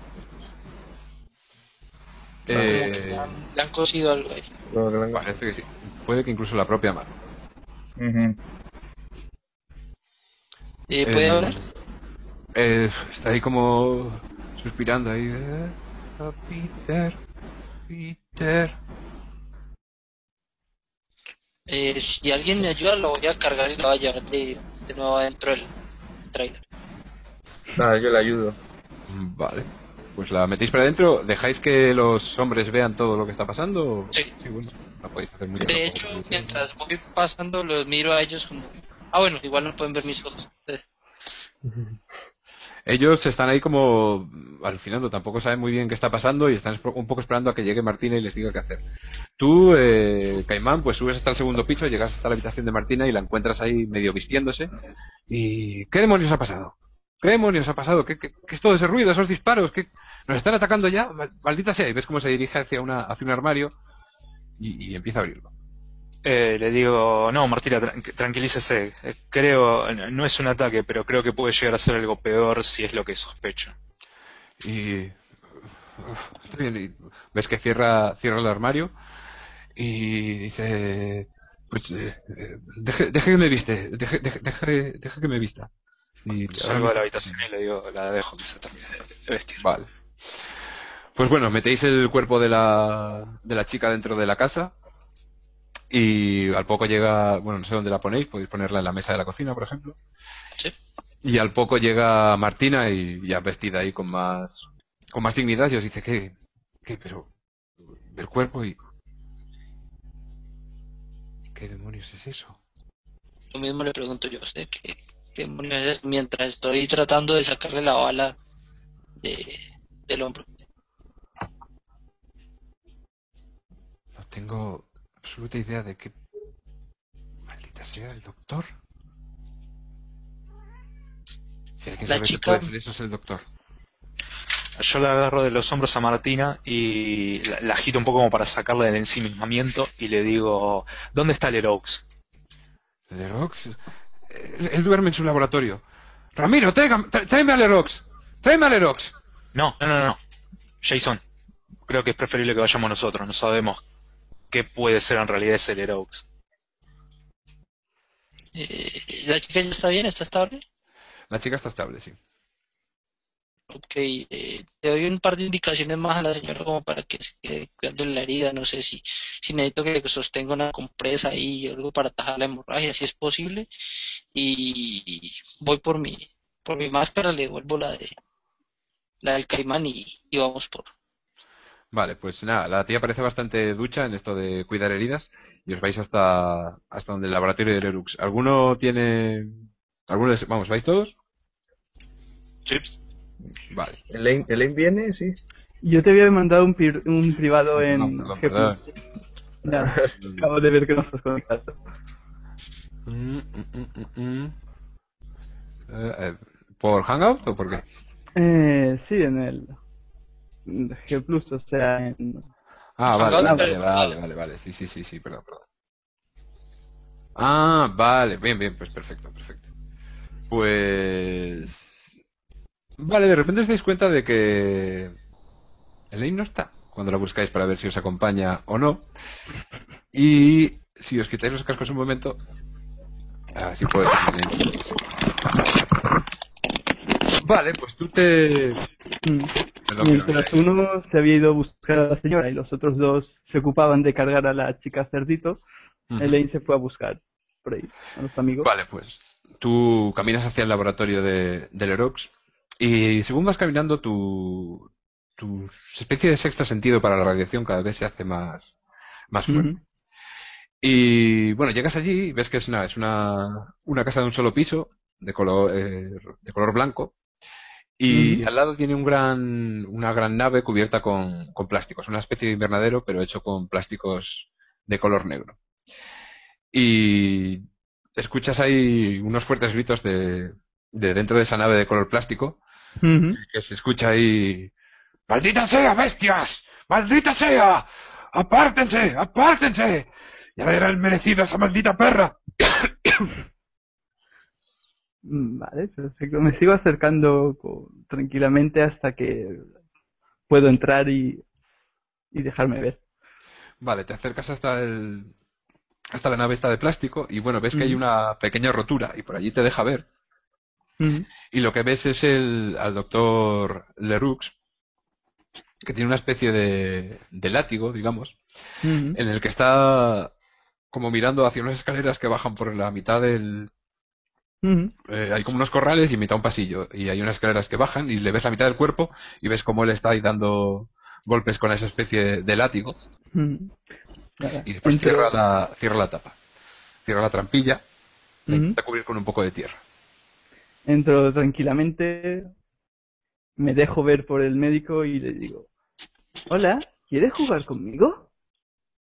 Que Eh, le, han, le han cosido algo ahí. No, parece que sí. Puede que incluso la propia mano. Ujú. Eh, ¿Puede Eh, hablar? eh, está ahí como suspirando ahí. eh, Peter, Peter. Eh, si alguien me ayuda, lo voy a cargar y lo voy a llevar de, de nuevo adentro del trailer. Nada, yo le ayudo. Vale. Pues la metéis para adentro. ¿Dejáis que los hombres vean todo lo que está pasando? Sí. bueno. La podéis hacer muy De bien, hecho, mientras voy pasando, los miro a ellos como. Ah, bueno, igual no pueden ver mis ojos. *laughs* Ellos están ahí como alucinando, tampoco saben muy bien qué está pasando y están un poco esperando a que llegue Martina y les diga qué hacer. Tú, eh, Caimán, pues subes hasta el segundo piso, llegas hasta la habitación de Martina y la encuentras ahí medio vistiéndose. ¿Y qué demonios ha pasado? ¿Qué demonios ha pasado? ¿Qué, es todo ese ruido, esos disparos? ¿Qué, ¿Nos están atacando ya? Maldita sea. Y ves cómo se dirige hacia, una, hacia un armario y empieza a abrirlo. Eh, le digo, no, Martina, tranquilícese. Eh, creo, no es un ataque, pero creo que puede llegar a ser algo peor si es lo que sospecho. Y. está bien, ves que cierra, cierra el armario y dice: Pues, eh, deje, deje, que me viste, deje, deje, deje, que me vista. Y salgo de la habitación y le digo, la dejo que se termine de vestir. Vale. Pues bueno, metéis el cuerpo de la, de la chica dentro de la casa y al poco llega, bueno, no sé dónde la ponéis, podéis ponerla en la mesa de la cocina, por ejemplo. Sí. Y al poco llega Martina y ya vestida ahí con más con más dignidad y os dice, ¿qué? ¿Qué? Pero del cuerpo y... ¿Qué demonios es eso? Lo mismo le pregunto yo a usted, ¿qué, demonios es? Mientras estoy tratando de sacarle la bala de, del hombro. No tengo absoluta idea de que... Maldita sea el doctor. Si alguien la sabe chica... que eso es el doctor. Yo la agarro de los hombros a Martina y la, agito un poco como para sacarle del ensimismamiento y le digo, ¿dónde está Lerox? ¿Lerox? Él, duerme en su laboratorio. Ramiro, tráeme a Lerox. Tráeme a Lerox. No, no, no, no. Jason, creo que es preferible que vayamos nosotros. No sabemos qué puede ser en realidad ese Lerox. Eh, ¿La chica ya está bien? ¿Está estable? La chica está estable, sí. Ok, eh, te doy un par de indicaciones más a la señora como para que se quede cuidando la herida. No sé si, si necesito que le sostenga una compresa ahí o algo para atajar la hemorragia, si es posible. Y voy por mi, por mi máscara, le devuelvo la de la del caimán y vamos por, Vale, pues nada, la tía parece bastante ducha en esto de cuidar heridas y os vais hasta hasta donde el laboratorio de Lerux. ¿Alguno tiene alguno vamos, vais todos? Sí. Vale. ¿Elaine, viene? Sí. Yo te había mandado un, un privado en no, acabo de ver que no estás conectado. Mm, mm, mm, eh, eh, ¿Por Hangout o por qué? Eh, sí, en el G Plus, o sea, en... Ah, vale, vale, vale, vale, vale, sí, sí, sí, sí, perdón, perdón. Ah, vale, bien, bien, pues perfecto, perfecto. Pues... Vale, de repente os dais cuenta de que Elaine no está cuando la buscáis para ver si os acompaña o no. Y si os quitáis los cascos un momento, así puede Vale, pues tú te... Mientras uno se había ido a buscar a la señora y los otros dos se ocupaban de cargar a la chica cerdito, Elaine se fue a buscar por ahí a los amigos. Vale, pues tú caminas hacia el laboratorio de, del Erox y según vas caminando tu, tu especie de sexto sentido para la radiación cada vez se hace más, más fuerte. Y bueno, llegas allí y ves que es una, es una, una casa de un solo piso de color, eh, de color blanco y al lado tiene un gran, una gran nave cubierta con, con plásticos, una especie de invernadero, pero hecho con plásticos de color negro. Y escuchas ahí unos fuertes gritos de, de dentro de esa nave de color plástico, que se escucha ahí, ¡Maldita sea, bestias! ¡Maldita sea! ¡Apártense! ¡Apártense! Ya le el merecido a esa maldita perra. Mm, vale, perfecto. Me sigo acercando tranquilamente hasta que puedo entrar y, y dejarme ver. Vale, te acercas hasta el hasta la nave esta de plástico y bueno, ves que hay una pequeña rotura y por allí te deja ver. Y lo que ves es el al doctor Leroux que tiene una especie de, de látigo, digamos, en el que está como mirando hacia unas escaleras que bajan por la mitad del, eh, hay como unos corrales y mitad un pasillo. Y hay unas escaleras que bajan y le ves la mitad del cuerpo y ves cómo él está ahí dando golpes con esa especie de látigo. Y después cierra, la, cierra la tapa. Cierra la trampilla. y intenta cubrir con un poco de tierra. Entro tranquilamente me dejo ver por el médico y le digo, hola, ¿quieres jugar conmigo?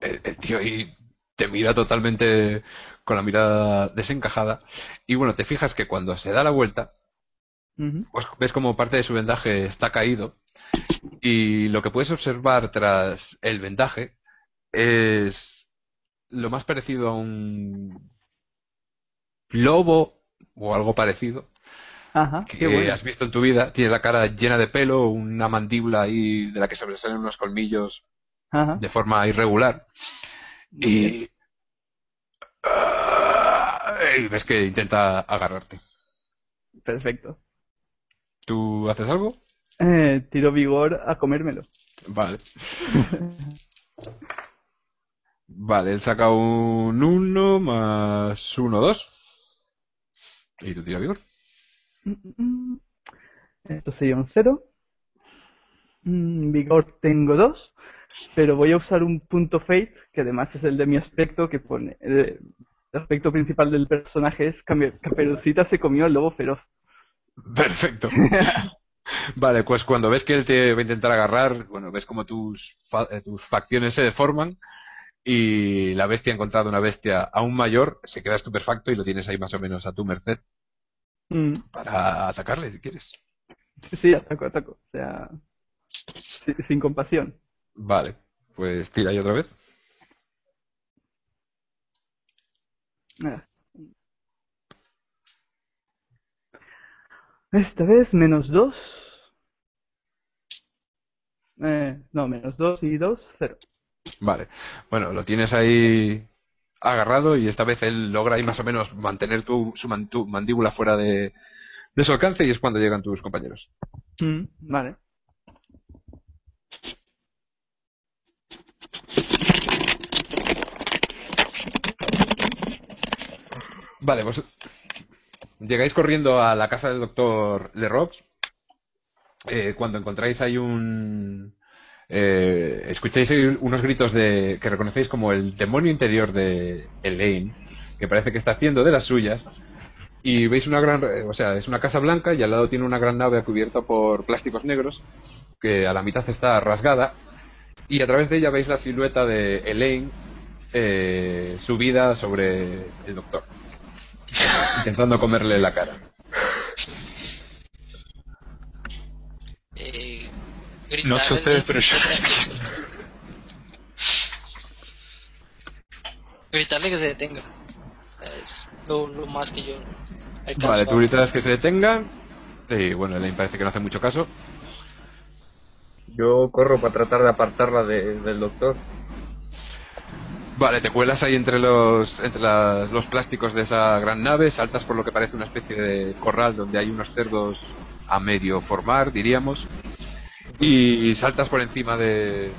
El, el tío ahí te mira totalmente con la mirada desencajada y bueno, te fijas que cuando se da la vuelta, pues ves como parte de su vendaje está caído y lo que puedes observar tras el vendaje es lo más parecido a un lobo o algo parecido Ajá, que bueno. has visto en tu vida. Tiene la cara llena de pelo, una mandíbula ahí de la que sobresalen unos colmillos Ajá. de forma irregular y, y ves que intenta agarrarte. Perfecto. ¿Tú haces algo? Eh, tiro vigor a comérmelo. Vale. Vale, él saca un 1 más 1, 2. Y tú tira vigor. Mm, Esto sería un 0. Vigor tengo 2. Pero voy a usar un punto fate, que además es el de mi aspecto, que pone... eh, el aspecto principal del personaje es Caperucita se comió el lobo feroz. Perfecto. *laughs* Vale, pues cuando ves que él te va a intentar agarrar, bueno, ves como tus, fa- eh, tus facciones se deforman y la bestia ha encontrado una bestia aún mayor, se queda estupefacto y lo tienes ahí más o menos a tu merced Mm, para atacarle si quieres. Sí, ataco, ataco. O sea, si- sin compasión. Vale, pues tira ahí otra vez. Esta vez menos 2. Eh, no, menos 2 y 2, 0. Vale, bueno, lo tienes ahí agarrado y esta vez él logra ahí más o menos mantener tu, su man- tu mandíbula fuera de, de su alcance y es cuando llegan tus compañeros. Mm, vale. Vale, pues llegáis corriendo a la casa del doctor Lerox. Eh, cuando encontráis ahí un... eh, escucháis unos gritos de que reconocéis como el demonio interior de Elaine, que parece que está haciendo de las suyas. Y veis una gran... O sea, es una casa blanca y al lado tiene una gran nave cubierta por plásticos negros, que a la mitad está rasgada. Y a través de ella veis la silueta de Elaine eh, subida sobre el doctor intentando comerle la cara. Eh, No sé ustedes, pero yo... Gritarle que se detenga. Es lo, lo más que yo alcanzo Vale, tú gritas que se detenga. Y bueno, Elaine parece que no hace mucho caso. Yo corro para tratar de apartarla de- del doctor. Vale, te cuelas ahí entre los entre los plásticos de esa gran nave, saltas por lo que parece una especie de corral donde hay unos cerdos a medio formar, diríamos, y saltas por encima de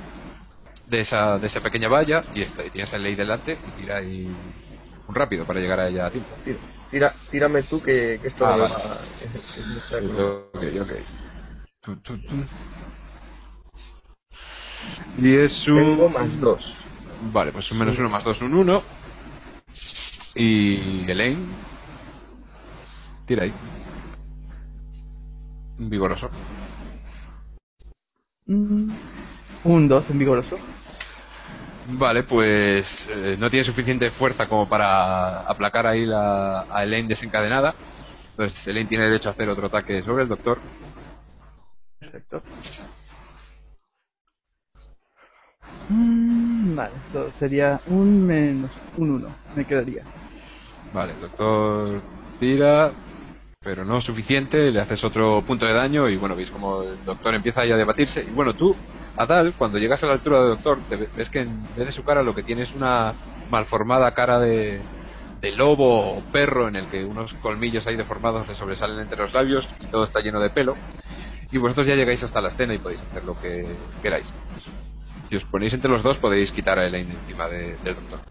de esa de esa pequeña valla y, está, y tienes a Ley delante y tira ahí un rápido para llegar a ella a tiempo. Tira- Tira, tírame tú que, que esto Ah, vale. no. Tu, tu, tu. Y es un... Tengo más dos. Vale, pues un menos uno más dos, un uno. Y Elaine. Tira ahí. Vigoroso. Mm, un 2 en vigoroso. Vale, pues eh, no tiene suficiente fuerza como para aplacar ahí la, a Elaine desencadenada. Entonces Elaine tiene derecho a hacer otro ataque sobre el doctor. Perfecto. Mm, vale, esto sería un menos un 1. Me quedaría. Vale, doctor tira, pero no suficiente, le haces otro punto de daño y bueno, veis como el doctor empieza ahí a debatirse. Y bueno, tú, Adal, cuando llegas a la altura del doctor, te ve- ves que en vez de su cara lo que tiene es una malformada cara de, de lobo o perro en el que unos colmillos ahí deformados le sobresalen entre los labios y todo está lleno de pelo. Y vosotros ya llegáis hasta la escena y podéis hacer lo que queráis. Si os ponéis entre los dos podéis quitar a Elaine encima de- del doctor.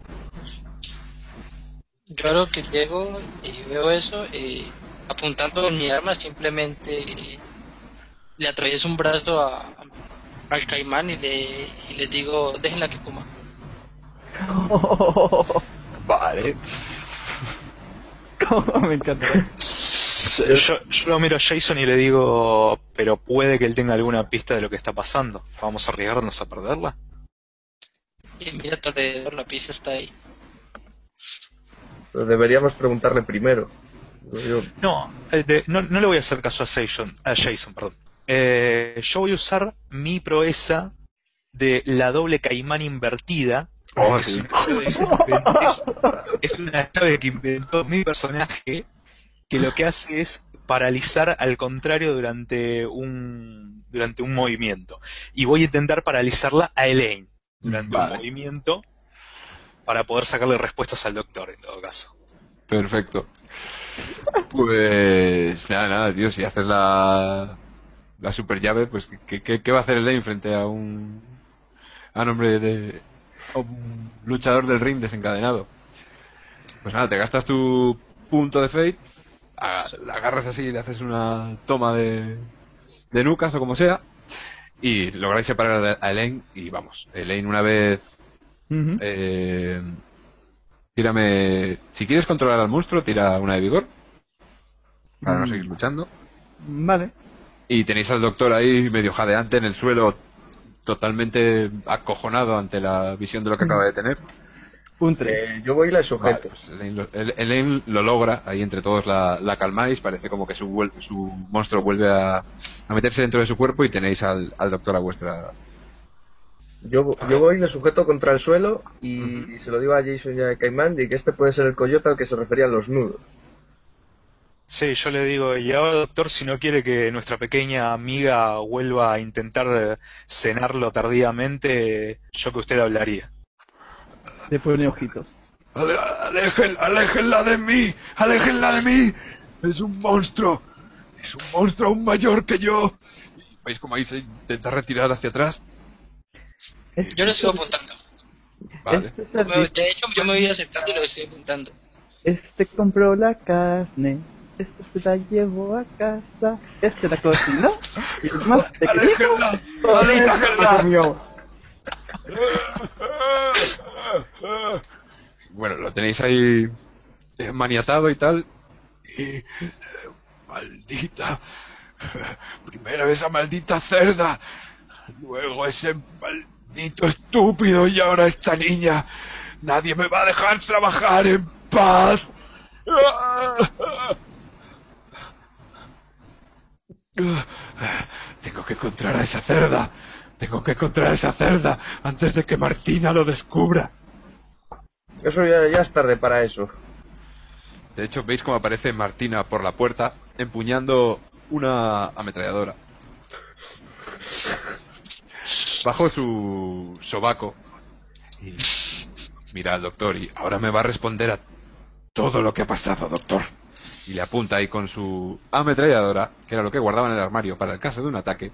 Yo creo que llego y veo eso y apuntando con mi arma simplemente le atravieso un brazo a, al caimán y le, y le digo, déjenla que coma. *laughs* Vale. *laughs* me encanta. yo, yo lo miro a Jason y le digo, pero puede que él tenga alguna pista de lo que está pasando. ¿Vamos a arriesgarnos a perderla? Y mira a tu alrededor, la pista está ahí. Pero deberíamos preguntarle primero. Yo- No, eh, de- no, no le voy a hacer caso a Jason, a Jason perdón. Eh, yo voy a usar mi proeza de la doble caimán invertida. Oh, es, una llave que inventé- es una llave que inventó mi personaje que lo que hace es paralizar al contrario durante un durante un movimiento y voy a intentar paralizarla a Elaine durante Vale. un movimiento para poder sacarle respuestas al doctor en todo caso. Perfecto. Pues nada, nada, tío, si haces la, la super llave, pues ¿qué, qué, qué va a hacer Elaine frente a un a un hombre de un luchador del ring desencadenado? Pues nada, te gastas tu punto de fate, agarras así, le haces una toma de, de nucas o como sea, y lográis separar a Elaine y vamos, Elaine una vez eh, tírame. Si quieres controlar al monstruo, tira una de vigor. Para no Mm. seguir luchando. Vale. Y tenéis al doctor ahí medio jadeante en el suelo, totalmente acojonado ante la visión de lo que acaba de tener. Un 3. Eh, yo voy y Vale, sujeto. pues El- lo logra, ahí entre todos la, la calmáis, parece como que su, su monstruo vuelve a, a meterse dentro de su cuerpo y tenéis al, al doctor a vuestra... Yo, yo voy y le sujeto contra el suelo y, y se lo digo a Jason y a Caimán de que este puede ser el coyote al que se referían los nudos. Sí, yo le digo, y ahora doctor, si no quiere que nuestra pequeña amiga vuelva a intentar cenarlo tardíamente, yo que usted hablaría. Le pone ojitos. Ale- alejen- ¡Aléjenla de mí! ¡Aléjenla de mí! ¡Es un monstruo! ¡Es un monstruo aún mayor que yo! ¿Veis cómo ahí se intenta retirar hacia atrás? Yo lo sigo apuntando. Vale. Este, De hecho, yo me voy aceptando y lo estoy apuntando. este compró la carne. Este se la llevó a casa. Este la cocinó. Y *laughs* es más. Bueno, lo tenéis ahí eh, maniatado y tal. Y... Maldita. Primero esa maldita cerda. Luego ese maldito estúpido y ahora esta niña. Nadie me va a dejar trabajar en paz. Tengo que encontrar a esa cerda. Tengo que encontrar a esa cerda antes de que Martina lo descubra. Eso ya, ya es tarde para eso. De hecho, veis cómo aparece Martina por la puerta empuñando una ametralladora. Bajo su sobaco. Y mira al doctor y ahora me va a responder a todo lo que ha pasado, doctor. Y le apunta ahí con su ametralladora, que era lo que guardaba en el armario para el caso de un ataque.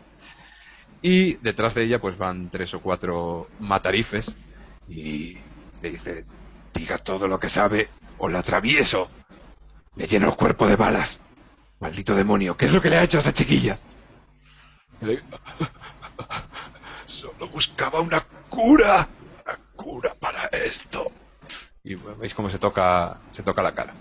Y detrás de ella pues van tres o cuatro matarifes y le dice, diga todo lo que sabe o la atravieso. Le lleno el cuerpo de balas. Maldito demonio, ¿qué es lo que le ha hecho a esa chiquilla? *laughs* Solo buscaba una cura, una cura para esto. Y bueno, veis cómo se toca, se toca la cara.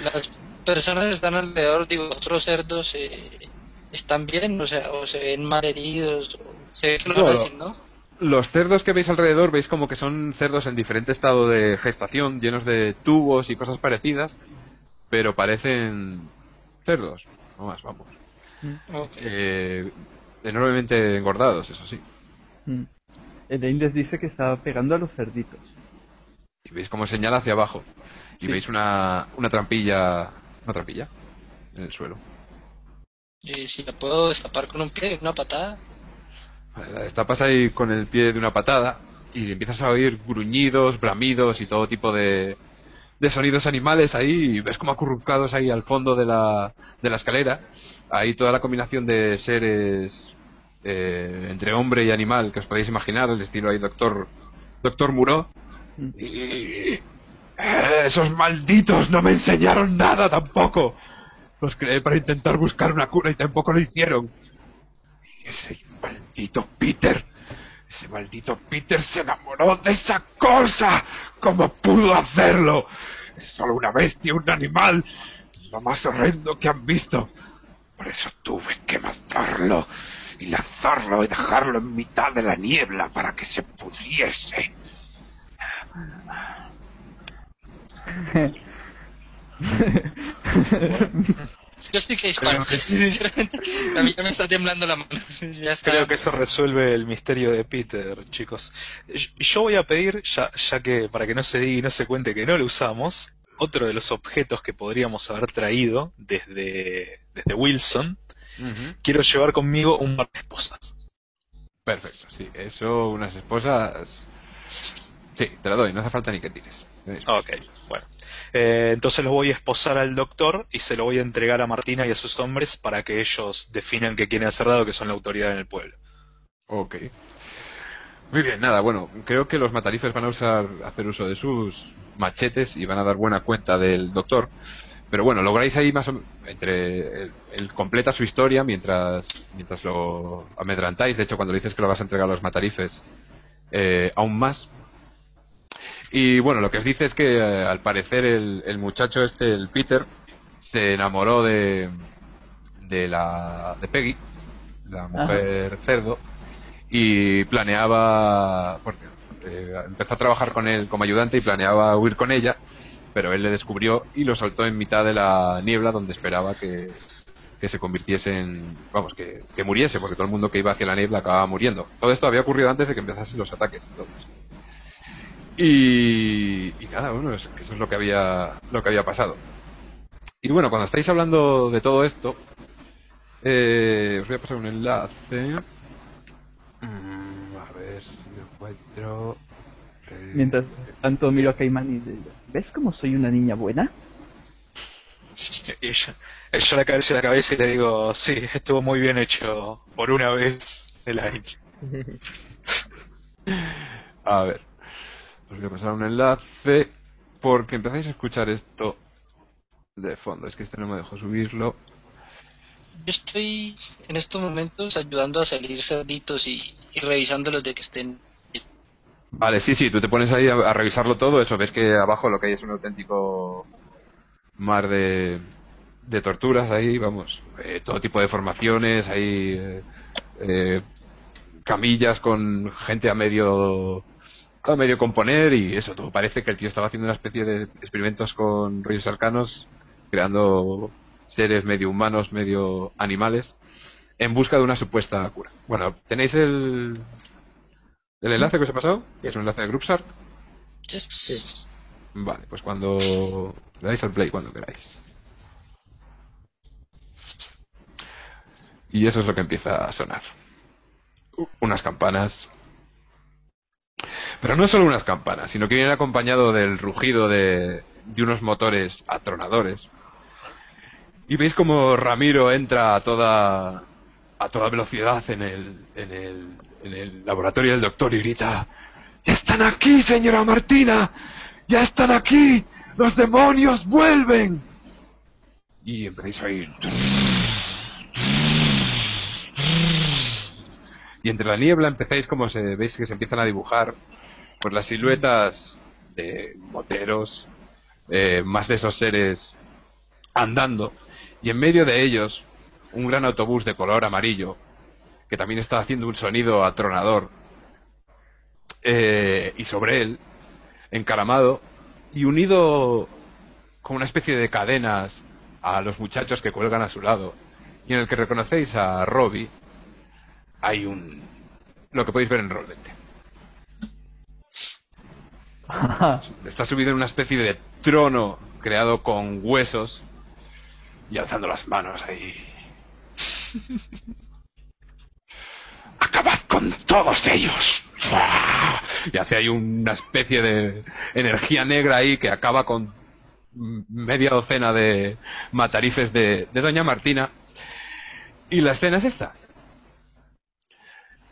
Las personas que están alrededor, digo, otros cerdos, eh, ¿están bien? O sea, o se ven mal heridos, o se ve que no. Los cerdos que veis alrededor veis como que son cerdos en diferente estado de gestación, llenos de tubos y cosas parecidas, pero parecen cerdos, no más, vamos. Ok. Eh, enormemente engordados, eso sí. Mm. Elaine les dice que estaba pegando a los cerditos. Y veis cómo señala hacia abajo. Y Sí. veis una, una trampilla, una trampilla en el suelo. Eh, si la puedo destapar con un pie, una patada. Vale, La destapas ahí con el pie de una patada y empiezas a oír gruñidos, bramidos y todo tipo de, de sonidos animales ahí y ves como acurrucados ahí al fondo de la, de la escalera. Ahí toda la combinación de seres eh, entre hombre y animal que os podéis imaginar, el estilo ahí Doctor, Doctor Muro. Mm. Y... eh, esos malditos no me enseñaron nada tampoco. Los creé para intentar buscar una cura y tampoco lo hicieron. Y ese maldito Peter, ese maldito Peter se enamoró de esa cosa. ¿Cómo pudo hacerlo? Es solo una bestia, un animal. lo más horrendo que han visto. Por eso tuve que matarlo y lanzarlo y dejarlo en mitad de la niebla para que se pudiese. *laughs* Yo estoy que disparo. *laughs* Sinceramente, a mí ya me está temblando la mano. *laughs* Ya está. Creo que eso resuelve el misterio de Peter, chicos. Yo voy a pedir, ya, ya que para que no se diga y no se cuente que no lo usamos, otro de los objetos que podríamos haber traído desde, desde Wilson, quiero llevar conmigo un par de esposas. Perfecto, sí. Eso, unas esposas. Sí, te la doy, no hace falta ni que tires. Ok, bueno. Eh, entonces lo voy a esposar al doctor y se lo voy a entregar a Martina y a sus hombres para que ellos definan qué quieren hacer dado que son la autoridad en el pueblo. Ok. Muy bien, nada, bueno, creo que los matarifes van a usar, hacer uso de sus machetes y van a dar buena cuenta del doctor. Pero bueno, lográis ahí más o entre el, completa su historia mientras mientras lo amedrantáis. De hecho, cuando le dices que lo vas a entregar a los matarifes, eh, aún más. Y bueno, lo que os dice es que eh, al parecer el, el, muchacho este, el Peter, se enamoró de de la de Peggy, la mujer cerdo, y planeaba porque eh, empezó a trabajar con él como ayudante y planeaba huir con ella, pero él le descubrió y lo soltó en mitad de la niebla donde esperaba que, que se convirtiese en, vamos, que, que, muriese, porque todo el mundo que iba hacia la niebla acababa muriendo. Todo esto había ocurrido antes de que empezasen los ataques. Y, y nada, bueno, eso, eso es lo que había, lo que había pasado. Y bueno, cuando estáis hablando de todo esto, eh, os voy a pasar un enlace. Mm, a ver si lo encuentro. Eh, Mientras tanto miro a Caimán y digo, ¿ves cómo soy una niña buena? Y yo, yo le acaricio la cabeza y le digo, sí, estuvo muy bien hecho por una vez el año. *laughs* a ver, os voy a pasar un enlace porque empezáis a escuchar esto de fondo. Es que este no me dejó subirlo. Yo estoy en estos momentos ayudando a salir cerditos y, y revisándolos de que estén. Vale, sí, sí, tú te pones ahí a, a, revisarlo todo. Eso, ves que abajo lo que hay es un auténtico mar de, de torturas ahí, vamos. Eh, todo tipo de formaciones, hay eh, eh, camillas con gente a medio a medio componer y eso, todo parece que el tío estaba haciendo una especie de experimentos con rollos arcanos, creando seres medio humanos, medio animales, en busca de una supuesta cura. Bueno, ¿tenéis el, el enlace que os he pasado? Es un enlace de GroupSart. Yes. Sí. Vale, pues cuando le dais al play, cuando queráis. Y eso es lo que empieza a sonar. Unas campanas. Pero no solo unas campanas, sino que vienen acompañado del rugido de, de unos motores atronadores y veis como Ramiro entra a toda a toda velocidad en el, en el, en el laboratorio del doctor y grita ¡Ya están aquí, señora Martina! ¡Ya están aquí! ¡Los demonios vuelven! Y empezáis a oír y entre la niebla empezáis como se veis que se empiezan a dibujar pues las siluetas de moteros eh, más de esos seres andando y en medio de ellos un gran autobús de color amarillo que también está haciendo un sonido atronador eh, y sobre él encaramado y unido con una especie de cadenas a los muchachos que cuelgan a su lado y en el que reconocéis a Robbie hay un lo que podéis ver en rol 20 *laughs* está subido en una especie de trono creado con huesos y alzando las manos ahí. *laughs* ¡Acabad con todos ellos! Y hace ahí una especie de energía negra ahí que acaba con media docena de matarifes de, de Doña Martina. Y la escena es esta.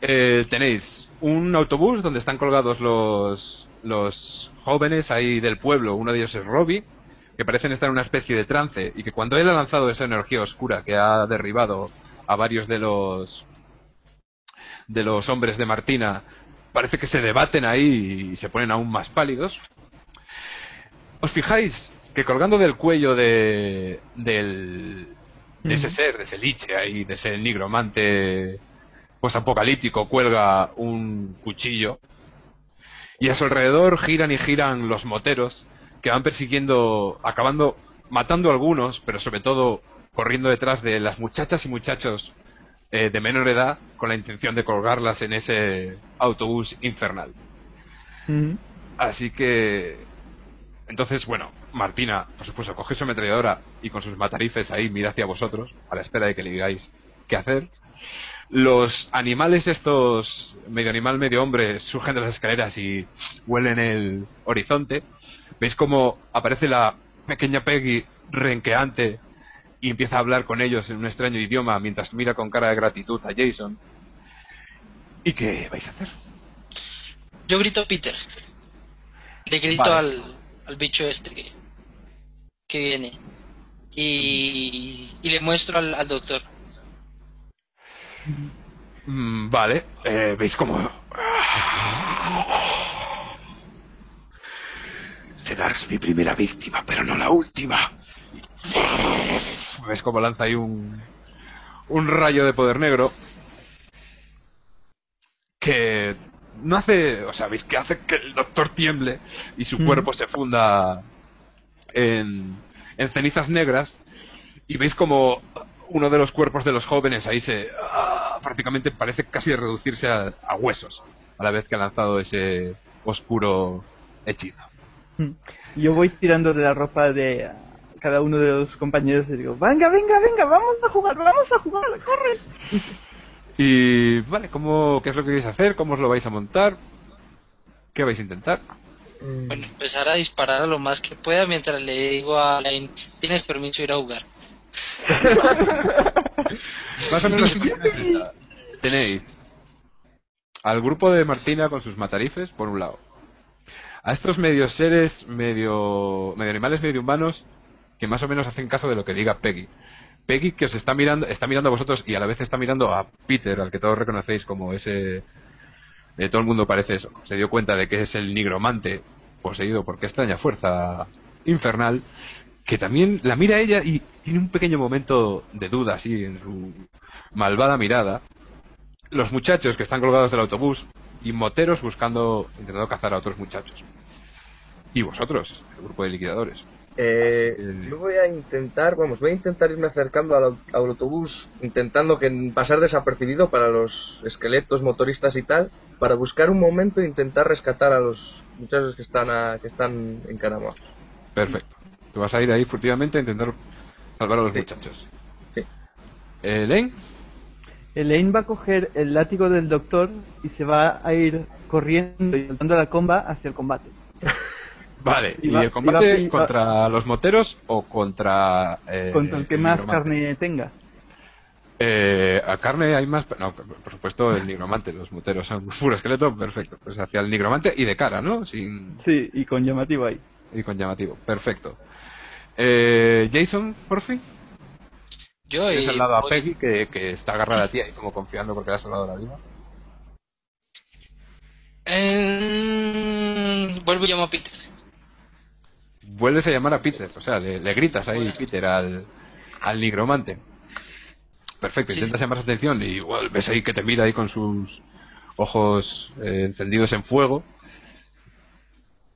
Eh, tenéis un autobús donde están colgados los, los jóvenes ahí del pueblo. Uno de ellos es Robbie, que parecen estar en una especie de trance y que cuando él ha lanzado esa energía oscura que ha derribado a varios de los de los hombres de Martina parece que se debaten ahí y se ponen aún más pálidos. ¿Os fijáis que colgando del cuello de, del, de ese ser, de ese liche ahí, de ese nigromante pues apocalíptico, cuelga un cuchillo y a su alrededor giran y giran los moteros que van persiguiendo, acabando matando a algunos, pero sobre todo corriendo detrás de las muchachas y muchachos eh, de menor edad con la intención de colgarlas en ese autobús infernal. Así que entonces, bueno, Martina, por supuesto, coge su ametralladora y con sus matarifes ahí mira hacia vosotros, a la espera de que le digáis qué hacer. Los animales estos, medio animal, medio hombre, surgen de las escaleras y huelen el horizonte. Veis cómo aparece la pequeña Peggy renqueante y empieza a hablar con ellos en un extraño idioma mientras mira con cara de gratitud a Jason. ¿Y qué vais a hacer? Yo grito Peter. Le grito al, al bicho este que, que viene. Y, y le muestro al, al doctor. Mm, vale, eh, ¿veis cómo...? Serás mi primera víctima, pero no la última. ¿Ves cómo lanza ahí un, un rayo de poder negro? Que no hace, o sea, veis que hace que el doctor tiemble y su cuerpo se funda en, en cenizas negras y veis como uno de los cuerpos de los jóvenes ahí se ah, prácticamente parece casi reducirse a, a, huesos a la vez que ha lanzado ese oscuro hechizo. Yo voy tirando de la ropa de cada uno de los compañeros y digo, venga, venga, venga, vamos a jugar, vamos a jugar, corre. Y vale, ¿cómo, ¿qué es lo que vais a hacer? ¿Cómo os lo vais a montar? ¿Qué vais a intentar? Bueno, empezar a disparar a lo más que pueda mientras le digo a Lane, tienes permiso de ir a jugar. Más o menos *laughs* tenéis al grupo de Martina con sus matarifes, por un lado. A estos medios seres, medio, medio animales, medio humanos, que más o menos hacen caso de lo que diga Peggy. Peggy que os está mirando, está mirando a vosotros y a la vez está mirando a Peter, al que todos reconocéis como ese... Eh, todo el mundo parece eso. Se dio cuenta de que es el nigromante poseído por qué extraña fuerza infernal, que también la mira ella y tiene un pequeño momento de duda así en su malvada mirada. Los muchachos que están colgados del autobús y moteros buscando, intentando cazar a otros muchachos. Y vosotros, el grupo de liquidadores. Eh, yo voy a intentar, vamos, voy a intentar irme acercando al, al, autobús, intentando que pasar desapercibido para los esqueletos, motoristas y tal, para buscar un momento e intentar rescatar a los muchachos que están a, que están encaramados. Perfecto. Tú vas a ir ahí furtivamente a intentar salvar a los sí. muchachos. Sí. Eh, ¿Elaine? Elaine va a coger el látigo del doctor y se va a ir corriendo y saltando la comba hacia el combate. *laughs* Vale, ¿y, va, el combate y va, contra los moteros o contra... Eh, contra el que más carne tenga? Eh, a carne hay más... No, por supuesto el nigromante, los moteros son puro esqueleto, perfecto. Pues hacia el nigromante y de cara, ¿no? Sin... Sí, y con llamativo ahí. Y con llamativo, perfecto. Eh, Jason, por fin. Yo he salvado a Peggy, que, que, está agarrada a ti ahí como confiando porque le has salvado la vida. Eh, vuelvo y llamo a Peter vuelves a llamar a Peter, o sea, le, le gritas ahí, bueno. Peter, al, al nigromante. Perfecto, sí, intentas llamar su atención y well, ves ahí que te mira ahí con sus ojos eh, encendidos en fuego.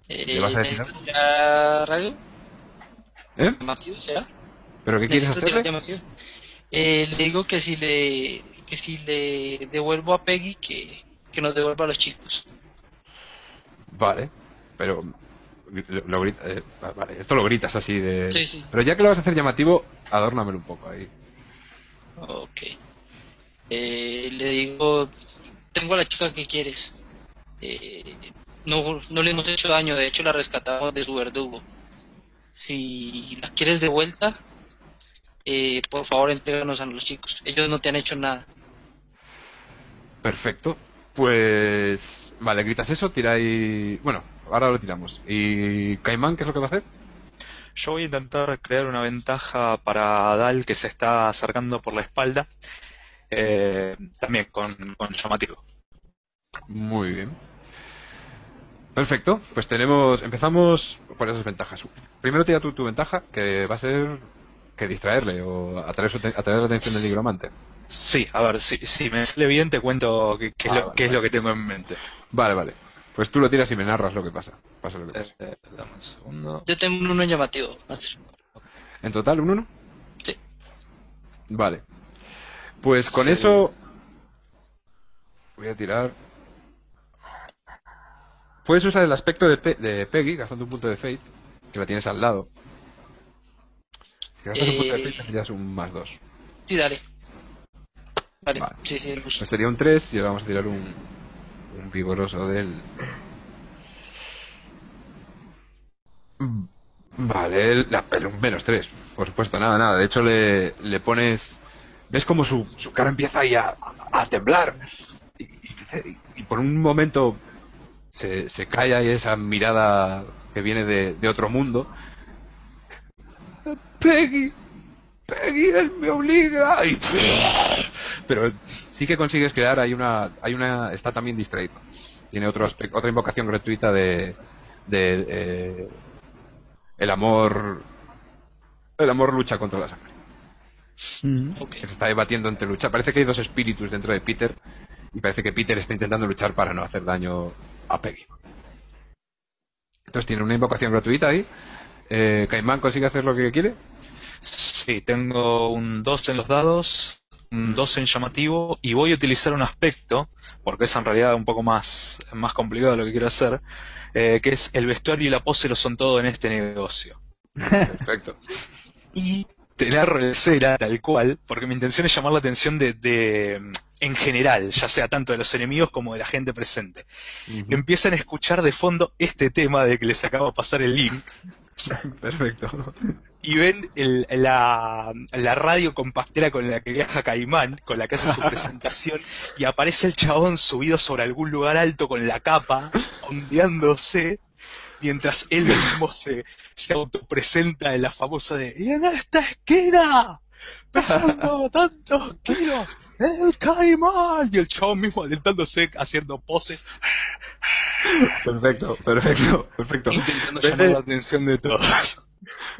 Eh, ¿Le vas a decir algo? radio? ¿Eh? ¿Llamativo será? ¿Pero qué quieres hacer? Eh, le digo que si le que si le devuelvo a Peggy que, que nos devuelva a los chicos. Vale, pero lo, lo grita, eh, vale, esto lo gritas así de... Sí, sí. Pero ya que lo vas a hacer llamativo, adórnamelo un poco ahí. Ok. Eh, le digo, tengo a la chica que quieres. Eh, no, no le hemos hecho daño, de hecho la rescatamos de su verdugo. Si la quieres de vuelta, eh, por favor entréganos a los chicos. Ellos no te han hecho nada. Perfecto. Pues... Vale, gritas eso, tiráis... Bueno, ahora lo tiramos. ¿Y Caimán qué es lo que va a hacer? Yo voy a intentar crear una ventaja para Dal que se está acercando por la espalda. Eh, también con, con, llamativo. Muy bien. Perfecto, pues tenemos, empezamos por esas ventajas. Primero tira tú tu ventaja, que va a ser que distraerle o atraer, su te- atraer la atención del nigromante. Sí, a ver, si, si me sale bien te cuento qué, qué es, Ah, lo, vale, qué es lo que tengo en mente. Vale, vale. Pues tú lo tiras y me narras lo que pasa. Pasa lo que pasa. Eh, eh, dame un segundo. Yo tengo un uno llamativo, Master. ¿En total un 1? Sí. Vale. Pues con Sí. eso voy a tirar. Puedes usar el aspecto de, Pe- de Peggy gastando un punto de Fate, que la tienes al lado. Si gastas un punto de Eh. Fate tendrías un más 2. Sí, dale. Vale, Vale. sí, sí. Pues sería un 3 y ahora vamos a tirar un, un vigoroso del... Vale, el, la- el un menos 3. Por supuesto, nada, nada. De hecho, le, le pones... ¿Ves como su, su cara empieza ahí a, a temblar? Y, y- y por un momento se, se cae ahí esa mirada que viene de, de otro mundo. Peggy, Peggy, él me obliga. Y... Pero sí que consigues crear, hay una, hay una, está también distraído. Tiene otro aspe- otra invocación gratuita de, de eh, el amor, el amor lucha contra la sangre. Mm. Ok. Que se está debatiendo entre luchar. Parece que hay dos espíritus dentro de Peter y parece que Peter está intentando luchar para no hacer daño a Peggy. Entonces tiene una invocación gratuita ahí. Eh, Caimán consigue hacer lo que quiere. Sí, tengo un 2 en los dados, un 2 en llamativo y voy a utilizar un aspecto, porque es en realidad un poco más, más complicado lo que quiero hacer, eh, que es el vestuario y la pose lo son todo en este negocio. *laughs* Perfecto. Y te narro el cera tal cual, porque mi intención es llamar la atención de, de, en general, ya sea tanto de los enemigos como de la gente presente. Empiezan a escuchar de fondo este tema de que les acabo de pasar el link *laughs* Perfecto. y ven el- la, la radio compactera con la que viaja Caimán, con la que hace su *laughs* presentación, y aparece el chabón subido sobre algún lugar alto con la capa, ondeándose, mientras él mismo se, se autopresenta en la famosa de ¡Y en esta esquina! pesando tantos kilos, el Caimán, y el chabón mismo alentándose, haciendo poses, Perfecto, perfecto, perfecto. intentando Ves llamar la atención de todos.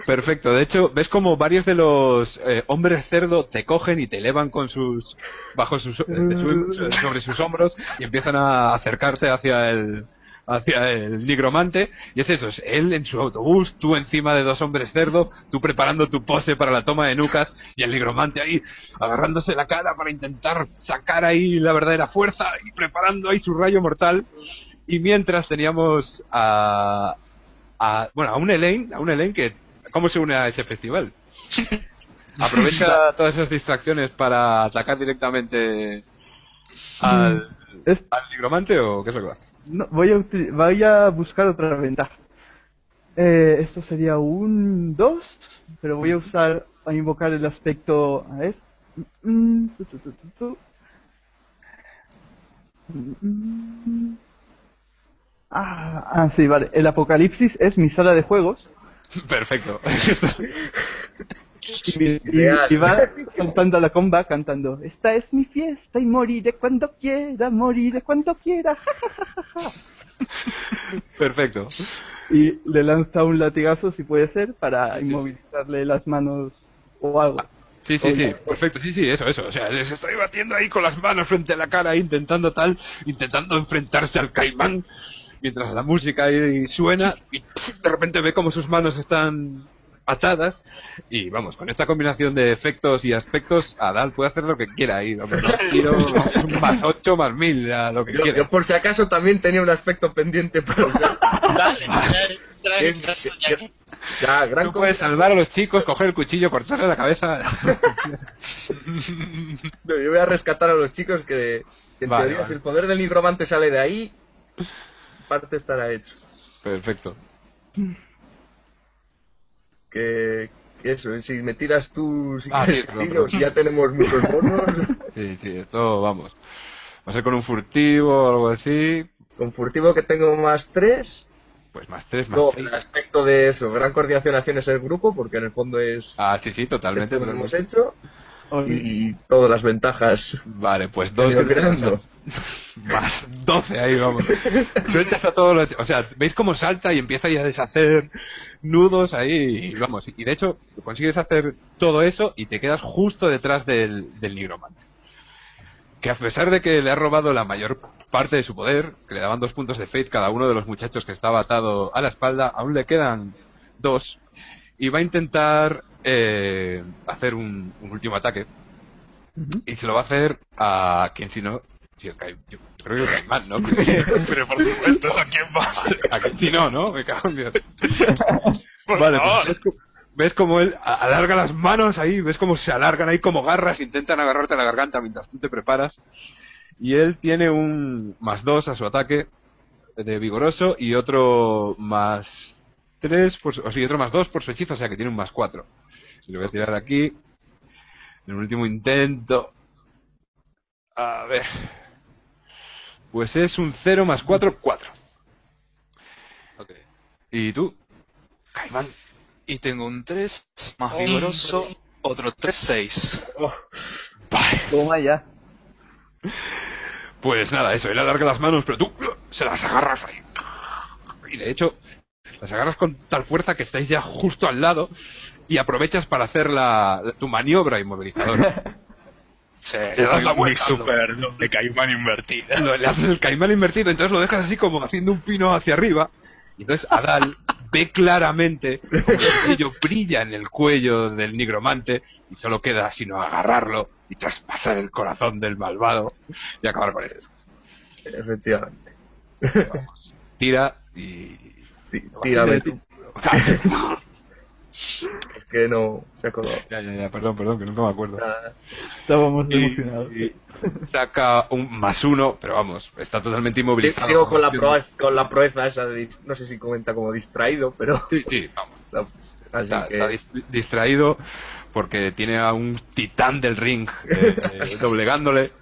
Perfecto. De hecho, ves como varios de los eh, hombres cerdo te cogen y te elevan con sus bajo sus su- sobre sus hombros y empiezan a acercarse hacia el hacia el nigromante y es eso, es él en su autobús, tú encima de dos hombres cerdo, tú preparando tu pose para la toma de nucas y el nigromante ahí agarrándose la cara para intentar sacar ahí la verdadera fuerza y preparando ahí su rayo mortal y mientras teníamos a, a bueno a un Elaine a un Elaine que cómo se une a ese festival *laughs* aprovecha todas esas distracciones para atacar directamente al, al nigromante o qué es lo que hace no, voy, a voy a buscar otra ventaja. Eh, esto sería un 2, pero voy a usar, a invocar el aspecto, a ver. Ah, ah, sí, vale. El apocalipsis es mi sala de juegos perfecto *laughs* y, mi- y- va *laughs* cantando a la comba, cantando Esta es mi fiesta y moriré cuando quiera, moriré cuando quiera. ja, ja, ja, ja, ja". *laughs* perfecto y le lanza un latigazo si puede ser para inmovilizarle las manos o algo. Sí, sí, sí, perfecto, sí, sí, eso, eso. O sea, les estoy batiendo ahí con las manos frente a la cara, intentando tal, intentando enfrentarse al caimán, mientras la música ahí suena, y de repente ve como sus manos están atadas, y vamos, con esta combinación de efectos y aspectos, Adal puede hacer lo que quiera ahí, vamos, no *laughs* tiro más 8, más 1000, a lo que Yo, quiera. yo por si acaso también tenía un aspecto pendiente para usar. *laughs* Dale, ya trae Es- ya. que- Ya, gran Tú puedes salvar a los chicos, coger el cuchillo, cortarle la cabeza. *laughs* No, yo voy a rescatar a los chicos que, que en Vale, teoría vale. si el poder del nigromante sale de ahí, parte estará hecho. Perfecto. Que, que eso, si me tiras tú, si Ah, quieres, sí, *laughs* perdón, tiro, perdón. si ya tenemos muchos bonos, *laughs* Sí, sí, esto, vamos. Va a ser con un furtivo o algo así, con furtivo que tengo más 3, pues más 3, más 6. el aspecto de eso, gran coordinación acciones el grupo, porque en el fondo es Ah, sí, sí, totalmente. que hemos hecho, y todas las ventajas. Vale, pues dos. *laughs* *laughs* Más 12 ahí, vamos. Sueltas a todos los- O sea, veis cómo salta y empieza ya a deshacer nudos ahí, y vamos. Y de hecho, consigues hacer todo eso y te quedas justo detrás del, del nigromante. Que a pesar de que le ha robado la mayor parte de su poder, que le daban dos puntos de fate cada uno de los muchachos que estaba atado a la espalda, aún le quedan dos. Y va a intentar eh, hacer un, un último ataque. Y se lo va a hacer a quien si no. Cai- yo creo que el Caimán, ¿no? *laughs* Pero por supuesto, ¿a quién más? A si no, ¿no? Me cago en Dios. *laughs* Por Vale, pues ves, co- ves como él alarga las manos ahí, ves como se alargan ahí como garras, intentan agarrarte a la garganta mientras tú te preparas. Y él tiene un más dos a su ataque de vigoroso y otro más tres, por su- o sí, otro más dos por su hechizo, o sea que tiene un más cuatro. Y lo voy a tirar aquí. En el último intento. A ver. Pues es un 0 más 4, 4. Ok. ¿Y tú? Caimán. Y tengo un 3 más Hombre. vigoroso, otro 3, 6. Vale. Toma ya. Pues nada, eso, él alarga las manos, pero tú se las agarras ahí. Y de hecho, las agarras con tal fuerza que estáis ya justo al lado y aprovechas para hacer la, tu maniobra inmovilizadora. *laughs* Sí, Le das la vuelta, super doble caimán invertida. Lo- le haces el caimán invertido, entonces lo dejas así como haciendo un pino hacia arriba. Y entonces Adal ve claramente como el cuchillo brilla en el cuello del nigromante y solo queda sino agarrarlo y traspasar el corazón del malvado y acabar con eso. Efectivamente. Vamos. Tira y. Tírame tú. *laughs* Es que no se acordó. ya, ya, ya, perdón, perdón, que nunca me acuerdo. Nada. Estábamos Y- emocionados. y saca un más uno, pero vamos, está totalmente Sí, inmovilizado. Sigo con la, proeza, con la proeza esa de, no sé si comenta como distraído, pero Sí, sí, vamos. *laughs* la- así Está, que está dis- distraído porque tiene a un titán del ring eh, *laughs* eh, doblegándole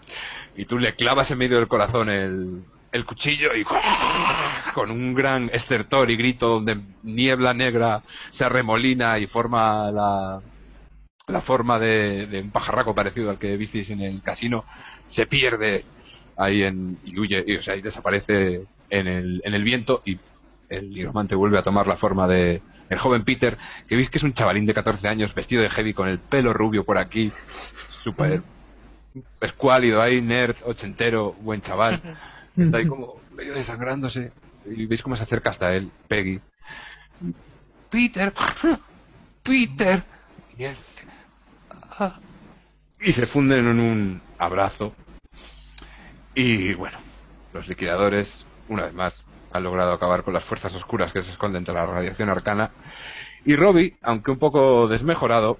y tú le clavas en medio del corazón el, el cuchillo y con un gran estertor y grito donde niebla negra se arremolina y forma la, la forma de, de un pajarraco parecido al que visteis en el casino se pierde ahí en, y huye y, o sea, y desaparece en el, en el viento y el nigromante vuelve a tomar la forma de el joven Peter, que veis que es un chavalín de 14 años vestido de heavy con el pelo rubio por aquí, súper escuálido ahí, nerd, ochentero, buen chaval. *laughs* Está ahí como medio desangrándose y veis cómo se acerca hasta él, Peggy. Peter, *laughs* Peter. Y, él, "Ah". Y se funden en un abrazo. Y bueno, los liquidadores, una vez más, han logrado acabar con las fuerzas oscuras que se esconden tras la radiación arcana. Y Robbie, aunque un poco desmejorado,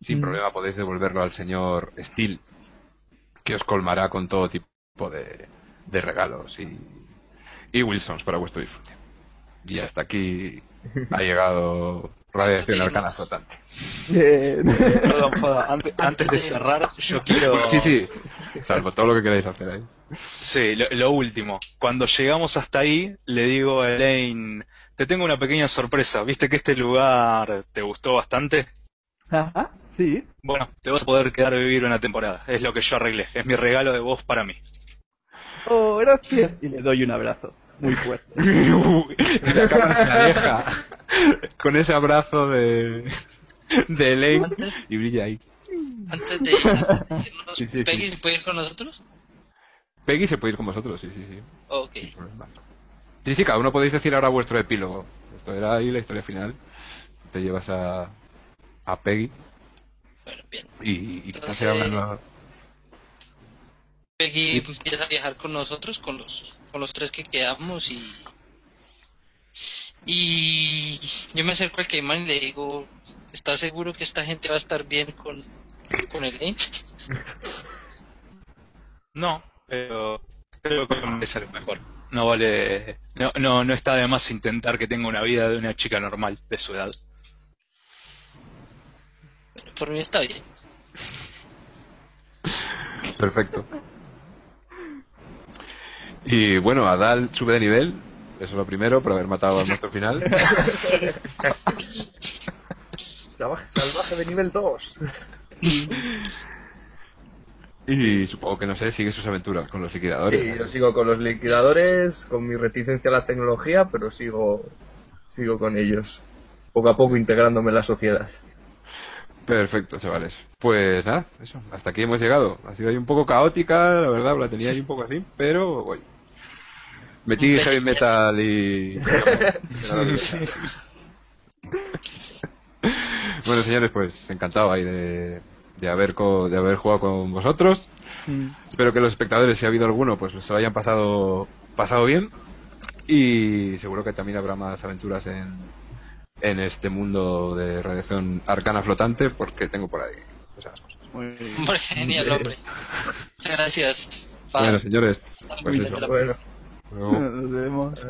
sin Mm. problema podéis devolverlo al señor Steele, que os colmará con todo tipo de, de regalos y, y Wilsons para vuestro disfrute. Y hasta aquí ha llegado Radiación Arcana Flotante. Perdón, antes, antes de cerrar, yo quiero... Sí, sí, salvo todo lo que queráis hacer ahí. Sí, lo, lo último. Cuando llegamos hasta ahí, le digo a Elaine, te tengo una pequeña sorpresa. ¿Viste que este lugar te gustó bastante? Ajá, sí. Bueno, te vas a poder quedar a vivir una temporada. Es lo que yo arreglé. Es mi regalo de vos para mí. Oh, gracias. Y le doy un abrazo. Muy fuerte. *laughs* y la cámara se aleja con ese abrazo de, de Elaine Antes, y brilla ahí. antes de antes de irnos, *laughs* Sí, sí, ¿Peggy sí. se puede ir con nosotros? Peggy se puede ir con vosotros, sí, sí, sí. Ok. Sí, sí, cada uno podéis decir ahora vuestro epílogo. Esto era ahí la historia final. Te llevas a, a Peggy Bueno, bien. y, y quizás Entonces- sea una- Peggy Sí. empieza a viajar con nosotros, con los, con los tres que quedamos y... Y yo me acerco al Caimán y le digo, ¿estás seguro que esta gente va a estar bien con, con el game? No, pero creo que merece lo mejor. No vale, no, no, no está de más intentar que tenga una vida de una chica normal de su edad. Por mí está bien. Perfecto. Y bueno, Adal sube de nivel. Eso es lo primero, por haber matado al monstruo final. *laughs* Salvaje, salvaje de nivel 2. y supongo que no sé, sigue sus aventuras con los liquidadores. Sí, yo sigo con los liquidadores, con mi reticencia a la tecnología, pero sigo, sigo con ellos. Poco a poco integrándome en la sociedad. Perfecto, chavales. Pues nada, eso. Hasta aquí hemos llegado. Ha sido ahí un poco caótica, la verdad, la tenía ahí un poco así, pero voy. Metí heavy metal y. *laughs* bueno, señores, pues encantado ahí de, de haber co- de haber jugado con vosotros. Mm. Espero que los espectadores, si ha habido alguno, pues se lo hayan pasado pasado bien. Y seguro que también habrá más aventuras en, en este mundo de radiación arcana flotante, porque tengo por ahí esas cosas. Muy *laughs* genial, hombre. Muchas gracias. Bueno, señores, pues eso. Bueno. Nos vemos.